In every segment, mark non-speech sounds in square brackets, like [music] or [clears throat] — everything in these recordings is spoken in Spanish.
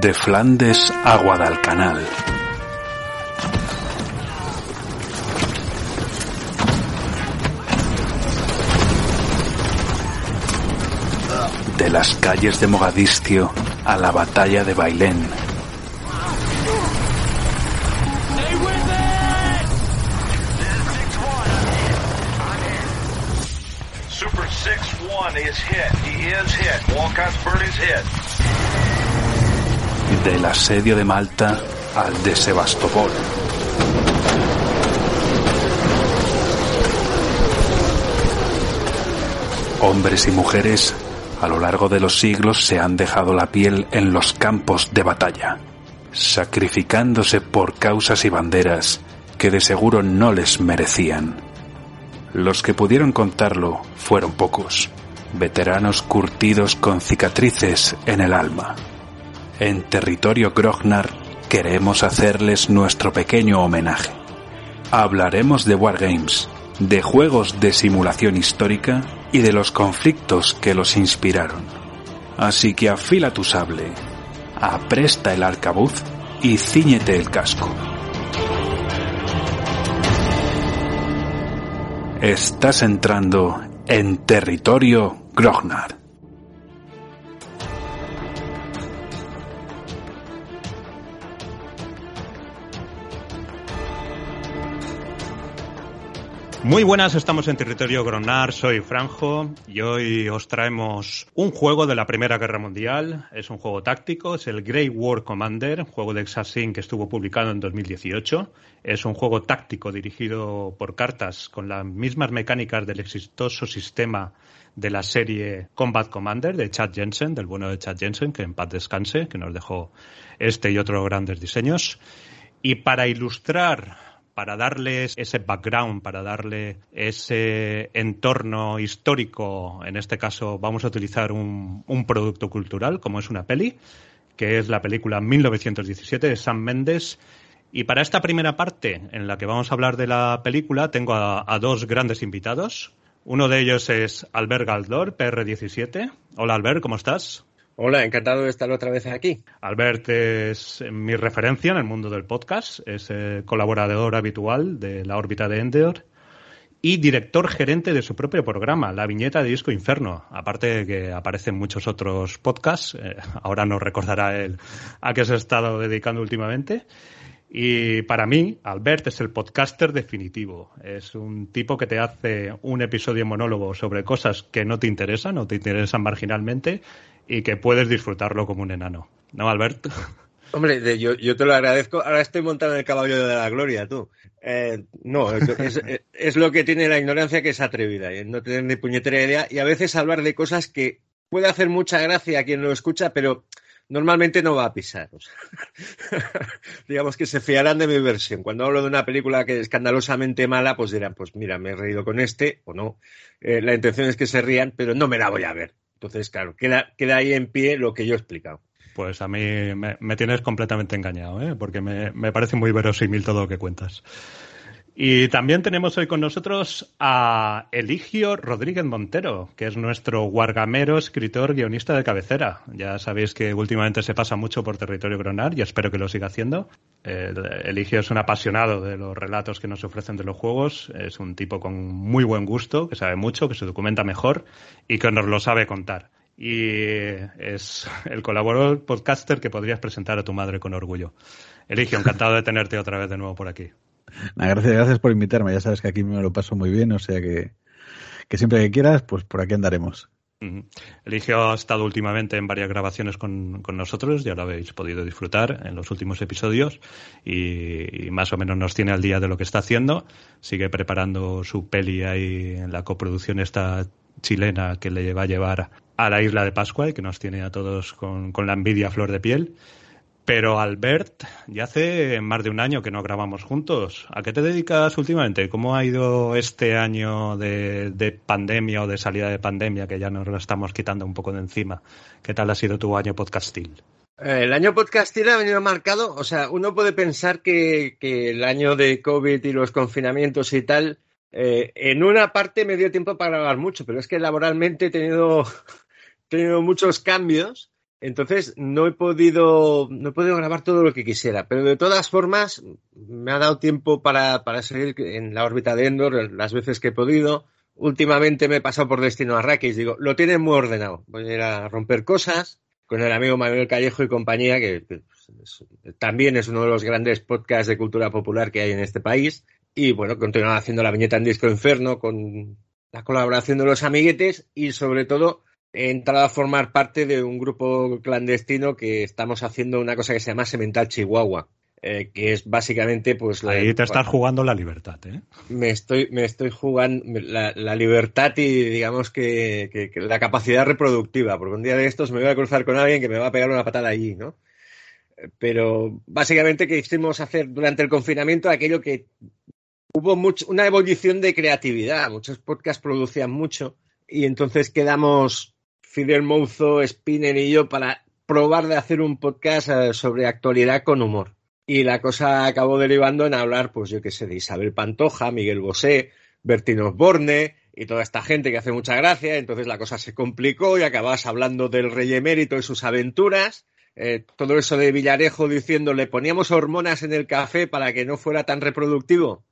De Flandes a Guadalcanal. De las calles de Mogadiscio a la batalla de Bailén. Super 6-1 is hit. He is hit. Walcott's bird is hit. Del asedio de Malta al de Sebastopol. Hombres y mujeres a lo largo de los siglos se han dejado la piel en los campos de batalla, sacrificándose por causas y banderas que de seguro no les merecían. Los que pudieron contarlo fueron pocos, veteranos curtidos con cicatrices en el alma. En territorio Grognar queremos hacerles nuestro pequeño homenaje. Hablaremos de Wargames, de juegos de simulación histórica y de los conflictos que los inspiraron. Así que afila tu sable, apresta el arcabuz y ciñete el casco. Estás entrando en territorio Grognar. Muy buenas, estamos en territorio Gronar, soy Franjo y hoy os traemos un juego de la Primera Guerra Mundial. Es un juego táctico, es el Grey War Commander, juego de Exasin que estuvo publicado en 2018. Es un juego táctico dirigido por cartas con las mismas mecánicas del exitoso sistema de la serie Combat Commander de Chad Jensen, del bueno de Chad Jensen, que en paz descanse, que nos dejó este y otros grandes diseños. Y para ilustrar para darles ese background, para darle ese entorno histórico, en este caso vamos a utilizar un, producto cultural, como es una peli, que es la película 1917 de Sam Mendes. Y para esta primera parte, en la que vamos a hablar de la película, tengo a, a dos grandes invitados. Uno de ellos es Albert Galdor, PR17. Hola Albert, ¿cómo estás? Hola, encantado de estar otra vez aquí. Albert es mi referencia en el mundo del podcast, es eh, colaborador habitual de la órbita de Endeor y director gerente de su propio programa, La Viñeta de Disco Inferno. Aparte de que aparece en muchos otros podcasts, eh, ahora nos recordará él a qué se ha estado dedicando últimamente. Y para mí, Albert es el podcaster definitivo. Es un tipo que te hace un episodio monólogo sobre cosas que no te interesan o te interesan marginalmente y que puedes disfrutarlo como un enano. ¿No, Albert? [laughs] Hombre, yo, te lo agradezco. Ahora estoy montado en el caballo de la gloria, tú. Eh, no, es, lo que tiene la ignorancia que es atrevida, y no tener ni puñetera idea y a veces hablar de cosas que puede hacer mucha gracia a quien lo escucha, pero normalmente no va a pisar. [laughs] Digamos que se fiarán de mi versión. Cuando hablo de una película que es escandalosamente mala, pues dirán, pues mira, me he reído con este o no. Eh, la intención es que se rían, pero no me la voy a ver. Entonces, claro, queda, queda ahí en pie lo que yo he explicado. Pues a mí me, tienes completamente engañado, ¿eh? porque me, me, parece muy verosímil todo lo que cuentas. Y también tenemos hoy con nosotros a Eligio Rodríguez Montero, que es nuestro guargamero, escritor, guionista de cabecera. Ya sabéis que últimamente se pasa mucho por territorio gronar y espero que lo siga haciendo. Eligio es un apasionado de los relatos que nos ofrecen de los juegos, es un tipo con muy buen gusto, que sabe mucho, que se documenta mejor y que nos lo sabe contar. Y es el colaborador podcaster que podrías presentar a tu madre con orgullo. Eligio, encantado de tenerte otra vez de nuevo por aquí. [laughs] Gracias, gracias por invitarme. Ya sabes que aquí me lo paso muy bien, o sea que, que siempre que quieras, pues por aquí andaremos. Uh -huh. Eligio ha estado últimamente en varias grabaciones con, con, nosotros, ya lo habéis podido disfrutar en los últimos episodios y, más o menos nos tiene al día de lo que está haciendo. Sigue preparando su peli ahí en la coproducción esta chilena que le va a llevar a la isla de Pascua y que nos tiene a todos con, con la envidia a flor de piel. Pero Albert, ya hace más de un año que no grabamos juntos. ¿A qué te dedicas últimamente? ¿Cómo ha ido este año de, de, pandemia o de salida de pandemia que ya nos lo estamos quitando un poco de encima? ¿Qué tal ha sido tu año podcastil? Eh, el año podcastil ha venido marcado, o sea, uno puede pensar que, que el año de COVID y los confinamientos y tal, eh, en una parte me dio tiempo para grabar mucho, pero es que laboralmente he tenido, [laughs] he tenido muchos cambios Entonces no he podido, no he podido grabar todo lo que quisiera, pero de todas formas me ha dado tiempo para, para seguir en la órbita de Endor las veces que he podido. Últimamente me he pasado por Destino Arrakis, digo, lo tienen muy ordenado. Voy a ir a romper cosas con el amigo Manuel Callejo y compañía, que, también es uno de los grandes podcasts de cultura popular que hay en este país. Y bueno, continuar haciendo la viñeta en Disco Inferno con la colaboración de los amiguetes y sobre todo he entrado a formar parte de un grupo clandestino que estamos haciendo una cosa que se llama Semental Chihuahua. Eh, que es básicamente pues la, ahí te estás jugando la libertad ¿eh? me estoy me estoy jugando la, la libertad y digamos que, que, que, la capacidad reproductiva porque un día de estos me voy a cruzar con alguien que me va a pegar una patada allí no pero básicamente quisimos hacer durante el confinamiento aquello que hubo mucho, una evolución de creatividad muchos podcasts producían mucho y entonces quedamos Fidel Mouzo, Spinner y yo para probar de hacer un podcast eh, sobre actualidad con humor. Y la cosa acabó derivando en hablar, pues yo qué sé, de Isabel Pantoja, Miguel Bosé, Bertín Osborne y toda esta gente que hace mucha gracia. Entonces la cosa se complicó y acabas hablando del rey emérito y sus aventuras. Eh, todo eso de Villarejo diciendo le poníamos hormonas en el café para que no fuera tan reproductivo.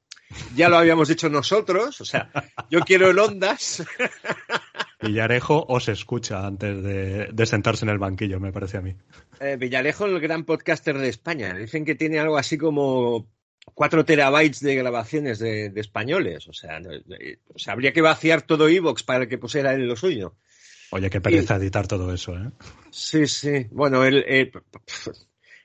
Ya lo habíamos dicho nosotros, o sea, yo quiero el Ondas. [laughs] Villarejo os escucha antes de, de, sentarse en el banquillo, me parece a mí. Eh, Villarejo, el gran podcaster de España. Dicen que tiene algo así como 4 terabytes de grabaciones de, de españoles. O sea, o sea, habría que vaciar todo Evox para que pusiera él lo suyo. Oye, qué pereza y, editar todo eso, ¿eh? Sí, sí. Bueno, él, él,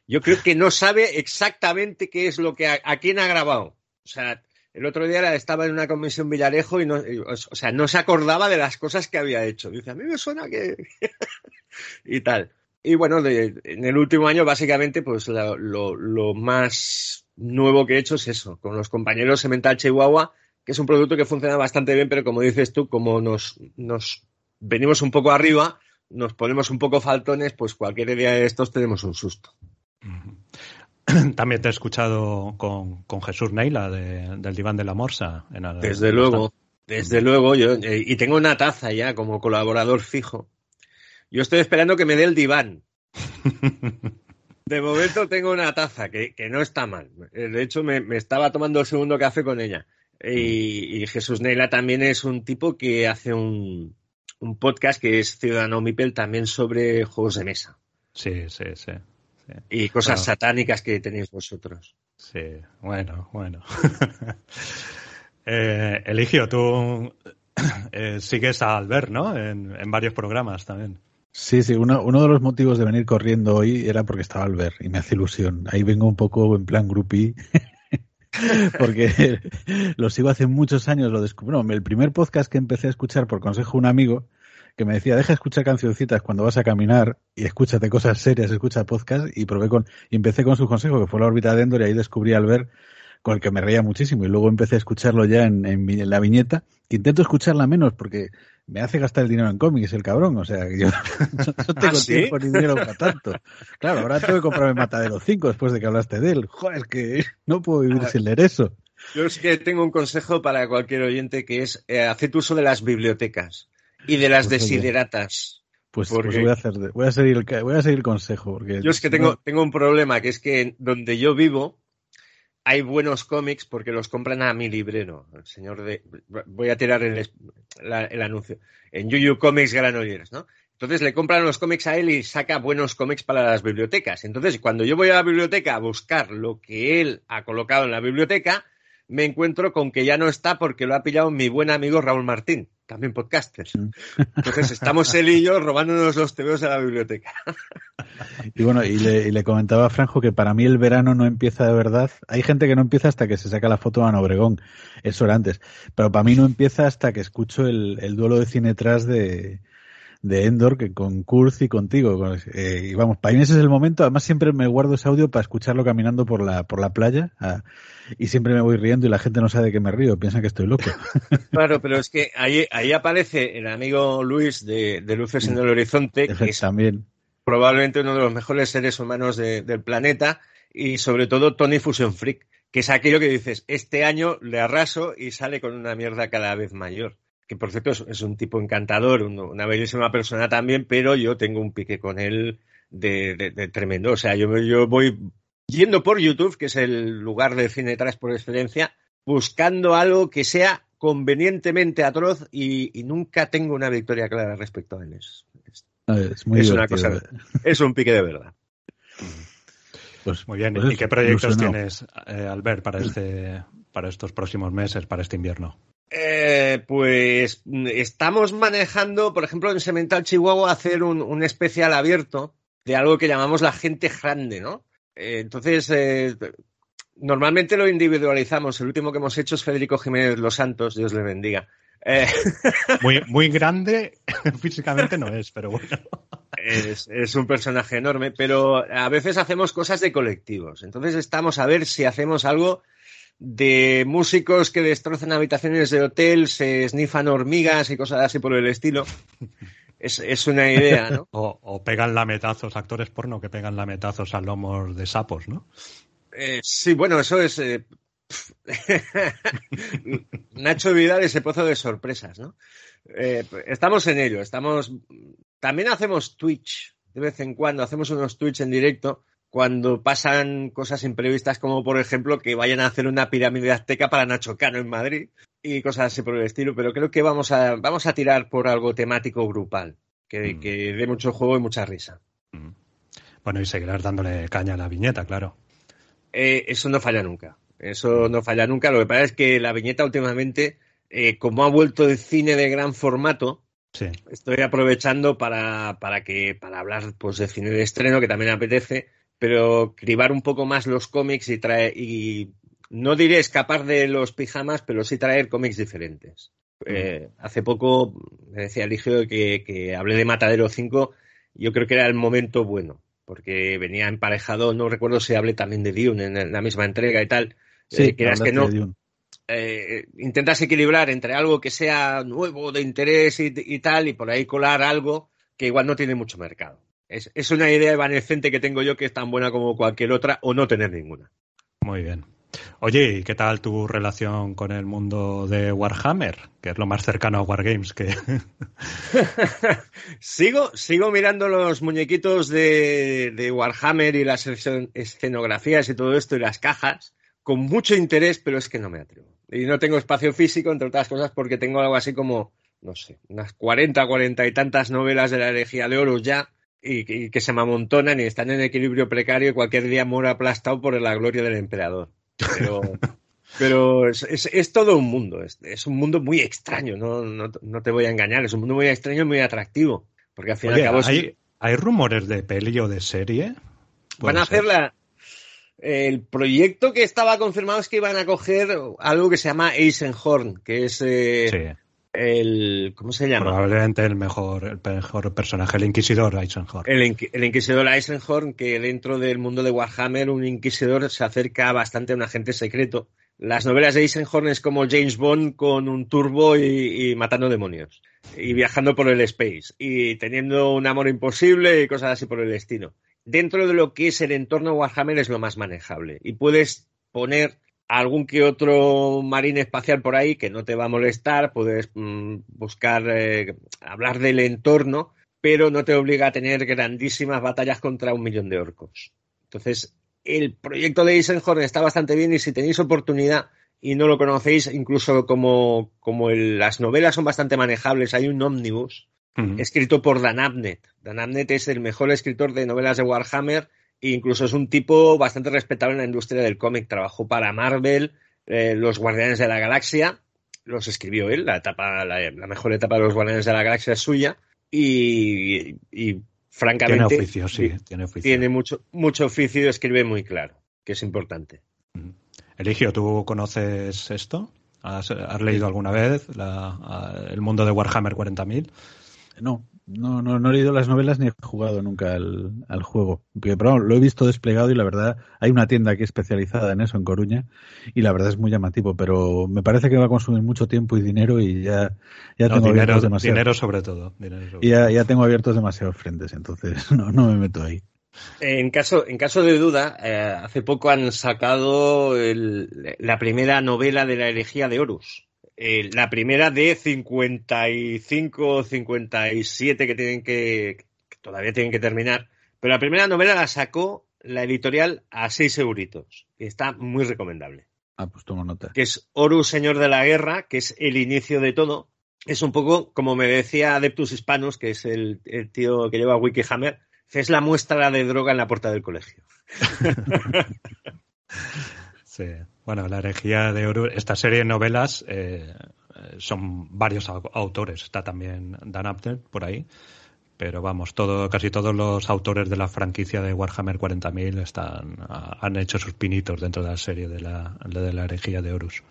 yo creo que no sabe exactamente qué es lo que a, a quién ha grabado. O sea, el otro día estaba en una comisión Villarejo y no, o sea, no se acordaba de las cosas que había hecho. Dice, a mí me suena que... [laughs] y tal. Y bueno, en el último año básicamente pues lo, más nuevo que he hecho es eso, con los compañeros Semental Chihuahua, que es un producto que funciona bastante bien, pero como dices tú, como nos, nos venimos un poco arriba, nos ponemos un poco faltones, pues cualquier día de estos tenemos un susto. [clears throat] También te he escuchado con, con Jesús Neila de, del Diván de la Morsa. En el, desde luego, desde luego. Yo, eh, y tengo una taza ya como colaborador fijo. Yo estoy esperando que me dé el diván. [laughs] De momento tengo una taza que, que no está mal. De hecho, me, me, estaba tomando el segundo café con ella. Y, y, Jesús Neila también es un tipo que hace un, un podcast que es Ciudadano Mipel también sobre juegos de mesa. Sí, sí, sí. Y cosas claro. satánicas que tenéis vosotros. Sí, bueno, bueno. [laughs] eh, Eligio, tú [clears throat] eh, sigues a Albert, ¿no? En, en, varios programas también. Sí, sí, uno, uno de los motivos de venir corriendo hoy era porque estaba Albert y me hace ilusión. Ahí vengo un poco en plan groupie. [laughs] porque [laughs] lo sigo hace muchos años, lo descubrí. El primer podcast que empecé a escuchar por consejo de un amigo que me decía, deja escuchar cancioncitas cuando vas a caminar y escúchate cosas serias, escucha podcast y probé con, y empecé con su consejo, que fue la órbita de Endor y ahí descubrí al ver con el que me reía muchísimo y luego empecé a escucharlo ya en, en, en, la viñeta, que intento escucharla menos porque me hace gastar el dinero en cómics el cabrón, o sea, que yo [laughs] no tengo ¿Ah, ¿sí? tiempo ni dinero para tanto. Claro, ahora tengo que comprarme Matadero 5 después de que hablaste de él. Joder, que no puedo vivir sin leer eso. Yo es que tengo un consejo para cualquier oyente que es eh, hacer uso de las bibliotecas y de las pues desideratas. Pues, porque... pues, voy a hacer, voy a seguir el, voy a seguir el consejo. Porque yo es que tengo, tengo un problema, que es que donde yo vivo hay buenos cómics porque los compran a mi librero, el señor de, voy a tirar el, la, el anuncio, en Yuyu Comics Granollers, ¿no? Entonces le compran los cómics a él y saca buenos cómics para las bibliotecas. Entonces, cuando yo voy a la biblioteca a buscar lo que él ha colocado en la biblioteca, me encuentro con que ya no está porque lo ha pillado mi buen amigo Raúl Martín también podcasters. Entonces estamos él y yo robándonos los tebeos a la biblioteca. Y bueno, y le, y le, comentaba a Franjo que para mí el verano no empieza de verdad. Hay gente que no empieza hasta que se saca la foto a Obregón, eso era antes. Pero para mí no empieza hasta que escucho el, el duelo de cine tras de, de Endor que con Kurz y contigo. Eh, y vamos, para mí ese es el momento. Además siempre me guardo ese audio para escucharlo caminando por la, por la playa. Ah, y siempre me voy riendo y la gente no sabe de qué me río, piensan que estoy loco. [laughs] Claro, pero es que ahí, ahí aparece el amigo Luis de, de Luces en el Horizonte, que es también. probablemente uno de los mejores seres humanos de, del planeta, y sobre todo Tony Fusion Freak, que es aquello que dices, este año le arraso y sale con una mierda cada vez mayor. Que por cierto es, es un tipo encantador, un, una bellísima persona también, pero yo tengo un pique con él de, de- de tremendo. O sea, yo, yo voy yendo por YouTube, que es el lugar de cine detrás por excelencia, buscando algo que sea convenientemente atroz y, y nunca tengo una victoria clara respecto a él. Es, es- No, es muy Es una cosa- es un pique de verdad. Pues- Muy bien. pues ¿Y qué proyectos ilusionado. tienes, eh, Albert, para este, para estos próximos meses, para este invierno? Eh, pues estamos manejando, por ejemplo, en Semental Chihuahua, hacer un, un especial abierto de algo que llamamos la gente grande, ¿no? Eh, entonces, eh, normalmente lo individualizamos. El último que hemos hecho es Federico Jiménez Los Santos, Dios le bendiga. Eh, [laughs] Muy, muy grande [laughs] físicamente no es, pero bueno. es, es un personaje enorme, pero a veces hacemos cosas de colectivos. Entonces estamos a ver si hacemos algo de músicos que destrozan habitaciones de hotel, se snifan hormigas y cosas así por el estilo. [laughs] Es, es una idea, ¿no? [laughs] O, o pegan lametazos, actores porno que pegan lametazos a lomos de sapos, ¿no? Eh, sí, bueno, eso es. eh, [laughs] Nacho Vidal, ese pozo de sorpresas, ¿no? Eh, estamos en ello, estamos. También hacemos Twitch de vez en cuando, hacemos unos Twitch en directo cuando pasan cosas imprevistas, como por ejemplo que vayan a hacer una pirámide azteca para Nacho Cano en Madrid y cosas así por el estilo, pero creo que vamos a, vamos a tirar por algo temático grupal, que, Mm. que dé mucho juego y mucha risa. Mm. Bueno, y seguirás dándole caña a la viñeta, claro. Eh, eso no falla nunca. Eso no falla nunca. Lo que pasa es que la viñeta últimamente, eh, como ha vuelto el cine de gran formato, Sí. estoy aprovechando para, para que para hablar pues de cine de estreno que también apetece, pero cribar un poco más los cómics y traer y no diré escapar de los pijamas, pero sí traer cómics diferentes. Eh, hace poco me decía Eligio que, que hablé de Matadero 5, yo creo que era el momento bueno, porque venía emparejado, no recuerdo si hablé también de Dune en la misma entrega y tal. Sí, eh, quieras que no, eh, intentas equilibrar entre algo que sea nuevo, de interés y, y tal, y por ahí colar algo que igual no tiene mucho mercado. Es, es una idea evanescente que tengo yo que es tan buena como cualquier otra o no tener ninguna. Muy bien. Oye, ¿y qué tal tu relación con el mundo de Warhammer? Que es lo más cercano a Wargames que... [laughs] sigo, sigo mirando los muñequitos de, de Warhammer y las escen- escenografías y todo esto y las cajas con mucho interés, pero es que no me atrevo. Y no tengo espacio físico, entre otras cosas, porque tengo algo así como, no sé, unas 40, 40 y tantas novelas de la herejía de Horus ya, y, y que se me amontonan y están en equilibrio precario y cualquier día muero aplastado por la gloria del emperador. Pero, [laughs] pero es, es- es todo un mundo, es, es un mundo muy extraño, no, no, no te voy a engañar, es un mundo muy extraño y muy atractivo. Porque al fin y al cabo ¿hay, hay rumores de peli o de serie? van a Puede ser. hacer la, el proyecto que estaba confirmado es que iban a coger algo que se llama Eisenhorn, que es eh, Sí, el. ¿Cómo se llama? probablemente el mejor, el mejor personaje, el Inquisidor Eisenhower. El, inqui- el inquisidor Eisenhorn, que dentro del mundo de Warhammer, un inquisidor se acerca bastante a un agente secreto. Las novelas de Eisenhorn es como James Bond con un turbo y, y matando demonios. Y viajando por el space. Y teniendo un amor imposible y cosas así por el estilo. Dentro de lo que es el entorno Warhammer es lo más manejable. Y puedes poner algún que otro marine espacial por ahí que no te va a molestar. Puedes mm, buscar, eh, hablar del entorno pero no te obliga a tener grandísimas batallas contra un millón de orcos. Entonces, el proyecto de Eisenhorn está bastante bien y si tenéis oportunidad y no lo conocéis, incluso como, como el- las novelas son bastante manejables, hay un ómnibus escrito por Dan Abnett. Dan Abnett es el mejor escritor de novelas de Warhammer incluso es un tipo bastante respetable en la industria del cómic. Trabajó para Marvel, eh, Los Guardianes de la Galaxia, los escribió él, la, etapa, la, la mejor etapa de los Guardianes de la Galaxia es suya y, y Tiene francamente oficio, sí, tiene oficio. tiene mucho, mucho oficio y escribe muy claro, que es importante. Eligio, ¿tú conoces esto? ¿Has, has leído alguna vez la- a- el mundo de Warhammer 40.000? No, no, no, no he leído las novelas ni he jugado nunca al, al juego. Pero, pero lo he visto desplegado y la verdad hay una tienda aquí especializada en eso en Coruña y la verdad es muy llamativo, pero me parece que va a consumir mucho tiempo y dinero y ya, ya No, tengo dinero, abiertos demasiado. dinero sobre todo. dinero sobre y ya, ya tengo abiertos demasiados frentes, entonces [laughs] no, no me meto ahí. En caso, en caso de duda, eh, hace poco han sacado el- la primera novela de la herejía de Horus. Eh, la primera de 55 o 57 que tienen que, que todavía tienen que terminar, Pero la primera novela la sacó la editorial a seis euritos. Y está muy recomendable. Ah, pues tomo nota. Que es Horus, Señor de la Guerra, que es el inicio de todo. Es un poco, como me decía Adeptus Hispanos, que es el, el tío que lleva Wikihammer, es la muestra de droga en la puerta del colegio. [laughs] sí. Bueno, la herejía de Horus, esta serie de novelas eh, son varios autores. Está también Dan Abner por ahí. Pero vamos, todo, casi todos los autores de la franquicia de Warhammer 40.000 están, han hecho sus pinitos dentro de la serie de la, de la herejía de Horus.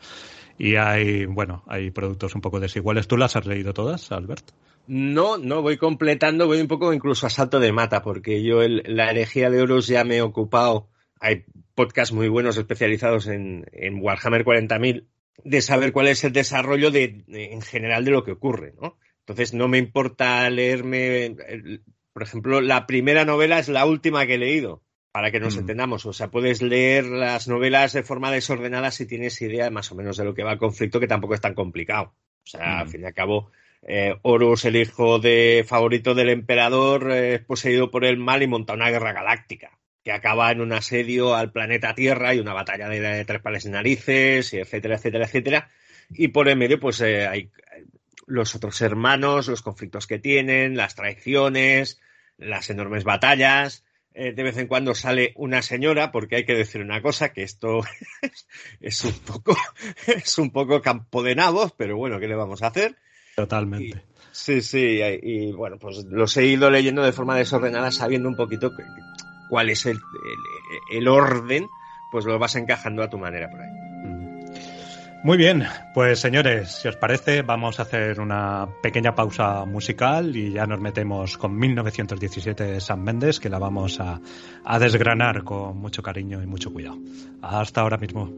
Y hay, bueno, hay productos un poco desiguales. ¿Tú las has leído todas, Albert? No, no, voy completando, voy un poco incluso a salto de mata, porque yo el, la herejía de Horus ya me he ocupado. Hay podcasts muy buenos especializados en, en Warhammer 40.000 de saber cuál es el desarrollo de, en general de lo que ocurre, ¿no? Entonces no me importa leerme, por ejemplo, la primera novela es la última que he leído, para que nos mm. entendamos. O sea, puedes leer las novelas de forma desordenada si tienes idea más o menos de lo que va el conflicto, que tampoco es tan complicado. O sea, al mm. fin y al cabo, eh, Horus, el hijo de favorito del emperador, eh, es poseído por el mal y monta una guerra galáctica que acaba en un asedio al planeta Tierra y una batalla de, tres pares de narices, y etcétera, etcétera, etcétera. Y por en medio, pues eh, hay los otros hermanos, los conflictos que tienen, las traiciones, las enormes batallas. Eh, de vez en cuando sale una señora, porque hay que decir una cosa, que esto [laughs] es un poco, [laughs] es un poco campo de nabos, pero bueno, ¿qué le vamos a hacer? Totalmente. sí, sí, y, bueno, pues los he ido leyendo de forma desordenada, sabiendo un poquito cuál es el, el orden, pues lo vas encajando a tu manera por ahí. Muy bien, pues señores, si os parece, vamos a hacer una pequeña pausa musical y ya nos metemos con 1917 de San Méndez, que la vamos a, a desgranar con mucho cariño y mucho cuidado. Hasta ahora mismo.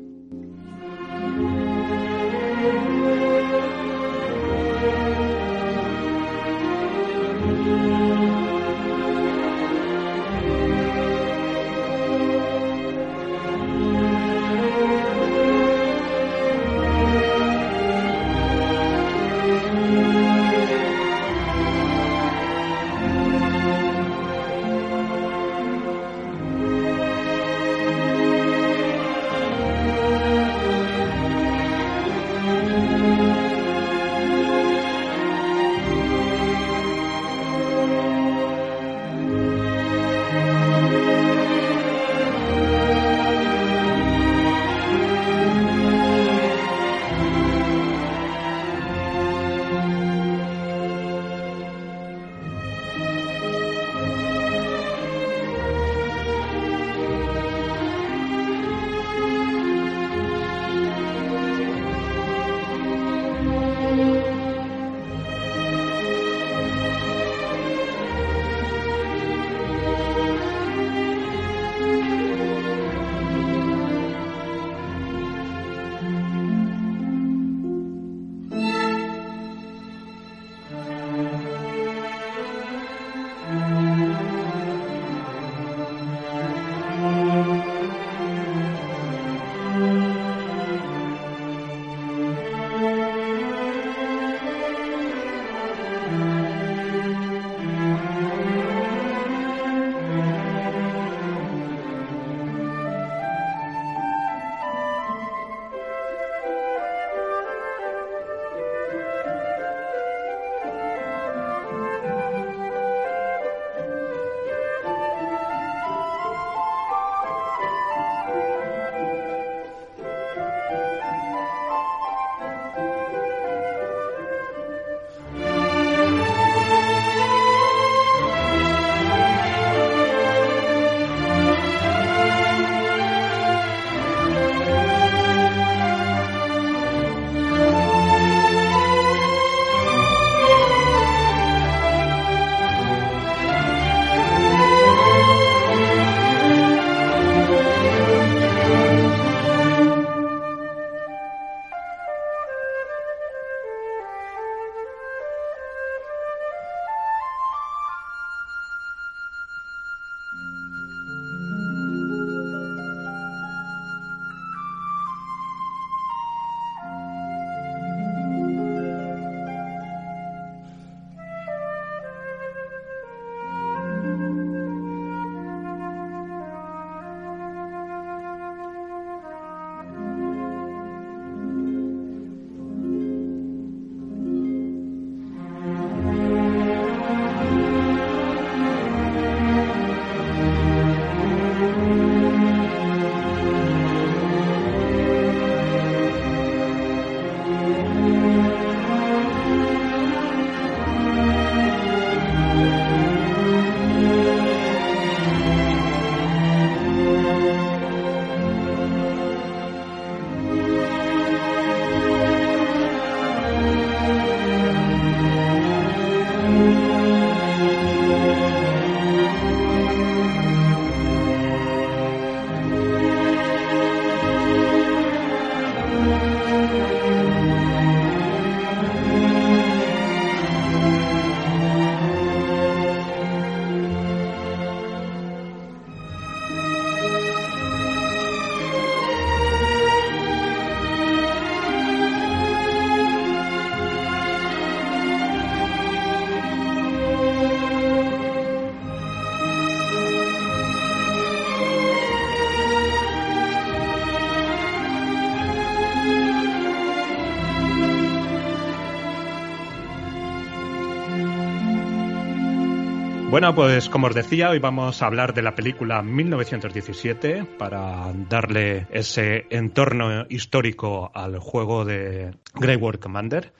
Bueno, pues como os decía, hoy vamos a hablar de la película 1917 para darle ese entorno histórico al juego de Grey War Commander.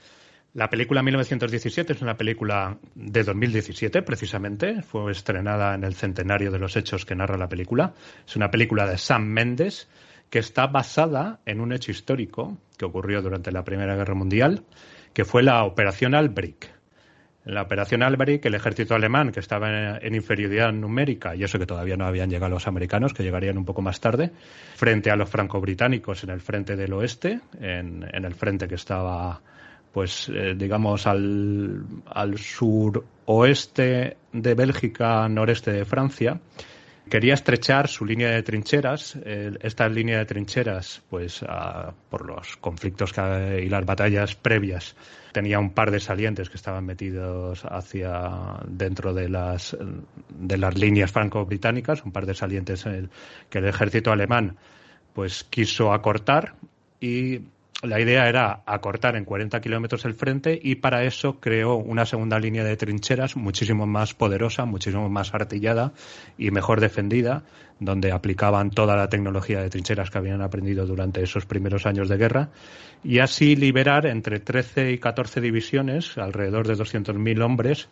La película 1917 es una película de 2017, precisamente. Fue estrenada en el centenario de los hechos que narra la película. Es una película de Sam Mendes que está basada en un hecho histórico que ocurrió durante la Primera Guerra Mundial, que fue la Operación Albrecht. En la Operación Albrecht, el ejército alemán, que estaba en inferioridad numérica, y eso que todavía no habían llegado los americanos, que llegarían un poco más tarde, frente a los franco-británicos en el frente del oeste, en, en el frente que estaba pues eh, digamos al, al suroeste de Bélgica, noreste de Francia, quería estrechar su línea de trincheras. esta línea de trincheras, pues por los conflictos y las batallas previas, tenía un par de salientes que estaban metidos hacia dentro de las de las líneas franco-británicas, un par de salientes que el ejército alemán pues quiso acortar y la idea era acortar en 40 kilómetros el frente y para eso creó una segunda línea de trincheras muchísimo más poderosa, muchísimo más artillada y mejor defendida, donde aplicaban toda la tecnología de trincheras que habían aprendido durante esos primeros años de guerra y así liberar entre 13 y 14 divisiones, alrededor de 200.000 hombres,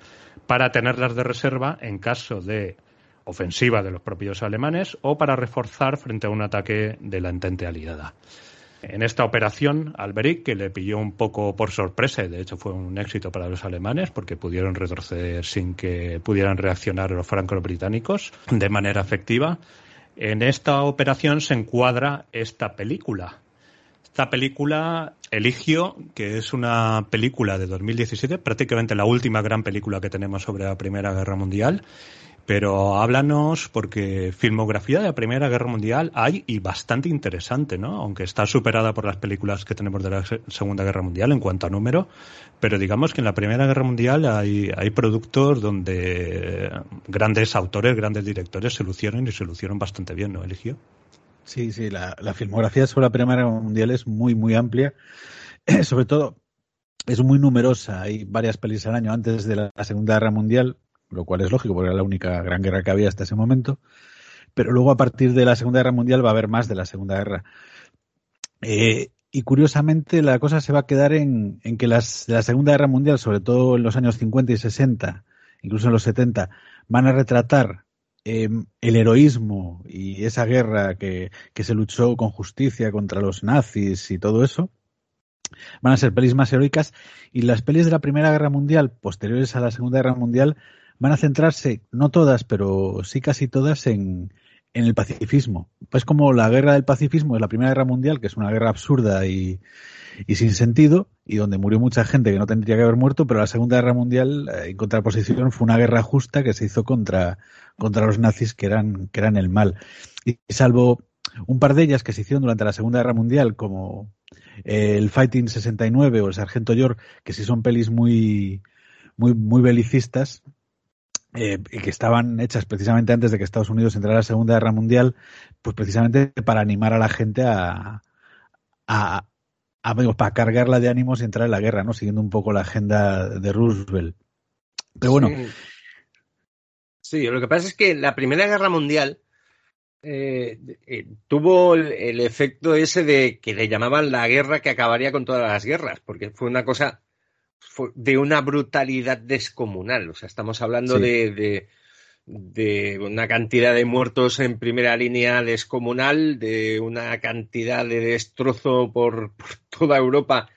para tenerlas de reserva en caso de ofensiva de los propios alemanes o para reforzar frente a un ataque de la entente aliada. En esta operación, Alberic, que le pilló un poco por sorpresa, y de hecho fue un éxito para los alemanes, porque pudieron retroceder sin que pudieran reaccionar los franco-británicos de manera efectiva, en esta operación se encuadra esta película. Esta película, Eligio, que es una película de 2017, prácticamente la última gran película que tenemos sobre la Primera Guerra Mundial, pero háblanos, porque filmografía de la Primera Guerra Mundial hay y bastante interesante, ¿no? Aunque está superada por las películas que tenemos de la Segunda Guerra Mundial en cuanto a número, pero digamos que en la Primera Guerra Mundial hay, hay productos donde grandes autores, grandes directores se lucieron y se lucieron bastante bien, ¿no, Eligio? Sí, sí, la, la filmografía sobre la Primera Guerra Mundial es muy, muy amplia. [clears throat] sobre todo, es muy numerosa. Hay varias pelis al año antes de la Segunda Guerra Mundial lo cual es lógico porque era la única gran guerra que había hasta ese momento. Pero luego a partir de la Segunda Guerra Mundial va a haber más de la Segunda Guerra. Eh, y curiosamente la cosa se va a quedar en, que las, la Segunda Guerra Mundial, sobre todo en los años 50 y 60, incluso en los 70, van a retratar em, el heroísmo y esa guerra que, que se luchó con justicia contra los nazis y todo eso van a ser pelis más heroicas y las pelis de la Primera Guerra Mundial, posteriores a la Segunda Guerra Mundial, van a centrarse, no todas, pero sí casi todas, en, en el pacifismo. Pues como la guerra del pacifismo es la Primera Guerra Mundial, que es una guerra absurda y, y sin sentido, y donde murió mucha gente que no tendría que haber muerto, pero la Segunda Guerra Mundial, eh, en contraposición, fue una guerra justa que se hizo contra, contra los nazis que eran, que eran el mal. Y salvo un par de ellas que se hicieron durante la Segunda Guerra Mundial, como el Fighting 69 o el Sargento York, que sí son pelis muy, muy, muy belicistas, eh, que estaban hechas precisamente antes de que Estados Unidos entrara a la Segunda Guerra Mundial, pues precisamente para animar a la gente a, a, para cargarla de ánimos y entrar en la guerra, ¿no? Siguiendo un poco la agenda de Roosevelt. Pero bueno. Sí, lo que pasa es que la Primera Guerra Mundial eh, eh, tuvo el, efecto ese de que le llamaban la guerra que acabaría con todas las guerras, porque fue una cosa de una brutalidad descomunal. O sea, estamos hablando sí. de, de, de, una cantidad de muertos en primera línea descomunal, de una cantidad de destrozo por, por toda Europa,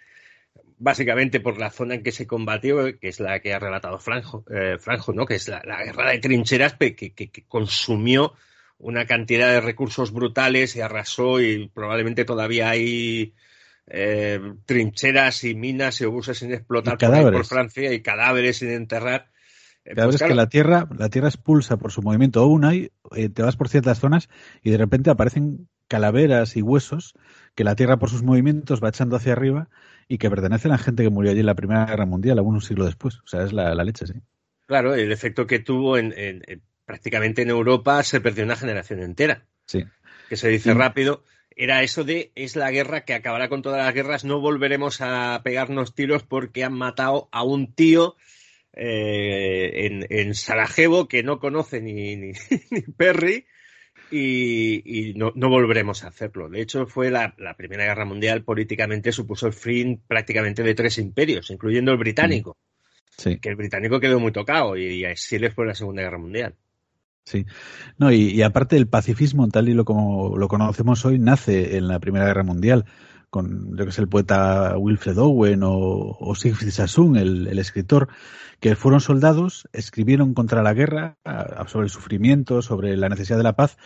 básicamente por la zona en que se combatió, que es la que ha relatado Franjo, eh, Franjo ¿no? que es la, la, guerra de trincheras que, que, que consumió una cantidad de recursos brutales y arrasó y probablemente todavía hay eh, trincheras y minas y obuses sin explotar por, por, Francia y cadáveres sin enterrar. Eh, Cada pues, claro, que la tierra, la tierra expulsa por su movimiento una y eh, te vas por ciertas zonas y de repente aparecen calaveras y huesos que la tierra por sus movimientos va echando hacia arriba y que pertenecen a gente que murió allí en la Primera Guerra Mundial, aún un siglo después. O sea, es la, la leche, sí. Claro, el efecto que tuvo en, en, en, prácticamente en Europa se perdió una generación entera. Sí. Que se dice rápido, era eso de es la guerra que acabará con todas las guerras, no volveremos a pegarnos tiros porque han matado a un tío eh, en, en, Sarajevo que no conoce ni, ni, [laughs] ni Perry y, y no, no, volveremos a hacerlo. De hecho, fue la, la, Primera Guerra Mundial políticamente supuso el fin prácticamente de tres imperios, incluyendo el británico. Sí. Que el británico quedó muy tocado y, y así le fue la Segunda Guerra Mundial. Sí. No, y, aparte el pacifismo, tal y lo como lo conocemos hoy, nace en la Primera Guerra Mundial con yo que sé, el poeta Wilfred Owen o, o Sassoon, el, escritor, que fueron soldados, escribieron contra la guerra, sobre el sufrimiento, sobre la necesidad de la paz,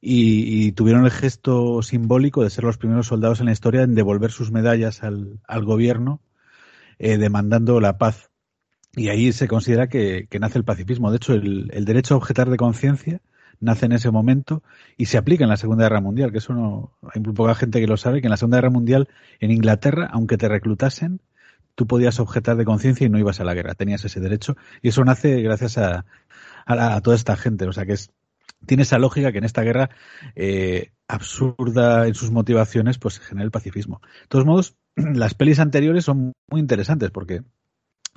y, y, tuvieron el gesto simbólico de ser los primeros soldados en la historia en devolver sus medallas al, al gobierno, eh, demandando la paz. Y ahí se considera que, que nace el pacifismo. De hecho, el, el derecho a objetar de conciencia nace en ese momento y se aplica en la Segunda Guerra Mundial, que eso no, hay muy poca gente que lo sabe, que en la Segunda Guerra Mundial en Inglaterra, aunque te reclutasen, tú podías objetar de conciencia y no ibas a la guerra, tenías ese derecho y eso nace gracias a, a, a toda esta gente, o sea que es, tiene esa lógica que en esta guerra eh, absurda en sus motivaciones, pues se genera el pacifismo. De todos modos, [clears throat] las pelis anteriores son muy interesantes porque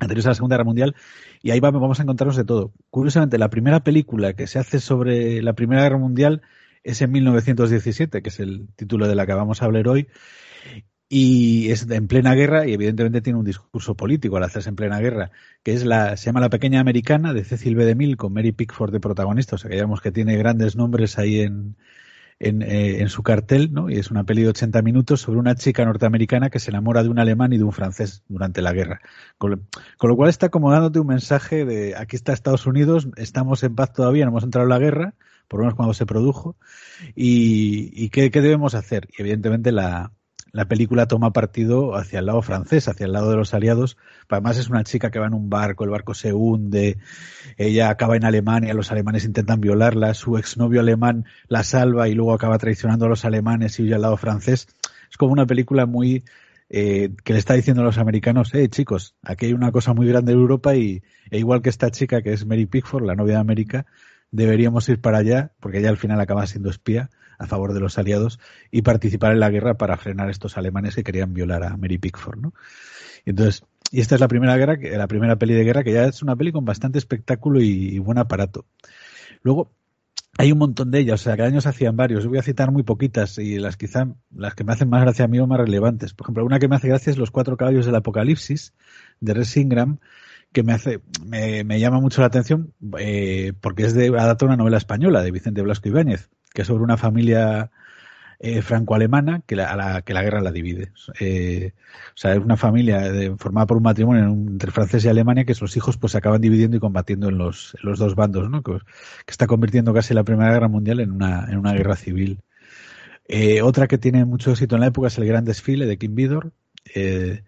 anteriores a la Segunda Guerra Mundial, y ahí vamos a encontrarnos de todo. Curiosamente, la primera película que se hace sobre la Primera Guerra Mundial es en 1917, que es el título de la que vamos a hablar hoy, y es en plena guerra y evidentemente tiene un discurso político al hacerse en plena guerra, que es la, se llama La Pequeña Americana de Cecil B. DeMille con Mary Pickford de protagonista, o sea que digamos que tiene grandes nombres ahí en, en, eh, en, su cartel, ¿no? Y es una peli de 80 minutos sobre una chica norteamericana que se enamora de un alemán y de un francés durante la guerra. Con, con, lo cual está como dándote un mensaje de aquí está Estados Unidos, estamos en paz todavía, no hemos entrado en la guerra, por lo menos cuando se produjo, y, y ¿qué, qué debemos hacer? Y evidentemente la, la película toma partido hacia el lado francés, hacia el lado de los aliados. Además es una chica que va en un barco, el barco se hunde, ella acaba en Alemania, los alemanes intentan violarla, su exnovio alemán la salva y luego acaba traicionando a los alemanes y huye al lado francés. Es como una película muy eh, que le está diciendo a los americanos, eh chicos, aquí hay una cosa muy grande en Europa y e igual que esta chica que es Mary Pickford, la novia de América, deberíamos ir para allá, porque ella al final acaba siendo espía a favor de los aliados y participar en la guerra para frenar a estos alemanes que querían violar a Mary Pickford, ¿no? Entonces, y esta es la primera guerra, la primera peli de guerra que ya es una peli con bastante espectáculo y, buen aparato. Luego, hay un montón de ellas, o sea, que años hacían varios. Voy a citar muy poquitas y las quizá, las que me hacen más gracia a mí o más relevantes. Por ejemplo, una que me hace gracia es Los Cuatro Caballos del Apocalipsis, de Res Ingram, que me hace, me, me llama mucho la atención, eh, porque es de, adapta una novela española de Vicente Blasco Ibáñez, que es sobre una familia eh, franco-alemana que la, a la, que la guerra la divide. Eh, o sea, es una familia formada por un matrimonio entre Francia y Alemania que los hijos pues se acaban dividiendo y combatiendo en los, en los dos bandos, ¿no? Que, que, está convirtiendo casi la Primera Guerra Mundial en una, en una guerra civil. Eh, otra que tiene mucho éxito en la época es El Gran Desfile de Kim Vidor, eh,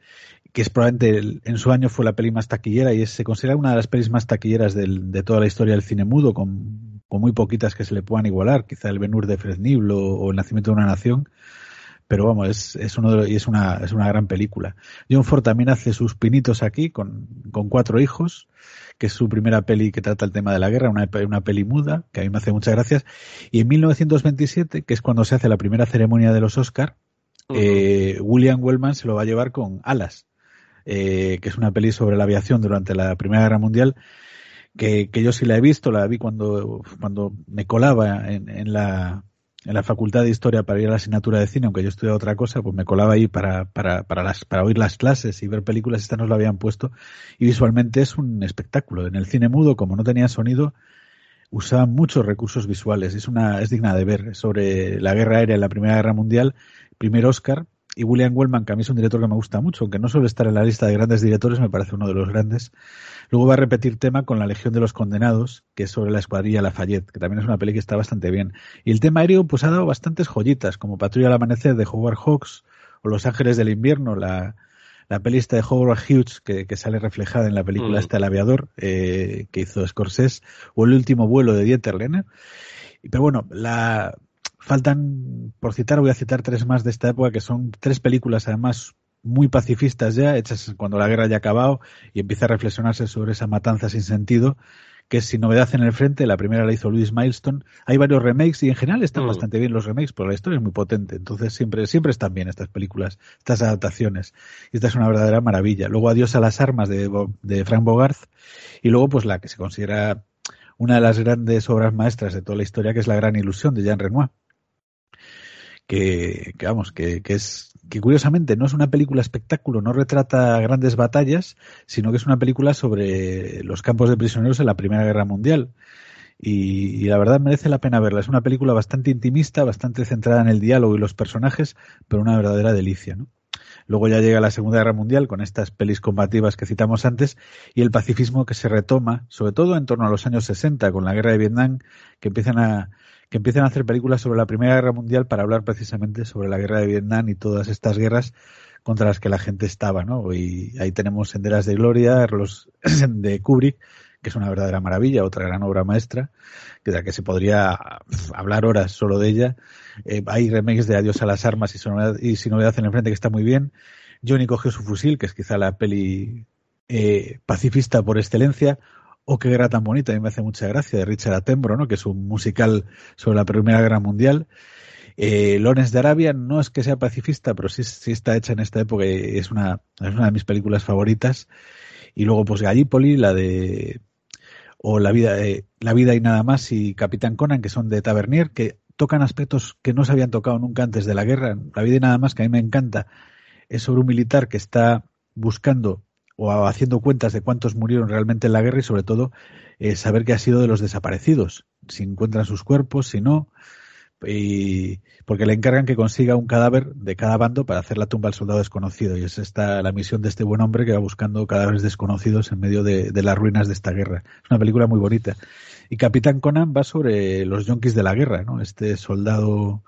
que es probablemente el, en su año fue la peli más taquillera y es, se considera una de las pelis más taquilleras del, de toda la historia del cine mudo, con, con, muy poquitas que se le puedan igualar, quizá el Benur de Fresnil o, o, El Nacimiento de una Nación, pero vamos, es, es, uno de los, y es, una, es una gran película. John Ford también hace sus pinitos aquí con, con cuatro hijos, que es su primera peli que trata el tema de la guerra, una, una peli muda, que a mí me hace muchas gracias, y en 1927, que es cuando se hace la primera ceremonia de los Oscar, uh -huh. eh, William Wellman se lo va a llevar con Alas, eh, que es una peli sobre la aviación durante la Primera Guerra Mundial, que, que yo sí la he visto, la vi cuando, cuando me colaba en, en, la, en la Facultad de Historia para ir a la asignatura de cine, aunque yo estudiaba otra cosa, pues me colaba ahí para, para, para, las, para oír las clases y ver películas, esta nos lo habían puesto, y visualmente es un espectáculo. En el cine mudo, como no tenía sonido, usaban muchos recursos visuales, es una, es digna de ver, sobre la guerra aérea en la Primera Guerra Mundial, primer Oscar, y William Wellman, que a mí es un director que me gusta mucho, aunque no suele estar en la lista de grandes directores, me parece uno de los grandes. Luego va a repetir tema con La Legión de los Condenados, que es sobre la escuadrilla Lafayette, que también es una peli que está bastante bien. Y el tema aéreo, pues ha dado bastantes joyitas, como Patrulla al Amanecer de Howard Hawks, o Los Ángeles del Invierno, la, la peli esta de Howard Hughes, que, que sale reflejada en la película mm. esta El Aviador, eh, que hizo Scorsese, o El Último Vuelo de Dieter Lehner. Pero bueno, la, faltan, por citar, voy a citar tres más de esta época, que son tres películas además muy pacifistas ya, hechas cuando la guerra ya ha acabado y empieza a reflexionarse sobre esa matanza sin sentido, que es Sin Novedad en el Frente, la primera la hizo Louis Milestone. Hay varios remakes y en general están Mm. bastante bien los remakes, porque la historia es muy potente. Entonces siempre, siempre están bien estas películas, estas adaptaciones. Y esta es una verdadera maravilla. Luego Adiós a las armas de, Bo- de Frank Bogart. Y luego, pues la que se considera una de las grandes obras maestras de toda la historia, que es La Gran Ilusión de Jean Renoir. Que, que vamos, que, que es, que curiosamente no es una película espectáculo, no retrata grandes batallas, sino que es una película sobre los campos de prisioneros en la Primera Guerra Mundial. Y, y la verdad merece la pena verla. Es una película bastante intimista, bastante centrada en el diálogo y los personajes, pero una verdadera delicia, ¿no? Luego ya llega la Segunda Guerra Mundial con estas pelis combativas que citamos antes y el pacifismo que se retoma, sobre todo en torno a los años 60 con la Guerra de Vietnam, que empiezan a que empiezan a hacer películas sobre la Primera Guerra Mundial para hablar precisamente sobre la Guerra de Vietnam y todas estas guerras contra las que la gente estaba, ¿no? Y ahí tenemos Senderas de Gloria, los [clears throat] de Kubrick, que es una verdadera maravilla, otra gran obra maestra, que de la que se podría hablar horas solo de ella. Eh, hay remakes de Adiós a las armas y, Novedad- y Sin Novedad en el Frente, que está muy bien. Johnny cogió su fusil, que es quizá la peli eh, pacifista por excelencia. O qué guerra tan bonita, a mí me hace mucha gracia, de Richard Attenborough, ¿no? que es un musical sobre la Primera Guerra Mundial. Eh, Lawrence de Arabia no es que sea pacifista, pero sí, sí está hecha en esta época y es una, es una de mis películas favoritas. Y luego, pues Gallipoli, la de. O La vida, eh, la vida y nada más, y Capitán Conan, que son de Tavernier, que tocan aspectos que no se habían tocado nunca antes de la guerra. La vida y nada más, que a mí me encanta, es sobre un militar que está buscando o haciendo cuentas de cuántos murieron realmente en la guerra y sobre todo eh, saber qué ha sido de los desaparecidos, si encuentran sus cuerpos, si no, y porque le encargan que consiga un cadáver de cada bando para hacer la tumba al soldado desconocido y es esta la misión de este buen hombre que va buscando cadáveres desconocidos en medio de, las ruinas de esta guerra. Es una película muy bonita. Y Capitán Conan va sobre los yonkis de la guerra, ¿no? Este soldado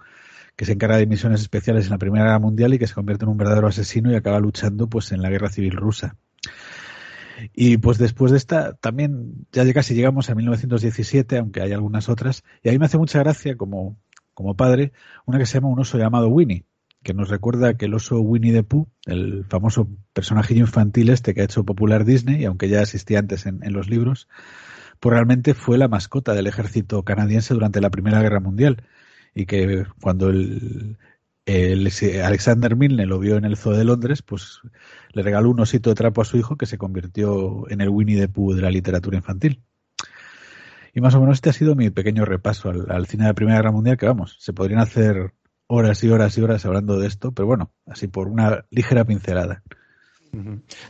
que se encarga de misiones especiales en la Primera Guerra Mundial y que se convierte en un verdadero asesino y acaba luchando pues en la Guerra Civil Rusa. Y pues después de esta, también ya casi llegamos a 1917, aunque hay algunas otras, y a mí me hace mucha gracia como, como padre, una que se llama Un oso llamado Winnie, que nos recuerda que el oso Winnie the Pooh, el famoso personajillo infantil este que ha hecho popular Disney, y aunque ya existía antes en, en los libros, pues realmente fue la mascota del ejército canadiense durante la Primera Guerra Mundial, y que cuando el, el Alexander Milne lo vio en el Zoo de Londres, pues le regaló un osito de trapo a su hijo que se convirtió en el Winnie the Pooh de la literatura infantil. Y más o menos este ha sido mi pequeño repaso al, al, cine de la Primera Guerra Mundial, que vamos, se podrían hacer horas y horas y horas hablando de esto, pero bueno, así por una ligera pincelada.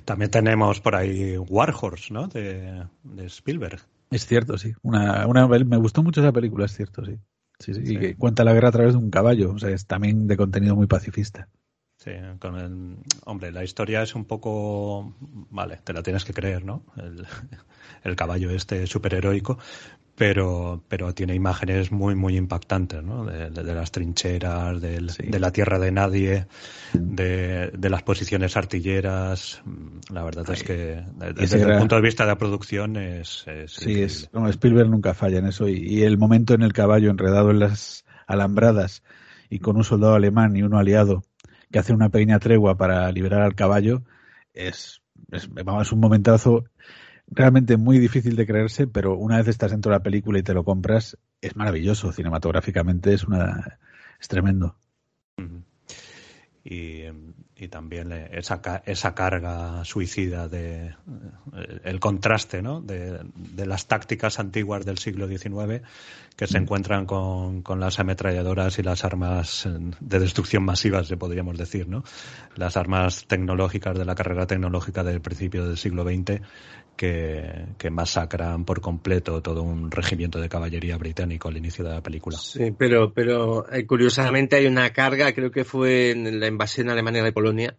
También tenemos por ahí Warhorse, ¿no? De, de Spielberg. Es cierto, sí. Una, una, me gustó mucho esa película, es cierto, sí. Sí, sí, sí. Y que cuenta la guerra a través de un caballo, o sea, es también de contenido muy pacifista. Sí, con el, hombre, la historia es un poco, vale, te la tienes que creer, ¿no? El, [laughs] el caballo este superheroico, pero, pero tiene imágenes muy, muy impactantes, ¿no? De, de, de las trincheras, del, sí. de la tierra de nadie, de, de, las posiciones artilleras. La verdad es que desde el punto de vista de la producción es. es sí, es, no, Spielberg nunca falla en eso. Y, y, el momento en el caballo enredado en las alambradas y con un soldado alemán y uno aliado que hace una pequeña tregua para liberar al caballo es, es, vamos, un momentazo realmente muy difícil de creerse, pero una vez estás dentro de la película y te lo compras, es maravilloso. Cinematográficamente es una es tremendo. Y, y, también esa, esa carga suicida de el contraste ¿no? de, de, las tácticas antiguas del siglo XIX que se encuentran con, con, las ametralladoras y las armas de destrucción masivas, podríamos decir, ¿no? Las armas tecnológicas de la carrera tecnológica del principio del siglo XX que, que, masacran por completo todo un regimiento de caballería británico al inicio de la película. Sí, pero, pero eh, curiosamente hay una carga, creo que fue en la invasión alemana de Polonia,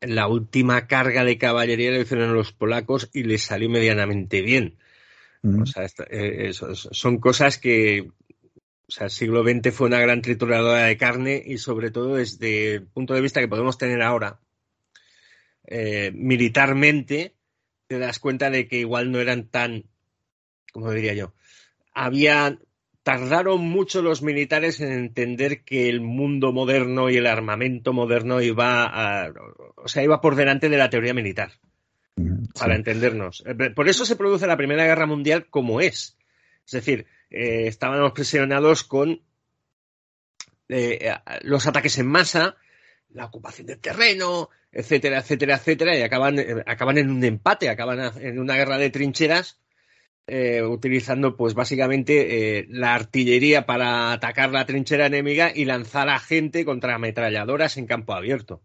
la última carga de caballería la hicieron los polacos y les salió medianamente bien. Mm. O sea, eh, eso, son cosas que, o sea, el siglo XX fue una gran trituradora de carne y sobre todo desde el punto de vista que podemos tener ahora, eh, militarmente, te das cuenta de que igual no eran tan, como diría yo, había, tardaron mucho los militares en entender que el mundo moderno y el armamento moderno iba a, o sea, iba por delante de la teoría militar. Mm, para entendernos. Eh, Por eso se produce la Primera Guerra Mundial como es. Es decir, eh, estábamos presionados con eh, los ataques en masa, la ocupación del terreno, etcétera, etcétera, etcétera, y acaban, eh, acaban en un empate, acaban en una guerra de trincheras, eh, utilizando pues básicamente eh, la artillería para atacar la trinchera enemiga y lanzar a gente contra ametralladoras en campo abierto.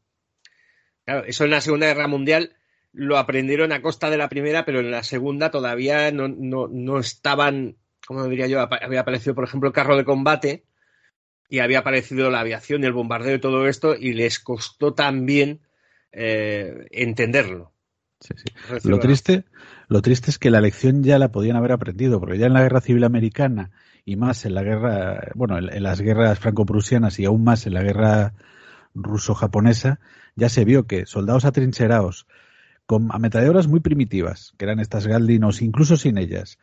Claro, eso en la Segunda Guerra Mundial lo aprendieron a costa de la primera, pero en la segunda todavía no, no, no estaban, como diría yo, había aparecido, por ejemplo, el carro de combate y había aparecido la aviación y el bombardeo y todo esto, y les costó también eh, entenderlo. Sí, sí. Lo triste, lo triste es que la lección ya la podían haber aprendido, porque ya en la guerra civil americana y más en la guerra, bueno, en, en las guerras franco-prusianas y aún más en la guerra ruso-japonesa, ya se vio que soldados atrincherados con ametralladoras muy primitivas, que eran estas Galdinos, incluso sin ellas,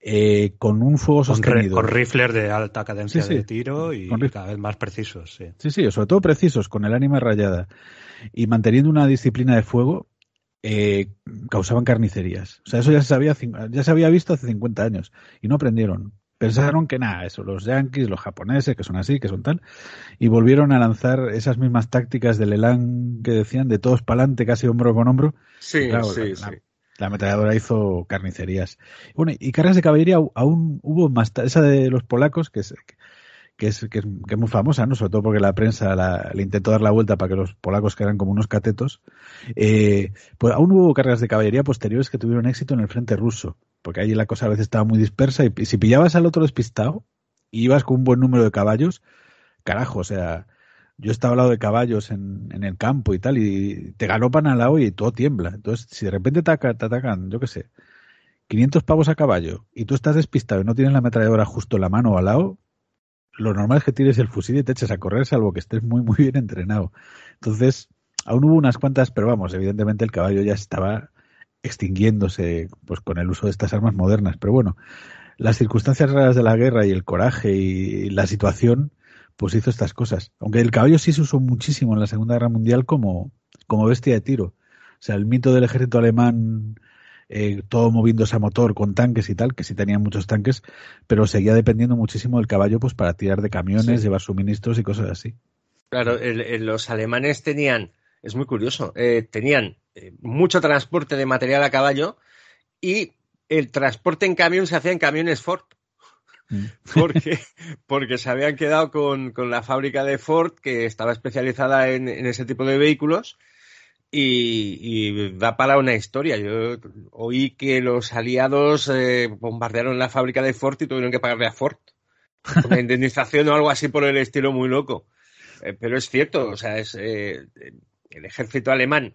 eh, con un fuego sostenido. con rifles de alta cadencia Sí, sí. de tiro y cada vez más precisos, sí. Sí, sí, sobre todo precisos, con el ánima rayada y manteniendo una disciplina de fuego, eh, causaban carnicerías. O sea, eso ya se, sabía, ya se había visto hace 50 años y no aprendieron. Pensaron que nada, eso, los yanquis, los japoneses, que son así, que son tal, y volvieron a lanzar esas mismas tácticas del Elan que decían, de todos para adelante, casi hombro con hombro. Sí, Claro, sí, la- sí. la- La ametralladora hizo carnicerías. Bueno, y cargas de caballería aún hubo más, esa de los polacos, que es, que es, que es, que es muy famosa, ¿no? Sobre todo porque la prensa la- le intentó dar la vuelta para que los polacos quedaran como unos catetos. Eh, pues aún hubo cargas de caballería posteriores que tuvieron éxito en el frente ruso, porque ahí la cosa a veces estaba muy dispersa y, si pillabas al otro despistado y ibas con un buen número de caballos, carajo, o sea, yo estaba al lado de caballos en, en el campo y tal, y te galopan al lado y todo tiembla. Entonces, si de repente te atacan, yo qué sé, 500 pavos a caballo y tú estás despistado y no tienes la ametralladora justo en la mano o al lado, lo normal es que tires el fusil y te eches a correr, salvo que estés muy, muy bien entrenado. Entonces, aún hubo unas cuantas, pero vamos, evidentemente el caballo ya estaba extinguiéndose pues con el uso de estas armas modernas. Pero bueno, las circunstancias raras de la guerra y el coraje y la situación, pues hizo estas cosas. Aunque el caballo sí se usó muchísimo en la Segunda Guerra Mundial como, como bestia de tiro. O sea, el mito del ejército alemán, eh, todo moviéndose a motor con tanques y tal, que sí tenían muchos tanques, pero seguía dependiendo muchísimo del caballo pues para tirar de camiones, Sí. llevar suministros y cosas así. Claro, el- el- los alemanes tenían, es muy curioso, eh, tenían eh, mucho transporte de material a caballo y el transporte en camión se hacía en camiones Ford. Mm. [laughs] Porque, porque se habían quedado con, con la fábrica de Ford que estaba especializada en, en ese tipo de vehículos y, da para una historia. Yo oí que los aliados eh, bombardearon la fábrica de Ford y tuvieron que pagarle a Ford una indemnización o algo así por el estilo muy loco. Eh, pero es cierto, o sea, es eh, el ejército alemán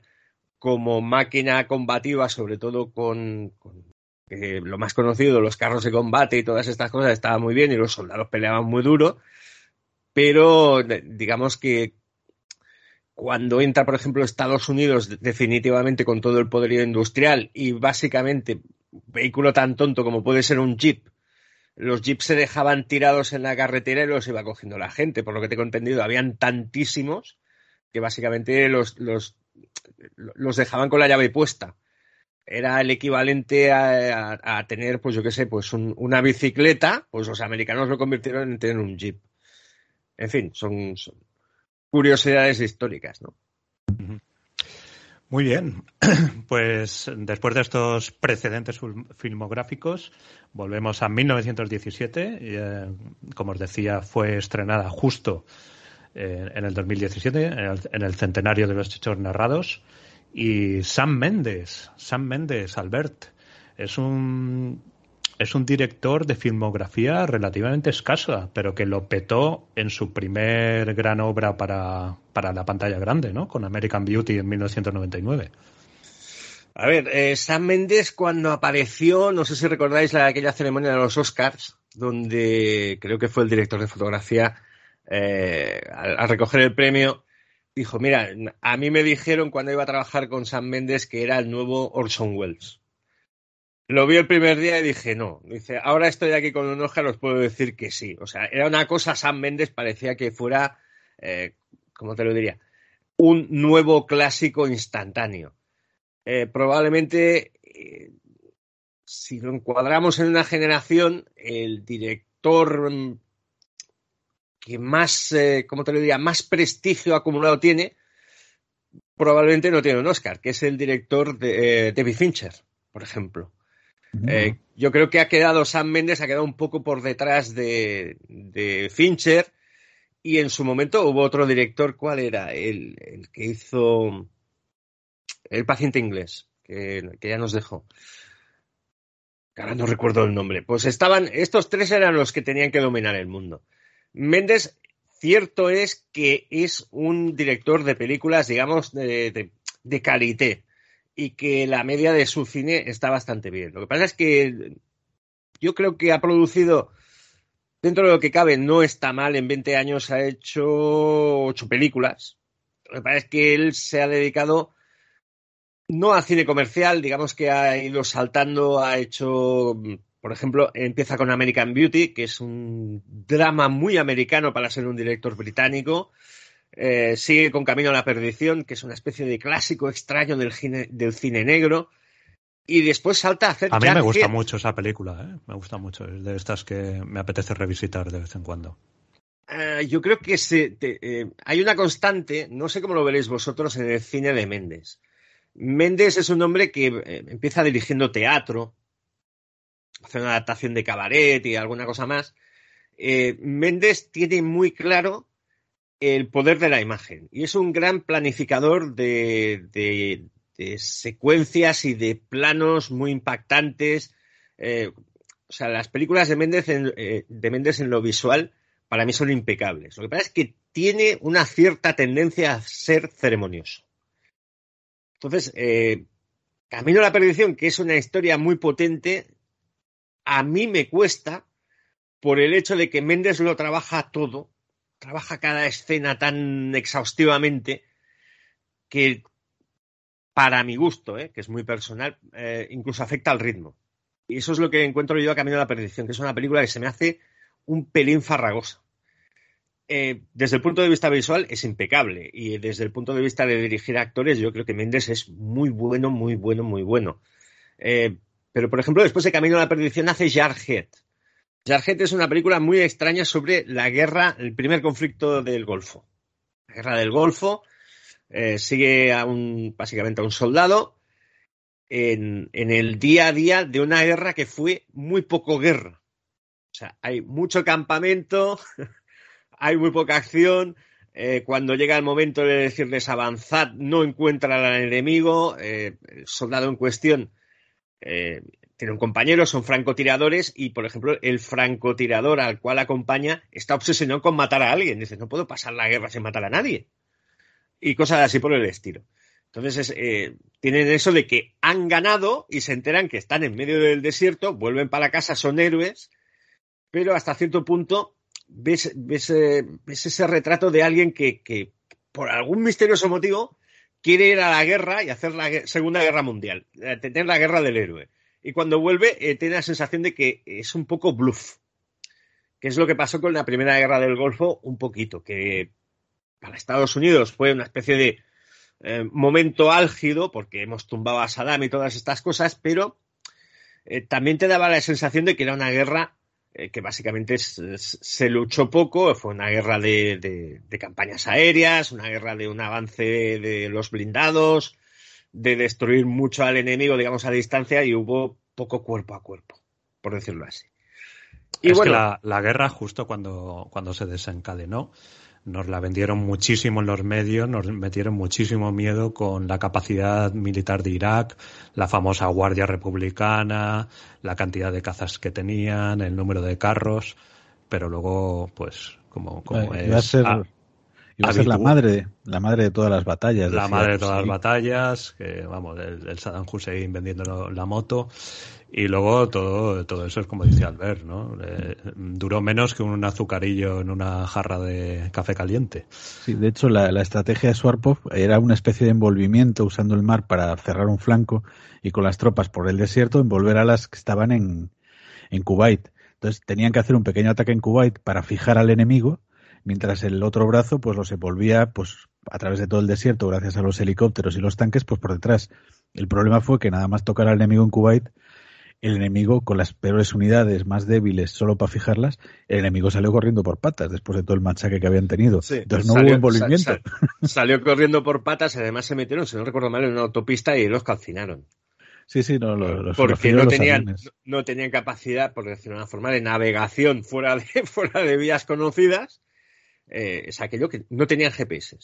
como máquina combativa, sobre todo con, con, eh, lo más conocido, los carros de combate y todas estas cosas, estaba muy bien y los soldados peleaban muy duro, pero digamos que cuando entra, por ejemplo, Estados Unidos de- definitivamente con todo el poderío industrial y básicamente vehículo tan tonto como puede ser un jeep, los jeeps se dejaban tirados en la carretera y los iba cogiendo la gente, por lo que tengo entendido, habían tantísimos que básicamente los, los, los dejaban con la llave puesta. Era el equivalente a, a- tener, pues yo qué sé, pues un- una bicicleta, pues los americanos lo convirtieron en tener un jeep. En fin, son curiosidades históricas, ¿no? Muy bien, [clears throat] pues después de estos precedentes fil- filmográficos, volvemos a 1917. y, eh, como os decía, fue estrenada justo eh, en el 2017, en el, en el centenario de los hechos narrados. Y Sam Mendes, Sam Mendes, Albert, es un, es un director de filmografía relativamente escasa, pero que lo petó en su primer gran obra para, para la pantalla grande, ¿no? Con American Beauty en 1999. A ver, eh, Sam Mendes cuando apareció, no sé si recordáis la, aquella ceremonia de los Oscars, donde creo que fue el director de fotografía, eh, al, recoger el premio, dijo, mira, a mí me dijeron cuando iba a trabajar con Sam Mendes que era el nuevo Orson Welles. Lo vi el primer día y dije, no. Dice, ahora estoy aquí con un Oscar, os puedo decir que sí. O sea, era una cosa, Sam Mendes parecía que fuera, eh, ¿cómo te lo diría? Un nuevo clásico instantáneo. eh, probablemente, eh, si lo encuadramos en una generación, el director mm, que más, eh, ¿cómo te lo diría?, más prestigio acumulado tiene, probablemente no tiene un Oscar, que es el director de David Fincher, por ejemplo. Eh, yo creo que ha quedado Sam Mendes, ha quedado un poco por detrás de, Fincher. Y en su momento hubo otro director, ¿cuál era? El, que hizo El paciente inglés, que, ya nos dejó. Ahora no recuerdo el nombre. Pues estaban, estos tres eran los que tenían que dominar el mundo. Mendes, cierto es que es un director de películas, digamos, de calité y que la media de su cine está bastante bien. Lo que pasa es que yo creo que ha producido, dentro de lo que cabe, no está mal. En 20 años ha hecho ocho películas. Lo que pasa es que él se ha dedicado no a cine comercial, digamos que ha ido saltando, ha hecho, por ejemplo, empieza con American Beauty, que es un drama muy americano para ser un director británico. Eh, sigue con Camino a la Perdición, que es una especie de clásico extraño del cine, del cine negro. Y después salta a hacer. A mí me gusta mucho esa película, ¿eh? me gusta mucho. Es de estas que me apetece revisitar de vez en cuando. Uh, yo creo que se, te, eh, hay una constante, no sé cómo lo veréis vosotros, en el cine de Méndez. Méndez es un hombre que eh, empieza dirigiendo teatro, hace una adaptación de cabaret y alguna cosa más. Eh, Méndez tiene muy claro el poder de la imagen y es un gran planificador de, secuencias y de planos muy impactantes. Eh, o sea, las películas de Méndez, en, eh, de Méndez en lo visual para mí son impecables. Lo que pasa es que tiene una cierta tendencia a ser ceremonioso. Entonces, eh, Camino a la Perdición, que es una historia muy potente, a mí me cuesta por el hecho de que Méndez lo trabaja todo trabaja cada escena tan exhaustivamente que para mi gusto, ¿eh? que es muy personal, eh, incluso afecta al ritmo. Y eso es lo que encuentro yo a Camino a la Perdición, que es una película que se me hace un pelín farragosa. Eh, desde el punto de vista visual es impecable y desde el punto de vista de dirigir actores yo creo que Méndez es muy bueno, muy bueno, muy bueno. Pero por ejemplo después de Camino a la Perdición hace Jarhead, Jarhead es una película muy extraña sobre la guerra, el primer conflicto del Golfo. La guerra del Golfo eh, sigue a un, básicamente a un soldado en, el día a día de una guerra que fue muy poco guerra. O sea, hay mucho campamento, [laughs] hay muy poca acción. Eh, cuando llega el momento de decirles avanzad, no encuentran al enemigo. Eh, el soldado en cuestión tiene un compañero, son francotiradores y, por ejemplo, el francotirador al cual acompaña está obsesionado con matar a alguien. Dice, no puedo pasar la guerra sin matar a nadie. Y cosas así por el estilo. Entonces, eh, tienen eso de que han ganado y se enteran que están en medio del desierto, vuelven para casa, son héroes, pero hasta cierto punto ves, ves, eh, ves ese retrato de alguien que, que, por algún misterioso motivo, quiere ir a la guerra y hacer la Segunda Guerra Mundial, eh, tener la guerra del héroe y cuando vuelve eh, tiene la sensación de que es un poco bluff. Que es lo que pasó con la Primera Guerra del Golfo, un poquito, que para Estados Unidos fue una especie de eh, momento álgido, porque hemos tumbado a Saddam y todas estas cosas, pero eh, también te daba la sensación de que era una guerra que básicamente se luchó poco, fue una guerra de, de, campañas aéreas, una guerra de un avance de los blindados, de destruir mucho al enemigo, digamos, a distancia y hubo poco cuerpo a cuerpo, por decirlo así. Y es bueno, que la, la, guerra, justo cuando, cuando se desencadenó, nos la vendieron muchísimo en los medios, nos metieron muchísimo miedo con la capacidad militar de Irak, la famosa Guardia Republicana, la cantidad de cazas que tenían, el número de carros, pero luego, pues, como, como eh, es. Ser... Iba a ser la madre, la madre de todas las batallas. La madre de todas las batallas, que vamos, el, el, Saddam Hussein vendiendo la moto. Y luego todo, todo eso es como dice Albert, ¿no? Eh, duró menos que un azucarillo en una jarra de café caliente. Sí, de hecho la, la estrategia de Swarpov era una especie de envolvimiento usando el mar para cerrar un flanco y con las tropas por el desierto envolver a las que estaban en, en Kuwait. Entonces tenían que hacer un pequeño ataque en Kuwait para fijar al enemigo mientras el otro brazo pues los envolvía pues a través de todo el desierto gracias a los helicópteros y los tanques pues por detrás El problema fue que nada más tocar al enemigo en Kuwait, el enemigo con las peores unidades más débiles solo para fijarlas, el enemigo salió corriendo por patas después de todo el machaque que habían tenido. Sí, Entonces no salió- hubo envolvimiento. sal- sal- salió corriendo por patas, además se metieron, si no recuerdo mal, en una autopista y los calcinaron. Sí, sí, no, lo- los porque no los tenían, aviones. no tenían capacidad, por decirlo de una forma, de navegación fuera de, [laughs] fuera de vías conocidas. Eh, es aquello que no tenían GPS.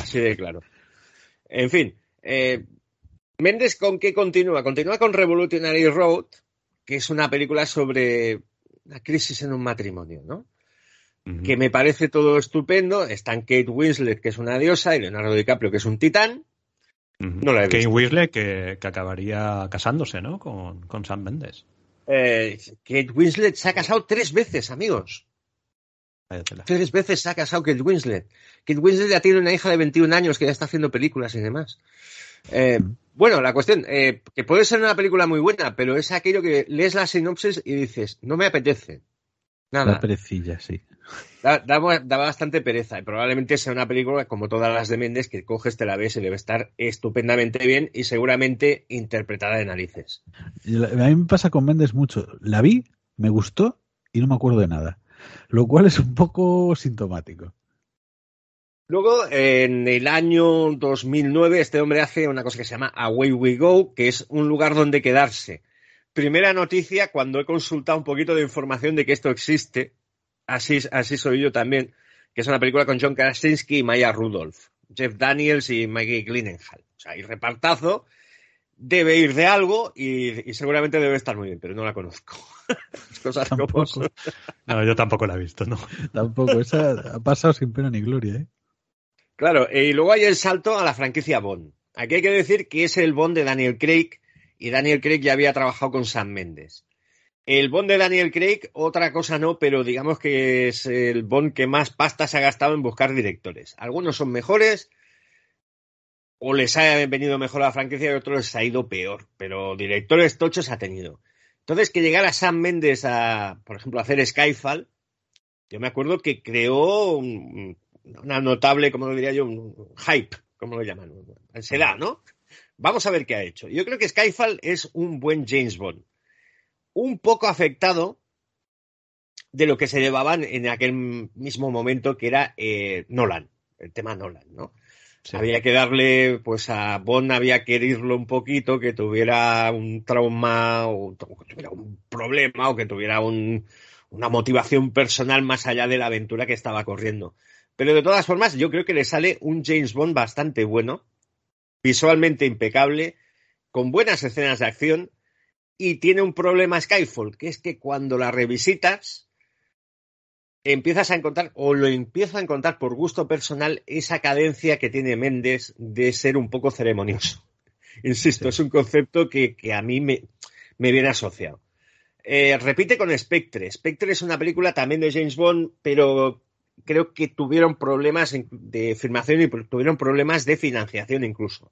Así de claro. En fin, eh, Méndez con qué continúa? Continúa con Revolutionary Road, que es una película sobre una crisis en un matrimonio, ¿no? Que me parece todo estupendo. Están Kate Winslet, que es una diosa, y Leonardo DiCaprio, que es un titán. Ujú. no la he Kate visto. Winslet que, que acabaría casándose, ¿no? Con, con Sam Mendes. Eh, Kate Winslet se ha casado tres veces, amigos. Tres veces ha casado Kate Winslet. Kate Winslet ya tiene una hija de 21 años que ya está haciendo películas y demás. Eh, bueno, la cuestión, eh, que puede ser una película muy buena, pero es aquello que lees la sinopsis y dices, no me apetece. Nada. La perecilla, sí. Da, da- da bastante pereza y probablemente sea una película como todas las de Méndez que coges, te la ves y debe estar estupendamente bien y seguramente interpretada de narices. A mí me pasa con Méndez mucho. La vi, me gustó y no me acuerdo de nada. Lo cual es un poco sintomático. Luego, en el año 2009, este hombre hace una cosa que se llama Away We Go, que es un lugar donde quedarse. Primera noticia cuando he consultado un poquito de información de que esto existe, así, así soy yo también, que es una película con John Krasinski y Maya Rudolph, Jeff Daniels y Maggie Gyllenhaal. O sea, hay repartazo, debe ir de algo y, y seguramente debe estar muy bien, pero no la conozco. [laughs] Cosas Tampoco. No, yo tampoco la he visto, ¿no? tampoco. Esa ha pasado sin pena ni gloria, ¿eh? Claro, eh, y luego hay el salto a la franquicia Bond. Aquí hay que decir que es el Bond de Daniel Craig y Daniel Craig ya había trabajado con Sam Mendes. El Bond de Daniel Craig, otra cosa no, pero digamos que es el Bond que más pasta se ha gastado en buscar directores. Algunos son mejores o les ha venido mejor a la franquicia y otros les ha ido peor, pero directores tochos ha tenido. Entonces, que llegara Sam Mendes a, por ejemplo, a hacer Skyfall, yo me acuerdo que creó un- una notable, como lo diría yo, un hype, como lo llaman, ansiedad, ¿no? Vamos a ver qué ha hecho. Yo creo que Skyfall es un buen James Bond. Un poco afectado de lo que se llevaban en aquel mismo momento que era eh, Nolan, el tema Nolan, ¿no? Había que darle, pues a Bond había que herirlo un poquito, que tuviera un trauma o que tuviera un problema o que tuviera un- una motivación personal más allá de la aventura que estaba corriendo. Pero de todas formas, yo creo que le sale un James Bond bastante bueno, visualmente impecable, con buenas escenas de acción y tiene un problema Skyfall, que es que cuando la revisitas empiezas a encontrar, o lo empiezo a encontrar por gusto personal, esa cadencia que tiene Méndez de ser un poco ceremonioso. [laughs] Insisto, Sí. es un concepto que, que a mí me, me viene asociado. Eh, repite con Spectre. Spectre es una película también de James Bond, pero creo que tuvieron problemas de filmación y tuvieron problemas de financiación incluso.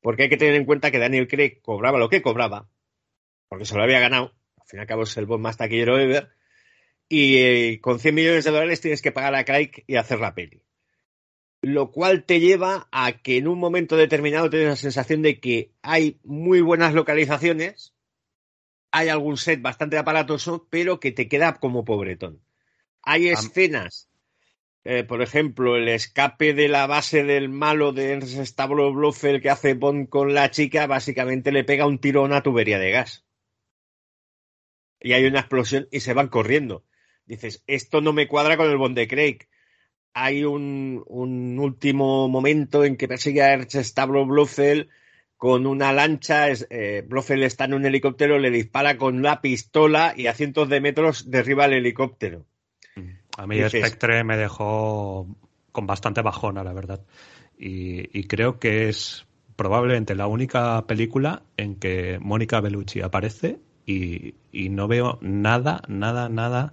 Porque hay que tener en cuenta que Daniel Craig cobraba lo que cobraba, porque se lo había ganado. Al fin y al cabo es el Bond más taquillero ever. Y eh, con 100 millones de dólares tienes que pagar a Craig y hacer la peli. Lo cual te lleva a que en un momento determinado tienes la sensación de que hay muy buenas localizaciones, hay algún set bastante aparatoso, pero que te queda como pobretón. Hay escenas, eh, por ejemplo, el escape de la base del malo de Ernst Stavro Blofeld que hace Bond con la chica, básicamente le pega un tiro a una tubería de gas. Y hay una explosión y se van corriendo. Dices, esto no me cuadra con el Bond de Craig. Hay un, un último momento en que persigue a Ernst Stavro Blofeld con una lancha, es- eh, Blofeld está en un helicóptero, le dispara con la pistola y a cientos de metros derriba el helicóptero. A mí Dices- Spectre me dejó con bastante bajona, la verdad. Y, y creo que es probablemente la única película en que Mónica Bellucci aparece y, y no veo nada, nada, nada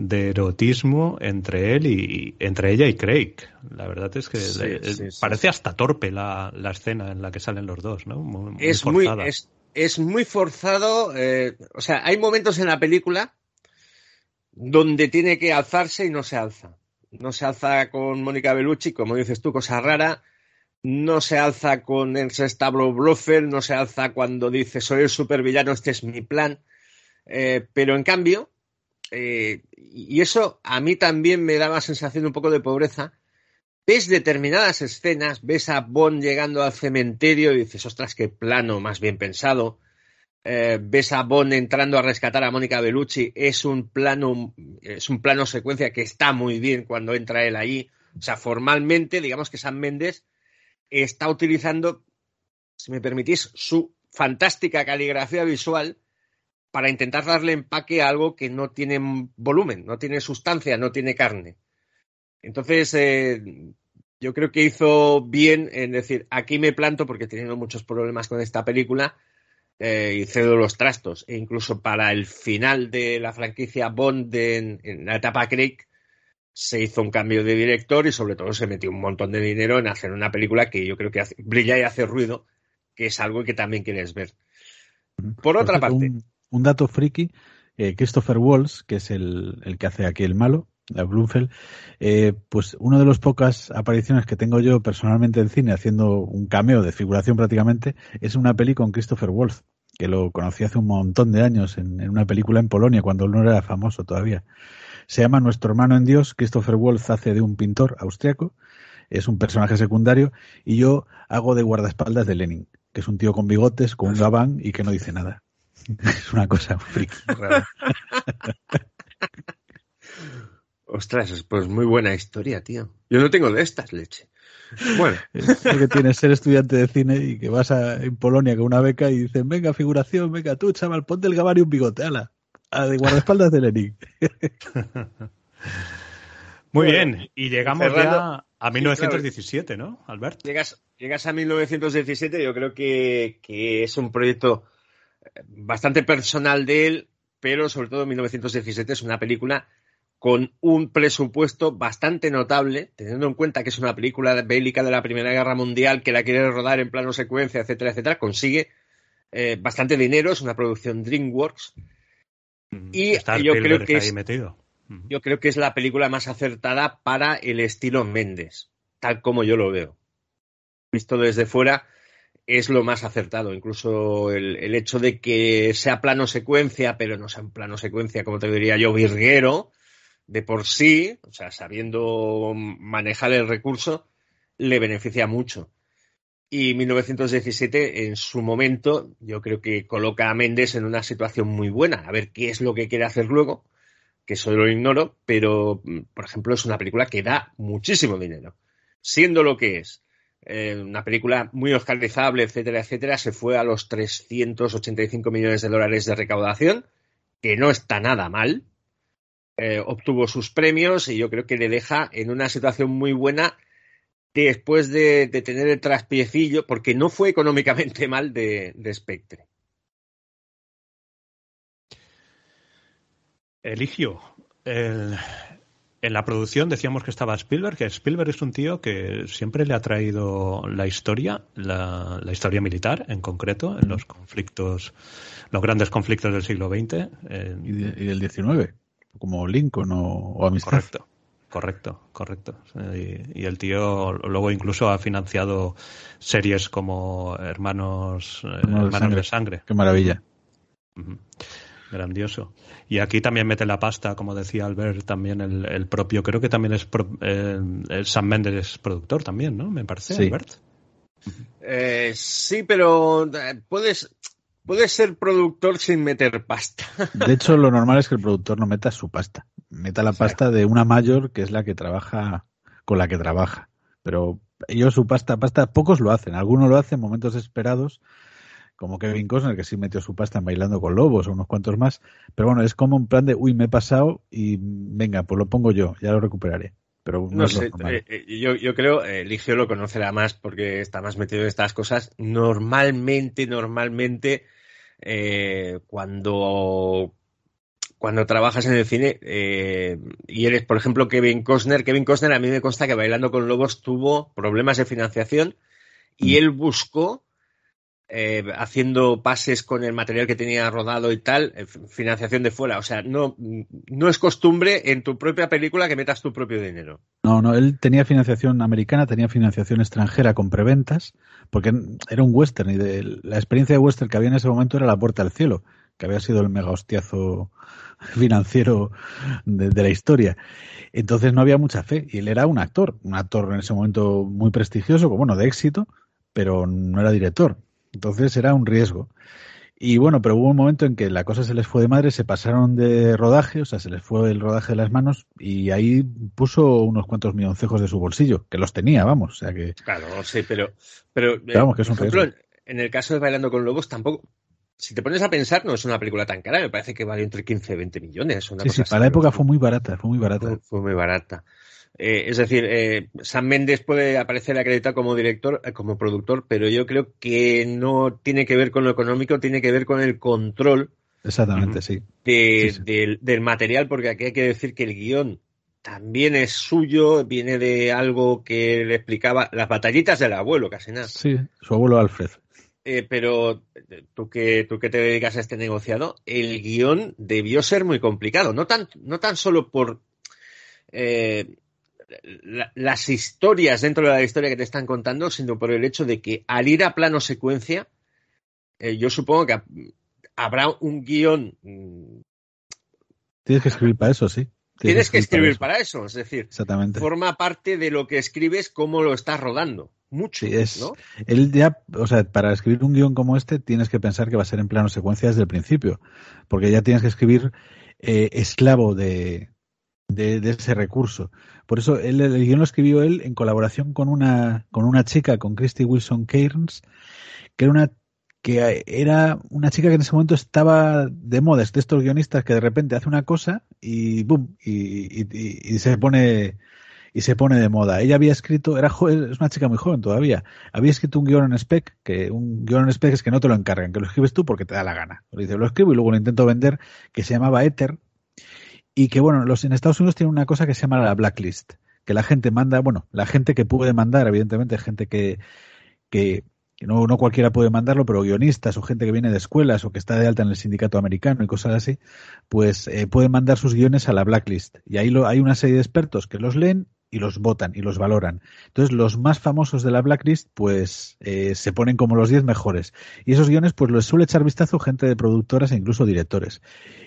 de erotismo entre él y entre ella y Craig. La verdad es que Sí, le- sí, sí. parece hasta torpe la, la escena en la que salen los dos, ¿no? Muy, muy es muy, es, es muy forzado. eh, o sea, hay momentos en la película donde tiene que alzarse y no se alza. No se alza con Mónica Bellucci, como dices tú, cosa rara. no se alza con el establo Blofeld, no se alza cuando dice soy el supervillano, este es mi plan. Eh, pero en cambio, eh, y eso a mí también me daba sensación un poco de pobreza, ves determinadas escenas, ves a Bond llegando al cementerio y dices, ostras, qué plano más bien pensado. Eh, ves a Bond entrando a rescatar a Mónica Bellucci, es un plano, es un plano secuencia que está muy bien cuando entra él ahí. O sea, formalmente, digamos que San Méndez está utilizando, si me permitís, su fantástica caligrafía visual para intentar darle empaque a algo que no tiene volumen, no tiene sustancia, no tiene carne. Entonces, eh, yo creo que hizo bien en decir, aquí me planto porque he tenido muchos problemas con esta película eh, y cedo los trastos. E incluso para el final de la franquicia Bond en, en, la etapa Craig se hizo un cambio de director y sobre todo se metió un montón de dinero en hacer una película que yo creo que hace, brilla y hace ruido, que es algo que también quieres ver. Por otra parte... Un, un dato friki, eh, Christopher Walls, que es el, el, que hace aquí el malo, la Blumfeld, eh, pues una de las pocas apariciones que tengo yo personalmente en cine haciendo un cameo de figuración prácticamente es una peli con Christopher Waltz, que lo conocí hace un montón de años en, en una película en Polonia cuando él no era famoso todavía. Se llama Nuestro hermano en Dios. Christopher Wolf hace de un pintor austriaco. Es un personaje secundario y yo hago de guardaespaldas de Lenin, que es un tío con bigotes, con un gabán y que no dice nada. [laughs] Es una cosa friki rara. [laughs] Ostras, pues muy buena historia, tío. Yo no tengo de estas, leche. Bueno. [laughs] Es lo que tienes ser estudiante de cine y que vas a, en Polonia con una beca y dicen, venga, gabán venga tú, chaval, ponte el gabán y un bigote, ala. A de guardaespaldas de Lenin. Muy bueno, bien, y llegamos Fernando, ya a 1917, sí, claro. ¿no, Albert? Llegas, llegas a 1917, yo creo que, que, es un proyecto bastante personal de él, pero sobre todo 1917 es una película con un presupuesto bastante notable, teniendo en cuenta que es una película bélica de la Primera Guerra Mundial que la quiere rodar en plano secuencia, etcétera, etcétera, consigue eh, bastante dinero, es una producción DreamWorks. Y Está yo creo que es, metido. yo creo que es la película más acertada para el estilo Méndez, tal como yo lo veo. Visto desde fuera, es lo más acertado. Incluso el, el, hecho de que sea plano secuencia, pero no sea un plano secuencia, como te diría yo, virguero, de por sí, o sea, sabiendo manejar el recurso, le beneficia mucho. Y 1917, en su momento, yo creo que coloca a Méndez en una situación muy buena. A ver qué es lo que quiere hacer luego, que eso lo ignoro, pero, por ejemplo, es una película que da muchísimo dinero. Siendo lo que es eh, una película muy oscarizable, etcétera, etcétera, se fue a los 385 millones de dólares de recaudación, que no está nada mal. Eh, obtuvo sus premios y yo creo que le deja en una situación muy buena después de, tener el traspiecillo, porque no fue económicamente mal de, de Spectre. Eligio, el, en la producción decíamos que estaba Spielberg, que Spielberg es un tío que siempre le ha traído la historia, la, la historia militar en concreto, en los conflictos, los grandes conflictos del siglo XX. Eh, y, de, y, del XIX, como Lincoln o, o Amistad. Correcto. Correcto, correcto. Y, y, el tío luego incluso ha financiado series como Hermanos, Hermanos, Hermanos de, sangre. de, sangre. Qué maravilla. Uh -huh. Grandioso. Y aquí también mete la pasta, como decía Albert, también el, el propio, creo que también es pro, eh, el Sam Mendes es productor también, ¿no? Me parece, sí. Albert. Eh, sí, pero eh, puedes, puedes ser productor sin meter pasta. [laughs] De hecho, lo normal es que el productor no meta su pasta. Meta la pasta de una mayor que es la que trabaja con la que trabaja. Pero ellos su pasta, pasta, pocos lo hacen. Algunos lo hacen en momentos esperados, como Kevin Costner, que sí metió su pasta en Bailando con Lobos o unos cuantos más. Pero bueno, es como un plan de, uy, me he pasado y venga, pues lo pongo yo, ya lo recuperaré. Pero no, no sé, eh, yo, yo, creo, eh, Ligio lo conocerá más porque está más metido en estas cosas. Normalmente, normalmente, eh, cuando, cuando trabajas en el cine eh, y eres, por ejemplo, Kevin Costner, Kevin Costner a mí me consta que Bailando con Lobos tuvo problemas de financiación y mm. él buscó eh, haciendo pases con el material que tenía rodado y tal, eh, financiación de fuera. O sea, no, no es costumbre en tu propia película que metas tu propio dinero. No, no, él tenía financiación americana, tenía financiación extranjera con preventas, porque era un western y de, la experiencia de western que había en ese momento era La Puerta al Cielo, que había sido el mega hostiazo [laughs] financiero de, de, la historia. Entonces no había mucha fe. Y él era un actor, un actor en ese momento muy prestigioso, bueno, de éxito, pero no era director. Entonces era un riesgo. Y bueno, pero hubo un momento en que la cosa se les fue de madre, se pasaron de rodaje, o sea, se les fue el rodaje de las manos y ahí puso unos cuantos milloncejos de su bolsillo, que los tenía, vamos, o sea que... Claro, sí, pero... Pero, pero vamos, que es un ejemplo, en el caso de Bailando con Lobos tampoco... Si te pones a pensar, no es una película tan cara, me parece que vale entre 15 y 20 millones. Una sí, cosa sí, para la época fue muy barata, fue muy barata. Fue, fue muy barata. Eh, es decir, eh, Sam Mendes puede aparecer acreditado como director, eh, como productor, pero yo creo que no tiene que ver con lo económico, tiene que ver con el control. Exactamente, sí. De, Sí, sí. Del, del, material, porque aquí hay que decir que el guion también es suyo, viene de algo que le explicaba las batallitas del abuelo, casi nada. Sí, su abuelo Alfred. Eh, pero tú que, tú que te dedicas a este negociado, el guion debió ser muy complicado, no tan, no tan solo por eh, la, las historias dentro de la historia que te están contando, sino por el hecho de que al ir a plano secuencia, eh, yo supongo que habrá un guion. mm, Tienes que escribir para eso, sí. Tienes que escribir para eso, es decir, Exactamente. forma parte de lo que escribes, cómo lo estás rodando. Mucho, Sí, es, ¿no? él ya, o sea, para escribir un guion como este tienes que pensar que va a ser en plano secuencia desde el principio, porque ya tienes que escribir eh, esclavo de, de, ese recurso. Por eso él, el guion lo escribió él en colaboración con una, con una chica, con Christy Wilson Cairns, que era una que era una chica que en ese momento estaba de moda, es de estos guionistas que de repente hace una cosa y boom, y, y, se pone y se pone de moda. Ella había escrito, era es una chica muy joven todavía, había escrito un guion en spec, que un guion en spec es que no te lo encargan, que lo escribes tú porque te da la gana. Lo dice, lo escribo y luego lo intento vender, que se llamaba Ether, y que bueno, los en Estados Unidos tienen una cosa que se llama la blacklist, que la gente manda, bueno, la gente que puede mandar, evidentemente, gente que, que no, no cualquiera puede mandarlo, pero guionistas o gente que viene de escuelas o que está de alta en el sindicato americano y cosas así, pues eh, pueden mandar sus guiones a la blacklist. Y ahí lo, hay una serie de expertos que los leen y los votan y los valoran. Entonces, los más famosos de la blacklist, pues eh, se ponen como los 10 mejores. Y esos guiones, pues les suele echar vistazo gente de productoras e incluso directores.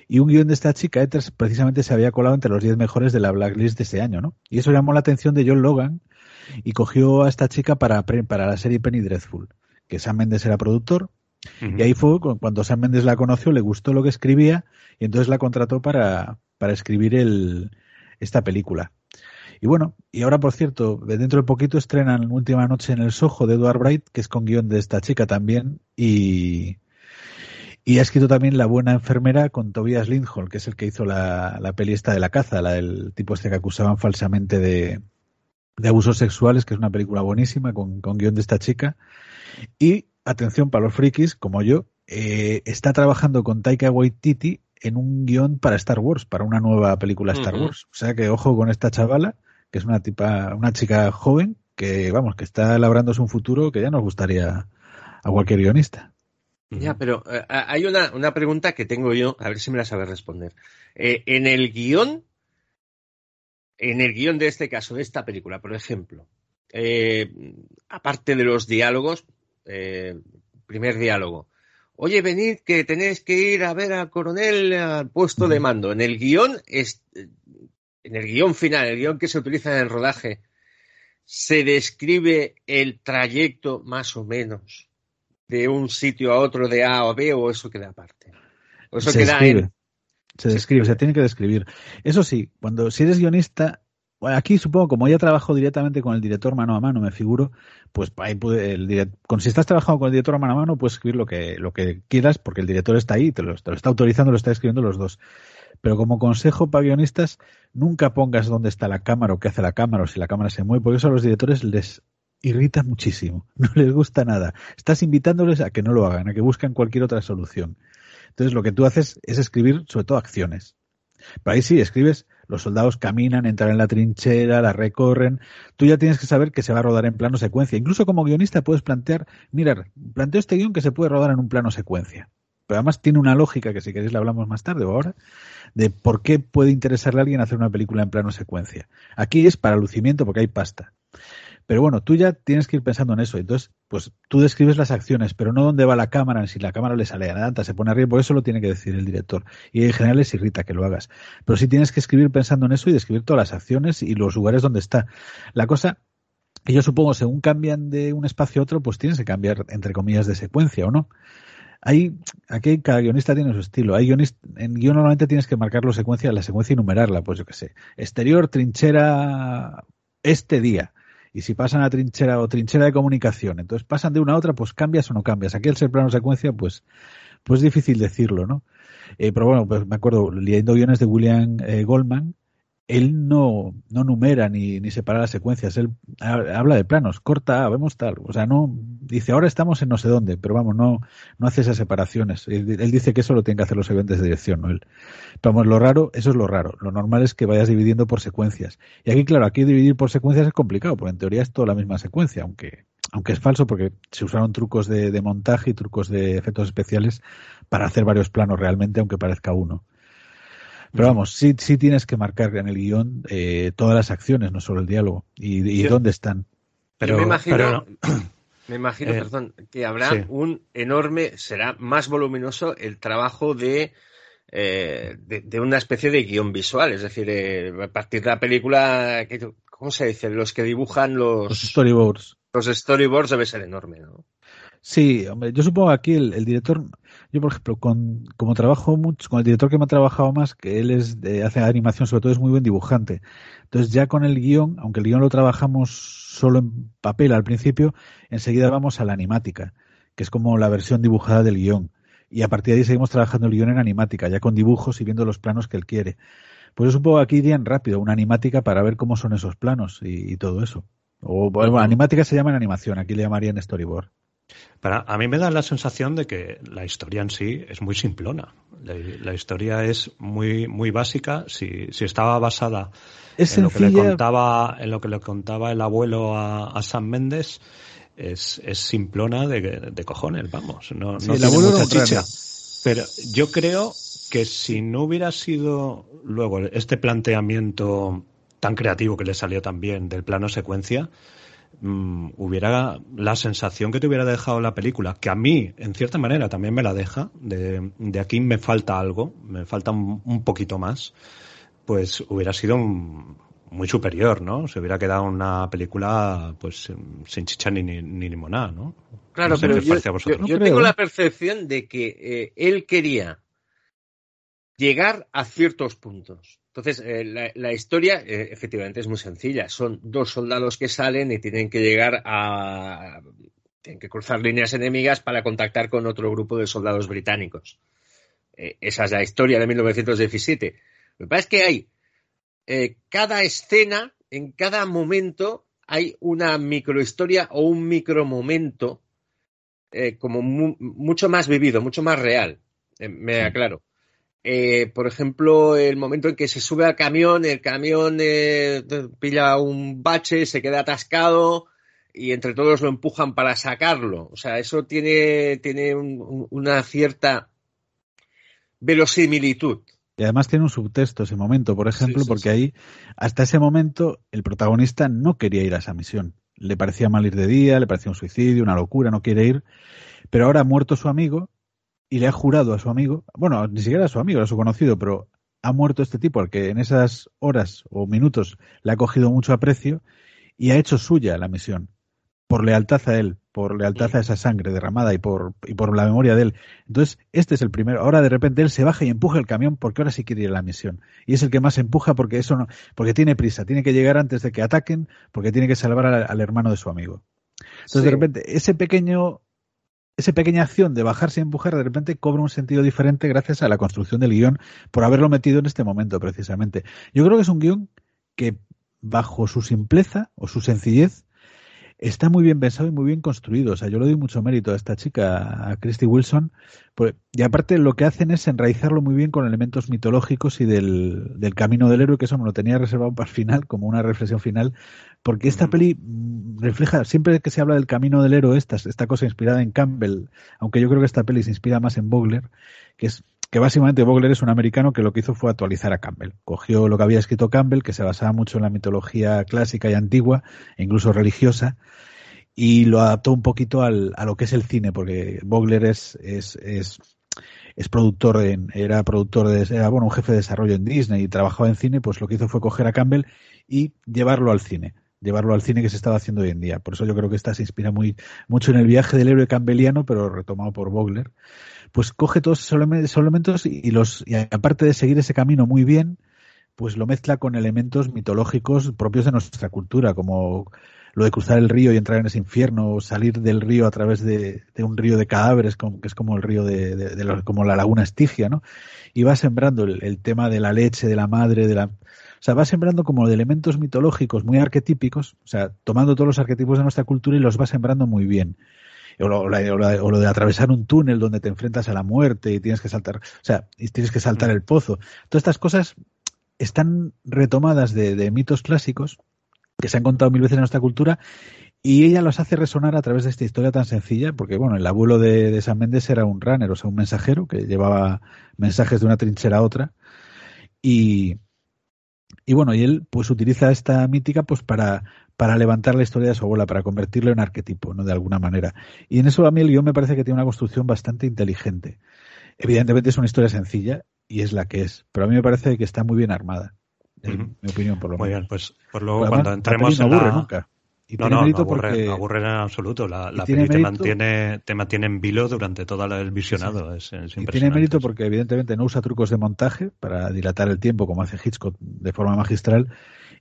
Y un guion de esta chica, Ethers, precisamente se había colado entre los 10 mejores de la blacklist de ese año, ¿no? Y eso llamó la atención de John Logan y cogió a esta chica para, para la serie Penny Dreadful, que Sam Mendes era productor. Uh -huh. Y ahí fue cuando Sam Mendes la conoció, le gustó lo que escribía y entonces la contrató para, para escribir el, esta película. Y bueno, y ahora por cierto, dentro de poquito estrenan Última Noche en el Soho de Edward Bright, que es con guion de esta chica también, y, y ha escrito también La Buena Enfermera con Tobias Lindholm, que es el que hizo la, la peli esta de la caza, la del tipo este que acusaban falsamente de, de abusos sexuales, que es una película buenísima con, con guion de esta chica. Y atención para los frikis, como yo, eh, está trabajando con Taika Waititi en un guion para Star Wars, para una nueva película Star uh -huh. Wars. O sea que ojo con esta chavala, que es una tipa, una chica joven que, vamos, que está labrándose un futuro que ya nos gustaría a cualquier guionista. Ya, pero eh, hay una, una, pregunta que tengo yo, a ver si me la sabes responder. Eh, en el guion, en el guion de este caso, de esta película, por ejemplo, eh, aparte de los diálogos, primer diálogo, oye, venid que tenéis que ir a ver al coronel al puesto de mando. En el guion, es, en el guion final, el guion que se utiliza en el rodaje, se describe el trayecto más o menos de un sitio a otro, de A a B, o eso queda aparte. O eso se queda describe. en... Se describe, se tiene que describir. Eso sí, cuando si eres guionista, bueno, aquí supongo, como ya trabajo directamente con el director mano a mano, me figuro, pues ahí puede, el direct, con, si estás trabajando con el director mano a mano, puedes escribir lo que, lo que quieras, porque el director está ahí, te lo, te lo está autorizando, lo está escribiendo los dos. Pero como consejo para guionistas, nunca pongas dónde está la cámara o qué hace la cámara o si la cámara se mueve, porque eso a los directores les irrita muchísimo, [laughs] no les gusta nada. Estás invitándoles a que no lo hagan, a que busquen cualquier otra solución. Entonces lo que tú haces es escribir sobre todo acciones. Pero ahí sí, escribes los soldados caminan, entran en la trinchera, la recorren. Tú ya tienes que saber que se va a rodar en plano secuencia. Incluso como guionista puedes plantear, mirar, planteo este guion que se puede rodar en un plano secuencia. Pero además tiene una lógica que si queréis la hablamos más tarde o ahora, de por qué puede interesarle a alguien hacer una película en plano secuencia. Aquí es para lucimiento porque hay pasta. Pero bueno, tú ya tienes que ir pensando en eso. Entonces, pues tú describes las acciones, pero no dónde va la cámara, si la cámara le sale adelante, se pone arriba, por eso lo tiene que decir el director. Y en general les irrita que lo hagas. Pero sí tienes que escribir pensando en eso y describir todas las acciones y los lugares donde está. La cosa que yo supongo, según cambian de un espacio a otro, pues tienes que cambiar, entre comillas, de secuencia, ¿o no? Hay, aquí cada guionista tiene su estilo. Hay guionista, en guion normalmente tienes que marcar la secuencia, la secuencia y numerarla, pues yo qué sé. Exterior, trinchera, este día y si pasan a trinchera o trinchera de comunicación, entonces pasan de una a otra, pues cambias o no cambias. Aquí el ser plano secuencia, pues, pues es difícil decirlo, ¿no? Eh, pero bueno, pues me acuerdo, leyendo guiones de William eh, Goldman, él no, no numera ni, ni separa las secuencias, él habla de planos, corta, vemos tal, o sea, no, dice ahora estamos en no sé dónde, pero vamos, no, no hace esas separaciones. Él, dice que eso lo tienen que hacer los eventos de dirección, ¿no? Él. Pero vamos, lo raro, eso es lo raro, lo normal es que vayas dividiendo por secuencias. Y aquí, claro, aquí dividir por secuencias es complicado, porque en teoría es toda la misma secuencia, aunque, aunque es falso porque se usaron trucos de, de montaje y trucos de efectos especiales para hacer varios planos realmente, aunque parezca uno. Pero vamos, sí, sí tienes que marcar en el guion eh, todas las acciones, no solo el diálogo, y, dónde están. Pero, me imagino, [clears throat] me imagino eh, perdón, que habrá un enorme, será más voluminoso el trabajo de, eh, de, una especie de guion visual, es decir, a partir de la película, ¿cómo se dice? Los que dibujan los, los storyboards. Los storyboards debe ser enorme, ¿no? Sí, hombre, yo supongo que aquí el, director, yo por ejemplo, con, como trabajo mucho, con el director que me ha trabajado más, que él es hace animación, sobre todo es muy buen dibujante. Entonces ya con el guion, aunque el guion lo trabajamos solo en papel al principio, enseguida vamos a la animática, que es como la versión dibujada del guion. Y a partir de ahí seguimos trabajando el guion en animática, ya con dibujos y viendo los planos que él quiere. Pues yo supongo que aquí irían rápido, una animática para ver cómo son esos planos y, todo eso. O bueno, animática se llama en animación, aquí le llamarían storyboard. Para, a mí me da la sensación de que la historia en sí es muy simplona. La, historia es muy, muy básica. Si, si estaba basada en lo que le contaba, en lo que le contaba el abuelo a, Sam Méndez, es, es simplona de, de cojones, vamos. No, no tiene mucha chicha. Pero yo creo que si no hubiera sido luego este planteamiento tan creativo que le salió también del plano secuencia, Mm, hubiera la sensación que te hubiera dejado la película, que a mí, en cierta manera, también me la deja, de, de aquí me falta algo, me falta un, poquito más, pues hubiera sido muy superior, ¿no? Se hubiera quedado una película, pues, sin chicha ni, ni, limonada, ¿no? Claro, pero yo, tengo la percepción de que eh, él quería llegar a ciertos puntos. Entonces, eh, la, historia eh, efectivamente es muy sencilla. Son dos soldados que salen y tienen que llegar a. tienen que cruzar líneas enemigas para contactar con otro grupo de soldados británicos. Eh, esa es la historia de 1917. Lo que pasa es que hay. cada escena, en cada momento, hay una microhistoria o un micromomento como mucho más vivido, mucho más real. me aclaro. Eh, por ejemplo, el momento en que se sube al camión, el camión eh, pilla un bache, se queda atascado y entre todos lo empujan para sacarlo. O sea, eso tiene, tiene una cierta verosimilitud. Y además tiene un subtexto ese momento, por ejemplo, porque ahí, hasta ese momento, el protagonista no quería ir a esa misión. Le parecía mal ir de día, le parecía un suicidio, una locura, no quiere ir. Pero ahora ha muerto su amigo y le ha jurado a su amigo, bueno, ni siquiera a su amigo, a su conocido, pero ha muerto este tipo al que en esas horas o minutos le ha cogido mucho aprecio y ha hecho suya la misión por lealtad a él, por lealtad a esa sangre derramada y por, y por la memoria de él. Entonces, este es el primero. Ahora de repente él se baja y empuja el camión porque ahora sí quiere ir a la misión. Y es el que más empuja porque eso no, porque tiene prisa, tiene que llegar antes de que ataquen, porque tiene que salvar al, hermano de su amigo. Entonces, de repente, ese pequeño esa pequeña acción de bajarse y empujar de repente cobra un sentido diferente gracias a la construcción del guion por haberlo metido en este momento precisamente. Yo creo que es un guion que bajo su simpleza o su sencillez está muy bien pensado y muy bien construido. O sea, yo le doy mucho mérito a esta chica, a Christy Wilson. Y aparte lo que hacen es enraizarlo muy bien con elementos mitológicos y del, del camino del héroe, que eso me lo tenía reservado para el final, como una reflexión final, porque esta peli mm, refleja, siempre que se habla del camino del héroe, esta, esta cosa inspirada en Campbell, aunque yo creo que esta peli se inspira más en Vogler, que es que básicamente Vogler es un americano que lo que hizo fue actualizar a Campbell. Cogió lo que había escrito Campbell, que se basaba mucho en la mitología clásica y antigua, e incluso religiosa, y lo adaptó un poquito al, a lo que es el cine, porque Vogler es, es, es, es productor, en, era productor de, bueno, un jefe de desarrollo en Disney y trabajaba en cine, pues lo que hizo fue coger a Campbell y llevarlo al cine llevarlo al cine que se estaba haciendo hoy en día. Por eso yo creo que esta se inspira muy mucho en el viaje del héroe campbelliano, pero retomado por Vogler pues coge todos esos elementos y los y aparte de seguir ese camino muy bien, pues lo mezcla con elementos mitológicos propios de nuestra cultura, como lo de cruzar el río y entrar en ese infierno, o salir del río a través de, un río de cadáveres, como, que es como el río de, como la laguna Estigia, ¿no? Y va sembrando el, tema de la leche, de la madre, de la, o sea, va sembrando como de elementos mitológicos muy arquetípicos, o sea, tomando todos los arquetipos de nuestra cultura y los va sembrando muy bien o lo, de atravesar un túnel donde te enfrentas a la muerte y tienes que saltar, o sea, y tienes que saltar el pozo. Todas estas cosas están retomadas de, mitos clásicos que se han contado mil veces en nuestra cultura y ella los hace resonar a través de esta historia tan sencilla, porque bueno, el abuelo de, de, San Méndez era un runner, o sea, un mensajero que llevaba mensajes de una trinchera a otra. Y, y bueno, y él pues utiliza esta mítica pues para, para levantar la historia de su abuela, para convertirlo en arquetipo, ¿no? De alguna manera. Y en eso a mí el guion me parece que tiene una construcción bastante inteligente. Evidentemente es una historia sencilla y es la que es, pero a mí me parece que está muy bien armada, en mi opinión por lo menos. Muy bien, pues por luego cuando entremos en aburre nunca. Y no, no, no aburre, aburre, en absoluto. La, la peli te mantiene, te mantiene en vilo durante todo el visionado. Es, y tiene mérito porque evidentemente no usa trucos de montaje para dilatar el tiempo como hace Hitchcock de forma magistral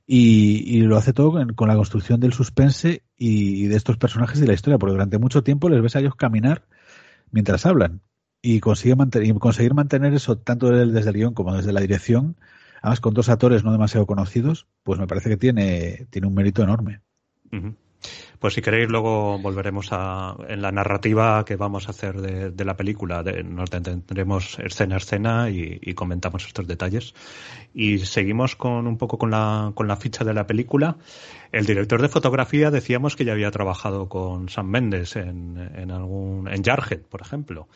y, lo hace todo con, la construcción del suspense y, de estos personajes de la historia, porque durante mucho tiempo les ves a ellos caminar mientras hablan y consigue mantener, conseguir mantener eso tanto desde el guion como desde la dirección, además con dos actores no demasiado conocidos, pues me parece que tiene, tiene un mérito enorme. Pues si queréis luego volveremos a en la narrativa que vamos a hacer de, la película, nos tendremos escena a escena y, comentamos estos detalles. Y seguimos con un poco con la, con la ficha de la película. El director de fotografía decíamos que ya había trabajado con Sam Mendes en, en algún en Jarhead, por ejemplo.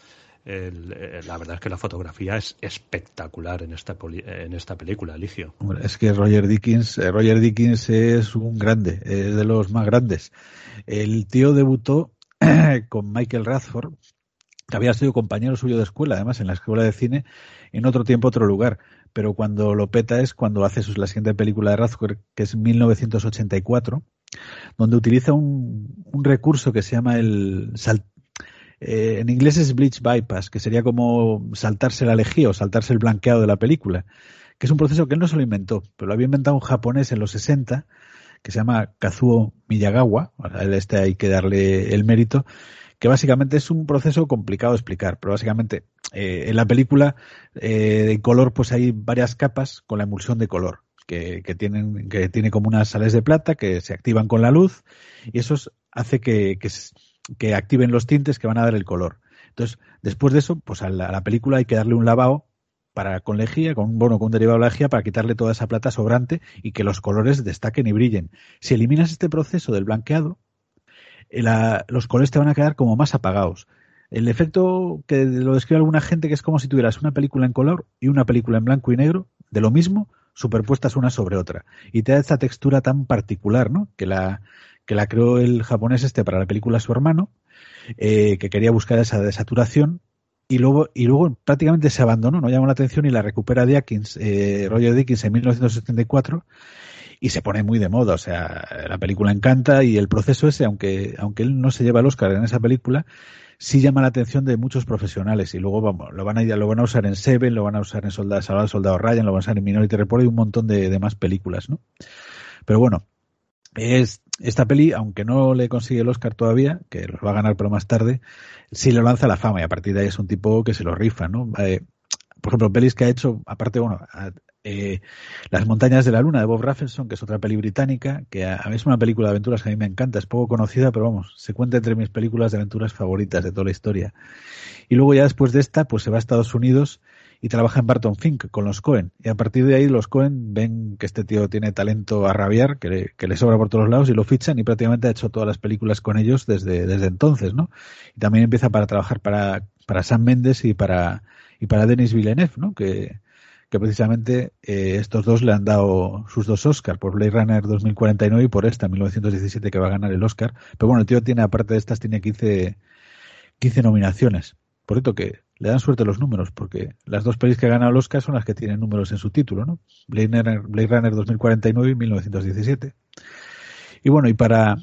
Eh, la verdad es que la fotografía es espectacular en esta en esta película, Eligio. Es que Roger Dickens, eh, Roger Dickens es un grande, es de los más grandes. El tío debutó [clears throat] con Michael Radford, que había sido compañero suyo de escuela, además en la escuela de cine, en otro tiempo, otro lugar. Pero cuando lo peta es cuando hace la siguiente película de Radford, que es 1984, donde utiliza un, un recurso que se llama el salt eh, en inglés es bleach bypass, que sería como saltarse la lejía o saltarse el blanqueado de la película, que es un proceso que él no se lo inventó, pero lo había inventado un japonés en los 60, que se llama Kazuo Miyagawa, este hay que darle el mérito, que básicamente es un proceso complicado de explicar, pero básicamente eh, en la película eh, de color pues hay varias capas con la emulsión de color. Que, que, tienen que tiene como unas sales de plata que se activan con la luz y eso hace que, que que activen los tintes que van a dar el color. Entonces, después de eso, pues a la, película hay que darle un lavado para con lejía, con un bono con un derivado de lejía, para quitarle toda esa plata sobrante y que los colores destaquen y brillen. Si eliminas este proceso del blanqueado, eh, los colores te van a quedar como más apagados. El efecto que lo describe alguna gente que es como si tuvieras una película en color y una película en blanco y negro de lo mismo superpuestas una sobre otra y te da esta textura tan particular, ¿no? Que la que la creó el japonés este para la película Su hermano, eh, que quería buscar esa desaturación y luego, y luego prácticamente se abandonó, no llamó la atención y la recupera Dickens, eh, Roger Dickens en 1974 y se pone muy de moda, o sea, la película encanta y el proceso ese, aunque, aunque él no se lleva el Oscar en esa película, sí llama la atención de muchos profesionales y luego vamos, lo van a lo van a usar en Seven, lo van a usar en Soldado, Soldado Ryan, lo van a usar en Minority Report y un montón de, de más películas, ¿no? Pero bueno, es esta peli, aunque no le consigue el Oscar todavía, que lo va a ganar pero más tarde, sí le lanza la fama y a partir de ahí es un tipo que se lo rifa, ¿no? Eh, por ejemplo, pelis que ha hecho, aparte, bueno, eh, Las montañas de la luna de Bob Raffleson, que es otra peli británica, que a, mí es una película de aventuras que a mí me encanta, es poco conocida, pero vamos, se cuenta entre mis películas de aventuras favoritas de toda la historia. Y luego ya después de esta, pues se va a Estados Unidos y trabaja en Barton Fink con los Cohen. Y a partir de ahí los Cohen ven que este tío tiene talento a rabiar, que le, que le sobra por todos lados y lo fichan y prácticamente ha hecho todas las películas con ellos desde, desde entonces, ¿no? Y también empieza para trabajar para, para Sam Mendes y para, y para Denis Villeneuve, ¿no? Que, que precisamente eh, estos dos le han dado sus dos Oscars, por Blade Runner 2049 y por esta, 1917, que va a ganar el Oscar. Pero bueno, el tío tiene, aparte de estas, tiene 15, 15 nominaciones. Por cierto, que le dan suerte los números, porque las dos pelis que ha ganado el Oscar son las que tienen números en su título, ¿no? Blade Runner, Blade Runner 2049 y 1917. Y bueno, y para,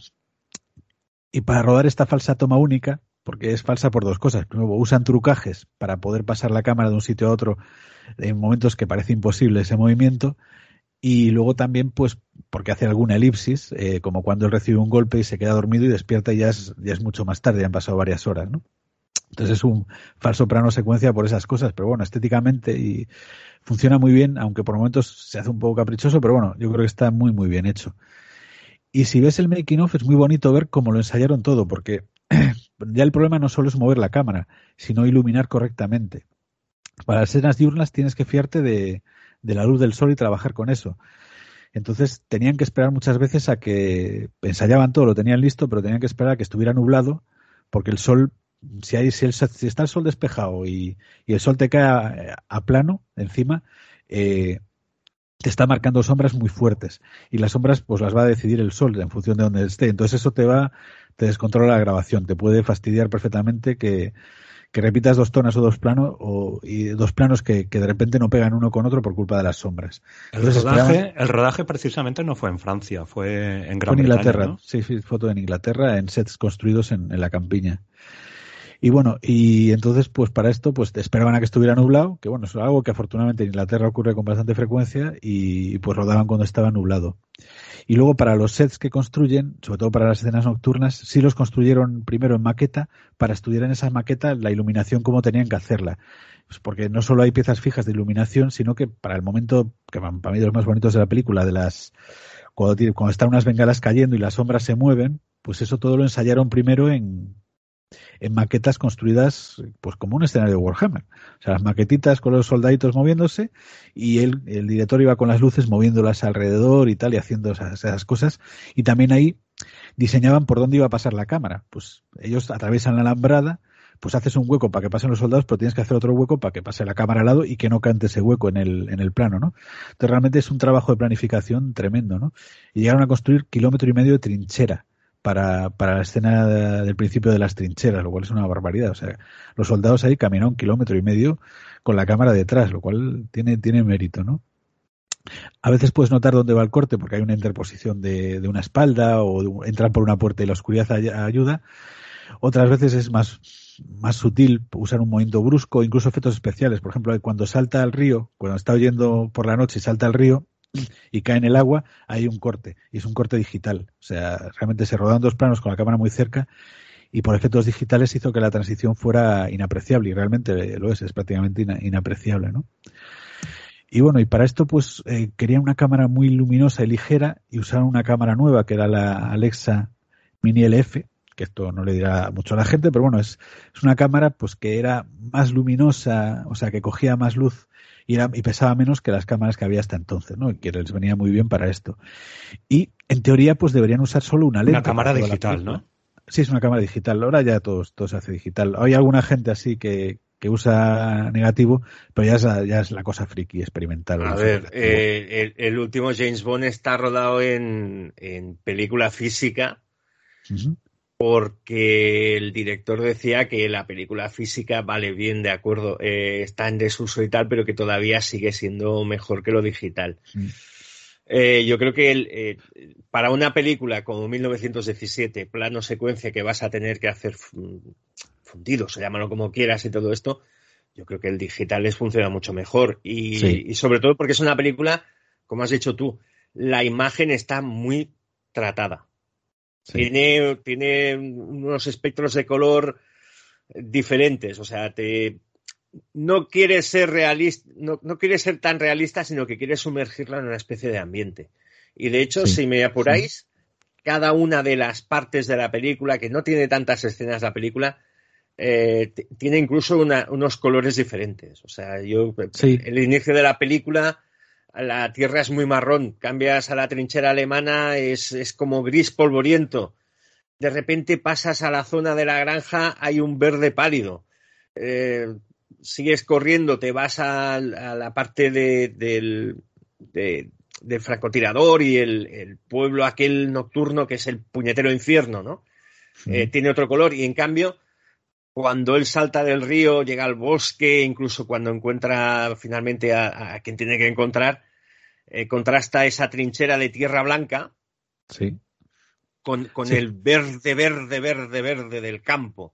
y para rodar esta falsa toma única, porque es falsa por dos cosas. Primero, usan trucajes para poder pasar la cámara de un sitio a otro en momentos que parece imposible ese movimiento. Y luego también, pues, porque hace alguna elipsis, eh, como cuando él recibe un golpe y se queda dormido y despierta y ya es, ya es mucho más tarde, ya han pasado varias horas, ¿no? Entonces es un falso plano secuencia por esas cosas, pero bueno, estéticamente y funciona muy bien, aunque por momentos se hace un poco caprichoso, pero bueno, yo creo que está muy, muy bien hecho. Y si ves el making of, es muy bonito ver cómo lo ensayaron todo, porque [clears throat] ya el problema no solo es mover la cámara, sino iluminar correctamente. Para las escenas diurnas tienes que fiarte de, de la luz del sol y trabajar con eso. Entonces tenían que esperar muchas veces a que ensayaban todo, lo tenían listo, pero tenían que esperar a que estuviera nublado, porque el sol, si, hay, si, el, si está el sol despejado y, y, el sol te cae a, a plano encima, eh, te está marcando sombras muy fuertes. Y las sombras, pues las va a decidir el sol en función de donde esté. Entonces eso te va, te descontrola la grabación, te puede fastidiar perfectamente que, que repitas dos tonas o dos planos o, y dos planos que, que, de repente no pegan uno con otro por culpa de las sombras. El, Entonces, rodaje, el rodaje precisamente no fue en Francia, fue en Gran fue en Inglaterra, Bretaña, ¿no? sí, sí, foto en Inglaterra, en sets construidos en, en la campiña. Y bueno, y entonces, pues para esto, pues esperaban a que estuviera nublado, que bueno, es algo que afortunadamente en Inglaterra ocurre con bastante frecuencia, y pues rodaban cuando estaba nublado. Y luego para los sets que construyen, sobre todo para las escenas nocturnas, sí los construyeron primero en maqueta para estudiar en esa maqueta la iluminación cómo tenían que hacerla. Pues porque no solo hay piezas fijas de iluminación, sino que para el momento, que para mí de los más bonitos de la película, de las cuando, cuando están unas bengalas cayendo y las sombras se mueven, pues eso todo lo ensayaron primero en, en maquetas construidas pues como un escenario de Warhammer. O sea, las maquetitas con los soldaditos moviéndose y el director iba con las luces moviéndolas alrededor y tal y haciendo esas, esas cosas. Y también ahí diseñaban por dónde iba a pasar la cámara. Pues ellos atraviesan la alambrada, pues haces un hueco para que pasen los soldados, pero tienes que hacer otro hueco para que pase la cámara al lado y que no cante ese hueco en el, en el plano, ¿no? Entonces realmente es un trabajo de planificación tremendo, ¿no? Y llegaron a construir kilómetro y medio de trinchera para, para la escena de, del principio de las trincheras, lo cual es una barbaridad. O sea, los soldados ahí caminaron un kilómetro y medio con la cámara detrás, lo cual tiene, tiene mérito, ¿no? A veces puedes notar dónde va el corte porque hay una interposición de, de una espalda o entran por una puerta y la oscuridad ayuda. Otras veces es más, más sutil usar un movimiento brusco, incluso efectos especiales. Por ejemplo, cuando salta al río, cuando está oyendo por la noche y salta al río, y cae en el agua, hay un corte, y es un corte digital. O sea, realmente se rodan dos planos con la cámara muy cerca y por efectos digitales hizo que la transición fuera inapreciable y realmente lo es, es prácticamente ina inapreciable, ¿no? Y bueno, y para esto pues eh, querían una cámara muy luminosa y ligera y usaron una cámara nueva que era la Alexa Mini LF, que esto no le dirá mucho a la gente, pero bueno, es, es una cámara pues que era más luminosa, o sea, que cogía más luz y, era, y, pesaba menos que las cámaras que había hasta entonces, ¿no? Y que les venía muy bien para esto. Y en teoría, pues deberían usar solo una lente. Una cámara digital, ¿no? Sí, es una cámara digital. Ahora ya todo, todo se hace digital. Hay alguna gente así que, que usa negativo, pero ya es, la, ya es la cosa friki experimental. A ver, eh, el, el, último James Bond está rodado en, en película física. Uh -huh porque el director decía que la película física vale bien, de acuerdo, eh, está en desuso y tal, pero que todavía sigue siendo mejor que lo digital. Mm. Eh, yo creo que el, eh, para una película como 1917, plano secuencia que vas a tener que hacer fundidos, o llámalo como quieras y todo esto, yo creo que el digital les funciona mucho mejor. Y, sí. y sobre todo porque es una película, como has dicho tú, la imagen está muy tratada. Sí. Tiene, tiene unos espectros de color diferentes, o sea, te, no quiere ser realista, no, no, quiere ser tan realista, sino que quiere sumergirla en una especie de ambiente. Y de hecho, sí, si me apuráis, sí. cada una de las partes de la película, que no tiene tantas escenas la película, eh, tiene incluso una, unos colores diferentes. O sea, yo sí. el inicio de la película, la tierra es muy marrón, cambias a la trinchera alemana, es, es como gris polvoriento. De repente pasas a la zona de la granja, hay un verde pálido. Eh, sigues corriendo, te vas a, a la parte de, del, de, del francotirador y el, el, pueblo aquel nocturno que es el puñetero infierno, ¿no? Eh, tiene otro color y en cambio, cuando él salta del río, llega al bosque, incluso cuando encuentra finalmente a, a quien tiene que encontrar, eh, contrasta esa trinchera de tierra blanca sí. con, con sí. el verde, verde, verde, verde del campo.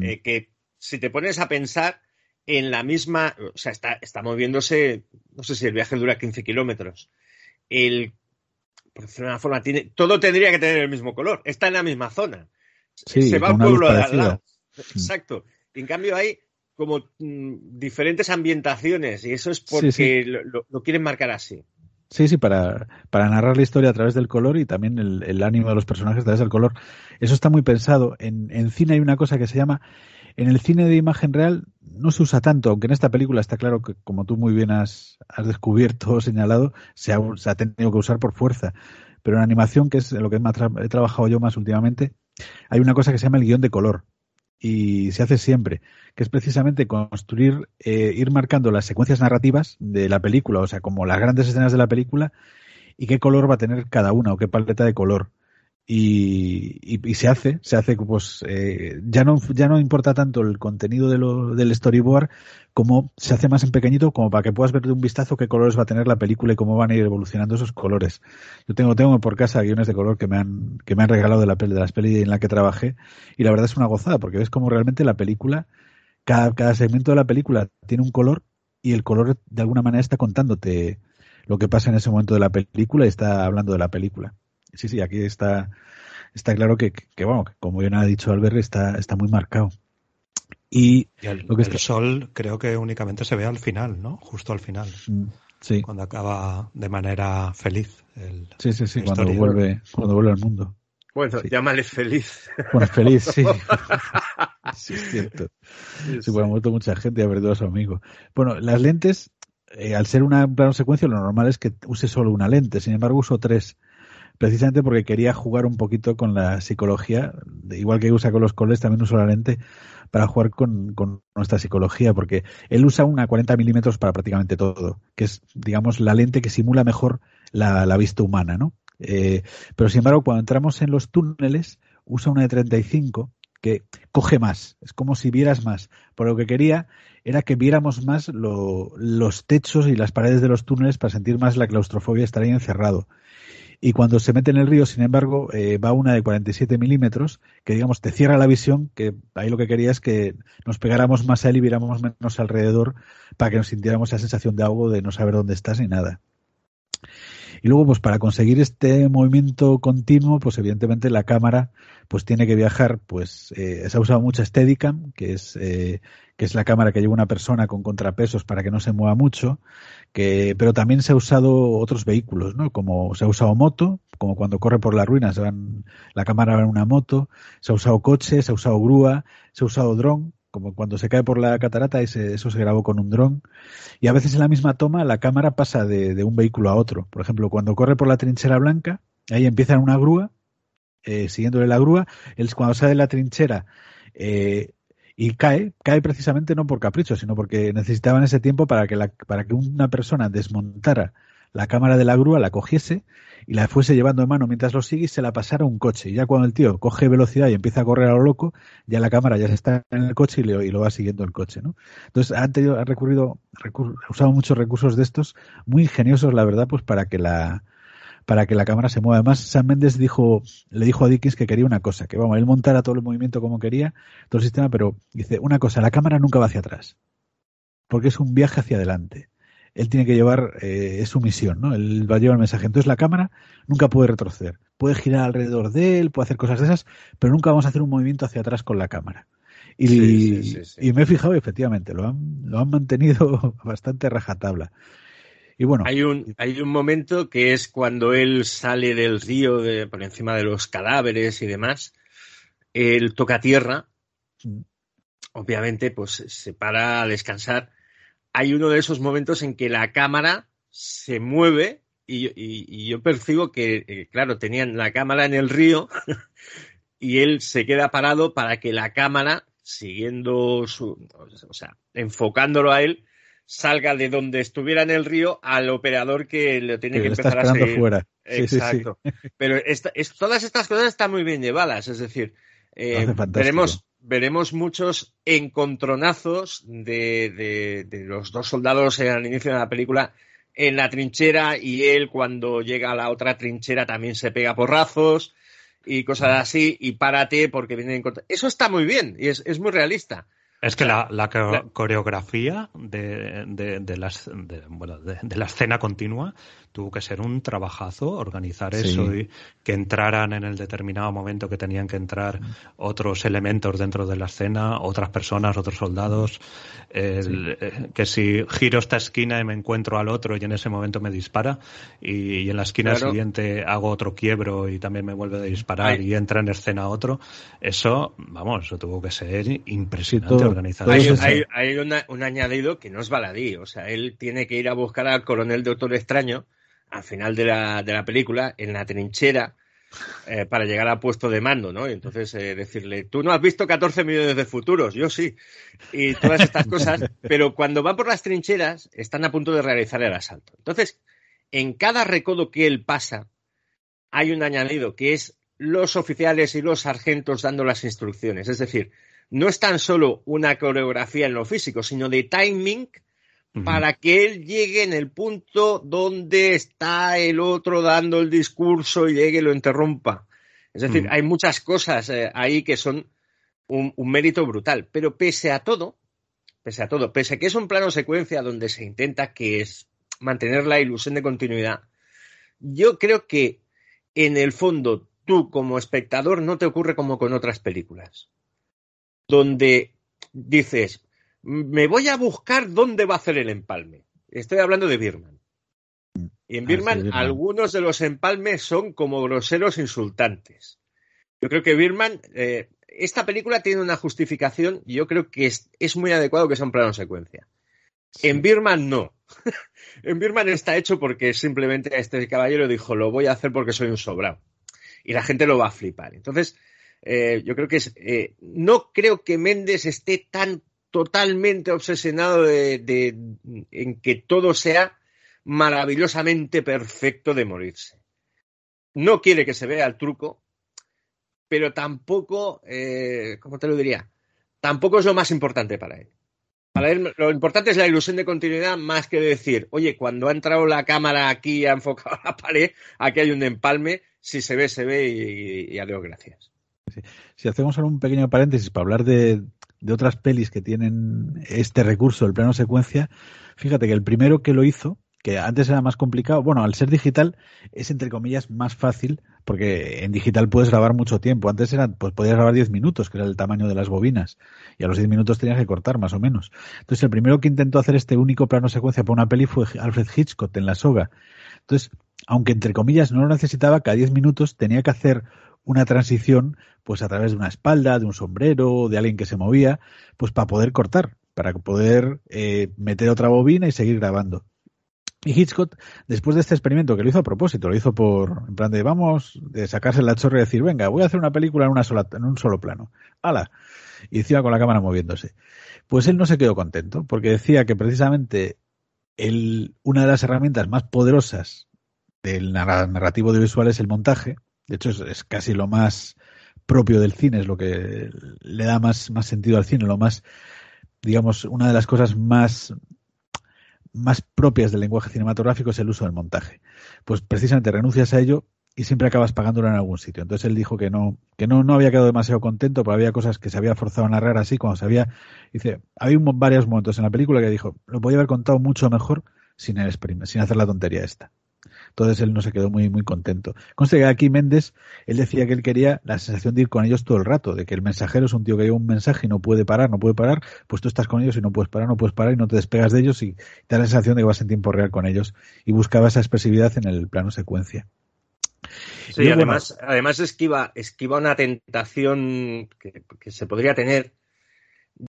Eh, que si te pones a pensar, en la misma, o sea, está, está moviéndose, no sé si el viaje dura 15 kilómetros. El, por decirlo de una forma, tiene, todo tendría que tener el mismo color. Está en la misma zona. Se va al pueblo de al lado. Exacto. En cambio, hay como mm, diferentes ambientaciones y eso es porque sí, sí. Lo, lo, quieren marcar así. Sí, sí, para, para, narrar la historia a través del color y también el, el, ánimo de los personajes a través del color. Eso está muy pensado. En, en cine hay una cosa que se llama en el cine de imagen real no se usa tanto, aunque en esta película está claro que, como tú muy bien has, has descubierto o señalado, se ha, se ha, tenido que usar por fuerza. Pero en animación, que es lo que he trabajado yo más últimamente, hay una cosa que se llama el guion de color. Y se hace siempre, que es precisamente construir, eh, ir marcando las secuencias narrativas de la película, o sea, como las grandes escenas de la película, y qué color va a tener cada una, o qué paleta de color y, y, y, se hace, se hace pues eh, ya no ya no importa tanto el contenido de lo, del storyboard como se hace más en pequeñito como para que puedas ver de un vistazo qué colores va a tener la película y cómo van a ir evolucionando esos colores. Yo tengo tengo por casa guiones de color que me han que me han regalado de la peli de las pelis en la que trabajé y la verdad es una gozada porque ves como realmente la película cada, cada segmento de la película tiene un color y el color de alguna manera está contándote lo que pasa en ese momento de la película y está hablando de la película sí, sí, aquí está, está claro que, que, que bueno, que como bien ha dicho Albert, está, está muy marcado. Y, y el, lo que el está... sol creo que únicamente se ve al final, ¿no? Justo al final. Mm, sí. Cuando acaba de manera feliz. El, sí, sí, sí, cuando vuelve, cuando vuelve al mundo. Bueno, sí. llámale feliz. Bueno, feliz, sí. [laughs] sí, es cierto. Sí, sí, bueno, ha muerto mucha gente y ha perdido a su amigo. Bueno, las lentes, eh, al ser una plano secuencia, lo normal es que use solo una lente. Sin embargo, uso tres precisamente porque quería jugar un poquito con la psicología, igual que usa con los coles, también uso la lente para jugar con, con nuestra psicología, porque él usa una 40 milímetros para prácticamente todo, que es, digamos, la lente que simula mejor la, la vista humana, ¿no? Eh, pero sin embargo, cuando entramos en los túneles, usa una de 35 que coge más, es como si vieras más. Por lo que quería era que viéramos más lo, los techos y las paredes de los túneles para sentir más la claustrofobia, estar ahí encerrado. Y cuando se mete en el río, sin embargo, eh, va una de 47 milímetros, que digamos te cierra la visión, que ahí lo que quería es que nos pegáramos más a él y viéramos menos alrededor para que nos sintiéramos esa sensación de ahogo de no saber dónde estás ni nada. Y luego, pues para conseguir este movimiento continuo, pues evidentemente la cámara pues tiene que viajar, pues eh, se ha usado mucha Steadicam, que es eh, que es la cámara que lleva una persona con contrapesos para que no se mueva mucho, que, pero también se ha usado otros vehículos, ¿no? Como se ha usado moto, como cuando corre por las ruinas, van, la cámara va en una moto, se ha usado coche, se ha usado grúa, se ha usado dron, como cuando se cae por la catarata, ese, eso se grabó con un dron. Y a veces en la misma toma la cámara pasa de, de, un vehículo a otro. Por ejemplo, cuando corre por la trinchera blanca, ahí empieza en una grúa, eh, siguiéndole la grúa, él cuando sale de la trinchera, eh, y cae, cae precisamente no por capricho, sino porque necesitaban ese tiempo para que, la, para que una persona desmontara la cámara de la grúa, la cogiese y la fuese llevando en mano mientras lo sigue y se la pasara a un coche. Y ya cuando el tío coge velocidad y empieza a correr a lo loco, ya la cámara ya se está en el coche y, y lo va siguiendo el coche, ¿no? Entonces han, tenido, han recurrido, recur, usado muchos recursos de estos, muy ingeniosos, la verdad, pues para que la, para que la cámara se mueva. Además, Sam Mendes dijo, le dijo a Dickens que quería una cosa, que vamos, él montara todo el movimiento como quería, todo el sistema, pero dice, una cosa, la cámara nunca va hacia atrás, porque es un viaje hacia adelante. Él tiene que llevar, eh, es su misión, ¿no? Él va a llevar el mensaje. Entonces la cámara nunca puede retroceder. Puede girar alrededor de él, puede hacer cosas de esas, pero nunca vamos a hacer un movimiento hacia atrás con la cámara. Y, Sí, sí, sí, sí. y me he fijado, efectivamente, lo han, lo han mantenido [laughs] bastante rajatabla. Y bueno, Hay un, hay un momento que es cuando él sale del río de, por encima de los cadáveres y demás. Él toca tierra. Obviamente, pues se para a descansar. Hay uno de esos momentos en que la cámara se mueve y, y- y yo percibo que, eh, claro, tenían la cámara en el río [laughs] y él se queda parado para que la cámara, siguiendo su, o sea, enfocándolo a él, salga de donde estuviera en el río al operador que lo tiene que que lo está empezar a seguir. fuera. Sí, sí, sí. Exacto. Pero esta- es- todas estas cosas están muy bien llevadas, es decir, eh, veremos, veremos muchos encontronazos de, de- de los dos soldados al inicio de la película en la trinchera y él cuando llega a la otra trinchera también se pega porrazos y cosas así y párate porque vienen en contra. Eso está muy bien y es, es muy realista. Es que la, la co- la- coreografía de, de, de las- de- bueno, de la escena continua tuvo que ser un trabajazo organizar Sí. eso y que entraran en el determinado momento que tenían que entrar otros elementos dentro de la escena, otras personas, otros soldados. el- eh, que si giro esta esquina y me encuentro al otro y en ese momento me dispara y, y en la esquina Claro. siguiente hago otro quiebro y también me vuelve a disparar Ay. y entra en escena otro. Eso, vamos, eso tuvo que ser impresionante todo- organizar. todo Hay, sí. hay- hay una- un añadido que no es baladí. O sea, él tiene que ir a buscar al coronel Doctor Extraño al final de la, de la película en la trinchera eh, para llegar al puesto de mando, ¿no? Y entonces eh, decirle, tú no has visto 14 millones de futuros, yo sí. Y todas estas cosas. [laughs] Pero cuando van por las trincheras, están a punto de realizar el asalto. Entonces, en cada recodo que él pasa, hay un añadido que es los oficiales y los sargentos dando las instrucciones. Es decir, no es tan solo una coreografía en lo físico, sino de timing Para que él llegue en el punto donde está el otro dando el discurso y llegue y lo interrumpa. Es decir, hay muchas cosas eh, ahí que son un, un mérito brutal. Pero pese a todo, pese a todo, pese a que es un plano secuencia donde se intenta que es mantener la ilusión de continuidad, yo creo que en el fondo tú como espectador no te ocurre como con otras películas, donde dices, me voy a buscar dónde va a hacer el empalme. Estoy hablando de Birman. Y en Ah, sí, Birman, algunos de los empalmes son como groseros insultantes. Yo creo que Birman, eh, esta película tiene una justificación y yo creo que es, es muy adecuado que sea un plano secuencia. En Birman no. [laughs] en Birman está hecho porque simplemente este caballero dijo, lo voy a hacer porque soy un sobrado. Y la gente lo va a flipar. Entonces, eh, yo creo que es, eh, no creo que Méndez esté tan totalmente obsesionado de, en que todo sea maravillosamente perfecto de morirse. No quiere que se vea el truco, pero tampoco, eh, ¿cómo te lo diría? Tampoco es lo más importante para él. Para él lo importante es la ilusión de continuidad más que decir, oye, cuando ha entrado la cámara aquí y ha enfocado [laughs] la pared, aquí hay un empalme, si se ve, se ve y, y adiós, gracias. Si hacemos ahora un pequeño paréntesis para hablar de, de otras pelis que tienen este recurso, el plano secuencia, fíjate que el primero que lo hizo, que antes era más complicado, bueno, al ser digital es entre comillas más fácil, porque en digital puedes grabar mucho tiempo. Antes era, pues podías grabar 10 minutos, que era el tamaño de las bobinas, y a los 10 minutos tenías que cortar más o menos. Entonces el primero que intentó hacer este único plano secuencia para una peli fue Alfred Hitchcock en La Soga. Entonces, aunque entre comillas no lo necesitaba, cada 10 minutos tenía que hacer una transición pues a través de una espalda, de un sombrero, de alguien que se movía, pues para poder cortar, para poder eh, meter otra bobina y seguir grabando. Y Hitchcock, después de este experimento que lo hizo a propósito, lo hizo por, en plan de vamos, de sacarse la chorra y decir, venga, voy a hacer una película en una sola, en un solo plano. ¡Hala! Y encima con la cámara moviéndose. Pues él no se quedó contento, porque decía que precisamente el, una de las herramientas más poderosas del narra- narrativo audiovisual es el montaje. De hecho, es, casi lo más propio del cine, es lo que le da más, más sentido al cine, lo más, digamos, una de las cosas más, más propias del lenguaje cinematográfico es el uso del montaje. Pues precisamente renuncias a ello y siempre acabas pagándolo en algún sitio. Entonces él dijo que no, que no, no había quedado demasiado contento, porque había cosas que se había forzado a narrar así, cuando se había, dice, había un- varios momentos en la película que dijo, lo podía haber contado mucho mejor sin el sin hacer la tontería esta. Entonces él no se quedó muy, muy contento. Conste que aquí Méndez, él decía que él quería la sensación de ir con ellos todo el rato, de que el mensajero es un tío que lleva un mensaje y no puede parar, no puede parar, pues tú estás con ellos y no puedes parar, no puedes parar y no te despegas de ellos y te da la sensación de que vas en tiempo real con ellos y buscaba esa expresividad en el plano secuencia. Sí, y además, además esquiva, esquiva una tentación que, que se podría tener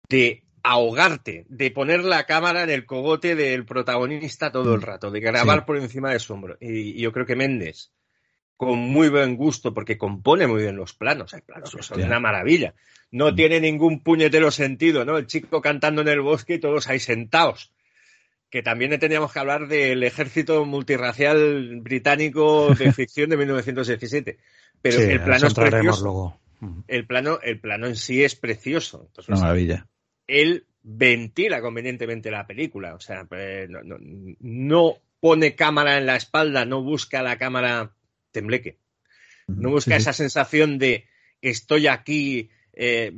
de ahogarte, de poner la cámara en el cogote del protagonista todo el mm. rato, de grabar sí. por encima de su hombro. Y, y, yo creo que Méndez, con muy buen gusto, porque compone muy bien los planos, hay planos que son una maravilla. No mm. tiene ningún puñetero sentido, ¿no? El chico cantando en el bosque y todos ahí sentados. Que también teníamos que hablar del ejército multirracial británico de [laughs] ficción de 1917. Pero sí, el plano es precioso. Luego. El plano, el plano en sí es precioso. Entonces, una maravilla él ventila convenientemente la película. O sea, eh, no, no, no, pone cámara en la espalda, no busca la cámara tembleque. No busca sí, esa sensación de estoy aquí eh,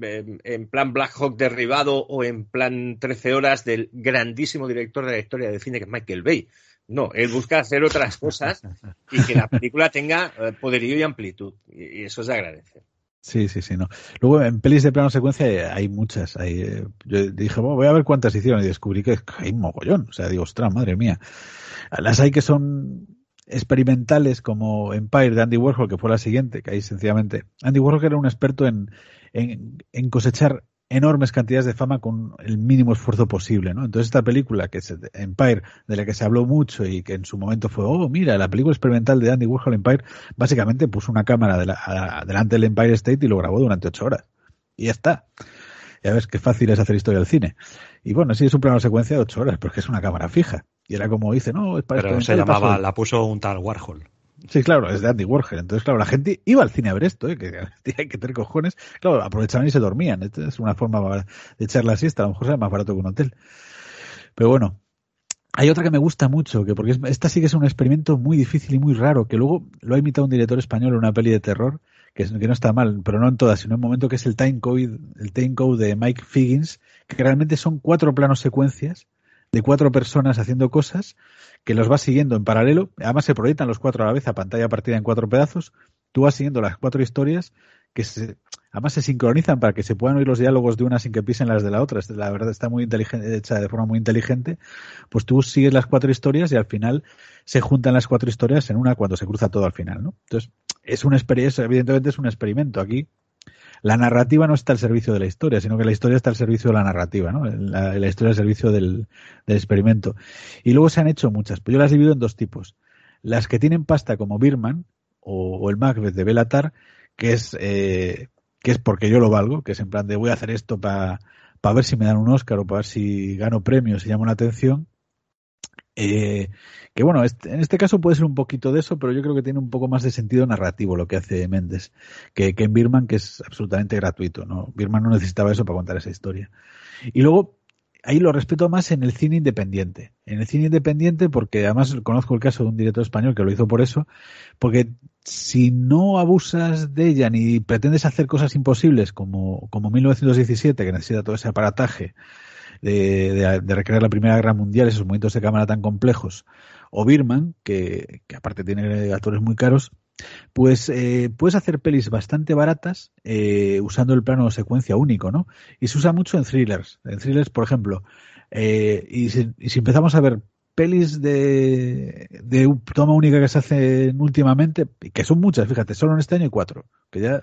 en plan Black Hawk derribado o en plan 13 horas del grandísimo director de la historia del cine que es Michael Bay. No, él busca hacer otras cosas y que la película tenga eh, poderío y amplitud. Y eso se agradece. Sí, sí, sí, no. Luego en pelis de plano secuencia hay muchas. Eh, yo dije, bueno, voy a ver cuántas hicieron y descubrí que hay mogollón. O sea, digo, ostras, madre mía. Las hay que son experimentales como Empire de Andy Warhol, que fue la siguiente, que ahí sencillamente. Andy Warhol era un experto en, en cosechar enormes cantidades de fama con el mínimo esfuerzo posible, ¿no? Entonces esta película, que es Empire, de la que se habló mucho y que en su momento fue, oh, mira, la película experimental de Andy Warhol Empire, básicamente puso una cámara de la, a, delante del Empire State y lo grabó durante ocho horas. Y ya está. Ya ves qué fácil es hacer historia del cine. Y bueno, sí es un plano secuencia de ocho horas, porque es una cámara fija. Y era como dice, no, es para Pero se llamaba, la puso un tal Warhol. Sí, claro, es de Andy Warhol. Entonces, claro, la gente iba al cine a ver esto, ¿eh? que [laughs] hay que tener cojones. Claro, aprovechaban y se dormían. Es una forma de echar la siesta. A lo mejor más barato que un hotel. Pero bueno, hay otra que me gusta mucho, que porque esta sí que es un experimento muy difícil y muy raro, que luego lo ha imitado un director español en una peli de terror, que no está mal, pero no en todas, sino en un momento que es el time code, el time code de Mike Figgins, que realmente son cuatro planos secuencias de cuatro personas haciendo cosas que los vas siguiendo en paralelo. Además se proyectan los cuatro a la vez a pantalla partida en cuatro pedazos. Tú vas siguiendo las cuatro historias que se, además se sincronizan para que se puedan oír los diálogos de una sin que pisen las de la otra. La verdad está muy inteligente, hecha de forma muy inteligente. Pues tú sigues las cuatro historias y al final se juntan las cuatro historias en una cuando se cruza todo al final, ¿no? Entonces, es una experiencia, evidentemente es un experimento. Aquí la narrativa no está al servicio de la historia, sino que la historia está al servicio de la narrativa, ¿no? La, la historia al servicio del, experimento. Y luego se han hecho muchas, pero yo las divido en dos tipos. Las que tienen pasta como Birman o, el Macbeth de Belatar, que es, eh, que es porque yo lo valgo, que es en plan de voy a hacer esto para pa ver si me dan un Oscar o para ver si gano premios y llamo la atención. Eh, que bueno, en este caso puede ser un poquito de eso, pero yo creo que tiene un poco más de sentido narrativo lo que hace Méndez que, que en Birman, que es absolutamente gratuito. ¿no? Birman no necesitaba eso para contar esa historia. Y luego, ahí lo respeto más en el cine independiente. En el cine independiente, porque además conozco el caso de un director español que lo hizo por eso, porque si no abusas de ella ni pretendes hacer cosas imposibles como, como 1917, que necesita todo ese aparataje, de, de, de, recrear la Primera Guerra Mundial, esos momentos de cámara tan complejos, o Birman, que, que aparte tiene actores muy caros, pues eh, puedes hacer pelis bastante baratas eh, usando el plano secuencia único, ¿no? Y se usa mucho en thrillers. En thrillers, por ejemplo, eh, y, si, y, si, empezamos a ver pelis de, de toma única que se hacen últimamente, que son muchas, fíjate, solo en este año hay cuatro, que ya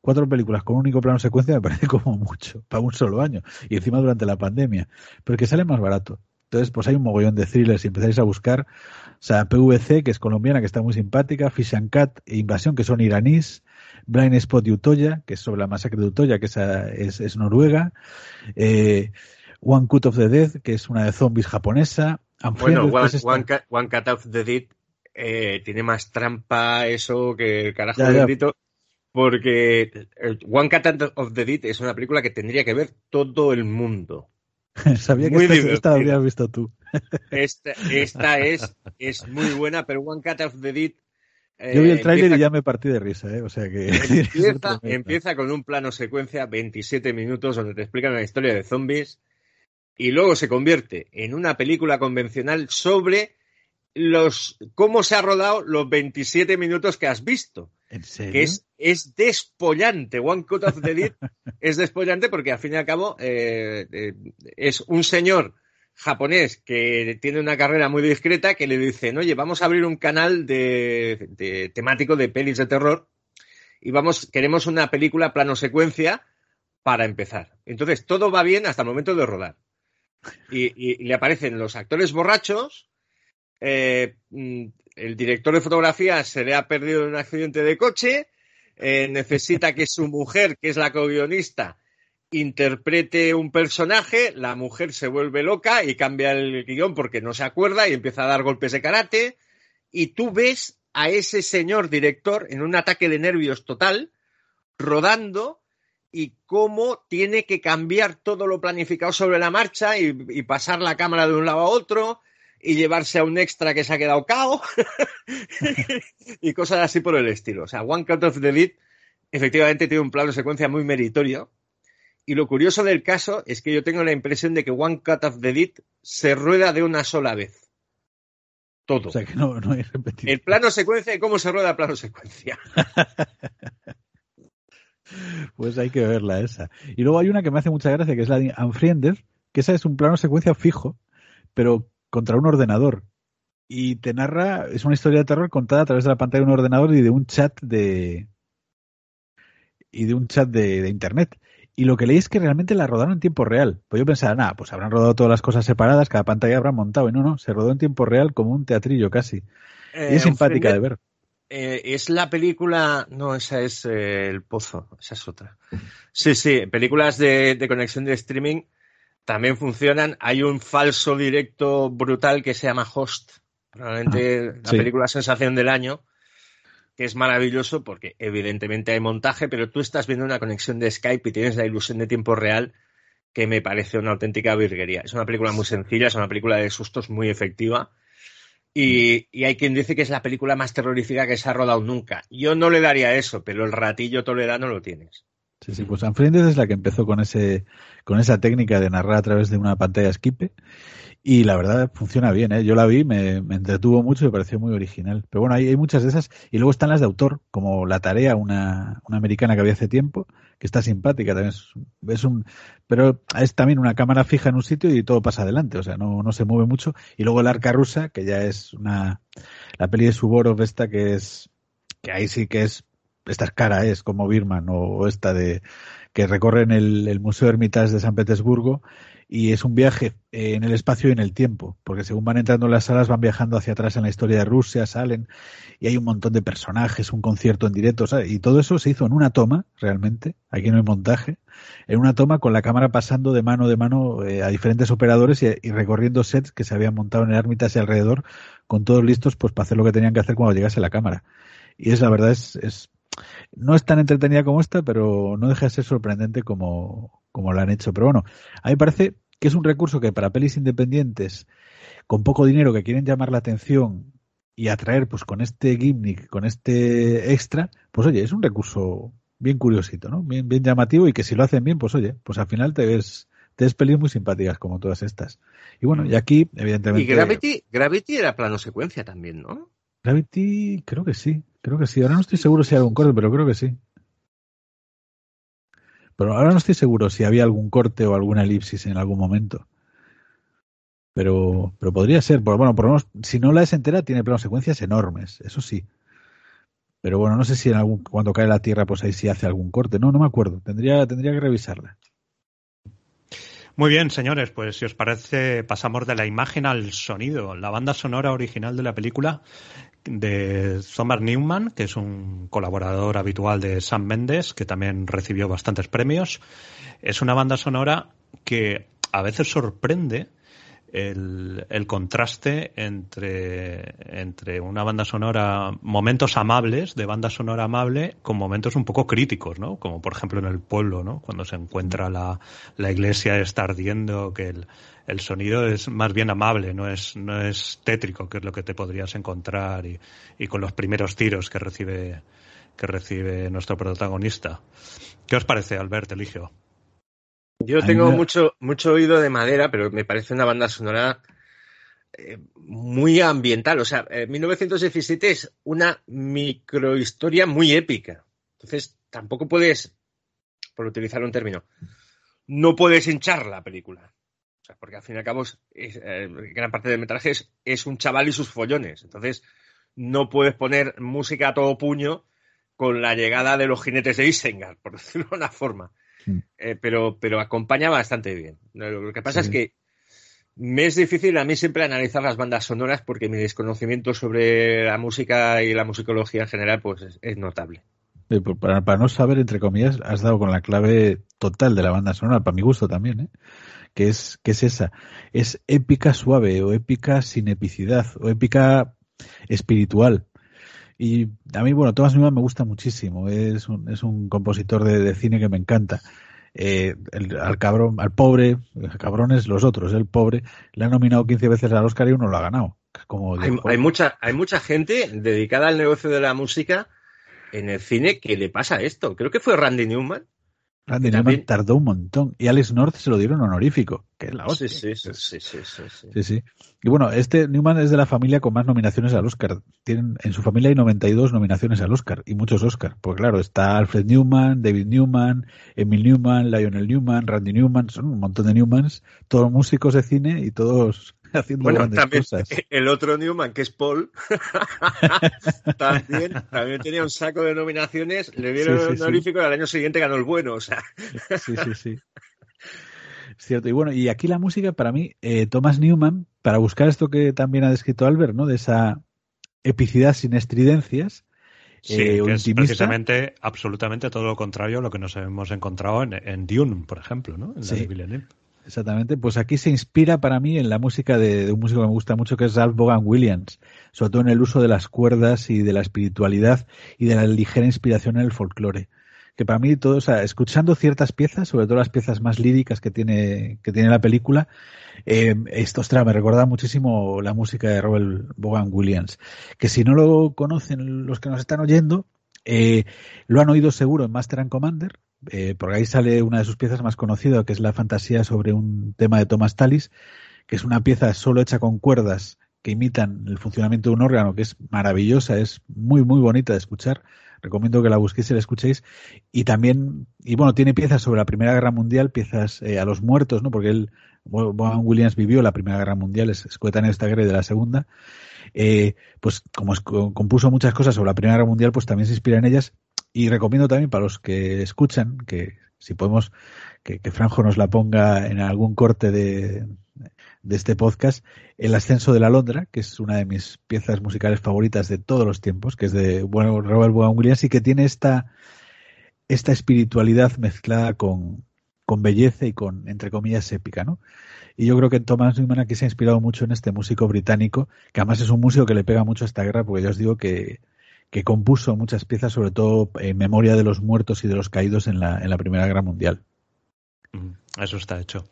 cuatro películas con un único plano secuencia me [laughs] parece como mucho para un solo año y encima durante la pandemia, pero que sale más barato. Entonces, pues hay un mogollón de thrillers y empezáis a buscar, o sea, PVC, que es colombiana, que está muy simpática, Fish and Cat e Invasión, que son iraníes, Blind Spot de Utoya, que es sobre la masacre de Utoya, que es, es, es Noruega, eh, One Cut of the Dead, que es una de zombies japonesa. Bueno, One, One, cut, One, Cut of the Dead eh, tiene más trampa eso que el carajo ya, bendito. Porque One Cut of the Dead es una película que tendría que ver todo el mundo. [laughs] Sabía que esta, esta, la habrías visto tú. Esta, esta, [laughs] es, es muy buena, pero One Cut of the Dead. Eh, Yo vi el tráiler y ya me partí de risa, ¿eh? O sea que. [laughs] Empieza, empieza con un plano secuencia, 27 minutos, donde te explican la historia de zombies, y luego se convierte en una película convencional sobre los cómo se ha rodado los 27 minutos que has visto. ¿En serio? Que es, es despollante. One Cut of the Dead [laughs] es despollante porque al fin y al cabo eh, eh, es un señor japonés que tiene una carrera muy discreta que le dicen, oye, vamos a abrir un canal de, de temático de pelis de terror y vamos, queremos una película plano secuencia para empezar. Entonces, todo va bien hasta el momento de rodar. Y, y- y le aparecen los actores borrachos, eh, mm, el director de fotografía se le ha perdido en un accidente de coche, eh, necesita que su mujer, que es la co-guionista, interprete un personaje, la mujer se vuelve loca y cambia el guion porque no se acuerda y empieza a dar golpes de karate, y tú ves a ese señor director en un ataque de nervios total, rodando y cómo tiene que cambiar todo lo planificado sobre la marcha y, y pasar la cámara de un lado a otro y llevarse a un extra que se ha quedado cao [laughs] y cosas así por el estilo. O sea, One Cut of the Dead efectivamente tiene un plano de secuencia muy meritorio. Y lo curioso del caso es que yo tengo la impresión de que One Cut of the Dead se rueda de una sola vez. Todo. O sea que no, no hay repetición. El plano secuencia y cómo se rueda el plano secuencia. [laughs] Pues hay que verla esa. Y luego hay una que me hace mucha gracia, que es la de Unfriended, que esa es un plano secuencia fijo, pero contra un ordenador. Y te narra, es una historia de terror contada a través de la pantalla de un ordenador y de un chat de. y de un chat de, de internet. Y lo que leí es que realmente la rodaron en tiempo real. Pues yo pensaba, nada, pues habrán rodado todas las cosas separadas, cada pantalla habrán montado. Y no, no, se rodó en tiempo real como un teatrillo casi. y Eh, es simpática de ver. eh, es la película. No, esa es eh, El Pozo, esa es otra. Sí, sí, películas de, de conexión de streaming también funcionan. Hay un falso directo brutal que se llama Host, probablemente la sí. película sensación del año, que es maravilloso porque evidentemente hay montaje, pero tú estás viendo una conexión de Skype y tienes la ilusión de tiempo real que me parece una auténtica virguería. Es una película muy sencilla, es una película de sustos muy efectiva. Y, y hay quien dice que es la película más terrorífica que se ha rodado nunca. Yo no le daría eso, pero el ratillo toledano lo tienes. Sí, sí, pues Unfriended es la que empezó con ese, con esa técnica de narrar a través de una pantalla Skype. Y la verdad funciona bien, ¿eh? Yo la vi, me, me entretuvo mucho y me pareció muy original. Pero bueno, hay, hay muchas de esas. Y luego están las de autor, como La Tarea, una, una americana que había hace tiempo, que está simpática, también es, es un, pero es también una cámara fija en un sitio y todo pasa adelante, o sea, no, no se mueve mucho. Y luego el Arca Rusa, que ya es una, la peli de Suborov esta que es, que ahí sí que es, esta es cara, es como Birman o, esta de, que recorren el, el Museo Hermitage de San Petersburgo y es un viaje eh, en el espacio y en el tiempo, porque según van entrando en las salas van viajando hacia atrás en la historia de Rusia, salen y hay un montón de personajes, un concierto en directo, ¿sabes? y todo eso se hizo en una toma, realmente, aquí no hay montaje, en una toma con la cámara pasando de mano de mano eh, a diferentes operadores y, recorriendo sets que se habían montado en el Hermitage y alrededor, con todos listos pues para hacer lo que tenían que hacer cuando llegase la cámara. Y es la verdad, es, es no es tan entretenida como esta, pero no deja de ser sorprendente como, como la han hecho. Pero bueno, a mí me parece que es un recurso que para pelis independientes con poco dinero que quieren llamar la atención y atraer pues con este gimmick, con este extra, pues oye, es un recurso bien curiosito, ¿no? Bien, bien llamativo y que si lo hacen bien, pues oye, pues al final te ves, te ves pelis muy simpáticas como todas estas. Y bueno, y aquí, evidentemente. Y Gravity, Gravity era plano secuencia también, ¿no? Gravity, creo que sí, creo que sí. Ahora no estoy seguro si hay algún corte, pero creo que sí. Pero ahora no estoy seguro si había algún corte o alguna elipsis en algún momento. Pero, pero podría ser. Por, bueno, por lo menos, si no la es entera, tiene planos secuencias enormes, eso sí. Pero bueno, no sé si en algún, cuando cae la Tierra, pues ahí sí hace algún corte. No, no me acuerdo. Tendría, tendría que revisarla. Muy bien, señores, pues si os parece, pasamos de la imagen al sonido. La banda sonora original de la película de Thomas Newman, que es un colaborador habitual de Sam Mendes, que también recibió bastantes premios. Es una banda sonora que a veces sorprende el, el contraste entre, entre una banda sonora, momentos amables, de banda sonora amable, con momentos un poco críticos, ¿no? Como por ejemplo en el pueblo, ¿no? Cuando se encuentra la, la iglesia está ardiendo, que el, el sonido es más bien amable, no es, no es tétrico, que es lo que te podrías encontrar, y, y con los primeros tiros que recibe, que recibe nuestro protagonista. ¿Qué os parece, Albert Eligio? Yo tengo me... mucho, mucho oído de madera, pero me parece una banda sonora eh, muy ambiental. O sea, 1917 eh, es una microhistoria muy épica. Entonces, tampoco puedes, por utilizar un término, no puedes hinchar la película. O sea, porque al fin y al cabo, eh, gran parte del metraje es, un chaval y sus follones. Entonces, no puedes poner música a todo puño con la llegada de los jinetes de Isengard, por [laughs] decirlo de una forma. Mm. pero, pero acompaña bastante bien. Lo que pasa es que me es difícil a mí siempre analizar las bandas sonoras porque mi desconocimiento sobre la música y la musicología en general pues es, notable. Para, no saber, entre comillas, has dado con la clave total de la banda sonora, para mi gusto también, ¿eh? Que, es, que es esa. Es épica suave o épica sin epicidad o épica espiritual. Y a mí, bueno, Thomas Newman me gusta muchísimo. Es un, es un compositor de cine que me encanta eh, al cabrón, al pobre, cabrones los otros, el pobre, le han nominado 15 veces al Oscar y uno lo ha ganado. Como hay, mucha, hay mucha gente dedicada al negocio de la música en el cine que le pasa esto. Creo que fue Randy Newman Randy Newman tardó un montón. Y Alex North se lo dieron honorífico, que es la hostia. Sí sí sí, sí, sí, sí, Y bueno, este Newman es de la familia con más nominaciones al Oscar. Tienen, en su familia hay 92 nominaciones al Oscar y muchos Oscar. Pues claro, está Alfred Newman, David Newman, Emil Newman, Lionel Newman, Randy Newman, son un montón de Newmans, todos músicos de cine y todos [laughs] haciendo bueno, también, [laughs] El otro Newman, que es Paul, [laughs] también, también, tenía un saco de nominaciones, le dieron el honorífico y al año siguiente ganó el bueno. O sea. Sí, sí, sí. Es cierto. Y bueno, y aquí la música, para mí, eh, Thomas Newman, para buscar esto que también ha descrito Albert, ¿no? De esa epicidad sin estridencias. Sí, eh, que es precisamente absolutamente todo lo contrario a lo que nos hemos encontrado en, Dune, por ejemplo, ¿no? En sí. Exactamente, pues aquí se inspira para mí en la música de, un músico que me gusta mucho, que es Ralph Vaughan Williams, sobre todo en el uso de las cuerdas y de la espiritualidad y de la ligera inspiración en el folclore. Que para mí todo, o sea, escuchando ciertas piezas, sobre todo las piezas más líricas que tiene, que tiene la película, eh, esto, ostras, me recuerda muchísimo la música de Robert Vaughan Williams, que si no lo conocen los que nos están oyendo, eh, lo han oído seguro en Master and Commander, eh, porque ahí sale una de sus piezas más conocidas, que es la fantasía sobre un tema de Thomas Tallis, que es una pieza solo hecha con cuerdas que imitan el funcionamiento de un órgano, que es maravillosa, es muy, muy bonita de escuchar. Recomiendo que la busquéis y la escuchéis. Y también, y bueno, tiene piezas sobre la Primera Guerra Mundial, piezas eh, a los muertos, ¿no? Porque él, Bob Williams vivió la Primera Guerra Mundial, es, coetáneo de esta guerra y de la Segunda. Eh, pues como compuso muchas cosas sobre la Primera Guerra Mundial, pues también se inspira en ellas y recomiendo también para los que escuchan, que si podemos, que, Franjo nos la ponga en algún corte de, de este podcast, El ascenso de la Londra, que es una de mis piezas musicales favoritas de todos los tiempos, que es de bueno, Robert Vaughan Williams y que tiene esta, esta espiritualidad mezclada con, con belleza y con, entre comillas, épica, ¿no? Y yo creo que Thomas Newman aquí se ha inspirado mucho en este músico británico, que además es un músico que le pega mucho a esta guerra, porque yo os digo que que compuso muchas piezas, sobre todo en memoria de los muertos y de los caídos en la, en la Primera Guerra Mundial. Mm, eso está hecho.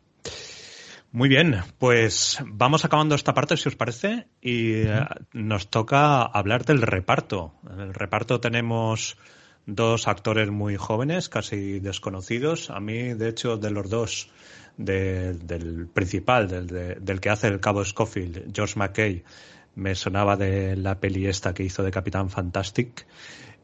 Muy bien, pues vamos acabando esta parte, si os parece, y eh, nos toca hablar del reparto. En el reparto tenemos dos actores muy jóvenes, casi desconocidos. A mí, de hecho, de los dos, del principal, del, del, que hace el cabo Scofield, George McKay, me sonaba de la peli esta que hizo de Capitán Fantastic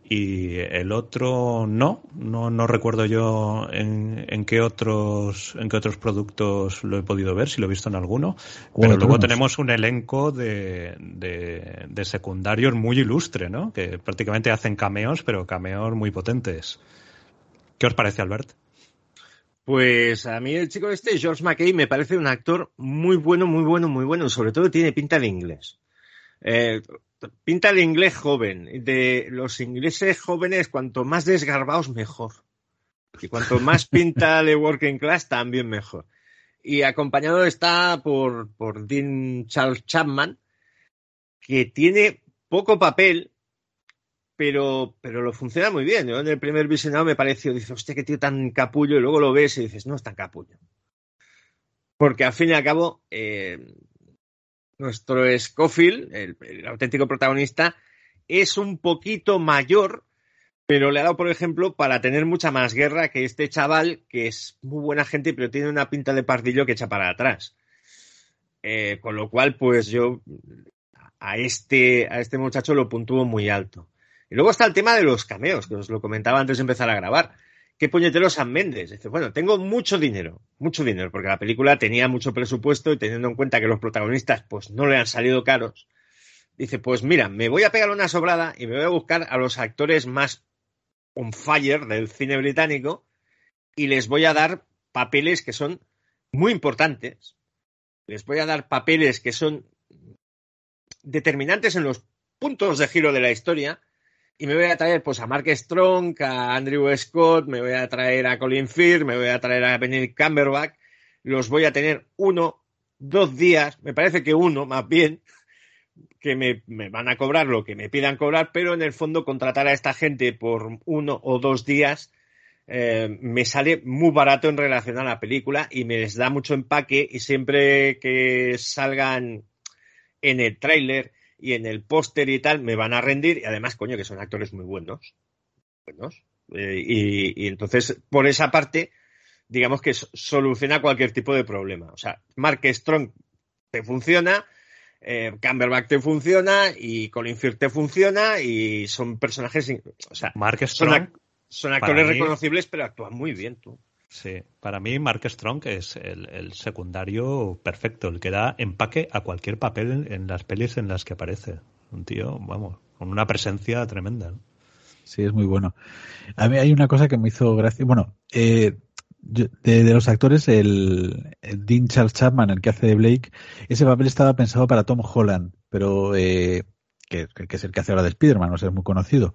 y el otro no, no, no recuerdo yo en, en, qué otros en qué otros productos lo he podido ver, si lo he visto en alguno, pero luego tenemos un elenco de, de, de, secundarios muy ilustre, ¿no? Que prácticamente hacen cameos, pero cameos muy potentes. ¿Qué os parece, Albert? Pues a mí el chico este, George McKay, me parece un actor muy bueno, muy bueno, muy bueno, sobre todo tiene pinta de inglés. Eh, pinta el inglés joven. De los ingleses jóvenes, cuanto más desgarbados, mejor. Y cuanto más [laughs] pinta de working class, también mejor. Y acompañado está por, por Dean Charles Chapman, que tiene poco papel, pero, pero lo funciona muy bien. Yo en el primer visionado me pareció, dice, hostia, qué tío tan capullo, y luego lo ves y dices, no es tan capullo. Porque al fin y al cabo, eh, nuestro Scofield, el, auténtico protagonista, es un poquito mayor, pero le ha dado, por ejemplo, para tener mucha más guerra que este chaval, que es muy buena gente, pero tiene una pinta de pardillo que echa para atrás. Eh, con lo cual, pues yo a este, a este muchacho lo puntúo muy alto. Y luego está el tema de los cameos, que os lo comentaba antes de empezar a grabar. ¿Qué puñetero San Méndez? Dice, bueno, tengo mucho dinero, mucho dinero, porque la película tenía mucho presupuesto y teniendo en cuenta que los protagonistas pues no le han salido caros, dice, pues mira, me voy a pegar una sobrada y me voy a buscar a los actores más on fire del cine británico y les voy a dar papeles que son muy importantes. Les voy a dar papeles que son determinantes en los puntos de giro de la historia y me voy a traer pues a Mark Strong, a Andrew Scott, me voy a traer a Colin Firth, me voy a traer a Benedict Cumberbatch, los voy a tener uno, dos días, me parece que uno más bien, que me, me, van a cobrar lo que me pidan cobrar, pero en el fondo contratar a esta gente por uno o dos días eh, me sale muy barato en relación a la película y me les da mucho empaque y siempre que salgan en el tráiler y en el póster y tal me van a rendir y además, coño, que son actores muy buenos. buenos. Eh, y, y, entonces, por esa parte, digamos que soluciona cualquier tipo de problema. O sea, Mark Strong te funciona, eh, Camberback te funciona y Colin Firth te funciona y son personajes, o sea, Mark Strong, son, son actores reconocibles, pero actúan muy bien tú. Sí, para mí Mark Strong es el, secundario perfecto, el que da empaque a cualquier papel en, las pelis en las que aparece. Un tío, vamos, con una presencia tremenda. ¿no? Sí, es muy bueno. A mí hay una cosa que me hizo gracia. Bueno, eh, de, de, los actores, el, Dean Charles Chapman, el que hace de Blake, ese papel estaba pensado para Tom Holland, pero eh, que, que, es el que hace ahora de Spider-Man, o sea, es muy conocido.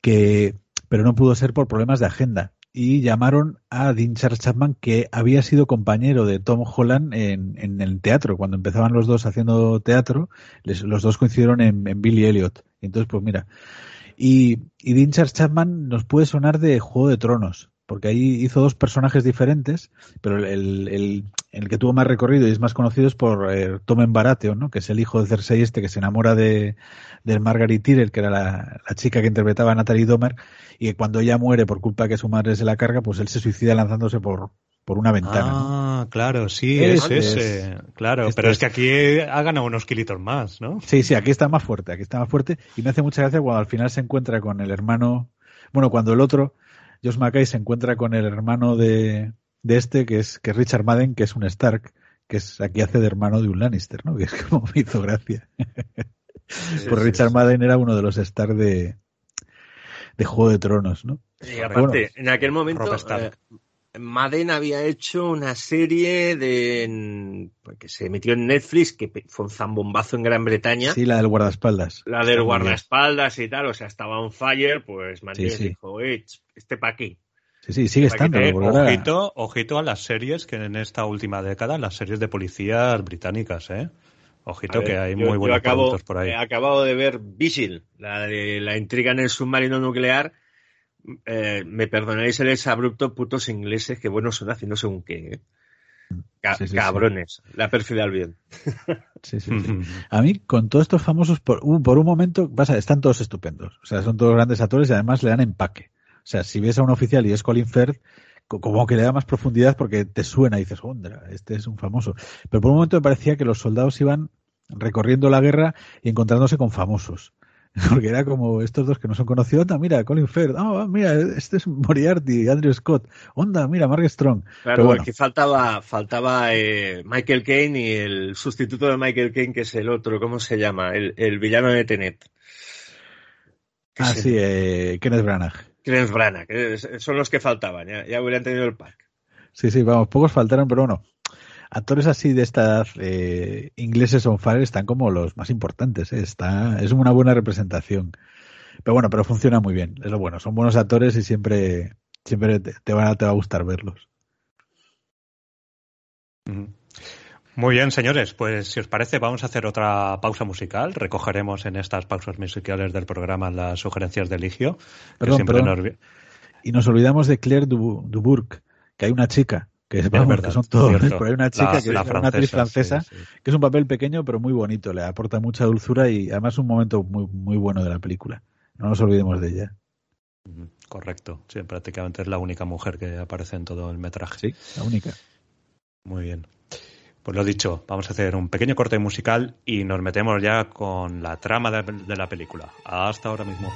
Que, pero no pudo ser por problemas de agenda y llamaron a Dean Charles Chapman, que había sido compañero de Tom Holland en, en el teatro. Cuando empezaban los dos haciendo teatro, les, los dos coincidieron en, en, Billy Elliot. Entonces, pues mira. Y, y Dean Charles Chapman nos puede sonar de Juego de Tronos, porque ahí hizo dos personajes diferentes, pero el, el, el que tuvo más recorrido y es más conocido es por eh, Tommen Baratheon, ¿no? que es el hijo de Cersei este que se enamora de, de Margaret Tyrell, que era la, la, chica que interpretaba a Natalie Domer, y que cuando ella muere por culpa que su madre se la carga, pues él se suicida lanzándose por, por una ventana. Ah, ¿no? claro, sí, es, es ese. Claro, este pero es que aquí ha ganado unos kilitos más, ¿no? Sí, sí, aquí está más fuerte, aquí está más fuerte. Y me hace mucha gracia cuando al final se encuentra con el hermano, bueno, cuando el otro, Josh Mackay, se encuentra con el hermano de, de este, que es, que es Richard Madden, que es un Stark, que es aquí hace de hermano de un Lannister, ¿no? [laughs] Que es como me hizo gracia. Sí, Por sí, Richard sí. Madden era uno de los Stark de, de Juego de Tronos, ¿no? Y aparte, bueno, en aquel momento, eh, Madden había hecho una serie de que se emitió en Netflix, que fue un zambombazo en Gran Bretaña. Sí, la del guardaespaldas. La del guardaespaldas y tal, o sea, estaba on fire, pues Madden sí, dijo, eh, este pa' aquí. Sí, sí, sigue estando. Eh, ojito, ojito a las series que en esta última década, las series de policías británicas, ¿eh? Ojito ver, que hay yo, muy buenos acabo, productos por ahí. He acabado de ver Vigil, la de la intriga en el submarino nuclear. Eh, me perdonaréis el abrupto putos ingleses que bueno son haciendo según qué. ¿eh? Ca sí, sí, cabrones, sí. la perfida al bien. [laughs] A mí, con todos estos famosos, por un, por un momento, pasa, están todos estupendos. O sea, son todos grandes actores y además le dan empaque. O sea, si ves a un oficial y es Colin Firth, como que le da más profundidad porque te suena y dices, ondra, este es un famoso. Pero por un momento me parecía que los soldados iban recorriendo la guerra y encontrándose con famosos. [laughs] Porque era como estos dos que no son conocidos, onda, mira, Colin Firth, oh, mira, este es Moriarty, Andrew Scott, onda, mira, Mark Strong. Claro, bueno. aquí faltaba, faltaba eh, Michael Caine y el sustituto de Michael Caine, que es el otro, ¿cómo se llama? El, el villano de Tenet. Ah, sí, eh, Kenneth Branagh. Kenneth Branagh, son los que faltaban, ya, ya hubieran tenido el pack. Sí, sí, vamos, pocos faltaron, pero bueno, actores así de esta edad eh, ingleses on fire están como los más importantes, ¿eh? está, es una buena representación. Pero bueno, pero funciona muy bien, es lo bueno, son buenos actores y siempre, siempre te, te, van a, te va a gustar verlos. Muy bien, señores, pues si os parece vamos a hacer otra pausa musical. Recogeremos en estas pausas musicales del programa las sugerencias de Ligio. Perdón, perdón. Nos... Y nos olvidamos de Claire Dubourg, que hay una chica que es, vamos, verdad, que son todos, pero hay una chica la, que la es francesa, una actriz francesa sí, sí. que es un papel pequeño pero muy bonito, le aporta mucha dulzura y además un momento muy muy bueno de la película. No nos olvidemos de ella. Correcto, sí, prácticamente es la única mujer que aparece en todo el metraje. Sí, la única. Muy bien. Pues lo dicho, vamos a hacer un pequeño corte musical y nos metemos ya con la trama de, de la película. Hasta ahora mismo.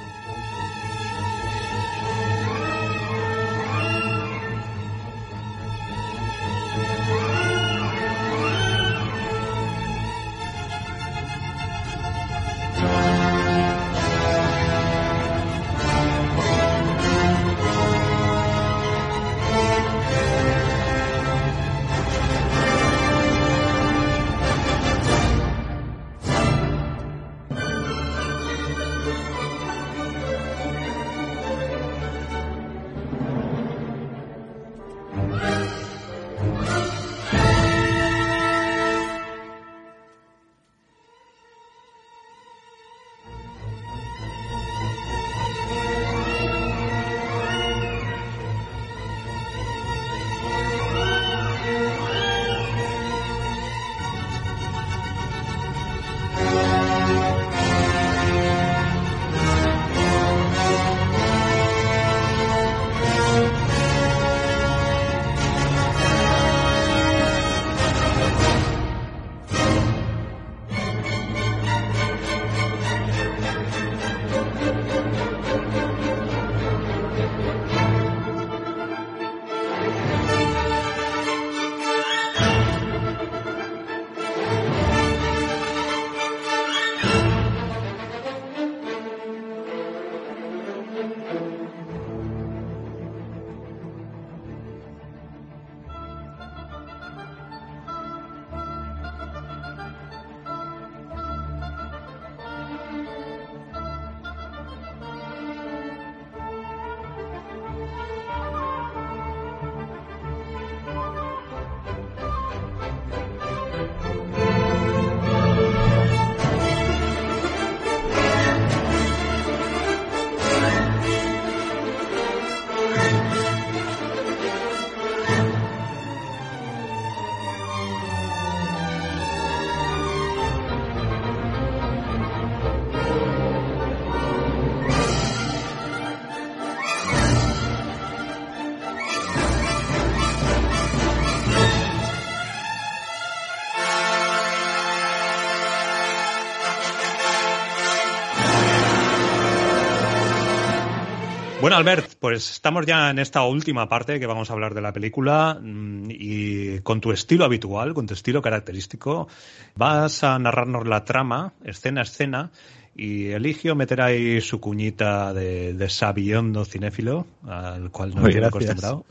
Bueno, Albert, pues estamos ya en esta última parte que vamos a hablar de la película mm, y con tu estilo habitual, con tu estilo característico, vas a narrarnos la trama, escena a escena, y Eligio meterá ahí su cuñita de, de sabiondo cinéfilo, al cual no estoy acostumbrado.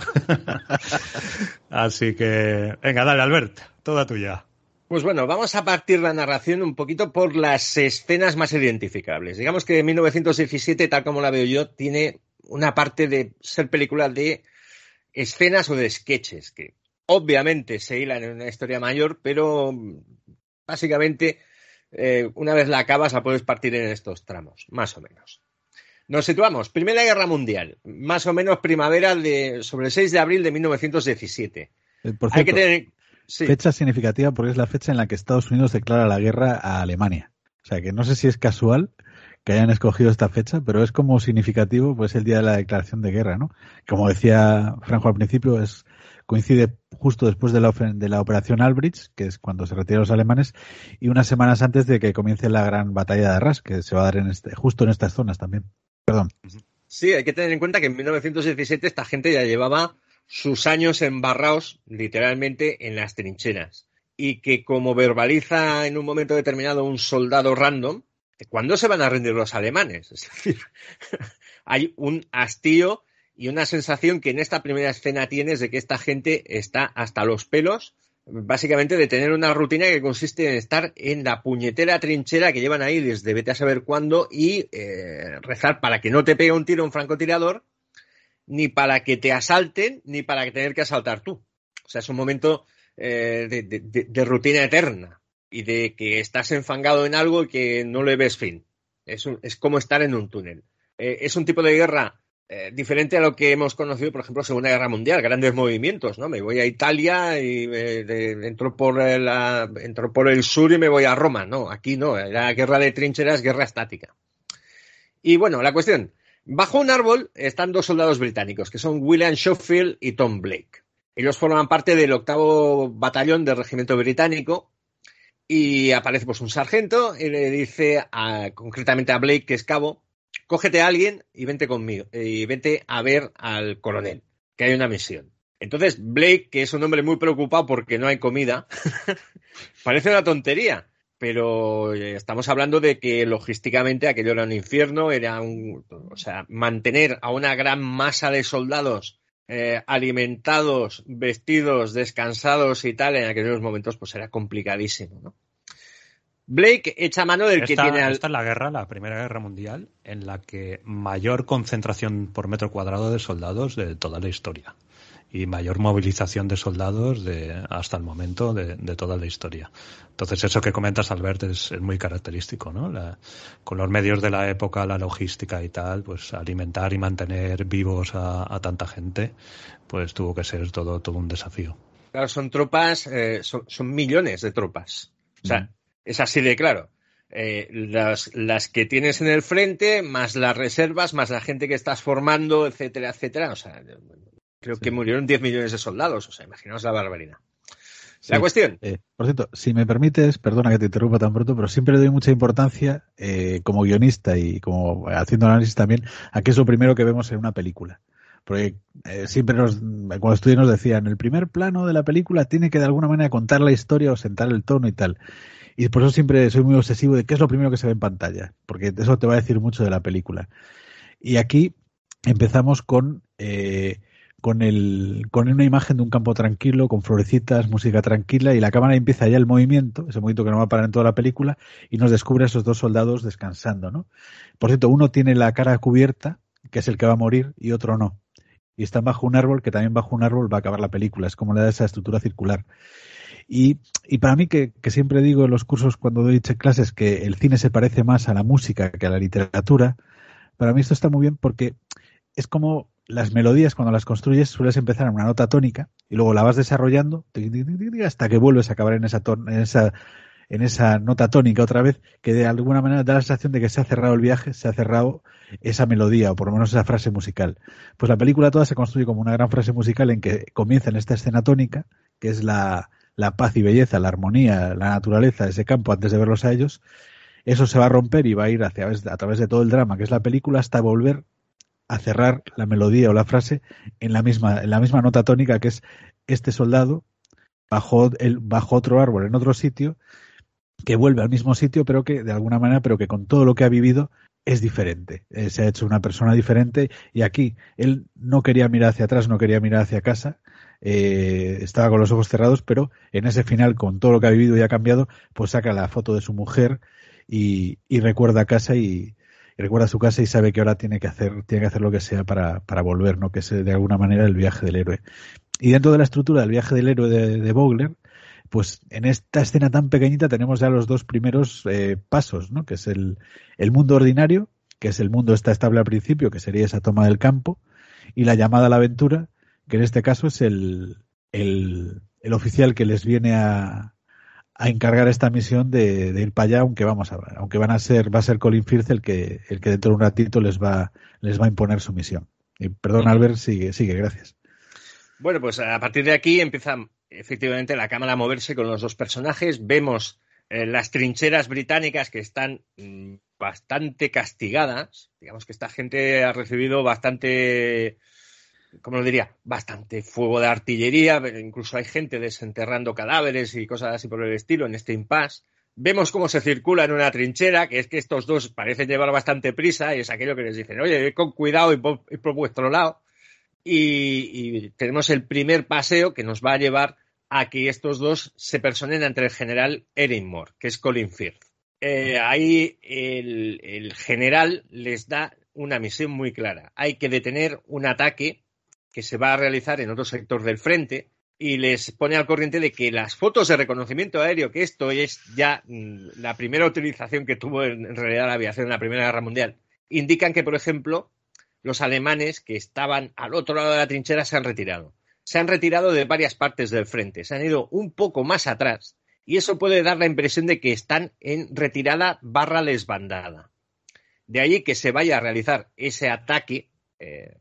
[laughs] Así que, venga, dale, Albert, toda tuya. Pues bueno, vamos a partir la narración un poquito por las escenas más identificables. Digamos que 1917, tal como la veo yo, tiene una parte de ser película de escenas o de sketches, que obviamente se hilan en una historia mayor, pero básicamente eh, una vez la acabas la puedes partir en estos tramos, más o menos. Nos situamos, Primera Guerra Mundial, más o menos primavera de sobre el 6 de abril de 1917. Eh, Por Hay cierto, que tener sí. fecha significativa porque es la fecha en la que Estados Unidos declara la guerra a Alemania. O sea que no sé si es casual que hayan escogido esta fecha, pero es como significativo, pues el día de la declaración de guerra, ¿no? Como decía Franco al principio, es coincide justo después de la, de la operación Albrecht, que es cuando se retiran los alemanes, y unas semanas antes de que comience la gran batalla de Arras, que se va a dar en este, justo en estas zonas también. Perdón. Sí, hay que tener en cuenta que en 1917 esta gente ya llevaba sus años embarrados literalmente en las trincheras y que como verbaliza en un momento determinado un soldado random, ¿cuándo se van a rendir los alemanes? [laughs] Es decir, hay un hastío y una sensación que en esta primera escena tienes de que esta gente está hasta los pelos, básicamente de tener una rutina que consiste en estar en la puñetera trinchera que llevan ahí desde vete a saber cuándo y eh, rezar para que no te pegue un tiro un francotirador, ni para que te asalten, ni para tener que asaltar tú. O sea, es un momento eh, de rutina eterna y de que estás enfangado en algo y que no le ves fin. Es, es como estar en un túnel. Eh, es un tipo de guerra eh, diferente a lo que hemos conocido, por ejemplo, Segunda Guerra Mundial, grandes movimientos, ¿no? Me voy a Italia y eh, entro, por la, entro por el sur y me voy a Roma. No, aquí no, era guerra de trincheras, guerra estática. Y bueno, la cuestión. Bajo un árbol están dos soldados británicos, que son William Schofield y Tom Blake. Ellos forman parte del octavo batallón del regimiento británico y aparece pues un sargento y le dice a- concretamente a Blake, que es cabo, cógete a alguien y vente conmigo y vete a ver al coronel, que hay una misión. Entonces Blake, que es un hombre muy preocupado porque no hay comida, [laughs] parece una tontería, pero eh, estamos hablando de que logísticamente aquello era un infierno, era un, o sea, mantener a una gran masa de soldados eh, alimentados, vestidos, descansados y tal, en aquellos momentos pues era complicadísimo, ¿no? Blake echa mano del que Esta, tiene al... esta es la guerra, la Primera Guerra Mundial, en la que mayor concentración por metro cuadrado de soldados de toda la historia. Y mayor movilización de soldados de hasta el momento de, de toda la historia. Entonces, eso que comentas, Albert, es, es muy característico, ¿no? La- con los medios de la época, la logística y tal, pues alimentar y mantener vivos a, a tanta gente, pues tuvo que ser todo, todo un desafío. Claro, son tropas, eh, son, son millones de tropas. O sea, Mm. es así de claro. Eh, las, las que tienes en el frente, más las reservas, más la gente que estás formando, etcétera, etcétera. O sea, creo que murieron 10 millones de soldados. O sea, imaginaos la barbaridad. La Sí. cuestión, Eh, por cierto, si me permites, perdona que te interrumpa tan pronto, pero siempre le doy mucha importancia, eh, como guionista y como haciendo análisis también, a qué es lo primero que vemos en una película. Porque eh, siempre nos, cuando estudié nos decían, el primer plano de la película tiene que de alguna manera contar la historia o sentar el tono y tal. Y por eso siempre soy muy obsesivo de qué es lo primero que se ve en pantalla, porque eso te va a decir mucho de la película. Y aquí empezamos con, eh, con, el, con una imagen de un campo tranquilo, con florecitas, música tranquila, y la cámara empieza ya el movimiento, ese movimiento que no va a parar en toda la película, y nos descubre a esos dos soldados descansando, ¿no? Por cierto, uno tiene la cara cubierta, que es el que va a morir, y otro no. Y están bajo un árbol, que también bajo un árbol va a acabar la película, es como le da esa estructura circular. Y, y para mí, que, que siempre digo en los cursos cuando doy clases que el cine se parece más a la música que a la literatura, para mí esto está muy bien porque es como las melodías cuando las construyes sueles empezar en una nota tónica y luego la vas desarrollando hasta que vuelves a acabar en esa, en esa en esa nota tónica otra vez que de alguna manera da la sensación de que se ha cerrado el viaje, se ha cerrado esa melodía o por lo menos esa frase musical. Pues la película toda se construye como una gran frase musical en que comienza en esta escena tónica, que es la, la paz y belleza, la armonía, la naturaleza ese campo antes de verlos a ellos. Eso se va a romper y va a ir hacia, a través de todo el drama que es la película hasta volver a cerrar la melodía o la frase en la misma, en la misma nota tónica que es este soldado bajo, el, bajo otro árbol en otro sitio que vuelve al mismo sitio pero que de alguna manera pero que con todo lo que ha vivido es diferente, eh, se ha hecho una persona diferente y aquí él no quería mirar hacia atrás, no quería mirar hacia casa, eh, estaba con los ojos cerrados, pero en ese final con todo lo que ha vivido y ha cambiado, pues saca la foto de su mujer y, recuerda casa y, recuerda su casa y sabe que ahora tiene que hacer, tiene que hacer lo que sea para, para volver, ¿no? Que es eh, de alguna manera el viaje del héroe. Y dentro de la estructura del viaje del héroe de, de Vogler, pues en esta escena tan pequeñita tenemos ya los dos primeros eh, pasos, ¿no? Que es el, el mundo ordinario, que es el mundo está estable al principio, que sería esa toma del campo, y la llamada a la aventura, que en este caso es el, el, el oficial que les viene a, a encargar esta misión de, de ir para allá, aunque vamos a aunque van a ser, va a ser Colin Firth el que, el que dentro de un ratito les va, les va a imponer su misión. Y perdón, Albert, sigue, sigue, gracias. Bueno, pues a partir de aquí empieza efectivamente la cámara a moverse con los dos personajes. Vemos eh, las trincheras británicas que están mm, bastante castigadas. Digamos que esta gente ha recibido bastante, ¿cómo lo diría? Bastante fuego de artillería. Incluso hay gente desenterrando cadáveres y cosas así por el estilo en este impasse. Vemos cómo se circula en una trinchera, que es que estos dos parecen llevar bastante prisa y es aquello que les dicen, oye, con cuidado y por, y por vuestro lado. Y, tenemos el primer paseo que nos va a llevar a que estos dos se personen ante el general Erinmore, que es Colin Firth. Eh, ahí el, general les da una misión muy clara. Hay que detener un ataque que se va a realizar en otro sector del frente y les pone al corriente de que las fotos de reconocimiento aéreo, que esto es ya mm, la primera utilización que tuvo en, realidad la aviación en la Primera Guerra Mundial, indican que, por ejemplo, los alemanes que estaban al otro lado de la trinchera se han retirado. Se han retirado de varias partes del frente, se han ido un poco más atrás y eso puede dar la impresión de que están en retirada barra desbandada. De allí que se vaya a realizar ese ataque eh,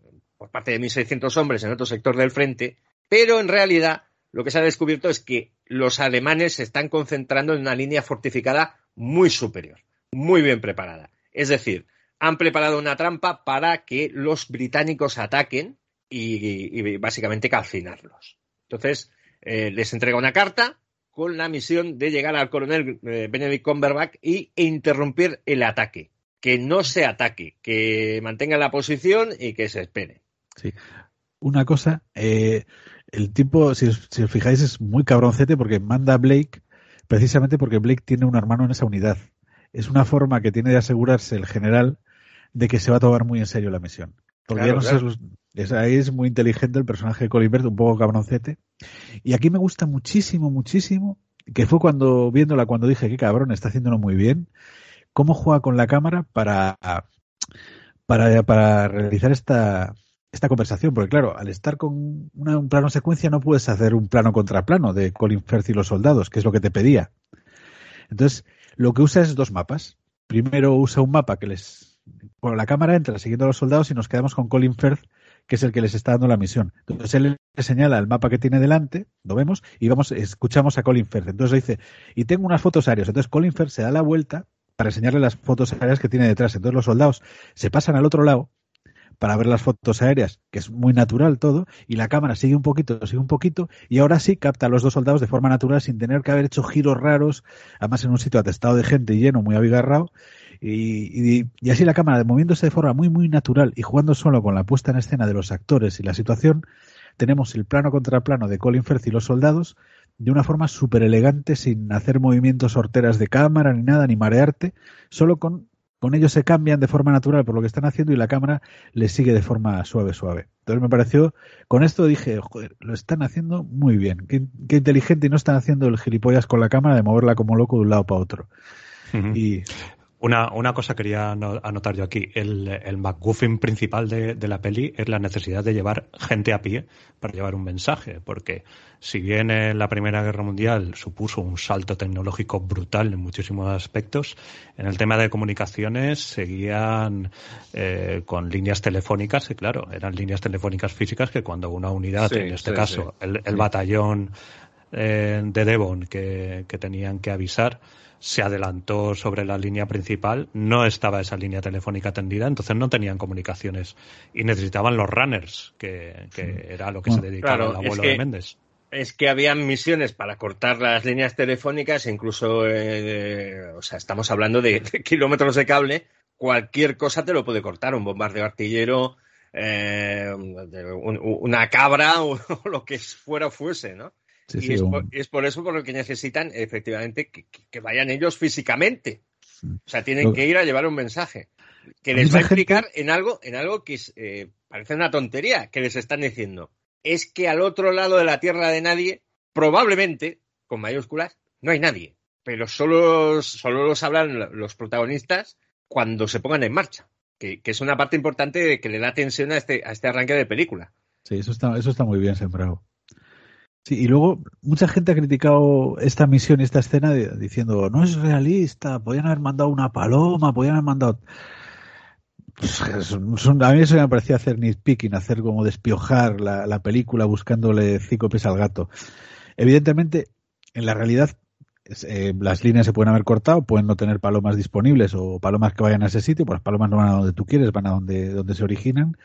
parte de 1.600 hombres en otro sector del frente Pero en realidad lo que se ha descubierto es que los alemanes se están concentrando en una línea fortificada muy superior, muy bien preparada. Es decir, han preparado una trampa para que los británicos ataquen y, básicamente calcinarlos. Entonces, eh, les entrega una carta con la misión de llegar al coronel eh, Benedict Cumberbatch y, e interrumpir el ataque. Que no se ataque, que mantenga la posición y que se espere. Sí. Una cosa, eh, el tipo, si os, fijáis, es muy cabroncete porque manda a Blake precisamente porque Blake tiene un hermano en esa unidad. Es una forma que tiene de asegurarse el general de que se va a tomar muy en serio la misión. Porque ya no es, ahí es muy inteligente el personaje de Colin Firth, un poco cabroncete. Y aquí me gusta muchísimo, muchísimo, que fue cuando, viéndola, cuando dije, qué cabrón, está haciéndolo muy bien, cómo juega con la cámara para, para, para realizar esta, esta conversación, porque claro, al estar con un plano secuencia no puedes hacer un plano contra plano de Colin Firth y los soldados, que es lo que te pedía. Entonces, lo que usa es dos mapas. Primero usa un mapa que les... Bueno, la cámara entra siguiendo a los soldados y nos quedamos con Colin Firth, que es el que les está dando la misión. Entonces él le señala el mapa que tiene delante, lo vemos, y vamos, escuchamos a Colin Firth. Entonces dice, y tengo unas fotos aéreas. Entonces Colin Firth se da la vuelta para enseñarle las fotos aéreas que tiene detrás. Entonces los soldados se pasan al otro lado para ver las fotos aéreas, que es muy natural todo, y la cámara sigue un poquito, sigue un poquito, y ahora sí capta a los dos soldados de forma natural sin tener que haber hecho giros raros, además en un sitio atestado de gente lleno, muy abigarrado, y, y, así la cámara moviéndose de forma muy, muy natural y jugando solo con la puesta en escena de los actores y la situación, tenemos el plano contra plano de Colin Firth y los soldados de una forma súper elegante, sin hacer movimientos horteras de cámara ni nada, ni marearte, solo con con ellos se cambian de forma natural por lo que están haciendo y la cámara les sigue de forma suave, suave. Entonces me pareció, con esto dije, joder, lo están haciendo muy bien. Qué, inteligente y no están haciendo el gilipollas con la cámara de moverla como loco de un lado para otro. Y una, una cosa quería anotar yo aquí. El, el McGuffin principal de, de, la peli es la necesidad de llevar gente a pie para llevar un mensaje. Porque si bien en la Primera Guerra Mundial supuso un salto tecnológico brutal en muchísimos aspectos, en el tema de comunicaciones seguían eh, con líneas telefónicas, y claro, eran líneas telefónicas físicas que cuando una unidad, en este caso el, el, batallón eh, de Devon que, que tenían que avisar, se adelantó sobre la línea principal, no estaba esa línea telefónica tendida, entonces no tenían comunicaciones y necesitaban los runners, que, era lo que se dedicaba el abuelo de Méndez. Es que habían misiones para cortar las líneas telefónicas, incluso, eh, o sea, estamos hablando de, kilómetros de cable, cualquier cosa te lo puede cortar, un bombardeo artillero, eh, una cabra [laughs] o, lo que fuera fuese, ¿no? Y es, por, eso por lo que necesitan efectivamente que, vayan ellos físicamente. O sea, tienen que ir a llevar un mensaje que les va a explicar en algo, en algo que eh, parece una tontería que les están diciendo. Es que al otro lado de la tierra de nadie, probablemente, con mayúsculas, no hay nadie. Pero solo, solo los hablan los protagonistas cuando se pongan en marcha. Que, es una parte importante que le da tensión a este, a este arranque de película. Sí, eso está, eso está muy bien sembrado. Sí, y luego mucha gente ha criticado esta misión y esta escena diciendo, no es realista, podían haber mandado una paloma, podían haber mandado... Pues, a mí eso me parecía hacer nitpicking, hacer como despiojar la, la película buscándole cícopes al gato. Evidentemente, en la realidad, eh, las líneas se pueden haber cortado, pueden no tener palomas disponibles o palomas que vayan a ese sitio, pues las palomas no van a donde tú quieres, van a donde, donde se originan.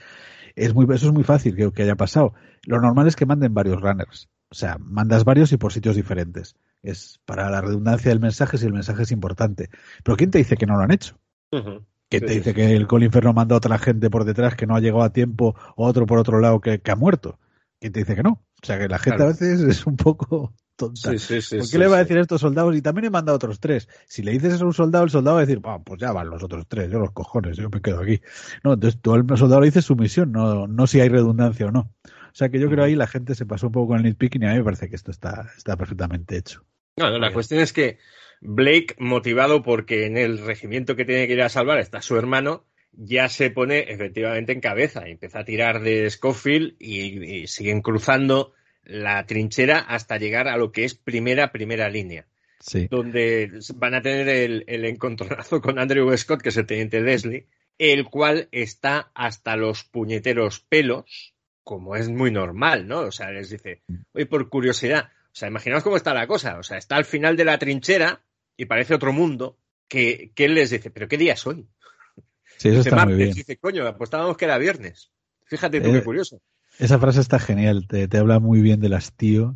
Es muy, eso es muy fácil que, que haya pasado. Lo normal es que manden varios runners o sea, mandas varios y por sitios diferentes. Es para la redundancia del mensaje si el mensaje es importante. Pero ¿quién te dice que no lo han hecho? ¿Quién te dice que el Colinferno manda a otra gente por detrás que no ha llegado a tiempo o otro por otro lado que, ha muerto? ¿Quién te dice que no? O sea, que la gente a veces es un poco tonta. ¿Por qué le va a decir a estos soldados? Y también he mandado a otros tres. Si le dices a un soldado, el soldado va a decir, pues ya van los otros tres, yo los cojones, yo me quedo aquí. No, entonces todo el soldado le dice su misión, no, no si hay redundancia o no. O sea que yo creo ahí la gente se pasó un poco con el nitpicking y a mí me parece que esto está, está perfectamente hecho. No, la cuestión es que Blake, motivado porque en el regimiento que tiene que ir a salvar está su hermano, ya se pone efectivamente en cabeza y empieza a tirar de Schofield y, siguen cruzando la trinchera hasta llegar a lo que es primera, primera línea. Sí. Donde van a tener el, el encontronazo con Andrew Scott, que es el teniente Leslie, el cual está hasta los puñeteros pelos como es muy normal, ¿no? O sea, les dice, oye, por curiosidad, o sea, imaginaos cómo está la cosa, o sea, está al final de la trinchera y parece otro mundo, que, que él les dice, pero ¿qué día es hoy? Sí, eso dice, está muy martes, bien. dice, coño, apostábamos que era viernes. Fíjate tú Eh, qué curioso. Esa frase está genial, te, te habla muy bien del hastío.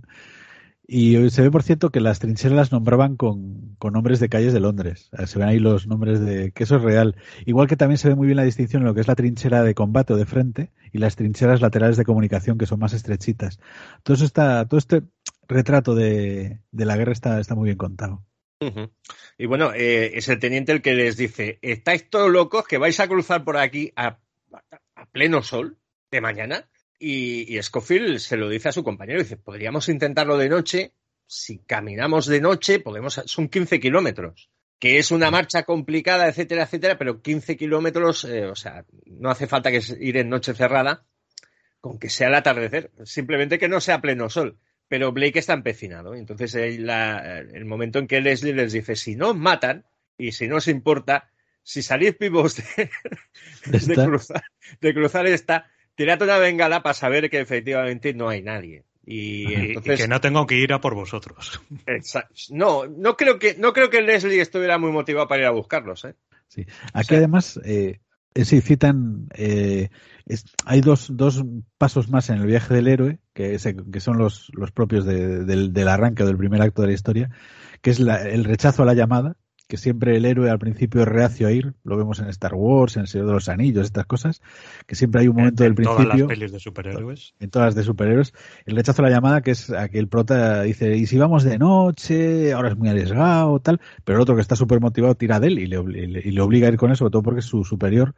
Y se ve, por cierto, que las trincheras las nombraban con, con nombres de calles de Londres. Se ven ahí los nombres de... que eso es real. Igual que también se ve muy bien la distinción en lo que es la trinchera de combate o de frente y las trincheras laterales de comunicación que son más estrechitas. Todo eso está, todo este retrato de, de la guerra está, está muy bien contado. Y bueno, eh, es el teniente el que les dice, estáis todos locos que vais a cruzar por aquí a, a pleno sol de mañana. Y, y Scofield se lo dice a su compañero, dice, podríamos intentarlo de noche, si caminamos de noche, podemos, son 15 kilómetros, que es una marcha complicada, etcétera, etcétera, pero 15 kilómetros, eh, o sea, no hace falta que ir en noche cerrada, con que sea el atardecer, simplemente que no sea pleno sol. Pero Blake está empecinado. Entonces, la- el momento en que Leslie les dice: si no os matan y si no os importa, si salís vivos de, de Esta- cruzar, de cruzar esta, tirad una bengala para saber que efectivamente no hay nadie. Y que no tengo que ir a por vosotros. no, no creo que no creo que Leslie estuviera muy motivado para ir a buscarlos, ¿eh? Sí. Aquí sea- además eh, se citan, eh, es- hay dos, dos pasos más en el viaje del héroe, que, se- que son los, los propios de- del, del arranque o del primer acto de la historia, que es la- el rechazo a la llamada, que siempre el héroe al principio es reacio a ir, lo vemos en Star Wars, en El Señor de los Anillos, estas cosas, que siempre hay un momento en del todas principio las pelis de superhéroes. en todas las de superhéroes, el rechazo a la llamada, que es a que el prota dice, y si vamos de noche, ahora es muy arriesgado, tal, pero el otro que está súper motivado tira de él y le, obli- y le- y le obliga a ir con él, sobre todo porque es su superior.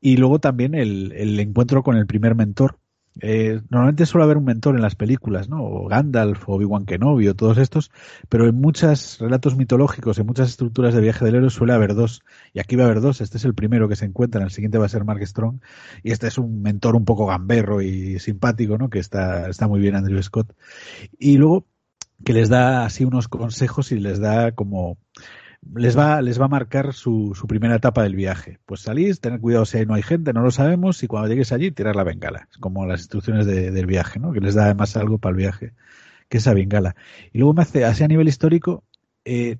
Y luego también el, el encuentro con el primer mentor. Eh, normalmente suele haber un mentor en las películas, ¿no? O Gandalf, o Obi-Wan Kenobi, o todos estos, pero en muchos relatos mitológicos, en muchas estructuras de viaje del héroe suele haber dos. Y aquí va a haber dos. Este es el primero que se encuentra, el siguiente va a ser Mark Strong. Y este es un mentor un poco gamberro y simpático, ¿no? Que está, está muy bien Andrew Scott. Y luego que les da así unos consejos y les da como les va, les va a marcar su, su primera etapa del viaje. Pues salís, tener cuidado si ahí no hay gente, no lo sabemos, y cuando llegues allí, tirar la bengala. Es como las instrucciones de- del viaje, ¿no? Que les da además algo para el viaje, que es esa bengala. Y luego me hace, así a nivel histórico, eh,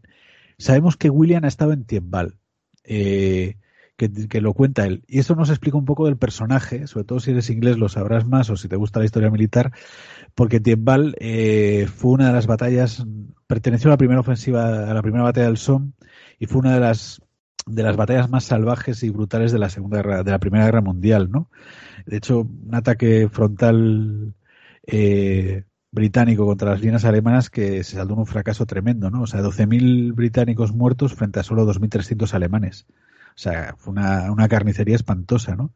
sabemos que William ha estado en Tiembal. Eh, que, que lo cuenta él. Y eso nos explica un poco del personaje, sobre todo si eres inglés lo sabrás más o si te gusta la historia militar, porque Tiembal eh, fue una de las batallas, perteneció a la primera ofensiva, a la primera batalla del Somme y fue una de las de las batallas más salvajes y brutales de la segunda guerra, de la primera guerra mundial, ¿no? De hecho, un ataque frontal eh, británico contra las líneas alemanas que se saldó en un fracaso tremendo, ¿no? O sea, 12.000 británicos muertos frente a solo 2.300 alemanes. O sea, fue una, una carnicería espantosa, ¿no?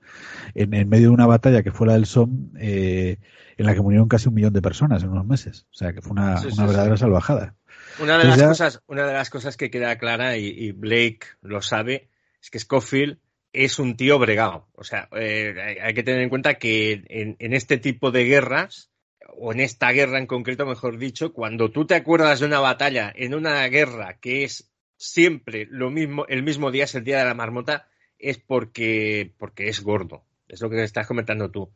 En, en medio de una batalla que fue la del Somme, eh, en la que murieron casi un millón de personas en unos meses. O sea, que fue una, Sí, sí, una verdadera sí. salvajada. Una de las ya- cosas, una de las cosas que queda clara y, y Blake lo sabe es que Scofield es un tío bregado. O sea, eh, hay, hay que tener en cuenta que en, en este tipo de guerras o en esta guerra en concreto, mejor dicho, cuando tú te acuerdas de una batalla en una guerra que es siempre lo mismo, el mismo día es el día de la marmota, es porque, porque es gordo. Es lo que estás comentando tú.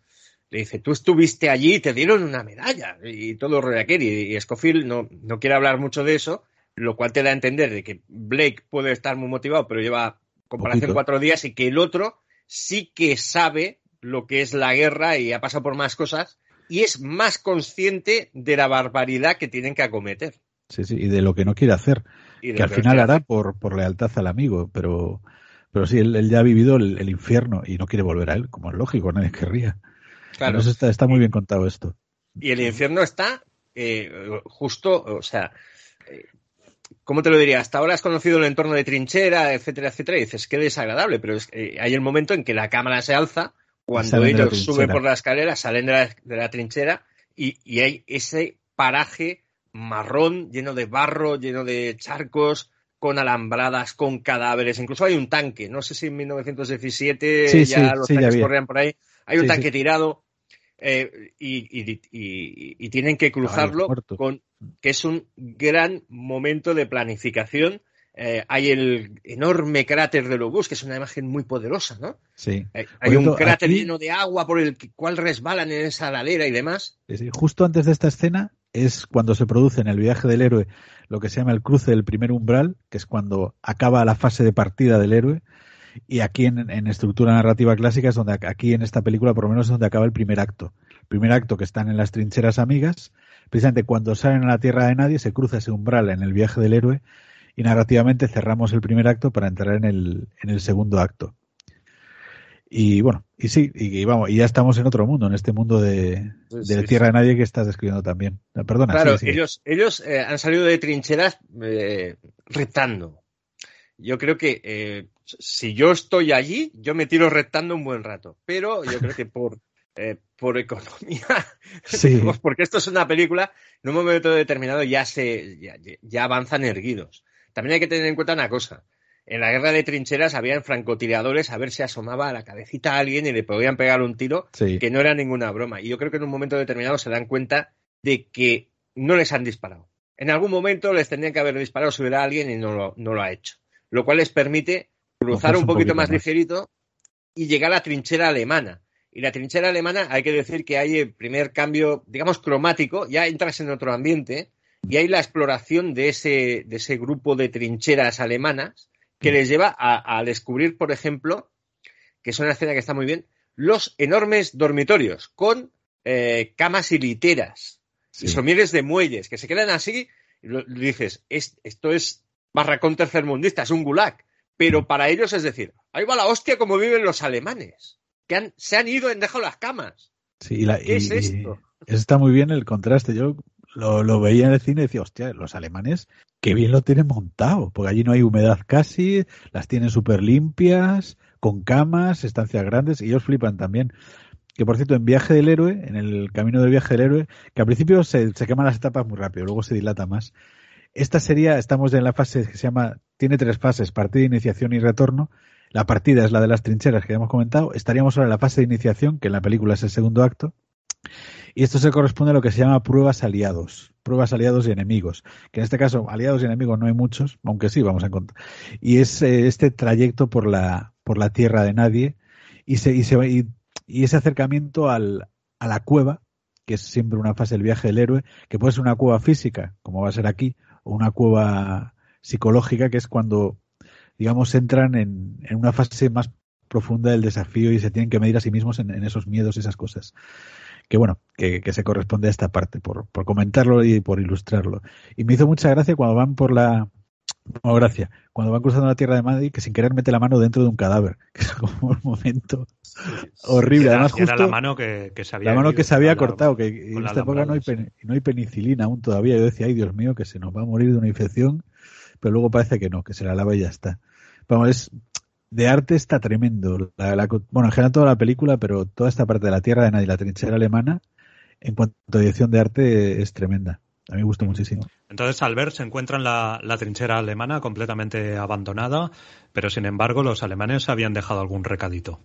Le dice, tú estuviste allí y te dieron una medalla y todo rollo aquel. Y, y Scofield no, no quiere hablar mucho de eso, lo cual te da a entender de que Blake puede estar muy motivado, pero lleva comparación cuatro días y que el otro sí que sabe lo que es la guerra y ha pasado por más cosas y es más consciente de la barbaridad que tienen que acometer. Sí, sí, y de lo que no quiere hacer. Y que al final hará por, por lealtad al amigo, pero, pero sí, él, él ya ha vivido el, el infierno y no quiere volver a él, como es lógico, nadie querría. Claro. Entonces está, está muy bien contado esto. Y el infierno está eh, justo, o sea, eh, ¿cómo te lo diría? Hasta ahora has conocido el entorno de trinchera, etcétera, etcétera, y dices, qué desagradable, pero es, eh, hay el momento en que la cámara se alza, cuando ellos suben por la escalera, salen de la, de la trinchera y, y hay ese paraje marrón, lleno de barro, lleno de charcos, con alambradas, con cadáveres, incluso hay un tanque, no sé si en 1917 Sí, ya sí, los sí, ya tanques vi. corrían por ahí, hay un tanque tirado, eh, y, y- y- y tienen que cruzarlo con que es un gran momento de planificación eh, hay el enorme cráter de Lobos, que es una imagen muy poderosa, ¿no? Sí. Hay, Por hay un cráter aquí- lleno de agua por el cual resbalan en esa ladera y demás. Justo antes de esta escena es cuando se produce en el viaje del héroe lo que se llama el cruce del primer umbral, que es cuando acaba la fase de partida del héroe. Y aquí en, en estructura narrativa clásica es donde aquí en esta película por lo menos es donde acaba el primer acto. El primer acto que están en las trincheras amigas, precisamente cuando salen a la tierra de nadie se cruza ese umbral en el viaje del héroe y narrativamente cerramos el primer acto para entrar en el, en el segundo acto. Y bueno, y sí, y, y vamos, y ya estamos en otro mundo, en este mundo de, Sí, de sí, Tierra de Nadie que estás describiendo también. Perdona, Claro, ellos, ellos eh, han salido de trincheras eh, reptando. Yo creo que eh, si yo estoy allí, yo me tiro reptando un buen rato. Pero yo creo que [laughs] por, eh, por economía, [laughs] Sí. digamos, porque esto es una película, en un momento determinado ya se ya, ya avanzan erguidos. También hay que tener en cuenta una cosa. En la guerra de trincheras habían francotiradores a ver si asomaba a la cabecita a alguien y le podían pegar un tiro Sí. que no era ninguna broma. Y yo creo que en un momento determinado se dan cuenta de que no les han disparado. En algún momento les tendrían que haber disparado si hubiera alguien y no lo, no lo ha hecho. Lo cual les permite cruzar un un poquito poquito más, más. ligerito y llegar a la trinchera alemana. Y la trinchera alemana, hay que decir que hay el primer cambio, digamos, cromático, ya entras en otro ambiente y hay la exploración de ese, de ese grupo de trincheras alemanas que les lleva a, a descubrir, por ejemplo, que es una escena que está muy bien, los enormes dormitorios con eh, camas y literas Sí. y somieres de muelles que se quedan así y lo- dices, es- esto es barracón tercermundista, es un gulag. Pero para ellos es decir, ahí va la hostia como viven los alemanes, que han- se han ido y han dejado las camas. Sí, y la- ¿Qué y- es esto? y eso está muy bien el contraste. Yo lo, lo veía en el cine y decía, hostia, los alemanes, qué bien lo tienen montado, porque allí no hay humedad casi, las tienen súper limpias, con camas, estancias grandes, y ellos flipan también. Que por cierto, en Viaje del Héroe, en el camino del Viaje del Héroe, que al principio se, se queman las etapas muy rápido, luego se dilata más. Esta sería, estamos en la fase que se llama, tiene tres fases, partida, iniciación y retorno. La partida es la de las trincheras que ya hemos comentado. Estaríamos ahora en la fase de iniciación, que en la película es el segundo acto. Y esto se corresponde a lo que se llama pruebas aliados. Pruebas aliados y enemigos. Que en este caso, aliados y enemigos no hay muchos, aunque sí vamos a encontrar. Y es eh, este trayecto por la, por la tierra de nadie. Y, se, y, se, y ese acercamiento al, a la cueva, que es siempre una fase del viaje del héroe, que puede ser una cueva física, como va a ser aquí, o una cueva psicológica, que es cuando, digamos, entran en, en una fase más profunda del desafío y se tienen que medir a sí mismos en, en esos miedos y esas cosas. Que bueno, que, que se corresponde a esta parte, por, por comentarlo y por ilustrarlo. Y me hizo mucha gracia cuando van por la, no, gracia. Cuando van cruzando la tierra de Madrid, que sin querer mete la mano dentro de un cadáver. [laughs] Que es como un momento horrible. Era, Además, era justo la mano que, que se había la mano que se había la- cortado, que en esta época no hay, pen- no hay penicilina aún todavía. Yo decía, ay Dios mío, que se nos va a morir de una infección, pero luego parece que no, que se la lava y ya está. Vamos, es, de arte está tremendo. La- la- bueno, en general toda la película, pero toda esta parte de la tierra de nadie, la trinchera alemana, en cuanto a dirección de arte, es tremenda. A mí me gustó muchísimo. Entonces, al ver, se encuentran la, la trinchera alemana completamente abandonada, pero sin embargo, los alemanes habían dejado algún recadito.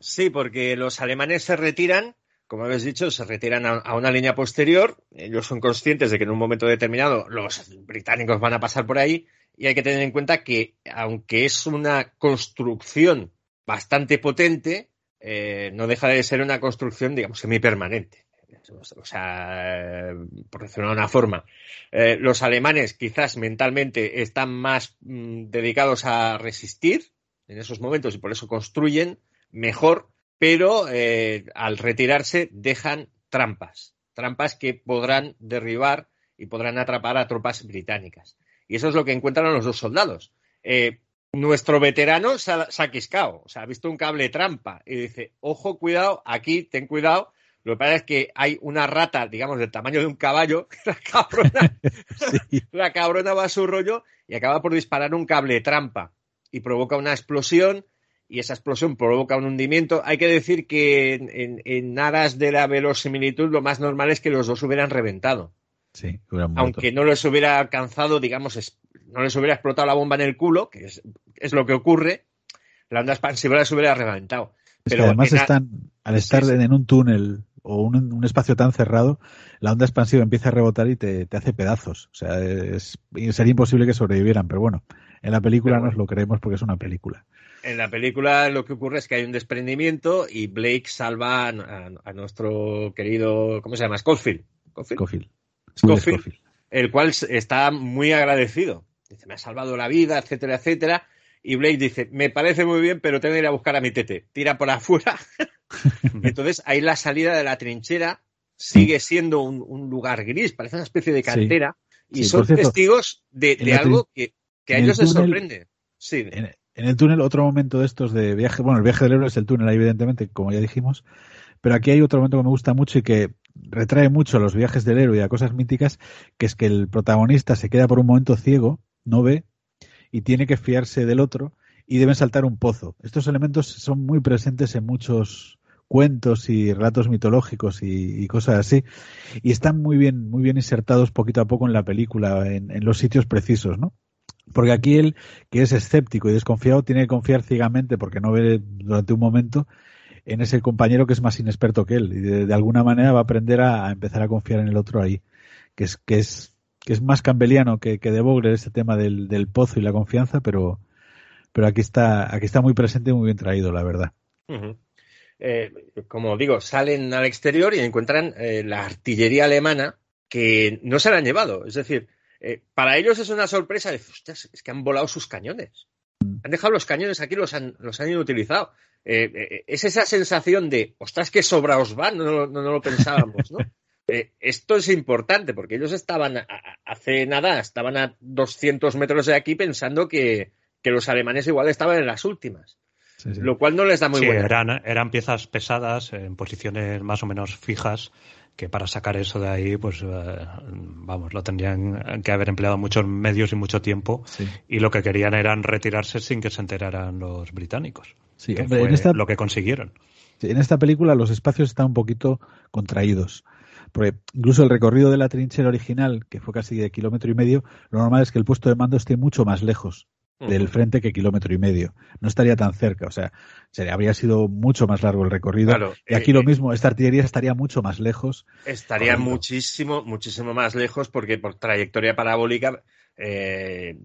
Sí, porque los alemanes se retiran, como habéis dicho, se retiran a, a una línea posterior. Ellos son conscientes de que en un momento determinado los británicos van a pasar por ahí y hay que tener en cuenta que, aunque es una construcción bastante potente, eh, no deja de ser una construcción, digamos, semipermanente. O sea, por decirlo de una forma, eh, los alemanes quizás mentalmente están más mm, dedicados a resistir en esos momentos y por eso construyen mejor, pero eh, al retirarse dejan trampas, trampas que podrán derribar y podrán atrapar a tropas británicas. Y eso es lo que encuentran los dos soldados. Eh, nuestro veterano se ha, se ha quiscado, o sea, ha visto un cable trampa y dice, ojo, cuidado, aquí, ten cuidado. Lo que pasa es que hay una rata, digamos, del tamaño de un caballo, [laughs] la cabrona, [laughs] Sí. la cabrona va a su rollo y acaba por disparar un cable trampa y provoca una explosión y esa explosión provoca un hundimiento. Hay que decir que en, en- en aras de la verosimilitud lo más normal es que los dos hubieran reventado. Sí. Aunque no les hubiera alcanzado, digamos, no les hubiera explotado la bomba en el culo, que es, es lo que ocurre, la onda expansiva les hubiera reventado. Es Pero que además están, al estar sí. en un túnel o un, un espacio tan cerrado, la onda expansiva empieza a rebotar y te, te hace pedazos. O sea, es, sería imposible que sobrevivieran, pero bueno, En la película bueno. nos lo creemos porque es una película. En la película lo que ocurre es que hay un desprendimiento y Blake salva a, a- a nuestro querido, ¿cómo se llama? Scofield. ¿Scofield? Scofield. Scofield. Scofield. el cual está muy agradecido. Dice, me ha salvado la vida, etcétera, etcétera. Y Blake dice, me parece muy bien, pero tengo que ir a buscar a mi tete. Tira por afuera. [laughs] Entonces, ahí la salida de la trinchera sigue siendo un, un lugar gris, parece una especie de Sí. cantera. Y Sí, son cierto, testigos de, algo que, que a ellos les sorprende. Sí, En, en el túnel, otro momento de estos de viaje, bueno, el viaje del héroe es el túnel, evidentemente, como ya dijimos, pero aquí hay otro momento que me gusta mucho y que retrae mucho a los viajes del héroe y a cosas míticas, que es que el protagonista se queda por un momento ciego, no ve, y tiene que fiarse del otro, y deben saltar un pozo. Estos elementos son muy presentes en muchos cuentos y relatos mitológicos y, cosas así, y están muy bien, muy bien insertados poquito a poco en la película, en, en los sitios precisos, ¿no? Porque aquí él, que es escéptico y desconfiado, tiene que confiar ciegamente, porque no ve durante un momento, en ese compañero que es más inexperto que él. Y de, de alguna manera va a aprender a, a empezar a confiar en el otro ahí. Que es, que es, que es más campbelliano que, que de Vogler este tema del, del pozo y la confianza, pero, pero aquí está, aquí está muy presente y muy bien traído, la verdad. Eh, como digo, salen al exterior y encuentran eh, la artillería alemana que no se la han llevado. Es decir, eh, para ellos es una sorpresa. De, "Ostras, es que han volado sus cañones. Han dejado los cañones aquí, los han, los han inutilizado. Eh, eh, es esa sensación de, ostras, que sobra os van, no, no- no lo pensábamos, ¿no? [laughs] Eh, esto es importante porque ellos estaban, a- a- hace nada, estaban a 200 metros de aquí pensando que, que los alemanes igual estaban en las últimas, Sí, sí. lo cual no les da muy Sí, buena. eran, eran piezas pesadas en posiciones más o menos fijas que para sacar eso de ahí, pues eh, vamos, lo tendrían que haber empleado muchos medios y mucho tiempo Sí. y lo que querían eran retirarse sin que se enteraran los británicos, Sí, que hombre, fue en esta, lo que consiguieron. En esta película los espacios están un poquito contraídos. Porque incluso el recorrido de la trinchera original, que fue casi de kilómetro y medio, lo normal es que el puesto de mando esté mucho más lejos del frente que kilómetro y medio. No estaría tan cerca, o sea, sería- habría sido mucho más largo el recorrido. Claro, y aquí eh, lo eh, mismo, esta artillería estaría mucho más lejos. Estaría muchísimo, muchísimo más lejos porque por trayectoria parabólica, eh,